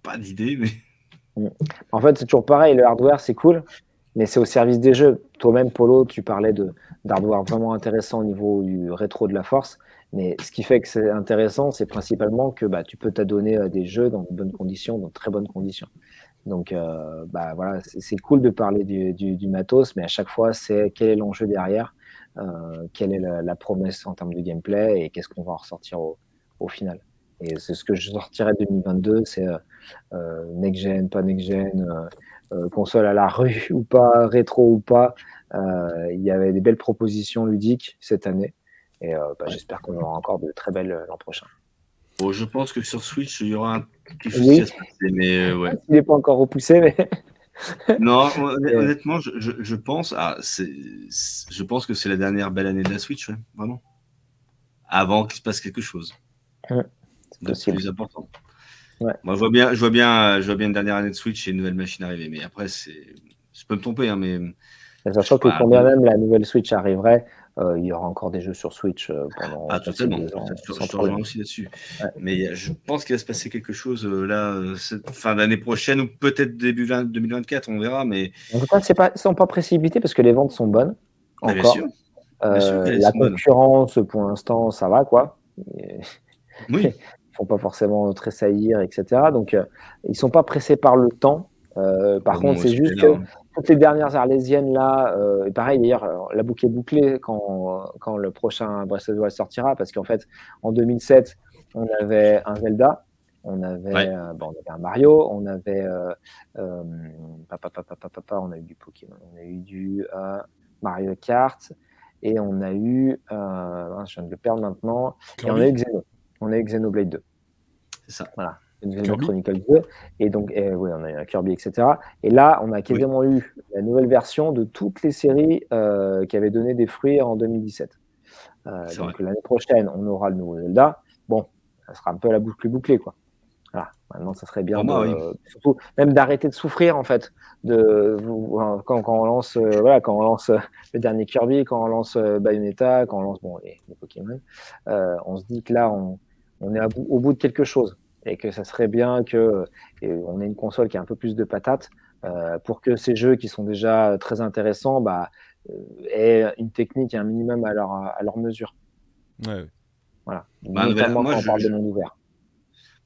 pas d'idée, mais. Mm. En fait, c'est toujours pareil. Le hardware, c'est cool, mais c'est au service des jeux. Toi-même, Polo, tu parlais d'hardware vraiment intéressant au niveau du rétro de la force. Mais ce qui fait que c'est intéressant, c'est principalement que bah, tu peux t'adonner à des jeux dans de bonnes conditions, dans de très bonnes conditions. Donc, euh, bah, voilà, c'est cool de parler du, du, matos, mais à chaque fois, c'est quel est l'enjeu derrière, quelle est la, promesse en termes de gameplay et qu'est-ce qu'on va en ressortir au, au final. Et c'est ce que je sortirai 2022, c'est euh, next-gen, pas next-gen, console à la rue [LAUGHS] ou pas, rétro ou pas. Il y avait des belles propositions ludiques cette année. Et euh, bah, j'espère qu'on aura encore de très belles euh, l'an prochain. Bon, je pense que sur Switch, il y aura va se passer, mais euh, ouais. Il n'est pas encore repoussé, mais. [LAUGHS] [LAUGHS] non, honnêtement, je, je, pense, ah, je pense que c'est la dernière belle année de la Switch, vraiment. Avant qu'il se passe quelque chose. Ouais, c'est plus important. Ouais. Moi, je vois bien, je vois bien, je vois bien une dernière année de Switch et une nouvelle machine arriver. Mais après, c'est, je peux me tromper, hein, mais. Sachant que combien même la nouvelle Switch arriverait, euh, il y aura encore des jeux sur Switch euh, pendant. Ah, totalement. Je te rejoins aussi là-dessus. Mais je pense qu'il va se passer quelque chose euh, là, cette fin d'année prochaine ou peut-être début 2024, on verra. Mais... En tout cas, c'est pas, sont pas précipités parce que les ventes sont bonnes. Encore. Bien sûr. la concurrence, pour l'instant, ça va, quoi. Oui. [LAUGHS] Ils font pas forcément tressaillir, etc. Donc, ils sont pas pressés par le temps. par contre, c'est juste que toutes les dernières arlésiennes là, euh, et pareil d'ailleurs, la boucle est bouclée quand, quand le prochain Breath of the Wild sortira, parce qu'en fait, en 2007, on avait un Zelda, on avait, euh, bon, on avait un Mario, on avait, euh, euh papa, papa, papa, on a eu du Pokémon, on a eu du Mario Kart, et on a eu, je viens de le perdre maintenant, et on a eu Xeno, on a eu Xenoblade 2. C'est ça. Voilà. Chronicle 2. Et donc, oui, on a eu un Kirby, etc. Et là, on a quasiment eu la nouvelle version de toutes les séries euh, qui avaient donné des fruits en 2017. Euh, donc, l'année prochaine, on aura le nouveau Zelda. Bon, ça sera un peu la boucle plus bouclée, quoi. Voilà. Maintenant, ça serait bien, surtout même d'arrêter de souffrir en fait, de quand, quand on lance, euh, voilà, quand on lance le dernier Kirby, quand on lance Bayonetta, quand on lance bon les, Pokémon, on se dit que là, on, on est au bout de quelque chose et que ça serait bien que on ait une console qui a un peu plus de patates euh, pour que ces jeux qui sont déjà très intéressants bah, euh, aient une technique et un minimum à leur, à leur mesure. Ouais. Voilà. Bah, Notamment quand on parle de monde ouvert.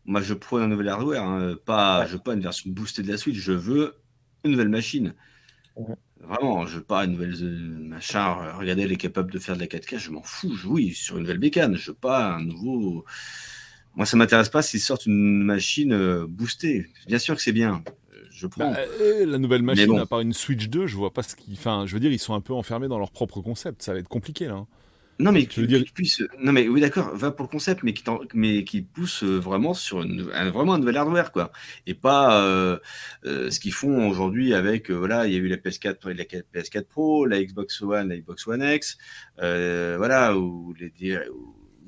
Moi, je prends un nouvel hardware, hein. pas, je veux pas une version boostée de la suite, je veux une nouvelle machine. Mhm. Vraiment, je veux pas une nouvelle euh, machin. Regardez, elle est capable de faire de la 4K, je m'en fous. oui, sur une nouvelle bécane, je veux pas un nouveau. Moi, ça m'intéresse pas s'ils sortent une machine euh, boostée. Bien sûr que c'est bien. Je prends. Bah, euh, la nouvelle machine, à part une Switch 2, je vois pas ce qui. Enfin, je veux dire, ils sont un peu enfermés dans leur propre concept. Ça va être compliqué là. Hein. Non mais tu dire... puisse... non mais oui d'accord, va pour le concept, mais qui, mais qui pousse euh, vraiment sur une... un, vraiment un nouvel hardware quoi, et pas ce qu'ils font aujourd'hui avec voilà, il y a eu la PS4, la PS4 Pro, la Xbox One, la Xbox One X, voilà, ou les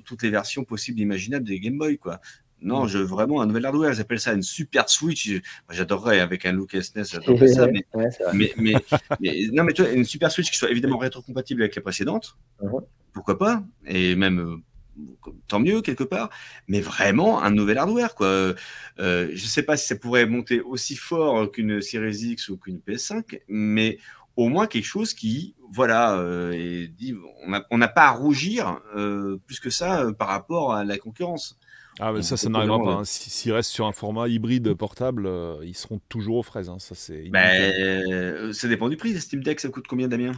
toutes les versions possibles et imaginables des Game Boy, quoi. Non, mm. je veux vraiment un nouvel hardware. Ils appellent ça une super Switch. J'adorerais avec un look SNES, j'adorerais ça. Mais, [LAUGHS] mais, non, mais toi, une super Switch qui soit évidemment rétrocompatible avec les précédentes. Uh-huh. Pourquoi pas Et même euh, tant mieux quelque part. Mais vraiment un nouvel hardware, quoi. Euh, je ne sais pas si ça pourrait monter aussi fort qu'une Series X ou qu'une PS5, mais au moins quelque chose qui, voilà, euh, dit, on n'a pas à rougir euh, plus que ça euh, par rapport à la concurrence. Ah, mais ça, ça n'arrivera pas. Hein. S'ils restent sur un format hybride portable, ils seront toujours aux fraises. Hein. Ça, c'est. Ben, ça dépend du prix. Steam Deck, ça coûte combien, Damien?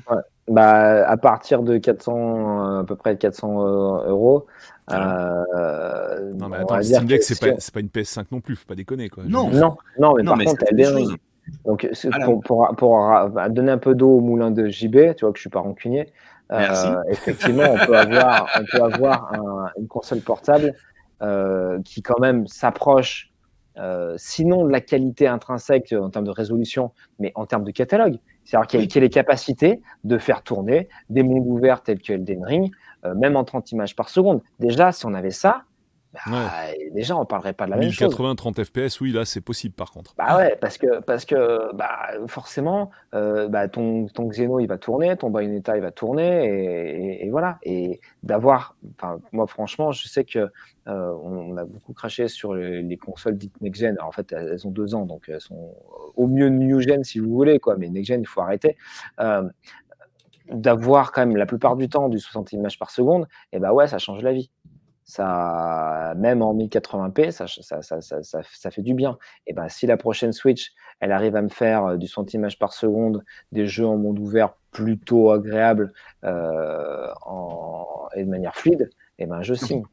Bah, À partir de 400, à peu près 400 euros. Ah. non, mais attends, Steam Deck, c'est pas, pas, une PS5 non plus, faut pas déconner. Quoi. Non, non, non, mais par contre, elle est Donc, pour, pour, bah, donner un peu d'eau au moulin de JB, tu vois que je suis pas rancunier, euh, effectivement, on peut avoir, on peut avoir une console portable euh, qui quand même s'approche, euh, sinon de la qualité intrinsèque en termes de résolution, mais en termes de catalogue. C'est-à-dire qu'il y, a les capacités de faire tourner des mondes ouverts tels que Elden Ring, même en 30 images par seconde. Déjà, si on avait ça, bah, déjà, on parlerait pas de la même chose. 1080, 30 FPS, oui, là, c'est possible par contre. Bah ouais, parce que, parce que bah, forcément, euh, bah, ton, ton Xeno, il va tourner, ton Bayonetta, il va tourner, et, voilà. Et d'avoir, moi, franchement, je sais que euh, on, a beaucoup craché sur les, consoles dites next-gen. En fait, elles, ont deux ans, donc elles sont au mieux new-gen si vous voulez, quoi. Mais next-gen, il faut arrêter. Euh, d'avoir quand même la plupart du temps du 60 images par seconde, et bah ouais, ça change la vie ça, même en 1080p, ça, ça, ça, ça, fait du bien. Et ben, si la prochaine Switch, elle arrive à me faire euh, du centimètre par seconde, des jeux en monde ouvert plutôt agréables euh, en, et de manière fluide, et ben, je signe.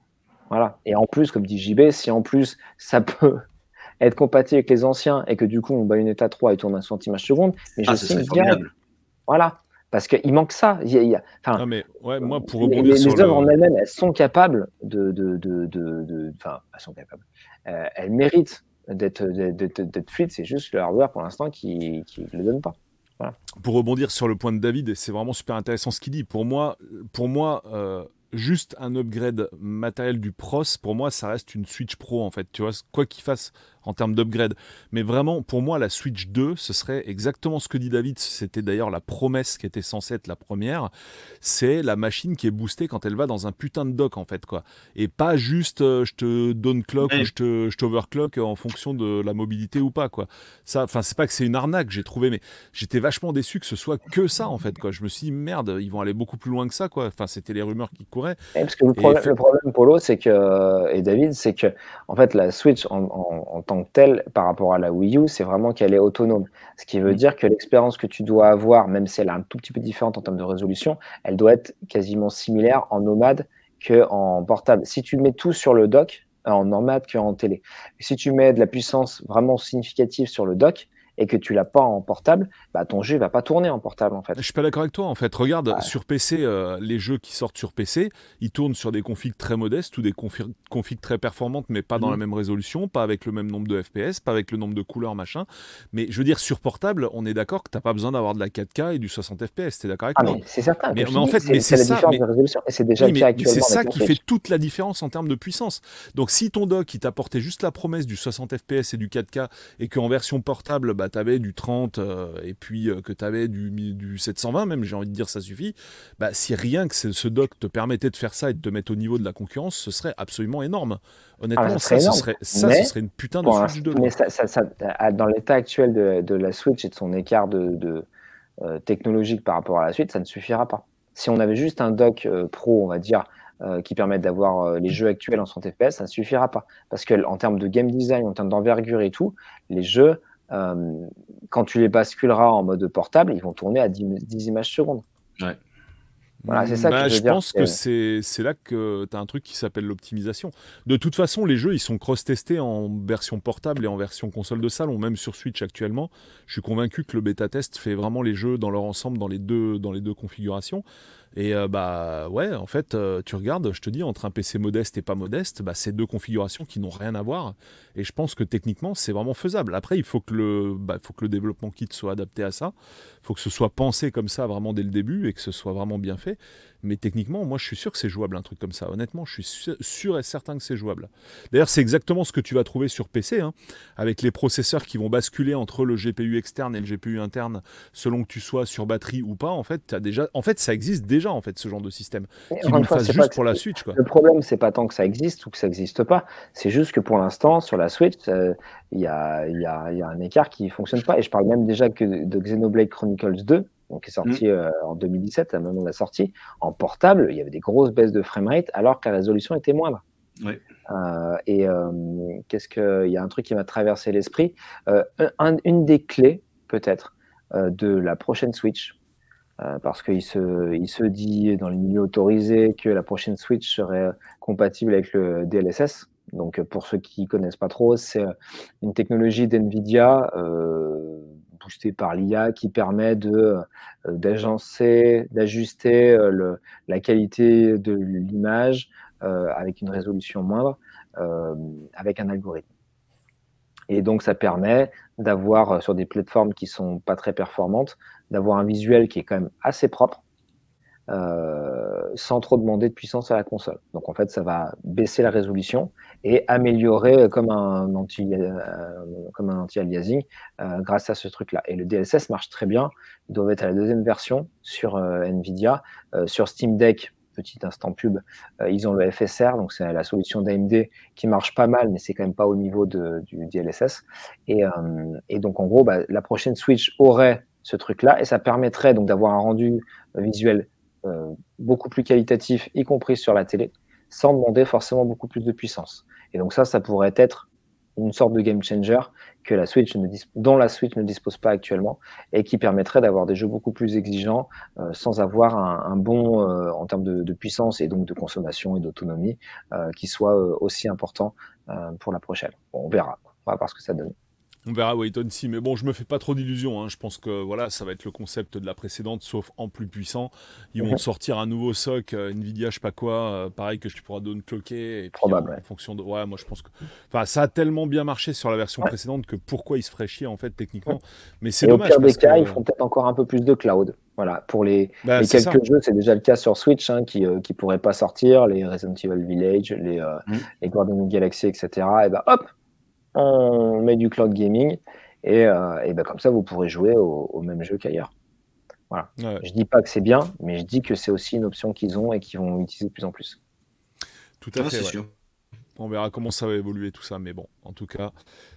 Voilà. Et en plus, comme dit JB, si en plus ça [LAUGHS] peut être compatible avec les anciens et que du coup on bat une état 3 et tourne un centimètre seconde, mais je ah, signe Voilà parce qu'il manque ça. Il y a, non, mais ouais, moi, pour rebondir les, sur les œuvres en elles-mêmes, elles sont capables de, de, de, de, enfin, elles sont capables. Euh, elles méritent d'être fluides. C'est juste le hardware pour l'instant qui ne le donne pas. Voilà. Pour rebondir sur le point de David, et c'est vraiment super intéressant ce qu'il dit. Pour moi, pour moi. Euh, juste un upgrade matériel du pros, pour moi, ça reste une Switch Pro en fait. Tu vois, quoi qu'il fasse en termes d'upgrade. Mais vraiment, pour moi, la Switch 2, ce serait exactement ce que dit David. C'était d'ailleurs la promesse qui était censée être la première. C'est la machine qui est boostée quand elle va dans un putain de dock, en fait, quoi. Et pas juste euh, je te donne clock ou je te, je t'overclock en fonction de la mobilité ou pas, quoi. Ça, enfin, c'est pas que c'est une arnaque, j'ai trouvé, mais j'étais vachement déçu que ce soit que ça, en fait, quoi. Je me suis dit, merde, ils vont aller beaucoup plus loin que ça, quoi. Enfin, c'était les rumeurs qui couraient. parce que le, problème, le problème, Polo, c'est que, et David, c'est que, en fait, la Switch en, en, en tant telle par rapport à la Wii U, c'est vraiment qu'elle est autonome. Ce qui veut mm. dire que l'expérience que tu dois avoir, même si elle est un tout petit peu différente en termes de résolution, elle doit être quasiment similaire en nomade qu'en portable. Si tu mets tout sur le dock, en nomade qu'en télé. Si tu mets de la puissance vraiment significative sur le dock, et que tu l'as pas en portable, bah ton jeu va pas tourner en portable en fait. Je suis pas d'accord avec toi en fait. Regarde sur PC, euh, les jeux qui sortent sur PC, ils tournent sur des configs très modestes ou des configs très performantes, mais pas dans la mhm. même résolution, pas avec le même nombre de FPS, pas avec le nombre de couleurs machin. Mais je veux dire sur portable, on est d'accord que t'as pas besoin d'avoir de la 4K et du 60 FPS. T'es d'accord avec ah, moi? C'est certain. Mais, en fait, c'est ça. c'est déjà C'est ça qui fait toute la différence en termes de puissance. Donc si ton dock il t'apportait juste la promesse du 60 FPS et du 4K et qu'en version portable, bah avais du 30 euh, et puis euh, que tu avais du, du 720 même, j'ai envie de dire ça suffit, bah, si rien que ce doc te permettait de faire ça et de te mettre au niveau de la concurrence, ce serait absolument énorme. Honnêtement, ah, ça, ce serait, ça ce serait une putain de Switch 2. Mais ça, dans l'état actuel de, de, la Switch et de son écart de, de euh, technologique par rapport à la suite, ça ne suffira pas. Si on avait juste un dock pro, on va dire, qui permet d'avoir les jeux actuels en 100 FPS, ça ne suffira pas. Parce que en termes de game design, en termes d'envergure et tout, les jeux, euh, quand tu les basculeras en mode portable, ils vont tourner à 10, images secondes. Ouais. Voilà, c'est ça que bah, je, pense que c'est là que tu as un truc qui s'appelle l'optimisation. De toute façon, les jeux, ils sont cross-testés en version portable et en version console de salon, même sur Switch actuellement. Je suis convaincu que le bêta-test fait vraiment les jeux dans leur ensemble, dans les deux, dans les deux configurations. Et euh, bah ouais, en fait, euh, tu regardes, je te dis, entre un PC modeste et pas modeste, bah, c'est deux configurations qui n'ont rien à voir. Et je pense que techniquement, c'est vraiment faisable. Après, il faut que le, bah, faut que le développement kit soit adapté à ça. Il faut que ce soit pensé comme ça vraiment dès le début et que ce soit vraiment bien fait. Mais techniquement, moi, je suis sûr que c'est jouable, un truc comme ça. Honnêtement, je suis sûr et certain que c'est jouable. D'ailleurs, c'est exactement ce que tu vas trouver sur PC, hein, avec les processeurs qui vont basculer entre le GPU externe et le GPU interne, selon que tu sois sur batterie ou pas. En fait, as déjà... en fait ça existe déjà, en fait, ce genre de système. Qui nous fasse juste pour la Switch. Quoi. Le problème, c'est pas tant que ça existe ou que ça n'existe pas. C'est juste que pour l'instant, sur la Switch, euh, il y, a, y, a, y, a, un écart qui ne fonctionne pas. Et je parle même déjà que de Xenoblade Chronicles 2 donc qui est sorti mmh. euh, en 2017, à un moment de la sortie, en portable, il y avait des grosses baisses de framerate alors que la résolution était moindre. Euh, et euh, qu'est-ce que, il y a un truc qui m'a traversé l'esprit. une des clés, peut-être, de la prochaine Switch, parce qu'il se, il se dit dans les milieux autorisés que la prochaine Switch serait compatible avec le DLSS. Donc, pour ceux qui connaissent pas trop, c'est une technologie d'NVIDIA boostée par l'IA qui permet d'agencer, d'ajuster la qualité de l'image avec une résolution moindre, avec un algorithme. Et donc, ça permet d'avoir, sur des plateformes qui sont pas très performantes, d'avoir un visuel qui est quand même assez propre, euh, sans trop demander de puissance à la console. Donc en fait, ça va baisser la résolution et améliorer comme un anti, euh, comme un anti-aliasing euh, grâce à ce truc-là. Et le DLSS marche très bien. Il doit être à la deuxième version sur Nvidia, sur Steam Deck. Petit instant pub, ils ont le FSR, donc c'est la solution d'AMD qui marche pas mal, mais c'est quand même pas au niveau de, du DLSS. Et, et donc en gros, bah, la prochaine Switch aurait ce truc-là et ça permettrait donc d'avoir un rendu visuel euh, beaucoup plus qualitatif, y compris sur la télé, sans demander forcément beaucoup plus de puissance. Et donc ça, ça pourrait être une sorte de game changer que la Switch ne dont la Switch ne dispose pas actuellement et qui permettrait d'avoir des jeux beaucoup plus exigeants euh, sans avoir un, bon euh, en termes de, puissance et donc de consommation et d'autonomie qui soit aussi important pour la prochaine. on verra. On va voir ce que ça donne. On verra Waiton si, mais bon, je me fais pas trop d'illusions. Hein. Je pense que voilà, ça va être le concept de la précédente, sauf en plus puissant. Ils vont sortir un nouveau SOC, euh, Nvidia, je sais pas quoi, euh, pareil que je pourras cloquer. Et Probable. en, fonction de, ouais, moi je pense que, enfin, ça a tellement bien marché sur la version précédente que pourquoi ils se feraient chier en fait techniquement. Mais c'est dommage. Au pire des cas, ils font peut-être encore un peu plus de cloud. Voilà, pour les, bah, quelques jeux, c'est déjà le cas sur Switch hein, qui ne euh, pourraient pas sortir, les Resident Evil Village, les, mm. les Guardians of Galaxy, etc. Et ben hop, on met du cloud gaming et, euh, ben comme ça, vous pourrez jouer au, même jeu qu'ailleurs. Voilà. Je dis pas que c'est bien, mais je dis que c'est aussi une option qu'ils ont et qu'ils vont utiliser de plus en plus. Tout à fait. On verra comment ça va évoluer tout ça, mais bon, en tout cas,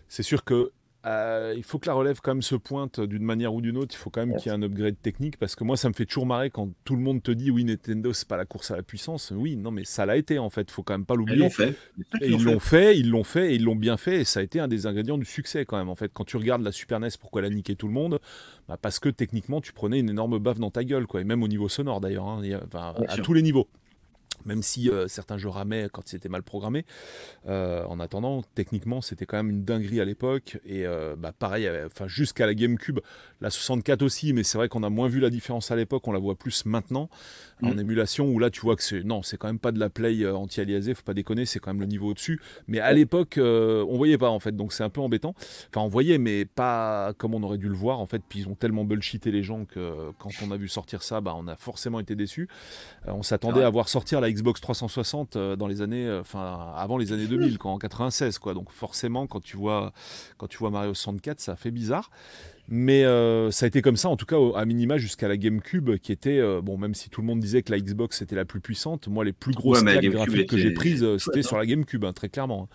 c'est sûr que euh, il faut que la relève quand même se pointe d'une manière ou d'une autre. Il faut quand même qu'il y ait un upgrade technique parce que moi, ça me fait toujours marrer quand tout le monde te dit oui, Nintendo, c'est pas la course à la puissance. Oui, non, mais ça l'a été en fait. Il faut quand même pas l'oublier. Ils l'ont fait. ils l'ont fait, ils l'ont fait et ils l'ont bien fait. Et ça a été un des ingrédients du succès quand même. En fait, quand tu regardes la Super NES, pourquoi elle a niqué tout le monde bah, Parce que techniquement, tu prenais une énorme baffe dans ta gueule, quoi. Et même au niveau sonore d'ailleurs, hein, à tous les niveaux même si euh, certains jeux ramaient quand c'était mal programmé. Euh, en attendant, techniquement, c'était quand même une dinguerie à l'époque. Et euh, bah, pareil, enfin, jusqu'à la GameCube, la 64 aussi, mais c'est vrai qu'on a moins vu la différence à l'époque, on la voit plus maintenant en mm. émulation, où là tu vois que c'est non, c'est quand même pas de la play anti-aliasée, faut pas déconner, c'est quand même le niveau au-dessus. Mais à l'époque, on voyait pas en fait, donc c'est un peu embêtant. Enfin, on voyait, mais pas comme on aurait dû le voir en fait. Puis ils ont tellement bullshité les gens que quand on a vu sortir ça, bah, on a forcément été déçus. on s'attendait à voir sortir la Xbox 360 euh, dans les années, euh, enfin avant les années 2000, quand, en 96 quoi. Donc forcément, quand tu vois, quand tu vois Mario 64, ça fait bizarre. Mais euh, ça a été comme ça, en tout cas, à minima, jusqu'à la GameCube, qui était, bon, même si tout le monde disait que la Xbox était la plus puissante, moi, les plus grosses ouais, graphiques que j'ai prises, c'était sur la GameCube, hein, très clairement.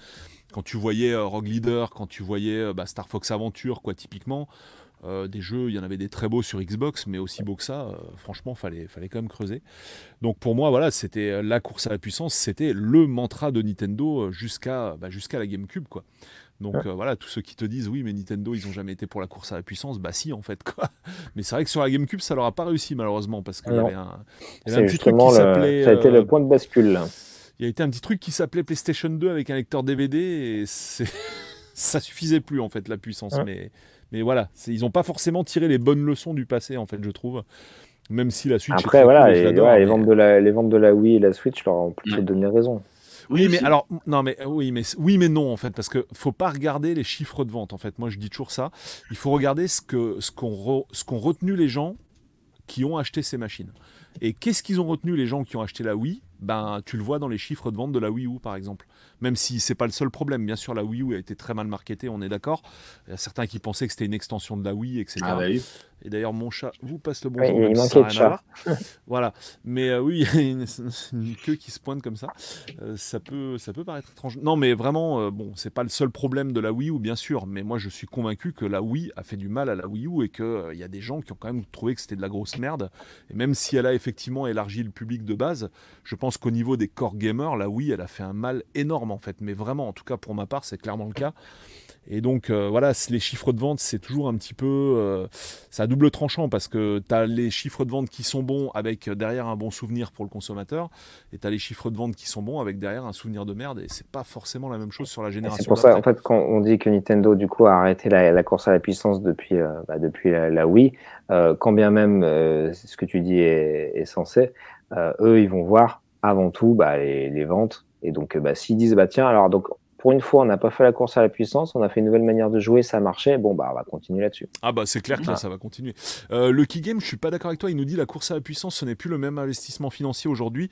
Quand tu voyais Rogue Leader, quand tu voyais bah, Star Fox Adventure, quoi, typiquement, euh, des jeux, il y en avait des très beaux sur Xbox, mais aussi beaux que ça, euh, franchement, fallait, fallait quand même creuser. Donc pour moi, voilà, c'était euh, la course à la puissance, c'était le mantra de Nintendo jusqu'à bah, jusqu'à la GameCube, quoi. Donc voilà, tous ceux qui te disent oui, mais Nintendo, ils ont jamais été pour la course à la puissance, bah si en fait quoi. [LAUGHS] Mais c'est vrai que sur la GameCube, ça leur a pas réussi malheureusement parce qu'il y avait un, petit truc qui s'appelait. Ça a été le point de bascule. Il y a été un petit truc qui s'appelait PlayStation 2 avec un lecteur DVD et [LAUGHS] ça suffisait plus en fait la puissance, mais mais voilà, ils n'ont pas forcément tiré les bonnes leçons du passé, en fait, je trouve. Même si la Switch. Après, voilà, les, ventes de la, les ventes de la Wii et la Switch leur ont plutôt donné raison. Oui, mais alors, non, mais oui, mais oui, mais non, en fait, parce que faut pas regarder les chiffres de vente. En fait, moi, je dis toujours ça. Il faut regarder ce que ce qu'ont ce qu'ont retenu les gens qui ont acheté ces machines. Et qu'est-ce qu'ils ont retenu les gens qui ont acheté la Wii? Ben, tu le vois dans les chiffres de vente de la Wii U, par exemple même si c'est pas le seul problème. Bien sûr, la Wii U a été très mal marketée, on est d'accord. Il y a certains qui pensaient que c'était une extension de la Wii, etc. Ah bah Et d'ailleurs, mon chat vous passe le bonjour. Oui, il manquait de chat. [LAUGHS] voilà. Mais euh, oui, il y a [LAUGHS] une, queue qui se pointe comme ça. Euh, ça, peut, ça peut paraître étrange. Non, mais vraiment, euh, bon, c'est pas le seul problème de la Wii U, bien sûr. Mais moi, je suis convaincu que la Wii a fait du mal à la Wii U et qu'il y a des gens qui ont quand même trouvé que c'était de la grosse merde. Et même si elle a effectivement élargi le public de base, je pense qu'au niveau des core gamers, la Wii, elle a fait un mal énorme en fait. Mais vraiment, en tout cas pour ma part, c'est clairement le cas. Et donc euh, voilà, les chiffres de vente, c'est toujours un petit peu, euh, ça à double tranchant parce que tu as les chiffres de vente qui sont bons avec derrière un bon souvenir pour le consommateur et tu as les chiffres de vente qui sont bons avec derrière un souvenir de merde et c'est pas forcément la même chose sur la génération. C'est pour ça en fait quand on dit que Nintendo du coup a arrêté la, course à la puissance depuis, euh, bah, depuis la, Wii, euh, quand bien même euh, ce que tu dis est, est censé, eux ils vont voir avant tout bah, les, les, ventes et donc bah, s'ils disent bah tiens alors donc pour une fois, on n'a pas fait la course à la puissance, on a fait une nouvelle manière de jouer, ça a marché. Bon, bah, on va continuer là-dessus. Ah, bah, c'est clair que ça va continuer. Euh, le key game, je suis pas d'accord avec toi. Il nous dit la course à la puissance, ce n'est plus le même investissement financier aujourd'hui.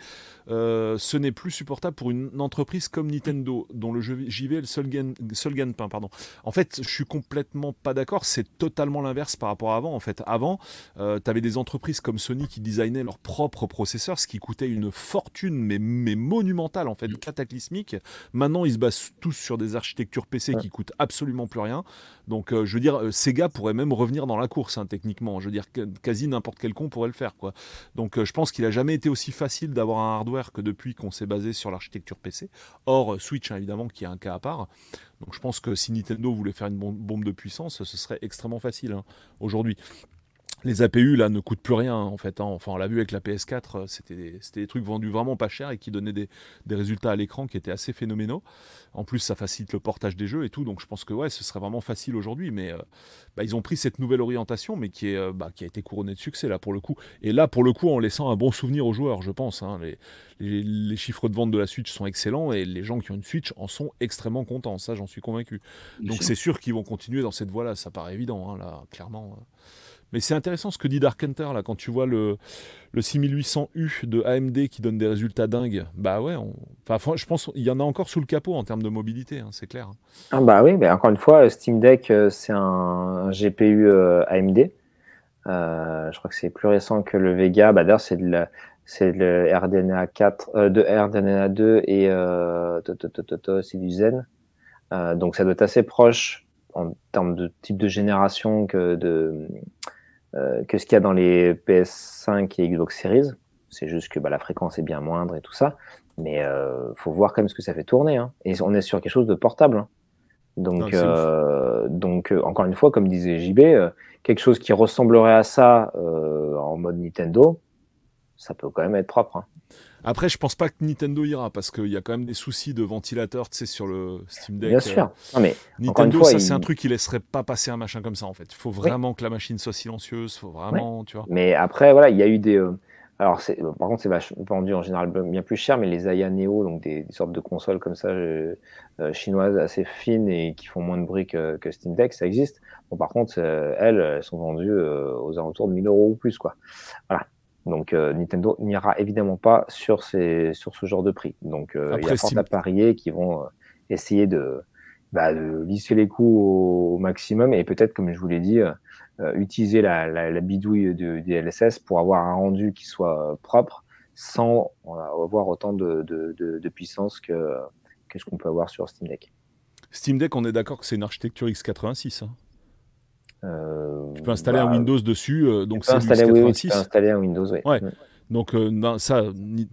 Euh, ce n'est plus supportable pour une entreprise comme Nintendo, dont le jeu JV est le seul gain, seul gain de pain. Pardon. En fait, je suis complètement pas d'accord. C'est totalement l'inverse par rapport à avant. En fait, avant, euh, tu avais des entreprises comme Sony qui designaient leurs propres processeurs, ce qui coûtait une fortune, mais, mais monumentale, en fait, cataclysmique. Maintenant, ils se basent tous sur des architectures PC qui coûtent absolument plus rien. Donc, euh, je veux dire, Sega pourrait même revenir dans la course, hein, techniquement. Je veux dire, quasi n'importe quel con pourrait le faire, quoi. Donc, je pense qu'il a jamais été aussi facile d'avoir un hardware que depuis qu'on s'est basé sur l'architecture PC. Or, Switch, hein, évidemment, qui est un cas à part. Donc je pense que si Nintendo voulait faire une bombe de puissance, ce serait extrêmement facile hein, aujourd'hui les APU là ne coûtent plus rien en fait. Hein. Enfin, on l'a vu avec la PS4, euh, c'était des, des, trucs vendus vraiment pas cher et qui donnaient des, des, résultats à l'écran qui étaient assez phénoménaux. En plus, ça facilite le portage des jeux et tout, donc je pense que ouais, ce serait vraiment facile aujourd'hui. Mais euh, bah, ils ont pris cette nouvelle orientation, mais qui, est, euh, bah, qui a été couronnée de succès là pour le coup. Et là, pour le coup, en laissant un bon souvenir aux joueurs, je pense. Hein. Les, les, chiffres de vente de la Switch sont excellents et les gens qui ont une Switch en sont extrêmement contents. Ça, j'en suis convaincu. Donc c'est sûr qu'ils vont continuer dans cette voie-là. Ça paraît évident, hein, là, clairement. Mais c'est intéressant ce que dit Dark Hunter, là, quand tu vois le, le 6800U de AMD qui donne des résultats dingues. Bah ouais, enfin, je pense qu'il y en a encore sous le capot en termes de mobilité, hein, c'est clair. Ah bah oui, mais encore une fois, Steam Deck, euh, c'est un, GPU euh, AMD. Euh, je crois que c'est plus récent que le Vega. Bah, D'ailleurs, c'est le RDNA 4, de RDNA 2 et c'est du Zen. donc ça doit être assez proche en termes de type de génération que de euh, que ce qu'il y a dans les PS5 et Xbox Series. C'est juste que bah, la fréquence est bien moindre et tout ça. Mais euh, faut voir quand même ce que ça fait tourner. Hein. Et on est sur quelque chose de portable. Hein. Donc, euh, donc euh, encore une fois, comme disait JB, quelque chose qui ressemblerait à ça en mode Nintendo, ça peut quand même être propre. Hein. Après, je pense pas que Nintendo ira parce qu'il y a quand même des soucis de ventilateur, tu sais, sur le Steam Deck. Bien sûr. Euh. mais Nintendo, ça, c'est un truc qui laisserait pas passer un machin comme ça, en fait. Il faut vraiment que la machine soit silencieuse, faut vraiment, tu vois. Mais après, voilà, il y a eu des. Euh, alors, par contre, c'est vendu en général bien plus cher, mais les Aya Neo, donc des, sortes de consoles comme ça, euh, chinoises assez fines et qui font moins de bruit que, Steam Deck, ça existe. Bon, par contre, elles, elles sont vendues aux alentours de 1000 euros ou plus, quoi. Voilà. Donc euh, Nintendo n'ira évidemment pas sur, ces, sur ce genre de prix. Donc euh, il y a fort à parier qui vont euh, essayer de, bah, de, lisser les coûts au, maximum et peut-être, comme je vous l'ai dit, utiliser la, la, bidouille du DLSS pour avoir un rendu qui soit propre sans avoir autant de, de, de puissance que, que ce qu'on peut avoir sur Steam Deck. Steam Deck, on est d'accord que c'est une architecture x86. Hein tu peux installer un bah, Windows dessus, euh, donc c'est installer, oui, tu peux installer un Windows, oui. Ouais. Donc euh, ça,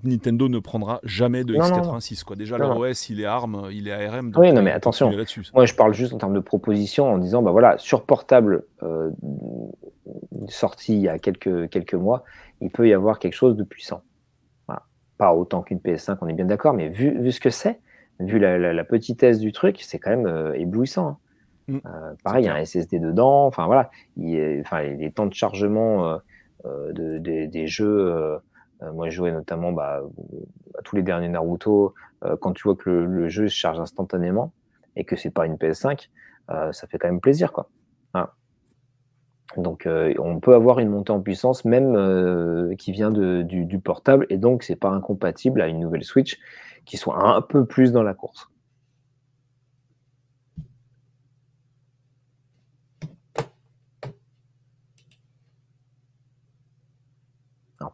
Nintendo ne prendra jamais de x86. Quoi. Déjà, l'OS, il est ARM, il est ARM. oui, non, mais attention. Moi, je parle juste en termes de proposition en disant, bah voilà, sur portable, euh, sorti il y a quelques, quelques mois, il peut y avoir quelque chose de puissant. Pas autant qu'une PS5, on est bien d'accord, mais vu, vu ce que c'est, vu la, la, petitesse du truc, c'est quand même éblouissant. Hein. Mm. Euh, pareil, il y a un SSD dedans. Enfin voilà, enfin, les temps de chargement euh, euh, de, des jeux. moi, je jouais notamment bah, à tous les derniers Naruto. quand tu vois que le, jeu se charge instantanément et que c'est pas une PS5, ça fait quand même plaisir, quoi. Donc, on peut avoir une montée en puissance même qui vient de, du, du, portable, et donc c'est pas incompatible à une nouvelle Switch qui soit un peu plus dans la course.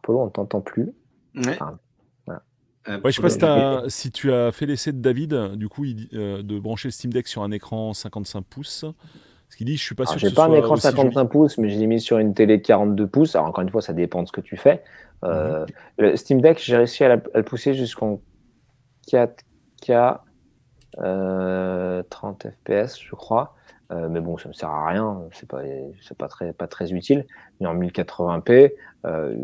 Polo, on ne t'entend plus. Ouais. Euh, je sais pas si, tu as fait l'essai de David, du coup, euh, de brancher le Steam Deck sur un écran 55 pouces. Ce qu'il dit, je suis pas sûr. J'ai pas un écran 55 pouces, mais je l'ai mis sur une télé de 42 pouces. Alors encore une fois, ça dépend de ce que tu fais. Euh, mhm. Le Steam Deck, j'ai réussi à, le pousser jusqu'en 4K 30 FPS, je crois. Euh, mais bon, ça me sert à rien, c'est pas, c'est pas très, pas très utile. Mais en 1080p, euh,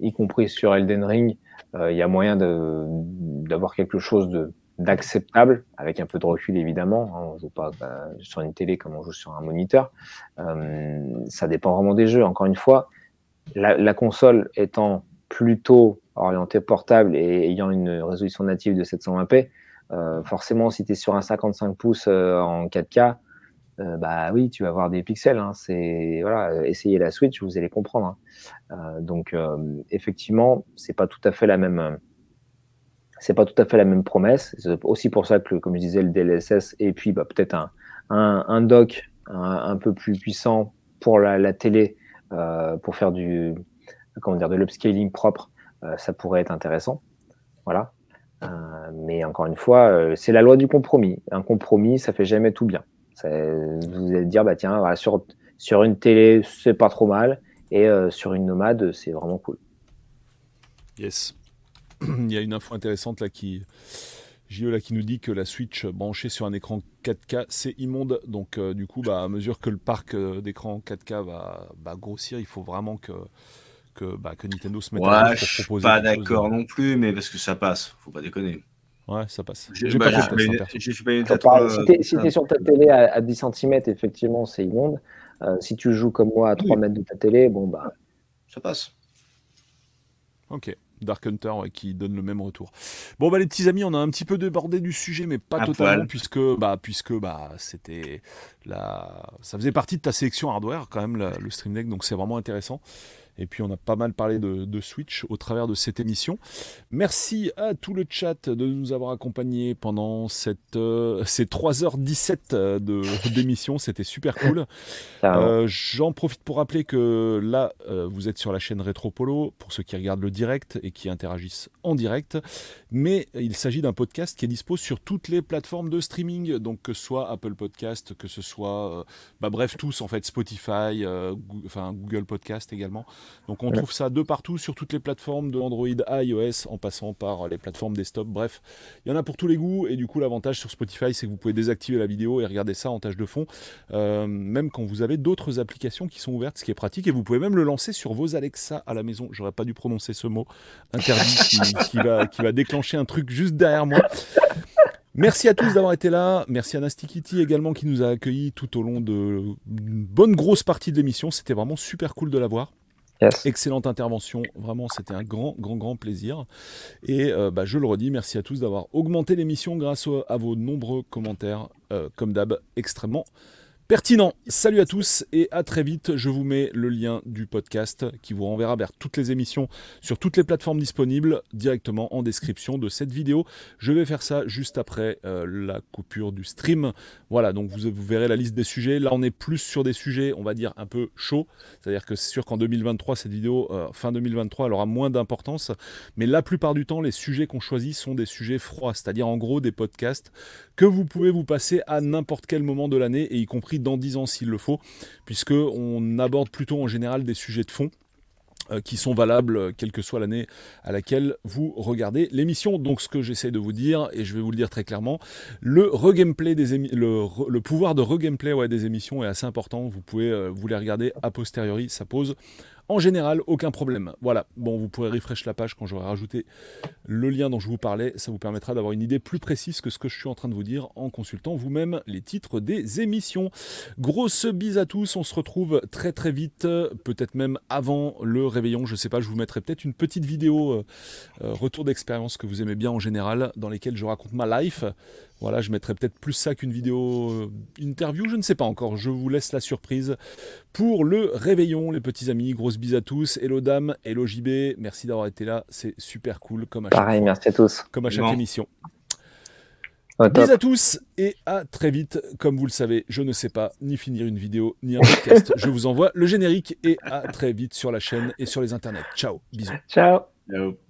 y compris sur Elden Ring, il y a moyen d'avoir quelque chose d'acceptable, avec un peu de recul évidemment. Hein, on joue pas bah, sur une télé comme on joue sur un moniteur. ça dépend vraiment des jeux. Encore une fois, la, la console étant plutôt orienté portable et ayant une résolution native de 720p, euh, forcément, si tu es sur un 55 pouces euh, en 4K, euh, bah oui, tu vas avoir des pixels. Hein. c'est voilà, essayez la Switch, vous allez comprendre. Hein. donc effectivement, c'est pas tout à fait la même. c'est pas tout à fait la même promesse. C'est aussi pour ça que, comme je disais, le DLSS et puis bah, peut-être un, un, dock un, peu plus puissant pour la, télé pour faire du comment dire de l'upscaling propre euh, ça pourrait être intéressant. Voilà. Euh, mais encore une fois, euh, c'est la loi du compromis. Un compromis, ça fait jamais tout bien. Vous allez dire, bah tiens, sur, sur une télé, c'est pas trop mal, et sur une nomade, c'est vraiment cool. Yes. [CLEARS THROAT] Il y a une info intéressante là qui. JE là qui nous dit que la Switch branchée sur un écran 4K c'est immonde donc du coup bah, à mesure que le parc d'écran 4K va, grossir il faut vraiment que que, bah, que Nintendo se mette ouais, à je proposer. Pas d'accord non plus, mais parce que ça passe, faut pas déconner. Ouais, ça passe. J'ai bah, pas, fait une Si t'es sur ta télé à, 10 cm, effectivement, c'est immonde. Euh, si tu joues comme moi à 3 mètres de ta télé, bon bah. Ça passe. Ok. Dark Hunter qui donne le même retour. Bon bah les petits amis, on a un petit peu débordé du sujet, mais pas totalement puisque bah puisque bah c'était la, ça faisait partie de ta sélection hardware quand même le Stream Deck, donc c'est vraiment intéressant. Et puis on a pas mal parlé de, Switch au travers de cette émission. Merci à tout le chat de nous avoir accompagnés pendant cette, euh, ces 3h17 euh, [LAUGHS] d'émission. C'était super cool. Euh, j'en profite pour rappeler que là, vous êtes sur la chaîne Retropolo, pour ceux qui regardent le direct et qui interagissent en direct. Mais il s'agit d'un podcast qui est dispo sur toutes les plateformes de streaming, donc que ce soit Apple Podcast, que ce soit, bah, bref, tous en fait, Spotify, enfin Google Podcast également. Donc on trouve ça de partout sur toutes les plateformes de Android à iOS en passant par les plateformes desktop. Bref, il y en a pour tous les goûts et du coup l'avantage sur Spotify c'est que vous pouvez désactiver la vidéo et regarder ça en tâche de fond, euh, même quand vous avez d'autres applications qui sont ouvertes, ce qui est pratique et vous pouvez même le lancer sur vos Alexa à la maison. J'aurais pas dû prononcer ce mot interdit qui, [LAUGHS] va, qui va déclencher un truc juste derrière moi. Merci à tous d'avoir été là. Merci à Nasty Kitty également qui nous a accueillis tout au long de une bonne grosse partie de l'émission. C'était vraiment super cool de la Excellente intervention, vraiment c'était un grand, grand, grand plaisir. Et euh, bah, je le redis, merci à tous d'avoir augmenté l'émission grâce à vos nombreux commentaires, euh, comme d'hab, extrêmement pertinent. Salut à tous et à très vite. Je vous mets le lien du podcast qui vous renverra vers toutes les émissions sur toutes les plateformes disponibles directement en description de cette vidéo. Je vais faire ça juste après euh, la coupure du stream. Voilà, donc vous, verrez la liste des sujets. Là, on est plus sur des sujets, on va dire, un peu chauds. C'est-à-dire que c'est sûr qu'en 2023, cette vidéo, euh, fin 2023, elle aura moins d'importance. Mais la plupart du temps, les sujets qu'on choisit sont des sujets froids. C'est-à-dire en gros des podcasts que vous pouvez vous passer à n'importe quel moment de l'année et y compris dans 10 ans s'il le faut, puisque on aborde plutôt en général des sujets de fond euh, qui sont valables euh, quelle que soit l'année à laquelle vous regardez l'émission. Donc ce que j'essaie de vous dire, et je vais vous le dire très clairement, le regameplay des le, le, pouvoir de regameplay ouais, des émissions est assez important. Vous pouvez euh, vous les regarder a posteriori, ça pose en général, aucun problème. Voilà, bon, vous pourrez refresh la page quand j'aurai rajouté le lien dont je vous parlais. Ça vous permettra d'avoir une idée plus précise que ce que je suis en train de vous dire en consultant vous-même les titres des émissions. Grosse bise à tous, on se retrouve très très vite, peut-être même avant le réveillon. Je sais pas, je vous mettrai peut-être une petite vidéo euh, euh, retour d'expérience que vous aimez bien en général, dans lesquelles je raconte ma life. Voilà, je mettrai peut-être plus ça qu'une vidéo euh, interview, je ne sais pas encore. Je vous laisse la surprise pour le réveillon, les petits amis. Grosse bise à tous. Hello dame, hello JB. Merci d'avoir été là. C'est super cool comme à chaque Pareil, merci à tous. Comme à chaque émission. Bisous à tous et à très vite. Comme vous le savez, je ne sais pas ni finir une vidéo ni un podcast. [LAUGHS] je vous envoie le générique et à très vite sur la chaîne et sur les internets. Ciao, bisous. Ciao. Ciao.